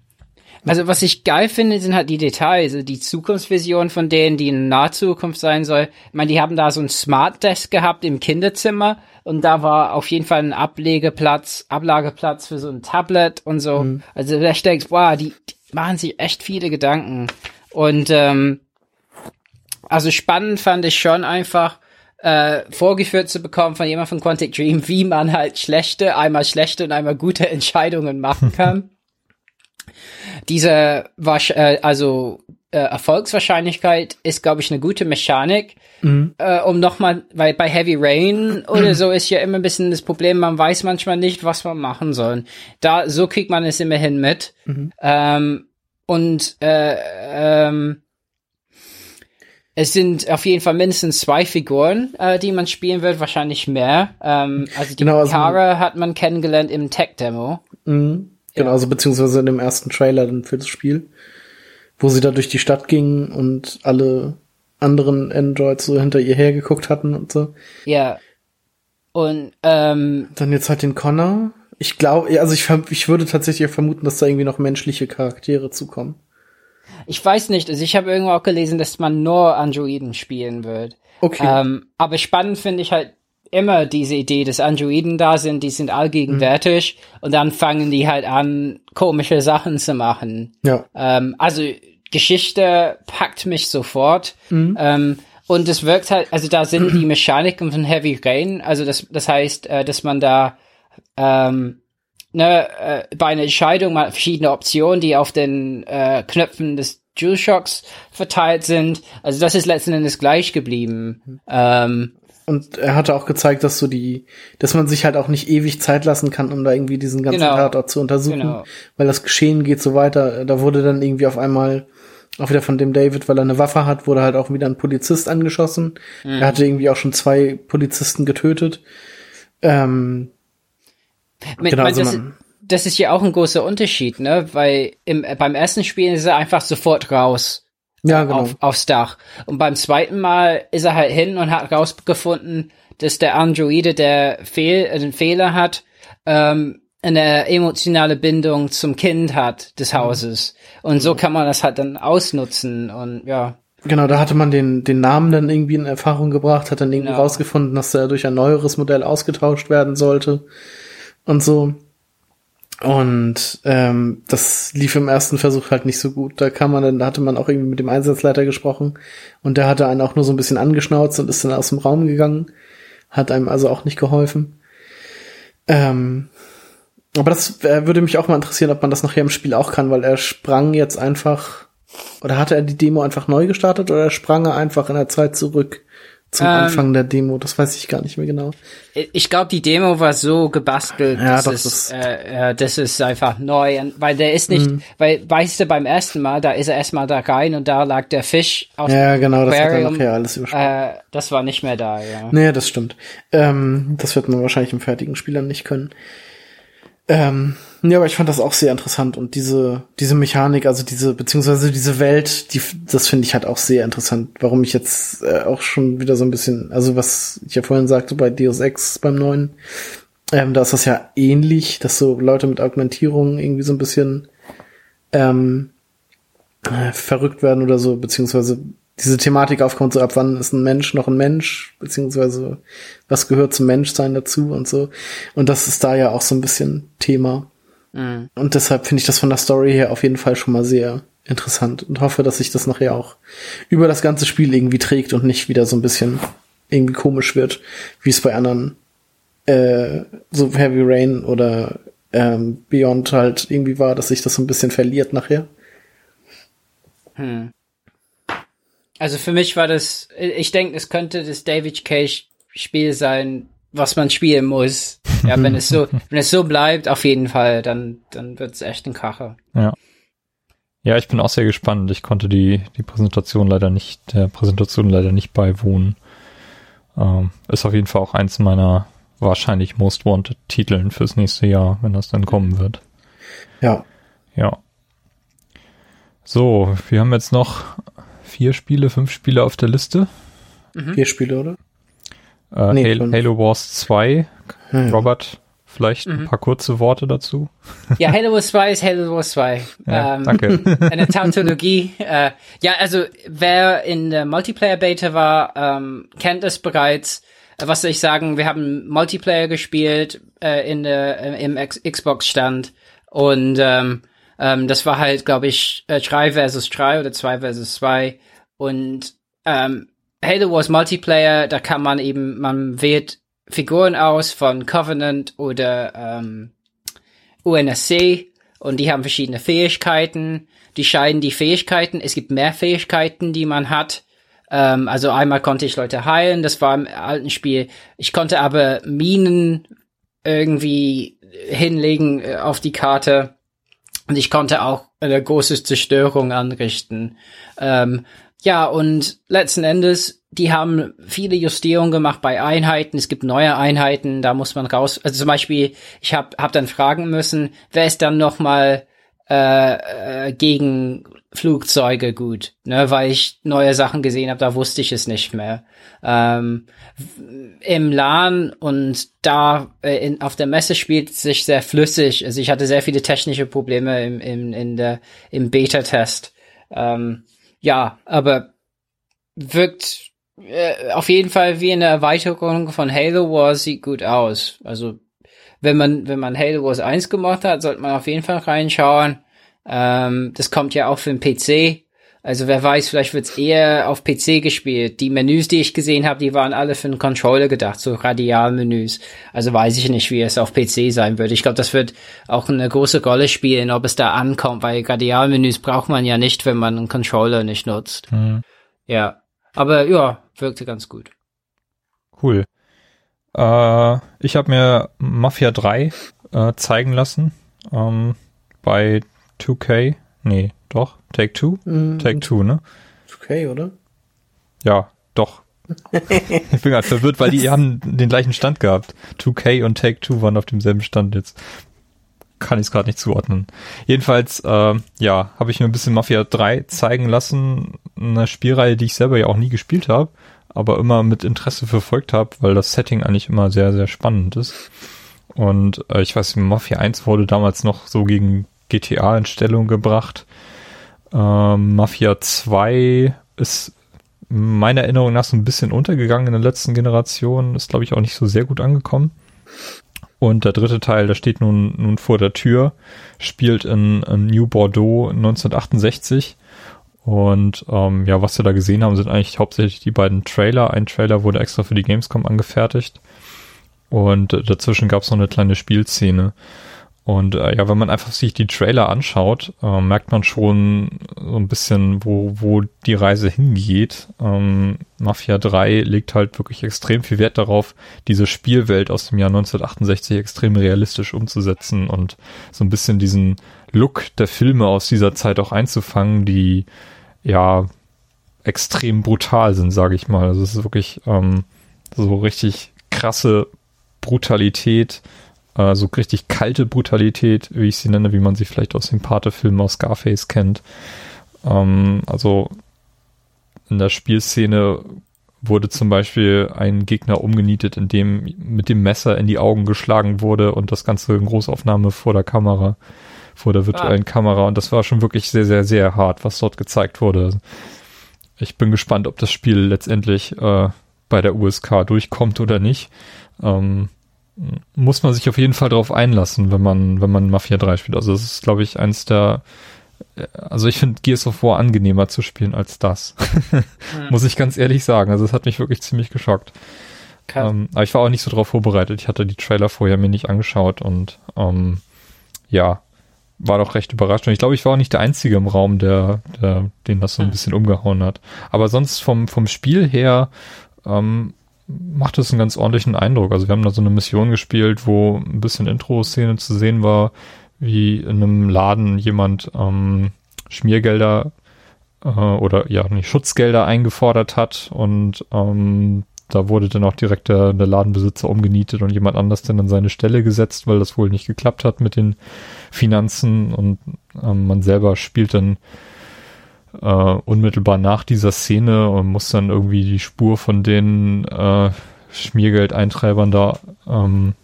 Also was ich geil finde, sind halt die Details, also die Zukunftsvision von denen, die in naher Zukunft sein soll. Ich meine, die haben da so ein Smart Desk gehabt im Kinderzimmer und da war auf jeden Fall ein Ablegeplatz, Ablageplatz für so ein Tablet und so. Mhm. Also da denkst, wow, die, die machen sich echt viele Gedanken. Und ähm, also spannend fand ich schon einfach, äh, vorgeführt zu bekommen von jemand von Quantic Dream, wie man halt schlechte, einmal schlechte und einmal gute Entscheidungen machen kann. Diese äh, also äh, Erfolgswahrscheinlichkeit ist, glaube ich, eine gute Mechanik, mhm. äh, um nochmal, weil bei Heavy Rain oder so ist ja immer ein bisschen das Problem, man weiß manchmal nicht, was man machen soll. Da, so kriegt man es immerhin mit. Mhm. Ähm, und äh, ähm, es sind auf jeden Fall mindestens zwei Figuren, äh, die man spielen wird, wahrscheinlich mehr. Ähm, also die genau, also Kara hat man kennengelernt im Tech-Demo. Mhm. Genau, also beziehungsweise in dem ersten Trailer dann für das Spiel, wo sie da durch die Stadt gingen und alle anderen Androids so hinter ihr hergeguckt hatten und so. Ja. Und ähm, dann jetzt halt den Connor. Ich glaube, also ich, ich würde tatsächlich vermuten, dass da irgendwie noch menschliche Charaktere zukommen. Ich weiß nicht, also ich habe irgendwo auch gelesen, dass man nur Androiden spielen wird. Okay. Ähm, aber spannend finde ich halt immer diese Idee, dass Androiden da sind, die sind allgegenwärtig mhm. und dann fangen die halt an, komische Sachen zu machen. Ja. Ähm, also Geschichte packt mich sofort. Mhm. Ähm, und es wirkt halt, also da sind die Mechaniken von Heavy Rain, also das, das heißt, äh, dass man da ähm, ne, äh, bei einer Entscheidung mal verschiedene Optionen, die auf den äh, Knöpfen des DualShocks verteilt sind. Also das ist letzten Endes gleich geblieben. Mhm. Ähm, und er hatte auch gezeigt, dass so die, dass man sich halt auch nicht ewig Zeit lassen kann, um da irgendwie diesen ganzen genau. Tatort zu untersuchen, genau. weil das Geschehen geht so weiter. Da wurde dann irgendwie auf einmal auch wieder von dem David, weil er eine Waffe hat, wurde halt auch wieder ein Polizist angeschossen. Mhm. Er hatte irgendwie auch schon zwei Polizisten getötet. Ähm, Mit, genau, also das, das ist ja auch ein großer Unterschied, ne? Weil im, beim ersten Spiel ist er einfach sofort raus ja, genau. auf, aufs Dach. Und beim zweiten Mal ist er halt hin und hat rausgefunden, dass der Androide, der Fehl, äh, den Fehler hat, ähm, eine emotionale Bindung zum Kind hat des. Hauses. Und so kann man das halt dann ausnutzen und ja. Genau, da hatte man den, den Namen dann irgendwie in Erfahrung gebracht, hat dann irgendwie genau. rausgefunden, dass er durch ein neueres Modell ausgetauscht werden sollte und so. Und ähm, das lief im ersten Versuch halt nicht so gut. Da kam man dann, da hatte man auch irgendwie mit dem Einsatzleiter gesprochen und der hatte einen auch nur so ein bisschen angeschnauzt und ist dann aus dem Raum gegangen. Hat einem also auch nicht geholfen. Ähm, aber das äh, würde mich auch mal interessieren, ob man das nachher im Spiel auch kann, weil er sprang jetzt einfach, oder hatte er die Demo einfach neu gestartet oder sprang er einfach in der Zeit zurück? Zum ähm, Anfang der Demo. Das weiß ich gar nicht mehr genau. Ich glaube, die Demo war so gebastelt, ja, dass, doch, es, das, äh, äh, das ist einfach neu. Weil der ist nicht, mhm. weil, weißt du, beim ersten Mal, da ist er erstmal da rein und da lag der Fisch aus Ja, genau, das hat er nachher alles übersprungen. Äh, das war nicht mehr da, ja. Nee, das stimmt. Ähm, das wird man wahrscheinlich im fertigen Spiel nicht können. Ähm, ja, aber ich fand das auch sehr interessant und diese, diese Mechanik, also diese, beziehungsweise diese Welt, die, das finde ich halt auch sehr interessant. Warum ich jetzt äh, auch schon wieder so ein bisschen, also was ich ja vorhin sagte bei Deus Ex beim neuen, ähm, da ist das ja ähnlich, dass so Leute mit Augmentierung irgendwie so ein bisschen ähm, äh, verrückt werden oder so, beziehungsweise diese Thematik aufkommt, so ab wann ist ein Mensch noch ein Mensch, beziehungsweise was gehört zum Menschsein dazu und so. Und das ist da ja auch so ein bisschen Thema. Mhm. Und deshalb finde ich das von der Story her auf jeden Fall schon mal sehr interessant und hoffe, dass sich das nachher auch über das ganze Spiel irgendwie trägt und nicht wieder so ein bisschen irgendwie komisch wird, wie es bei anderen äh, so Heavy Rain oder ähm, Beyond halt irgendwie war, dass sich das so ein bisschen verliert nachher. Hm. Also für mich war das, ich denke, es könnte das David Cage Spiel sein, was man spielen muss. Ja, wenn es so, wenn es so bleibt, auf jeden Fall, dann, dann wird es echt ein Kracher. Ja. Ja, ich bin auch sehr gespannt. Ich konnte die, die Präsentation leider nicht, der Präsentation leider nicht beiwohnen. Ähm, ist auf jeden Fall auch eins meiner wahrscheinlich Most Wanted Titeln fürs nächste Jahr, wenn das dann kommen wird. Ja. Ja. So, wir haben jetzt noch vier Spiele, fünf Spiele auf der Liste. Mhm. Vier Spiele, oder? Äh, nee, Halo, Halo, Wars 2. Hm. Robert, vielleicht mhm. ein paar kurze Worte dazu. Ja, Halo Wars 2 ist Halo Wars 2. Ja, ähm, danke. Eine Tautologie. äh, ja, also wer in der Multiplayer-Beta war, ähm, kennt es bereits. Äh, was soll ich sagen? Wir haben Multiplayer gespielt äh, in der, äh, im Xbox-Stand und ähm, ähm, das war halt, glaube ich, äh, 3 versus 3 oder 2 versus 2. Und ähm, Halo Wars Multiplayer, da kann man eben, man wählt Figuren aus von Covenant oder ähm, UNSC und die haben verschiedene Fähigkeiten. Die scheiden die Fähigkeiten. Es gibt mehr Fähigkeiten, die man hat. Ähm, also einmal konnte ich Leute heilen, das war im alten Spiel. Ich konnte aber Minen irgendwie hinlegen äh, auf die Karte. Und ich konnte auch eine große Zerstörung anrichten. Ähm, ja, und letzten Endes, die haben viele Justierungen gemacht bei Einheiten. Es gibt neue Einheiten, da muss man raus. Also zum Beispiel, ich habe hab dann fragen müssen, wer ist dann noch mal äh, äh, gegen Flugzeuge gut, ne, weil ich neue Sachen gesehen habe, da wusste ich es nicht mehr. Ähm, Im LAN und da äh, in, auf der Messe spielt es sich sehr flüssig. Also ich hatte sehr viele technische Probleme im, im, in der, im Beta-Test. Ähm, ja, aber wirkt äh, auf jeden Fall wie eine Erweiterung von Halo Wars, sieht gut aus. Also wenn man, wenn man Halo Wars 1 gemacht hat, sollte man auf jeden Fall reinschauen. Ähm, das kommt ja auch für den PC. Also wer weiß, vielleicht wird's eher auf PC gespielt. Die Menüs, die ich gesehen habe, die waren alle für den Controller gedacht, so Radialmenüs. Also weiß ich nicht, wie es auf PC sein wird. Ich glaube, das wird auch eine große Rolle spielen, ob es da ankommt, weil Radialmenüs braucht man ja nicht, wenn man einen Controller nicht nutzt. Mhm. Ja, aber ja, wirkte ganz gut. Cool. Äh, ich habe mir Mafia 3 äh, zeigen lassen ähm, bei 2K. Nee, doch. Take Two? Mm, Take Two, ne? 2K, oder? Ja, doch. ich bin gerade verwirrt, weil die haben den gleichen Stand gehabt. 2K und Take Two waren auf demselben Stand jetzt. Kann ich es gerade nicht zuordnen. Jedenfalls, äh, ja, habe ich mir ein bisschen Mafia 3 zeigen lassen. Eine Spielreihe, die ich selber ja auch nie gespielt habe, aber immer mit Interesse verfolgt habe, weil das Setting eigentlich immer sehr, sehr spannend ist. Und äh, ich weiß, Mafia 1 wurde damals noch so gegen GTA in Stellung gebracht. Ähm, Mafia 2 ist meiner Erinnerung nach so ein bisschen untergegangen in der letzten Generation. Ist, glaube ich, auch nicht so sehr gut angekommen. Und der dritte Teil, der steht nun, nun vor der Tür, spielt in, in New Bordeaux 1968. Und ähm, ja, was wir da gesehen haben, sind eigentlich hauptsächlich die beiden Trailer. Ein Trailer wurde extra für die Gamescom angefertigt. Und äh, dazwischen gab es noch eine kleine Spielszene. Und äh, ja, wenn man einfach sich die Trailer anschaut, äh, merkt man schon so ein bisschen, wo, wo die Reise hingeht. Ähm, Mafia 3 legt halt wirklich extrem viel Wert darauf, diese Spielwelt aus dem Jahr 1968 extrem realistisch umzusetzen und so ein bisschen diesen Look der Filme aus dieser Zeit auch einzufangen, die ja extrem brutal sind, sage ich mal. Also es ist wirklich ähm, so richtig krasse Brutalität, äh, so richtig kalte Brutalität, wie ich sie nenne, wie man sie vielleicht aus dem Pate-Film aus Scarface kennt. Ähm, also in der Spielszene wurde zum Beispiel ein Gegner umgenietet, indem mit dem Messer in die Augen geschlagen wurde und das Ganze in Großaufnahme vor der Kamera, vor der virtuellen ah. Kamera. Und das war schon wirklich sehr, sehr, sehr hart, was dort gezeigt wurde. Ich bin gespannt, ob das Spiel letztendlich äh, bei der USK durchkommt oder nicht. Ähm, muss man sich auf jeden Fall darauf einlassen, wenn man, wenn man Mafia 3 spielt. Also das ist, glaube ich, eins der also ich finde Gears of War angenehmer zu spielen als das. hm. Muss ich ganz ehrlich sagen. Also es hat mich wirklich ziemlich geschockt. Ähm, aber ich war auch nicht so drauf vorbereitet. Ich hatte die Trailer vorher mir nicht angeschaut und ähm, ja, war doch recht überrascht. Und ich glaube, ich war auch nicht der Einzige im Raum, der, der den das so ein hm. bisschen umgehauen hat. Aber sonst vom, vom Spiel her ähm, macht es einen ganz ordentlichen Eindruck. Also wir haben da so eine Mission gespielt, wo ein bisschen Intro-Szene zu sehen war, wie in einem Laden jemand ähm, Schmiergelder äh, oder ja, nicht Schutzgelder eingefordert hat und ähm, da wurde dann auch direkt der, der Ladenbesitzer umgenietet und jemand anders dann an seine Stelle gesetzt, weil das wohl nicht geklappt hat mit den Finanzen und ähm, man selber spielt dann äh, unmittelbar nach dieser Szene und muss dann irgendwie die Spur von den äh, Schmiergeldeintreibern da ähm,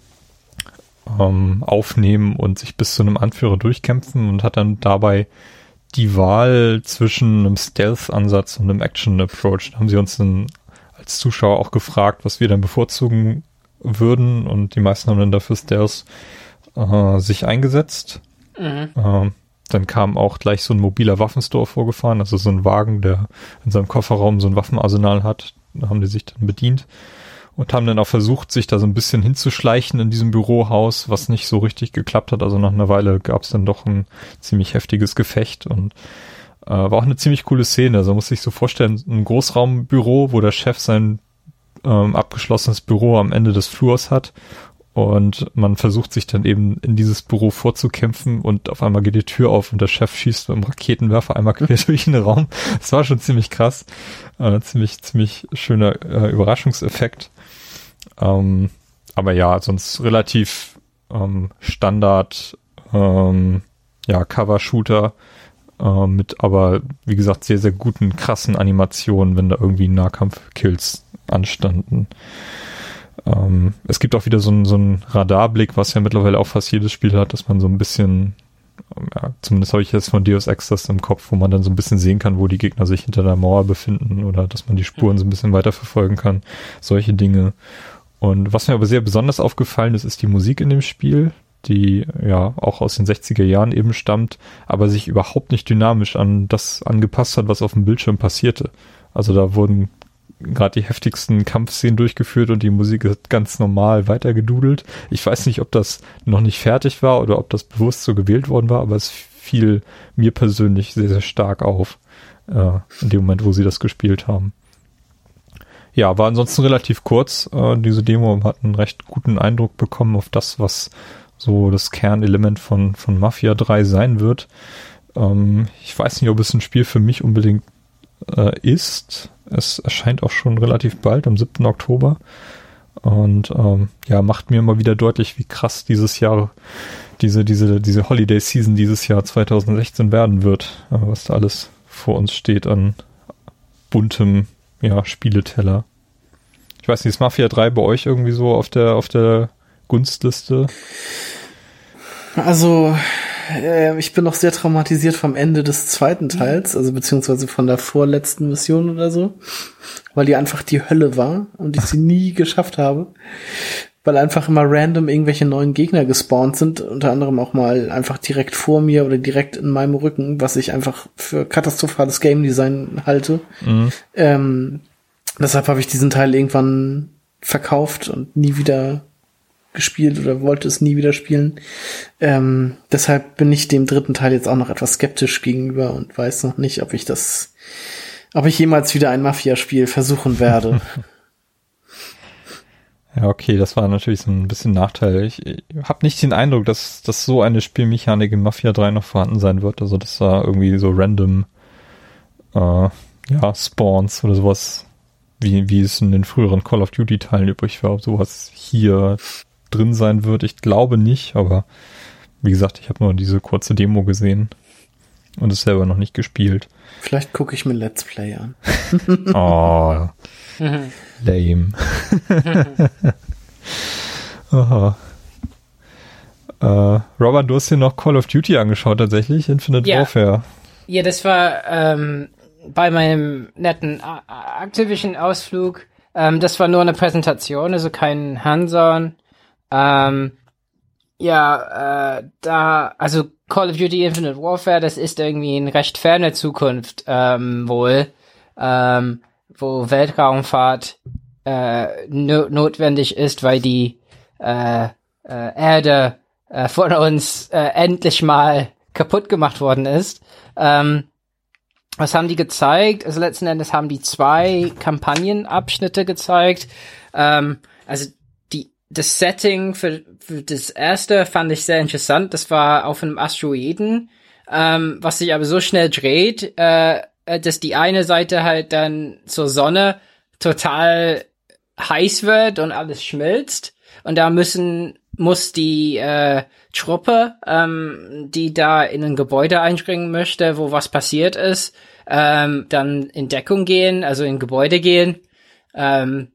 ähm, aufnehmen und sich bis zu einem Anführer durchkämpfen und hat dann dabei die Wahl zwischen einem Stealth-Ansatz und einem Action-Approach. Da haben sie uns dann als Zuschauer auch gefragt, was wir dann bevorzugen würden und die meisten haben dann dafür Stealth äh, sich eingesetzt. Mhm. Ähm, dann kam auch gleich so ein mobiler Waffenstore vorgefahren, also so ein Wagen, der in seinem Kofferraum so ein Waffenarsenal hat. Da haben die sich dann bedient und haben dann auch versucht, sich da so ein bisschen hinzuschleichen in diesem Bürohaus, was nicht so richtig geklappt hat. Also nach einer Weile gab es dann doch ein ziemlich heftiges Gefecht und äh, war auch eine ziemlich coole Szene. Also muss sich so vorstellen, ein Großraumbüro, wo der Chef sein ähm, abgeschlossenes Büro am Ende des Flurs hat und man versucht sich dann eben in dieses Büro vorzukämpfen und auf einmal geht die Tür auf und der Chef schießt mit dem Raketenwerfer einmal quer durch den Raum. Das war schon ziemlich krass. Äh, ziemlich, ziemlich schöner äh, Überraschungseffekt. Ähm, aber ja, sonst relativ ähm, Standard, ähm, ja, Cover-Shooter äh, mit aber, wie gesagt, sehr, sehr guten, krassen Animationen, wenn da irgendwie Nahkampf-Kills anstanden. Ähm, es gibt auch wieder so einen so Radarblick, was ja mittlerweile auch fast jedes Spiel hat, dass man so ein bisschen, ja, zumindest habe ich jetzt von Deus Ex das im Kopf, wo man dann so ein bisschen sehen kann, wo die Gegner sich hinter der Mauer befinden oder dass man die Spuren so ein bisschen weiter verfolgen kann. Solche Dinge. Und was mir aber sehr besonders aufgefallen ist, ist die Musik in dem Spiel, die ja auch aus den 60er Jahren eben stammt, aber sich überhaupt nicht dynamisch an das angepasst hat, was auf dem Bildschirm passierte. Also da wurden gerade die heftigsten Kampfszenen durchgeführt und die Musik ist ganz normal weitergedudelt. Ich weiß nicht, ob das noch nicht fertig war oder ob das bewusst so gewählt worden war, aber es fiel mir persönlich sehr, sehr stark auf äh, in dem Moment, wo sie das gespielt haben. Ja, war ansonsten relativ kurz. Äh, diese Demo hat einen recht guten Eindruck bekommen auf das, was so das Kernelement von, von Mafia 3 sein wird. Ähm, ich weiß nicht, ob es ein Spiel für mich unbedingt äh, ist. Es erscheint auch schon relativ bald, am 7. Oktober. Und ähm, ja, macht mir immer wieder deutlich, wie krass dieses Jahr, diese, diese, diese Holiday Season dieses Jahr 2016 werden wird, äh, was da alles vor uns steht an buntem, ja, Spieleteller. Ich weiß nicht, ist Mafia 3 bei euch irgendwie so auf der, auf der Gunstliste? Also, äh, ich bin noch sehr traumatisiert vom Ende des zweiten Teils, also beziehungsweise von der vorletzten Mission oder so, weil die einfach die Hölle war und ich sie nie geschafft habe. weil einfach immer random irgendwelche neuen Gegner gespawnt sind, unter anderem auch mal einfach direkt vor mir oder direkt in meinem Rücken, was ich einfach für katastrophales Game Design halte. Mhm. Ähm, deshalb habe ich diesen Teil irgendwann verkauft und nie wieder gespielt oder wollte es nie wieder spielen. Ähm, deshalb bin ich dem dritten Teil jetzt auch noch etwas skeptisch gegenüber und weiß noch nicht, ob ich das, ob ich jemals wieder ein Mafia-Spiel versuchen werde. Ja, okay, das war natürlich so ein bisschen Nachteil. Ich, ich habe nicht den Eindruck, dass, dass so eine Spielmechanik in Mafia 3 noch vorhanden sein wird. Also das war irgendwie so random äh, ja, Spawns oder sowas, wie, wie es in den früheren Call of Duty-Teilen übrig war. Ob sowas hier drin sein wird, ich glaube nicht, aber wie gesagt, ich habe nur diese kurze Demo gesehen und es selber noch nicht gespielt. Vielleicht gucke ich mir Let's Play an. oh. Lame. Aha. Äh, Robert, du hast dir noch Call of Duty angeschaut, tatsächlich, Infinite ja. Warfare. Ja, das war ähm, bei meinem netten Activision-Ausflug. Ähm, das war nur eine Präsentation, also kein Hands-on. Ähm, ja, äh, da, also Call of Duty Infinite Warfare, das ist irgendwie in recht ferne Zukunft ähm, wohl. Ähm, wo Weltraumfahrt äh, no notwendig ist, weil die äh, äh, Erde äh, von uns äh, endlich mal kaputt gemacht worden ist. Ähm, was haben die gezeigt? Also letzten Endes haben die zwei Kampagnenabschnitte gezeigt. Ähm, also das Setting für, für das erste fand ich sehr interessant. Das war auf einem Asteroiden, ähm, was sich aber so schnell dreht, äh, äh, dass die eine Seite halt dann zur Sonne total heiß wird und alles schmilzt. Und da müssen muss die äh, Truppe, ähm, die da in ein Gebäude einspringen möchte, wo was passiert ist, ähm, dann in Deckung gehen, also in Gebäude gehen. Ähm,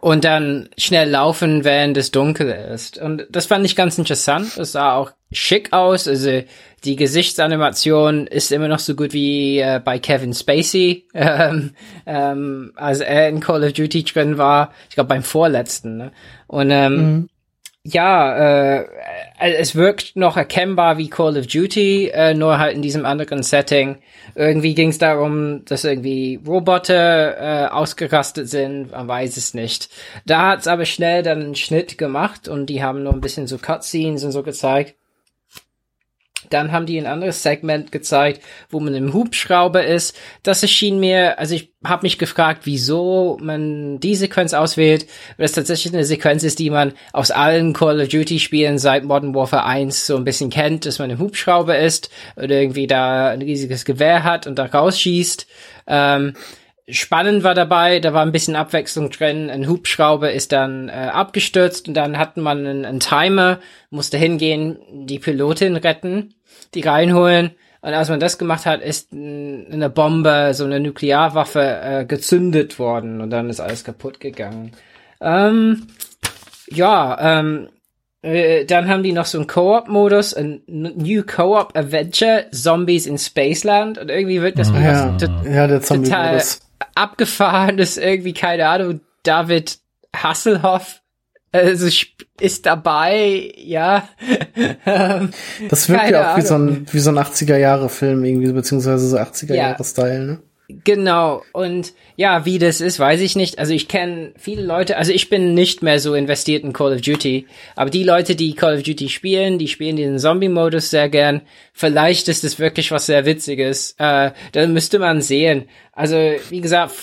und dann schnell laufen, während es dunkel ist. Und das fand ich ganz interessant. Es sah auch schick aus. Also die Gesichtsanimation ist immer noch so gut wie äh, bei Kevin Spacey, ähm, ähm, als er in Call of Duty drin war. Ich glaube beim vorletzten. Ne? Und ähm, mhm ja, äh, es wirkt noch erkennbar wie Call of Duty, äh, nur halt in diesem anderen Setting. Irgendwie ging es darum, dass irgendwie Roboter äh, ausgerastet sind, man weiß es nicht. Da hat's aber schnell dann einen Schnitt gemacht und die haben nur ein bisschen so Cutscenes und so gezeigt. Dann haben die ein anderes Segment gezeigt, wo man im Hubschrauber ist. Das erschien mir, also ich habe mich gefragt, wieso man die Sequenz auswählt, weil es tatsächlich eine Sequenz ist, die man aus allen Call of Duty Spielen seit Modern Warfare 1 so ein bisschen kennt, dass man im Hubschrauber ist oder irgendwie da ein riesiges Gewehr hat und da rausschießt. Ähm, spannend war dabei, da war ein bisschen Abwechslung drin. Ein Hubschrauber ist dann äh, abgestürzt und dann hatten man einen, einen Timer, musste hingehen, die Pilotin retten, die reinholen. Und als man das gemacht hat, ist eine Bombe, so eine Nuklearwaffe äh, gezündet worden und dann ist alles kaputt gegangen. Ähm, ja, ähm, äh, dann haben die noch so einen Co-op-Modus, ein New Co-op Adventure, Zombies in Spaceland und irgendwie wird das ja, ja, der total abgefahren ist irgendwie, keine Ahnung, David Hasselhoff also ist dabei, ja. das wirkt ja auch Ahnung. wie so ein, wie so ein 80er-Jahre-Film irgendwie, beziehungsweise so 80er-Jahre-Style, ne? Genau. Und ja, wie das ist, weiß ich nicht. Also ich kenne viele Leute, also ich bin nicht mehr so investiert in Call of Duty, aber die Leute, die Call of Duty spielen, die spielen den Zombie-Modus sehr gern. Vielleicht ist es wirklich was sehr Witziges. Äh, dann müsste man sehen. Also, wie gesagt,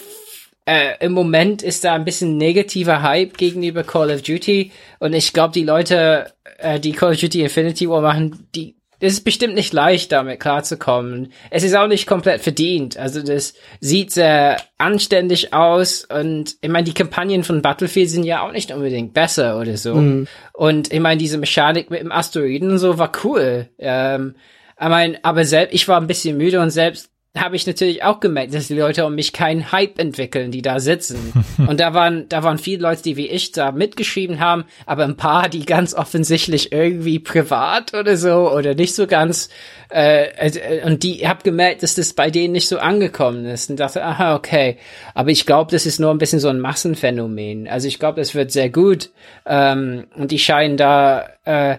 äh, im Moment ist da ein bisschen negativer Hype gegenüber Call of Duty und ich glaube, die Leute, äh, die Call of Duty Infinity War machen, die es ist bestimmt nicht leicht, damit klarzukommen. Es ist auch nicht komplett verdient. Also das sieht sehr anständig aus und ich meine, die Kampagnen von Battlefield sind ja auch nicht unbedingt besser oder so. Mhm. Und ich meine, diese Mechanik mit dem Asteroiden und so war cool. Ähm, ich meine, aber selbst, ich war ein bisschen müde und selbst habe ich natürlich auch gemerkt, dass die Leute um mich keinen Hype entwickeln, die da sitzen. Und da waren, da waren viele Leute, die wie ich da mitgeschrieben haben, aber ein paar, die ganz offensichtlich irgendwie privat oder so oder nicht so ganz, äh, äh und die hab gemerkt, dass das bei denen nicht so angekommen ist und dachte, aha, okay. Aber ich glaube, das ist nur ein bisschen so ein Massenphänomen. Also ich glaube, das wird sehr gut. Ähm, und die scheinen da äh,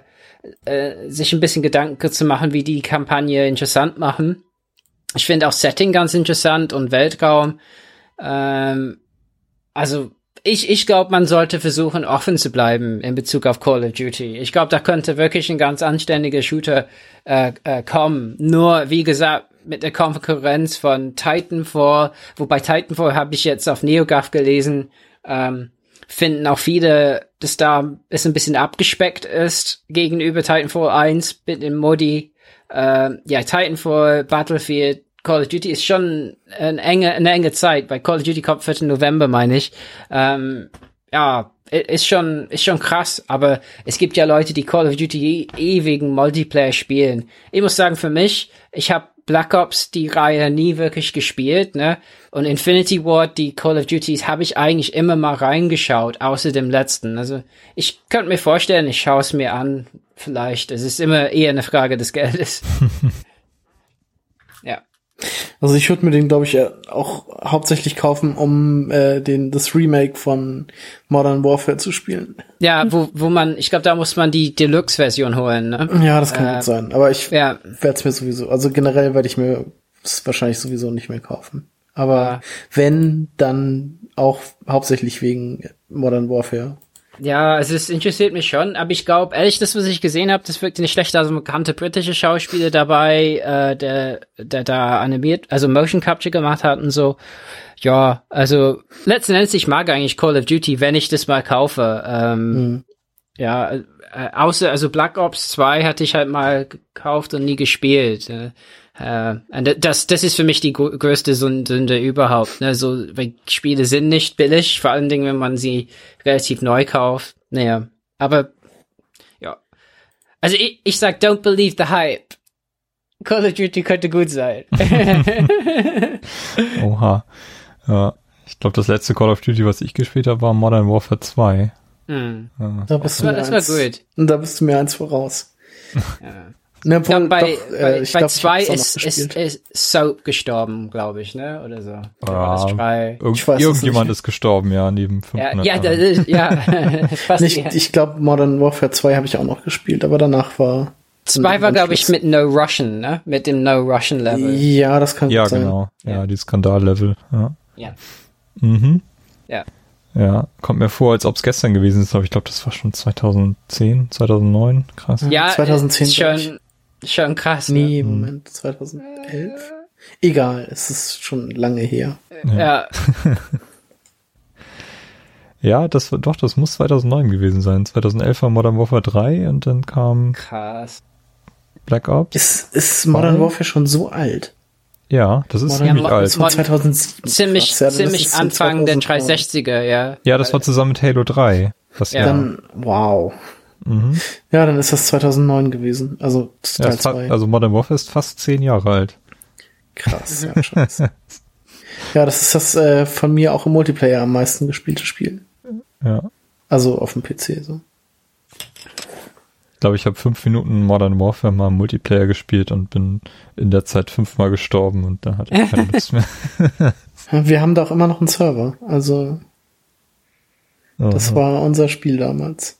äh, sich ein bisschen Gedanken zu machen, wie die Kampagne interessant machen. Ich finde auch Setting ganz interessant und Weltraum. Ähm, also ich, ich glaube, man sollte versuchen, offen zu bleiben in Bezug auf Call of Duty. Ich glaube, da könnte wirklich ein ganz anständiger Shooter äh, äh, kommen. Nur, wie gesagt, mit der Konkurrenz von Titanfall, wobei Titanfall habe ich jetzt auf NeoGAF gelesen, ähm, finden auch viele, dass da es ein bisschen abgespeckt ist gegenüber Titanfall 1 mit dem Modi. Äh, ja, Titanfall, Battlefield, Call of Duty ist schon eine enge, eine enge Zeit. Bei Call of Duty kommt 4. November, meine ich. Ähm, ja, ist schon, ist schon krass, aber es gibt ja Leute, die Call of Duty ewigen Multiplayer spielen. Ich muss sagen, für mich, ich habe Black Ops die Reihe nie wirklich gespielt, ne? Und Infinity Ward, die Call of Duties, habe ich eigentlich immer mal reingeschaut, außer dem letzten. Also ich könnte mir vorstellen, ich schaue es mir an, vielleicht. Es ist immer eher eine Frage des Geldes. ja. Also ich würde mir den, glaube ich, auch hauptsächlich kaufen, um äh, den das Remake von Modern Warfare zu spielen. Ja, wo, wo man, ich glaube, da muss man die Deluxe-Version holen. Ne? Ja, das kann äh, gut sein. Aber ich ja. werde es mir sowieso, also generell werde ich mir es wahrscheinlich sowieso nicht mehr kaufen. Aber ja. wenn, dann auch hauptsächlich wegen Modern Warfare. Ja, also es interessiert mich schon, aber ich glaube, ehrlich, das, was ich gesehen habe, das wirkt nicht schlecht. Also bekannte britische Schauspieler dabei, äh, der, der da animiert, also Motion Capture gemacht hat und so. Ja, also letzten Endes, ich mag eigentlich Call of Duty, wenn ich das mal kaufe. Ähm, mhm. Ja, äh, außer, also Black Ops 2 hatte ich halt mal gekauft und nie gespielt. Äh, äh, das, das ist für mich die größte Sünde überhaupt. Ne? So, weil Spiele sind nicht billig, vor allen Dingen, wenn man sie relativ neu kauft. Naja, aber ja. Also ich, ich sag, don't believe the hype. Call of Duty könnte gut sein. Oha. Ja. Ich glaube, das letzte Call of Duty, was ich gespielt habe, war Modern Warfare 2. Hm. Ja. Da bist das, du war, das war gut. Und da bist du mir eins voraus. Ja. Ne, ich glaub, bei, doch, äh, bei, bei glaub, zwei ist, ist, ist Soap gestorben, glaube ich, ne? Oder so. Ja, Irgend, irgendjemand ist gestorben, ja, neben 500 Ja, ja, das ist, ja. Fast nicht, ich glaube, Modern Warfare 2 habe ich auch noch gespielt, aber danach war... Zwei war, glaube ich, mit No Russian, ne? Mit dem No Russian Level. Ja, das kann ja, sein. Genau. Ja, genau. Ja, die Skandal-Level. Ja. Ja. Mhm. Ja. Ja, kommt mir vor, als ob es gestern gewesen ist, aber ich glaube, das war schon 2010, 2009, krass. Ja, 2010 ist schon, Schon krass. Nee, ne? Moment, 2011? Egal, es ist schon lange her. Ja. Ja, das doch, das muss 2009 gewesen sein. 2011 war Modern Warfare 3 und dann kam Krass. Black Ops. Ist, ist Modern Warfare schon so alt? Ja, das ist Modern ziemlich alt. Das war 2007. Ziemlich, ja, ziemlich Anfang der 360er, ja. Ja, das war zusammen mit Halo 3. Das ja. Dann, wow. Mhm. Ja, dann ist das 2009 gewesen. Also Teil ja, Also Modern Warfare ist fast zehn Jahre alt. Krass, ja, scheiße. ja, das ist das äh, von mir auch im Multiplayer am meisten gespielte Spiel. Ja. Also auf dem PC so. Ich glaube, ich habe fünf Minuten Modern Warfare mal im Multiplayer gespielt und bin in der Zeit fünfmal gestorben und dann hatte ich keine Lust mehr. Wir haben da auch immer noch einen Server. Also das Aha. war unser Spiel damals.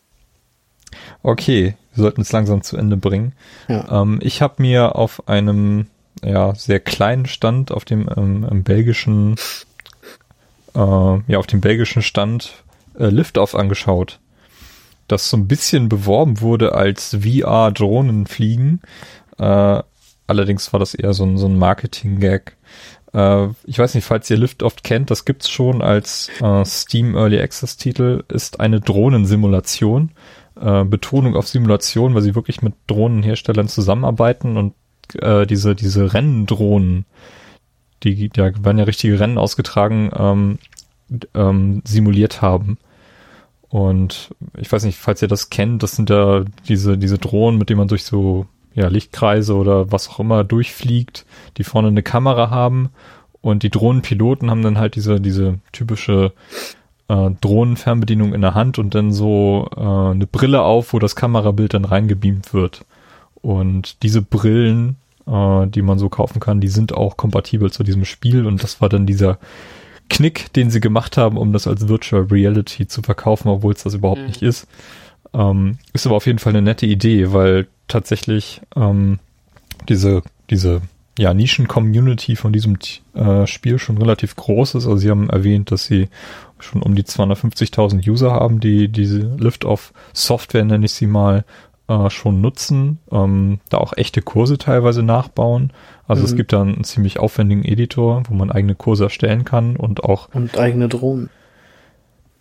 Okay, wir sollten es langsam zu Ende bringen. Ja. Ähm, ich habe mir auf einem ja, sehr kleinen Stand auf dem ähm, belgischen äh, ja auf dem belgischen Stand äh, Liftoff angeschaut, das so ein bisschen beworben wurde als VR Drohnenfliegen. Äh, allerdings war das eher so ein, so ein Marketing-Gag. Äh, ich weiß nicht, falls ihr Liftoff kennt, das gibt's schon als äh, Steam Early Access Titel, ist eine Drohnensimulation äh, Betonung auf Simulation, weil sie wirklich mit Drohnenherstellern zusammenarbeiten und äh, diese, diese Renndrohnen, die, da werden ja richtige Rennen ausgetragen, ähm, ähm, simuliert haben. Und ich weiß nicht, falls ihr das kennt, das sind ja diese, diese Drohnen, mit denen man durch so ja, Lichtkreise oder was auch immer durchfliegt, die vorne eine Kamera haben und die Drohnenpiloten haben dann halt diese, diese typische äh, Drohnenfernbedienung in der Hand und dann so äh, eine Brille auf, wo das Kamerabild dann reingebeamt wird. Und diese Brillen, äh, die man so kaufen kann, die sind auch kompatibel zu diesem Spiel und das war dann dieser Knick, den sie gemacht haben, um das als Virtual Reality zu verkaufen, obwohl es das überhaupt mhm. nicht ist. Ähm, ist aber auf jeden Fall eine nette Idee, weil tatsächlich ähm, diese, diese ja, Nischen-Community von diesem äh, Spiel schon relativ groß ist. Also sie haben erwähnt, dass sie schon um die 250.000 User haben, die diese Lift-Off-Software, nenne ich sie mal, äh, schon nutzen, ähm, da auch echte Kurse teilweise nachbauen. Also mhm. es gibt da einen ziemlich aufwendigen Editor, wo man eigene Kurse erstellen kann und auch. Und eigene Drohnen.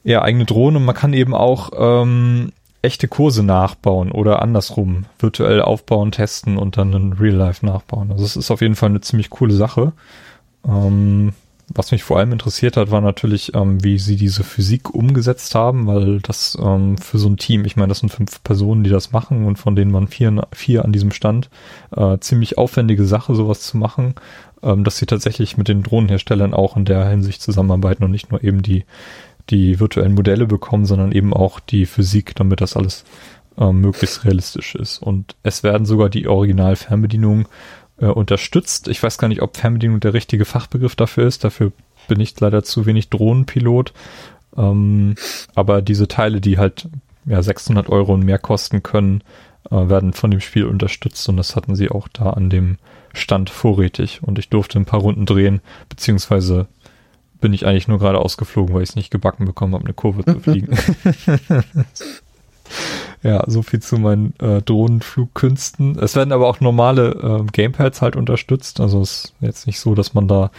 Ja, eigene Drohnen. Man kann eben auch ähm, echte Kurse nachbauen oder andersrum virtuell aufbauen, testen und dann in Real Life nachbauen. Also es ist auf jeden Fall eine ziemlich coole Sache. Ähm, was mich vor allem interessiert hat, war natürlich, ähm, wie sie diese Physik umgesetzt haben, weil das ähm, für so ein Team, ich meine, das sind fünf Personen, die das machen und von denen waren vier, vier an diesem Stand, äh, ziemlich aufwendige Sache, sowas zu machen, ähm, dass sie tatsächlich mit den Drohnenherstellern auch in der Hinsicht zusammenarbeiten und nicht nur eben die, die virtuellen Modelle bekommen, sondern eben auch die Physik, damit das alles ähm, möglichst realistisch ist. Und es werden sogar die Original-Fernbedienungen äh, unterstützt. Ich weiß gar nicht, ob Fernbedienung der richtige Fachbegriff dafür ist. Dafür bin ich leider zu wenig Drohnenpilot. Ähm, aber diese Teile, die halt ja 600 Euro und mehr kosten können, äh, werden von dem Spiel unterstützt und das hatten sie auch da an dem Stand vorrätig und ich durfte ein paar Runden drehen, beziehungsweise bin ich eigentlich nur gerade ausgeflogen, weil ich es nicht gebacken bekommen habe, eine Kurve zu fliegen. Ja, so viel zu meinen äh, Drohnenflugkünsten. Es werden aber auch normale äh, Gamepads halt unterstützt. Also es ist jetzt nicht so, dass man da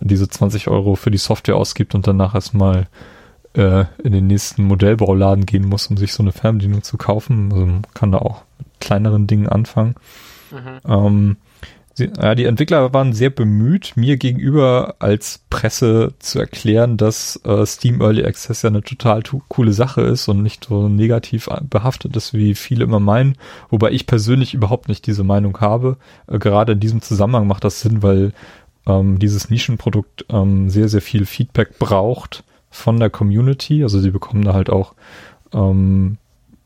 diese 20 Euro für die Software ausgibt und danach erstmal äh, in den nächsten Modellbauladen gehen muss, um sich so eine Fernbedienung zu kaufen. Also man kann da auch mit kleineren Dingen anfangen. Mhm. Ähm, Sie, ja, die Entwickler waren sehr bemüht, mir gegenüber als Presse zu erklären, dass äh, Steam Early Access ja eine total coole Sache ist und nicht so negativ behaftet ist, wie viele immer meinen. Wobei ich persönlich überhaupt nicht diese Meinung habe. Äh, gerade in diesem Zusammenhang macht das Sinn, weil ähm, dieses Nischenprodukt ähm, sehr, sehr viel Feedback braucht von der Community. Also sie bekommen da halt auch ähm,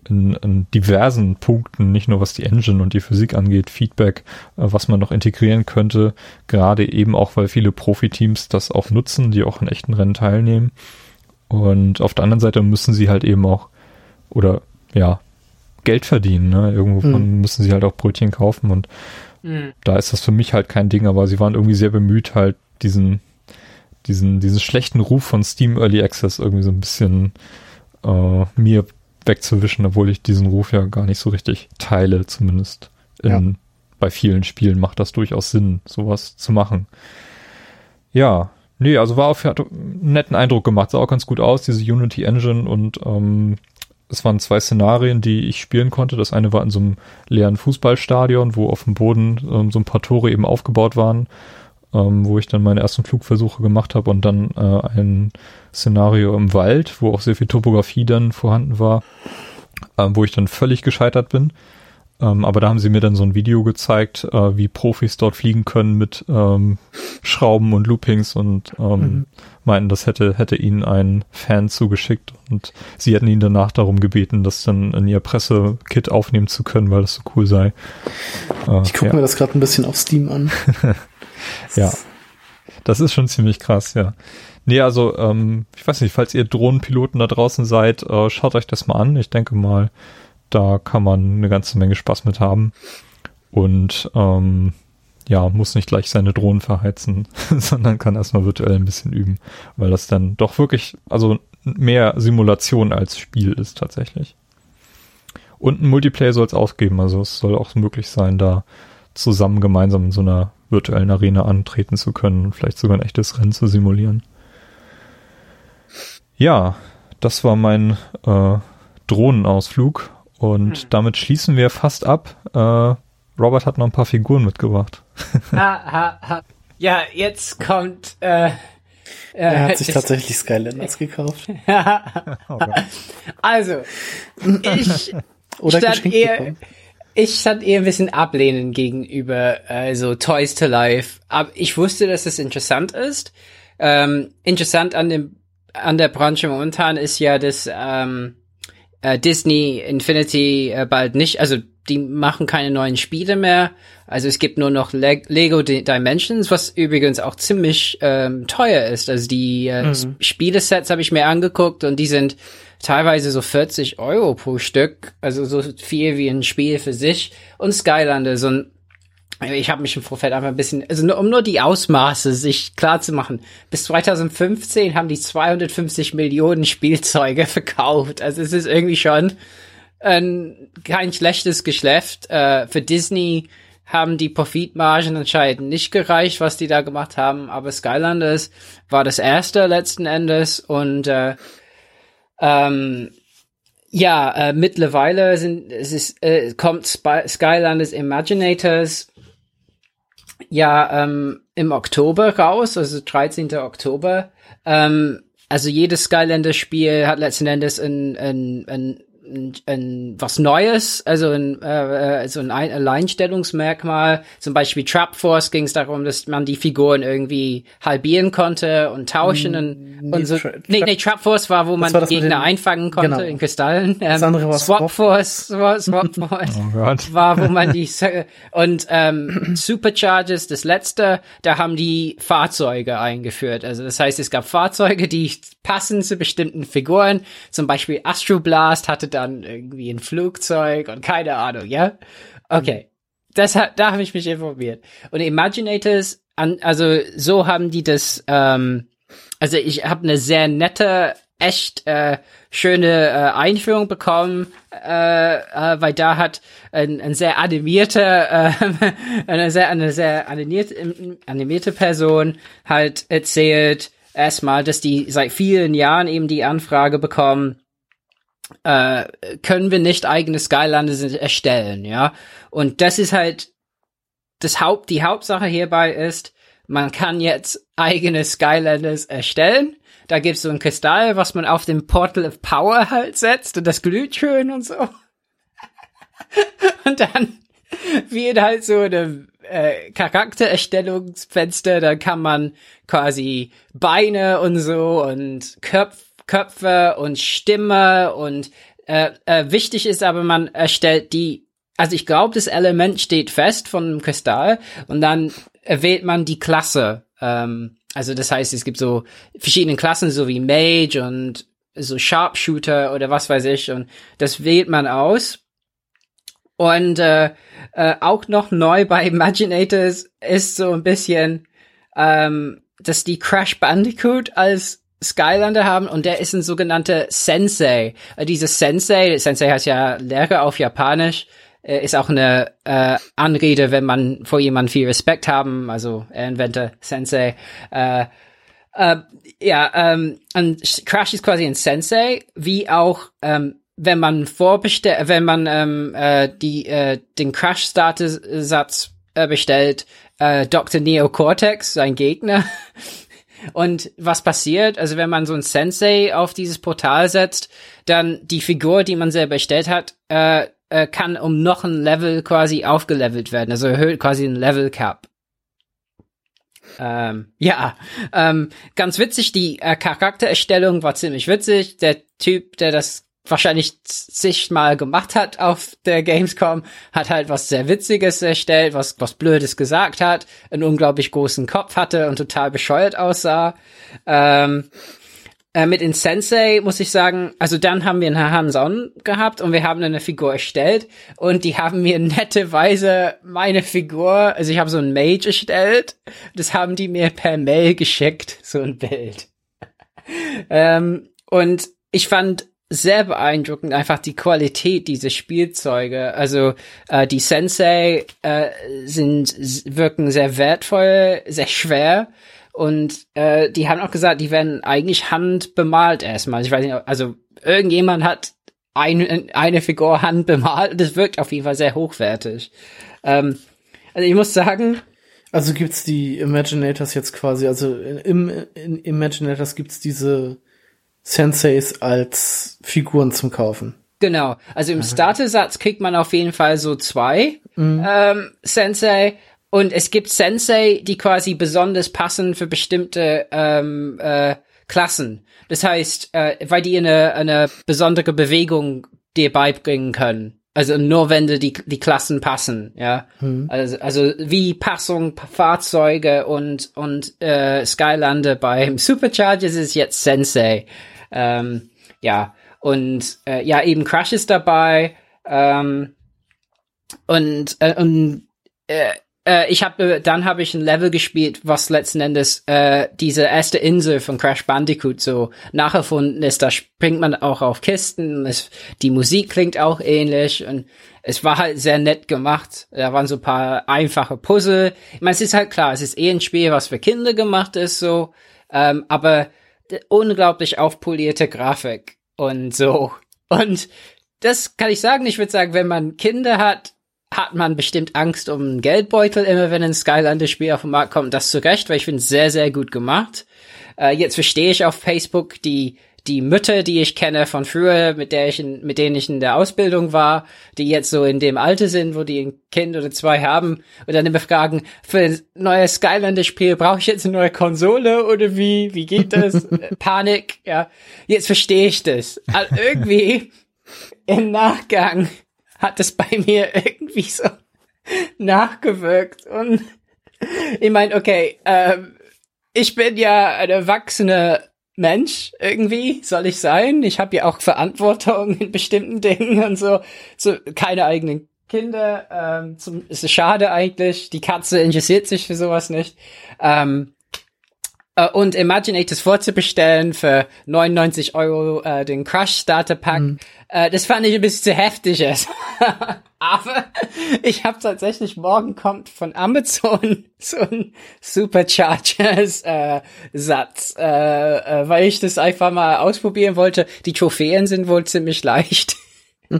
in, in diversen Punkten, nicht nur was die Engine und die Physik angeht, Feedback, äh, was man noch integrieren könnte, gerade eben auch, weil viele Profiteams das auch nutzen, die auch in echten Rennen teilnehmen. Und auf der anderen Seite müssen sie halt eben auch, oder ja, Geld verdienen, ne? Irgendwo mhm. müssen sie halt auch Brötchen kaufen und mhm. da ist das für mich halt kein Ding, aber sie waren irgendwie sehr bemüht, halt diesen, diesen, diesen schlechten Ruf von Steam Early Access irgendwie so ein bisschen äh, mir wegzuwischen, obwohl ich diesen Ruf ja gar nicht so richtig teile, zumindest in, ja. bei vielen Spielen macht das durchaus Sinn, sowas zu machen. Ja, nee, also war auf hat einen netten Eindruck gemacht, sah auch ganz gut aus, diese Unity Engine und ähm, es waren zwei Szenarien, die ich spielen konnte. Das eine war in so einem leeren Fußballstadion, wo auf dem Boden ähm, so ein paar Tore eben aufgebaut waren ähm, wo ich dann meine ersten Flugversuche gemacht habe und dann äh, ein Szenario im Wald, wo auch sehr viel Topografie dann vorhanden war, ähm, wo ich dann völlig gescheitert bin. Ähm, aber da haben sie mir dann so ein Video gezeigt, äh, wie Profis dort fliegen können mit ähm, Schrauben und Loopings und ähm, mhm. meinten, das hätte, hätte ihnen ein Fan zugeschickt und sie hätten ihn danach darum gebeten, das dann in ihr Pressekit aufnehmen zu können, weil das so cool sei. Äh, ich gucke ja. mir das gerade ein bisschen auf Steam an. ja. Das ist schon ziemlich krass, ja. Nee, also, ähm, ich weiß nicht, falls ihr Drohnenpiloten da draußen seid, äh, schaut euch das mal an. Ich denke mal, da kann man eine ganze Menge Spaß mit haben. Und ähm, ja, muss nicht gleich seine Drohnen verheizen, sondern kann erstmal virtuell ein bisschen üben, weil das dann doch wirklich, also mehr Simulation als Spiel ist tatsächlich. Und ein Multiplayer soll es auch geben, also es soll auch möglich sein, da zusammen gemeinsam in so einer virtuellen Arena antreten zu können und vielleicht sogar ein echtes Rennen zu simulieren. Ja, das war mein äh, Drohnenausflug und hm. damit schließen wir fast ab. Äh, Robert hat noch ein paar Figuren mitgebracht. ha, ha, ha. Ja, jetzt kommt. Äh, äh, er hat sich tatsächlich Skylanders gekauft. oh also, ich Oder stand eher. Bekommen ich stand eher ein bisschen ablehnend gegenüber also Toys to Life. Aber ich wusste, dass es interessant ist. Ähm, interessant an dem an der Branche momentan ist ja, dass ähm, äh, Disney Infinity äh, bald nicht, also die machen keine neuen Spiele mehr. Also es gibt nur noch Le Lego Dimensions, was übrigens auch ziemlich ähm, teuer ist. Also die äh, mhm. Spielesets habe ich mir angeguckt und die sind teilweise so 40 Euro pro Stück, also so viel wie ein Spiel für sich. Und Skylander, so ein ich habe mich im Vorfeld einfach ein bisschen, also nur, um nur die Ausmaße sich klar zu machen. Bis 2015 haben die 250 Millionen Spielzeuge verkauft. Also es ist irgendwie schon ein, kein schlechtes Geschäft. Äh, für Disney haben die Profitmargen anscheinend nicht gereicht, was die da gemacht haben. Aber Skylanders war das erste letzten Endes und äh, ähm, ja, äh, mittlerweile sind es ist, äh, kommt Spy Skylanders Imaginators ja ähm, im Oktober raus, also 13. Oktober. Ähm, also jedes Skylanders-Spiel hat letzten Endes ein, ein, ein ein, ein, was Neues, also ein, äh, äh so ein Alleinstellungsmerkmal. Zum Beispiel Trap Force ging es darum, dass man die Figuren irgendwie halbieren konnte und tauschen mm, und, nee, und so. Tra nee, nee, Trap Force war, wo man war Gegner den, einfangen konnte genau. in Kristallen. Ähm, das andere war Swap, Swap Force, war, Swap Force oh war, wo man die und ähm, Supercharges, das letzte, da haben die Fahrzeuge eingeführt. Also das heißt, es gab Fahrzeuge, die passen zu bestimmten Figuren. Zum Beispiel Astro Blast hatte dann irgendwie ein Flugzeug und keine Ahnung, ja? Okay. Das hat, da habe ich mich informiert. Und Imaginators, an, also so haben die das, ähm, also ich habe eine sehr nette, echt äh, schöne äh, Einführung bekommen, äh, äh, weil da hat ein, ein sehr animierte, äh, eine sehr eine sehr animierte, animierte Person halt erzählt erstmal, dass die seit vielen Jahren eben die Anfrage bekommen, äh, können wir nicht eigene Skylanders erstellen, ja. Und das ist halt das Haupt, die Hauptsache hierbei ist, man kann jetzt eigene Skylanders erstellen. Da gibt's so ein Kristall, was man auf dem Portal of Power halt setzt und das glüht schön und so. und dann wird halt so eine äh, Charaktererstellungsfenster, da kann man quasi Beine und so und Köpfe Köpfe und Stimme und äh, äh, wichtig ist aber, man erstellt die, also ich glaube, das Element steht fest von einem Kristall und dann wählt man die Klasse. Ähm, also das heißt, es gibt so verschiedene Klassen, so wie Mage und so Sharpshooter oder was weiß ich und das wählt man aus. Und äh, äh, auch noch neu bei Imaginators ist so ein bisschen, ähm, dass die Crash Bandicoot als Skylander haben und der ist ein sogenannter Sensei. Äh, dieses Sensei, Sensei heißt ja Lehrer auf Japanisch, äh, ist auch eine äh, Anrede, wenn man vor jemandem viel Respekt haben, also er inventor Sensei. Äh, äh, ja, ähm, und Crash ist quasi ein Sensei, wie auch ähm, wenn man vorbestellt, wenn man ähm, äh, die äh, den Crash Starter Satz äh, bestellt, äh, Dr. Neo Cortex, sein Gegner, Und was passiert? Also wenn man so ein Sensei auf dieses Portal setzt, dann die Figur, die man selber erstellt hat, äh, äh, kann um noch ein Level quasi aufgelevelt werden. Also erhöht quasi ein Level Cap. Ähm, ja, ähm, ganz witzig, die äh, Charaktererstellung war ziemlich witzig. Der Typ, der das wahrscheinlich zigmal gemacht hat auf der Gamescom, hat halt was sehr Witziges erstellt, was, was Blödes gesagt hat, einen unglaublich großen Kopf hatte und total bescheuert aussah. Ähm, äh, mit Insensei muss ich sagen, also dann haben wir einen Hands-on gehabt und wir haben eine Figur erstellt und die haben mir netterweise meine Figur, also ich habe so ein Mage erstellt, das haben die mir per Mail geschickt, so ein Bild. ähm, und ich fand sehr beeindruckend, einfach die Qualität dieser Spielzeuge. Also äh, die Sensei äh, sind wirken sehr wertvoll, sehr schwer und äh, die haben auch gesagt, die werden eigentlich handbemalt erstmal. Ich weiß nicht, also irgendjemand hat ein, eine Figur handbemalt und das wirkt auf jeden Fall sehr hochwertig. Ähm, also ich muss sagen, also gibt's die Imaginators jetzt quasi, also im in Imaginators gibt's diese Senseis als Figuren zum Kaufen. Genau. Also im Starter-Satz kriegt man auf jeden Fall so zwei mhm. ähm, Sensei. Und es gibt Sensei, die quasi besonders passen für bestimmte ähm, äh, Klassen. Das heißt, äh, weil die eine, eine besondere Bewegung dir beibringen können. Also nur wenn die, die Klassen passen, ja. Mhm. Also, also wie Passung, Fahrzeuge und, und äh, Skylande beim Superchargers ist jetzt Sensei. Ähm, ja. Und äh, ja, eben Crash ist dabei. Ähm, und äh, und äh, äh, ich habe dann habe ich ein Level gespielt, was letzten Endes äh, diese erste Insel von Crash Bandicoot so nacherfunden ist. Da springt man auch auf Kisten. Es, die Musik klingt auch ähnlich und es war halt sehr nett gemacht. Da waren so ein paar einfache Puzzle. Ich meine, es ist halt klar, es ist eh ein Spiel, was für Kinder gemacht ist, so. Ähm, aber unglaublich aufpolierte Grafik und so. Und das kann ich sagen. Ich würde sagen, wenn man Kinder hat, hat man bestimmt Angst um einen Geldbeutel, immer wenn ein Skylander-Spiel auf den Markt kommt. Das zu Recht, weil ich finde es sehr, sehr gut gemacht. Äh, jetzt verstehe ich auf Facebook die die Mütter, die ich kenne von früher, mit der ich in, mit denen ich in der Ausbildung war, die jetzt so in dem Alter sind, wo die ein Kind oder zwei haben und dann immer fragen, für ein neues Skylander-Spiel brauche ich jetzt eine neue Konsole oder wie, wie geht das? Panik, ja. Jetzt verstehe ich das. Also irgendwie im Nachgang hat es bei mir irgendwie so nachgewirkt. Und ich meine, okay, ähm, ich bin ja ein erwachsener Mensch irgendwie, soll ich sein. Ich habe ja auch Verantwortung in bestimmten Dingen und so. so keine eigenen Kinder. Ähm, zum, ist schade eigentlich. Die Katze interessiert sich für sowas nicht. Ähm, äh, und Imaginators vorzubestellen für 99 Euro äh, den Crush Starter Pack. Mhm. Äh, das fand ich ein bisschen zu heftig. Aber ich habe tatsächlich morgen kommt von Amazon so ein Superchargers äh, äh, äh, weil ich das einfach mal ausprobieren wollte. Die Trophäen sind wohl ziemlich leicht.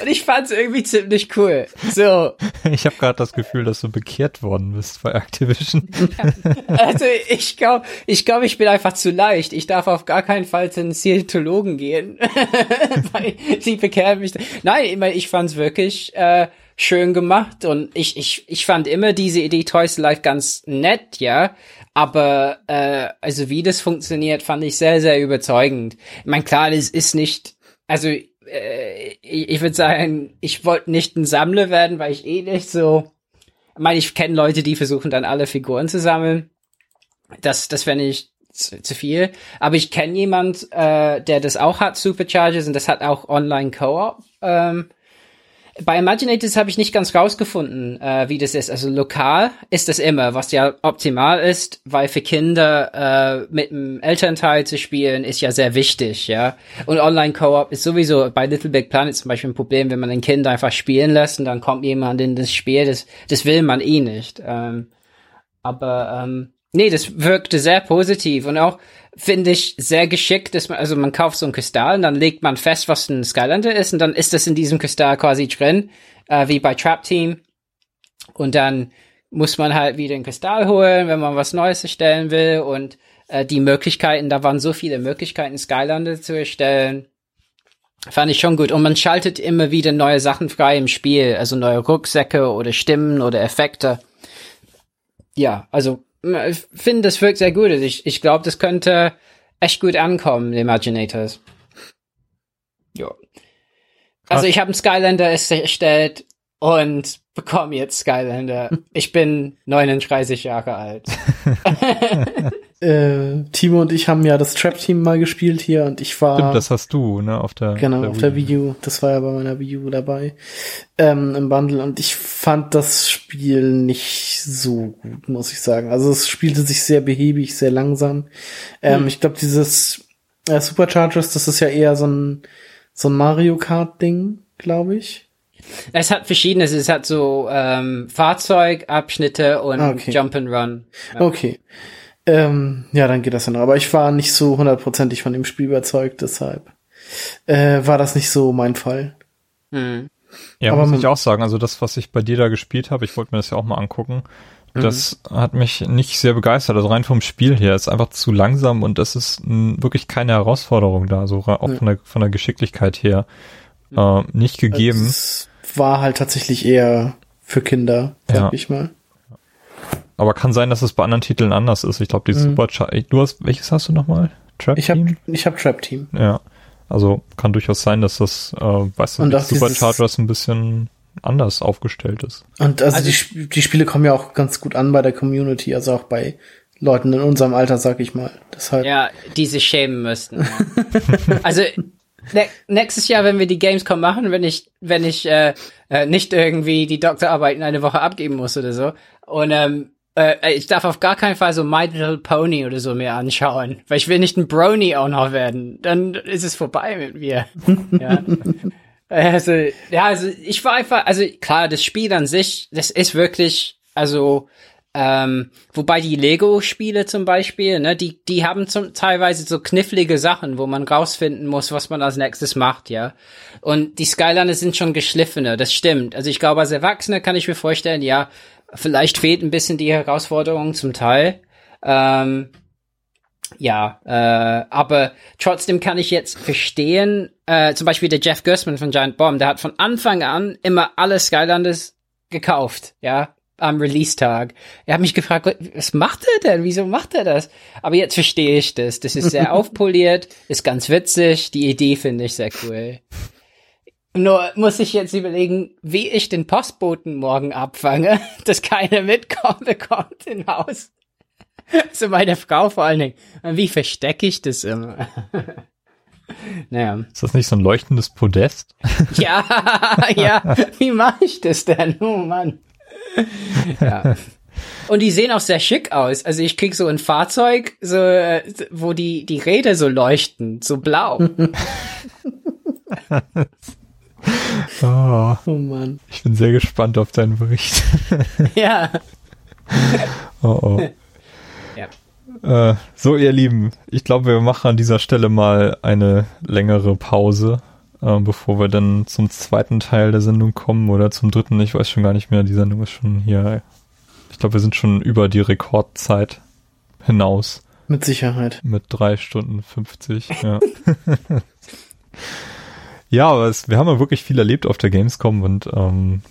Und ich fand's irgendwie ziemlich cool. So. Ich habe gerade das Gefühl, dass du bekehrt worden bist bei Activision. also ich glaube, ich glaube, ich bin einfach zu leicht. Ich darf auf gar keinen Fall zu einem Scientologen gehen. Weil sie bekehren mich. Nein, ich, mein, ich fand's wirklich äh, schön gemacht und ich, ich, ich fand immer diese Idee Toys Life ganz nett, ja. Aber äh, also wie das funktioniert, fand ich sehr, sehr überzeugend. Ich meine, klar, das ist nicht, also äh, ich würde sagen, ich wollte nicht ein Sammler werden, weil ich eh nicht so. Ich meine, ich kenne Leute, die versuchen dann alle Figuren zu sammeln. Das, das fände ich zu, zu viel. Aber ich kenne jemand, äh, der das auch hat, Superchargers, und das hat auch Online Co-op. Ähm, bei Imaginators habe ich nicht ganz rausgefunden, äh, wie das ist. Also lokal ist das immer, was ja optimal ist, weil für Kinder äh, mit dem Elternteil zu spielen ist ja sehr wichtig, ja. Und Online-Co-op ist sowieso bei Little Big Planet zum Beispiel ein Problem, wenn man ein Kind einfach spielen lässt und dann kommt jemand in das Spiel, das, das will man eh nicht. Ähm, aber ähm, nee, das wirkte sehr positiv und auch finde ich sehr geschickt, dass man, also man kauft so ein Kristall und dann legt man fest, was ein Skylander ist und dann ist das in diesem Kristall quasi drin, äh, wie bei Trap Team. Und dann muss man halt wieder ein Kristall holen, wenn man was Neues erstellen will und äh, die Möglichkeiten, da waren so viele Möglichkeiten, Skylander zu erstellen. Fand ich schon gut. Und man schaltet immer wieder neue Sachen frei im Spiel, also neue Rucksäcke oder Stimmen oder Effekte. Ja, also finde, das wirkt sehr gut. Ich, ich glaube, das könnte echt gut ankommen, die Imaginators. Ja. Also ich habe einen Skylander erstellt und bekomme jetzt Skylander. Ich bin 39 Jahre alt. äh, Timo und ich haben ja das Trap-Team mal gespielt hier und ich war. Stimmt, das hast du, ne, auf der. Genau, der auf der Wii U. Das war ja bei meiner Wii U dabei. Ähm, Im Bundle und ich fand das Spiel nicht so gut, muss ich sagen. Also es spielte sich sehr behäbig, sehr langsam. Ähm, hm. Ich glaube, dieses äh, Superchargers, das ist ja eher so ein, so ein Mario Kart-Ding, glaube ich. Es hat verschiedenes, es hat so ähm, Fahrzeugabschnitte und ah, okay. Jump and Run. Ja. Okay. Ähm, ja, dann geht das ja noch. Aber ich war nicht so hundertprozentig von dem Spiel überzeugt, deshalb äh, war das nicht so mein Fall. Hm. Ja, Aber muss ich auch sagen, also das, was ich bei dir da gespielt habe, ich wollte mir das ja auch mal angucken. das mhm. hat mich nicht sehr begeistert. Also rein vom Spiel her ist einfach zu langsam und es ist wirklich keine Herausforderung da, so auch von der, von der Geschicklichkeit her äh, nicht gegeben. Es war halt tatsächlich eher für Kinder, sag ja. ich mal. Aber kann sein, dass es bei anderen Titeln anders ist. Ich glaube, die mhm. Supercharge. Du hast, welches hast du nochmal? Trap ich Team? Hab, ich habe Trap Team. Ja. Also kann durchaus sein, dass das, äh, weißt du, Superchargers ein bisschen anders aufgestellt ist. Und also, also die, die Spiele kommen ja auch ganz gut an bei der Community, also auch bei Leuten in unserem Alter, sag ich mal. Deshalb. Ja, die sich schämen müssten. also ne nächstes Jahr, wenn wir die Gamescom machen, wenn ich, wenn ich äh, äh, nicht irgendwie die Doktorarbeit in eine Woche abgeben muss oder so. Und ähm, äh, ich darf auf gar keinen Fall so My Little Pony oder so mir anschauen, weil ich will nicht ein Brony auch noch werden. Dann ist es vorbei mit mir. ja. Also, ja, also ich war einfach, also klar, das Spiel an sich, das ist wirklich, also ähm, wobei die Lego-Spiele zum Beispiel, ne, die, die haben zum, teilweise so knifflige Sachen, wo man rausfinden muss, was man als nächstes macht, ja. Und die Skyliner sind schon geschliffener, das stimmt. Also ich glaube, als Erwachsener kann ich mir vorstellen, ja, vielleicht fehlt ein bisschen die Herausforderung zum Teil. Ähm, ja, äh, aber trotzdem kann ich jetzt verstehen, äh, zum Beispiel der Jeff Gersman von Giant Bomb, der hat von Anfang an immer alle Skylanders gekauft, ja, am Release-Tag. Er hat mich gefragt, was macht er denn? Wieso macht er das? Aber jetzt verstehe ich das. Das ist sehr aufpoliert, ist ganz witzig. Die Idee finde ich sehr cool. Nur muss ich jetzt überlegen, wie ich den Postboten morgen abfange, dass keiner mitkommt, bekommt im Haus. So meine Frau vor allen Dingen. Wie verstecke ich das immer? naja. Ist das nicht so ein leuchtendes Podest? ja, ja. Wie mache ich das denn? Oh Mann ja. Und die sehen auch sehr schick aus. Also ich krieg so ein Fahrzeug, so, wo die, die Räder so leuchten, so blau. Oh, oh Mann. Ich bin sehr gespannt auf deinen Bericht. ja. Oh oh. Ja. Äh, so, ihr Lieben, ich glaube, wir machen an dieser Stelle mal eine längere Pause äh, bevor wir dann zum zweiten Teil der Sendung kommen oder zum dritten. Ich weiß schon gar nicht mehr. Die Sendung ist schon hier. Ich glaube, wir sind schon über die Rekordzeit hinaus. Mit Sicherheit. Mit drei Stunden 50, ja. ja, aber es, wir haben ja wirklich viel erlebt auf der Gamescom und ähm,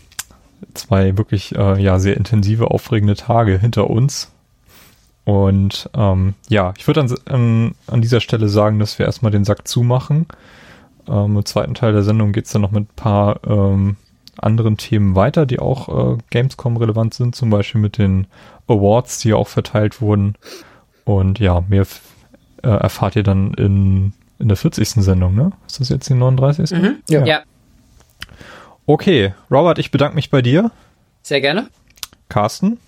zwei wirklich äh, ja sehr intensive, aufregende Tage hinter uns. Und ähm, ja, ich würde an, an, an dieser Stelle sagen, dass wir erstmal den Sack zumachen ähm, Im zweiten Teil der Sendung geht's dann noch mit ein paar ähm, anderen Themen weiter, die auch äh, Gamescom relevant sind, zum Beispiel mit den Awards, die auch verteilt wurden. Und ja, mehr äh, erfahrt ihr dann in, in der 40. Sendung, ne? Ist das jetzt die 39.? Mhm. Ja. ja. Okay, Robert, ich bedanke mich bei dir. Sehr gerne. Carsten.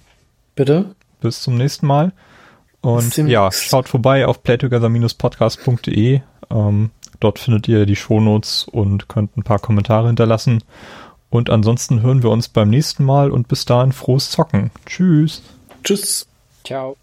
Bitte. Bis zum nächsten Mal. Und ja, schaut vorbei auf playtogether-podcast.de. Ähm, Dort findet ihr die Shownotes und könnt ein paar Kommentare hinterlassen. Und ansonsten hören wir uns beim nächsten Mal und bis dahin frohes Zocken. Tschüss. Tschüss. Ciao.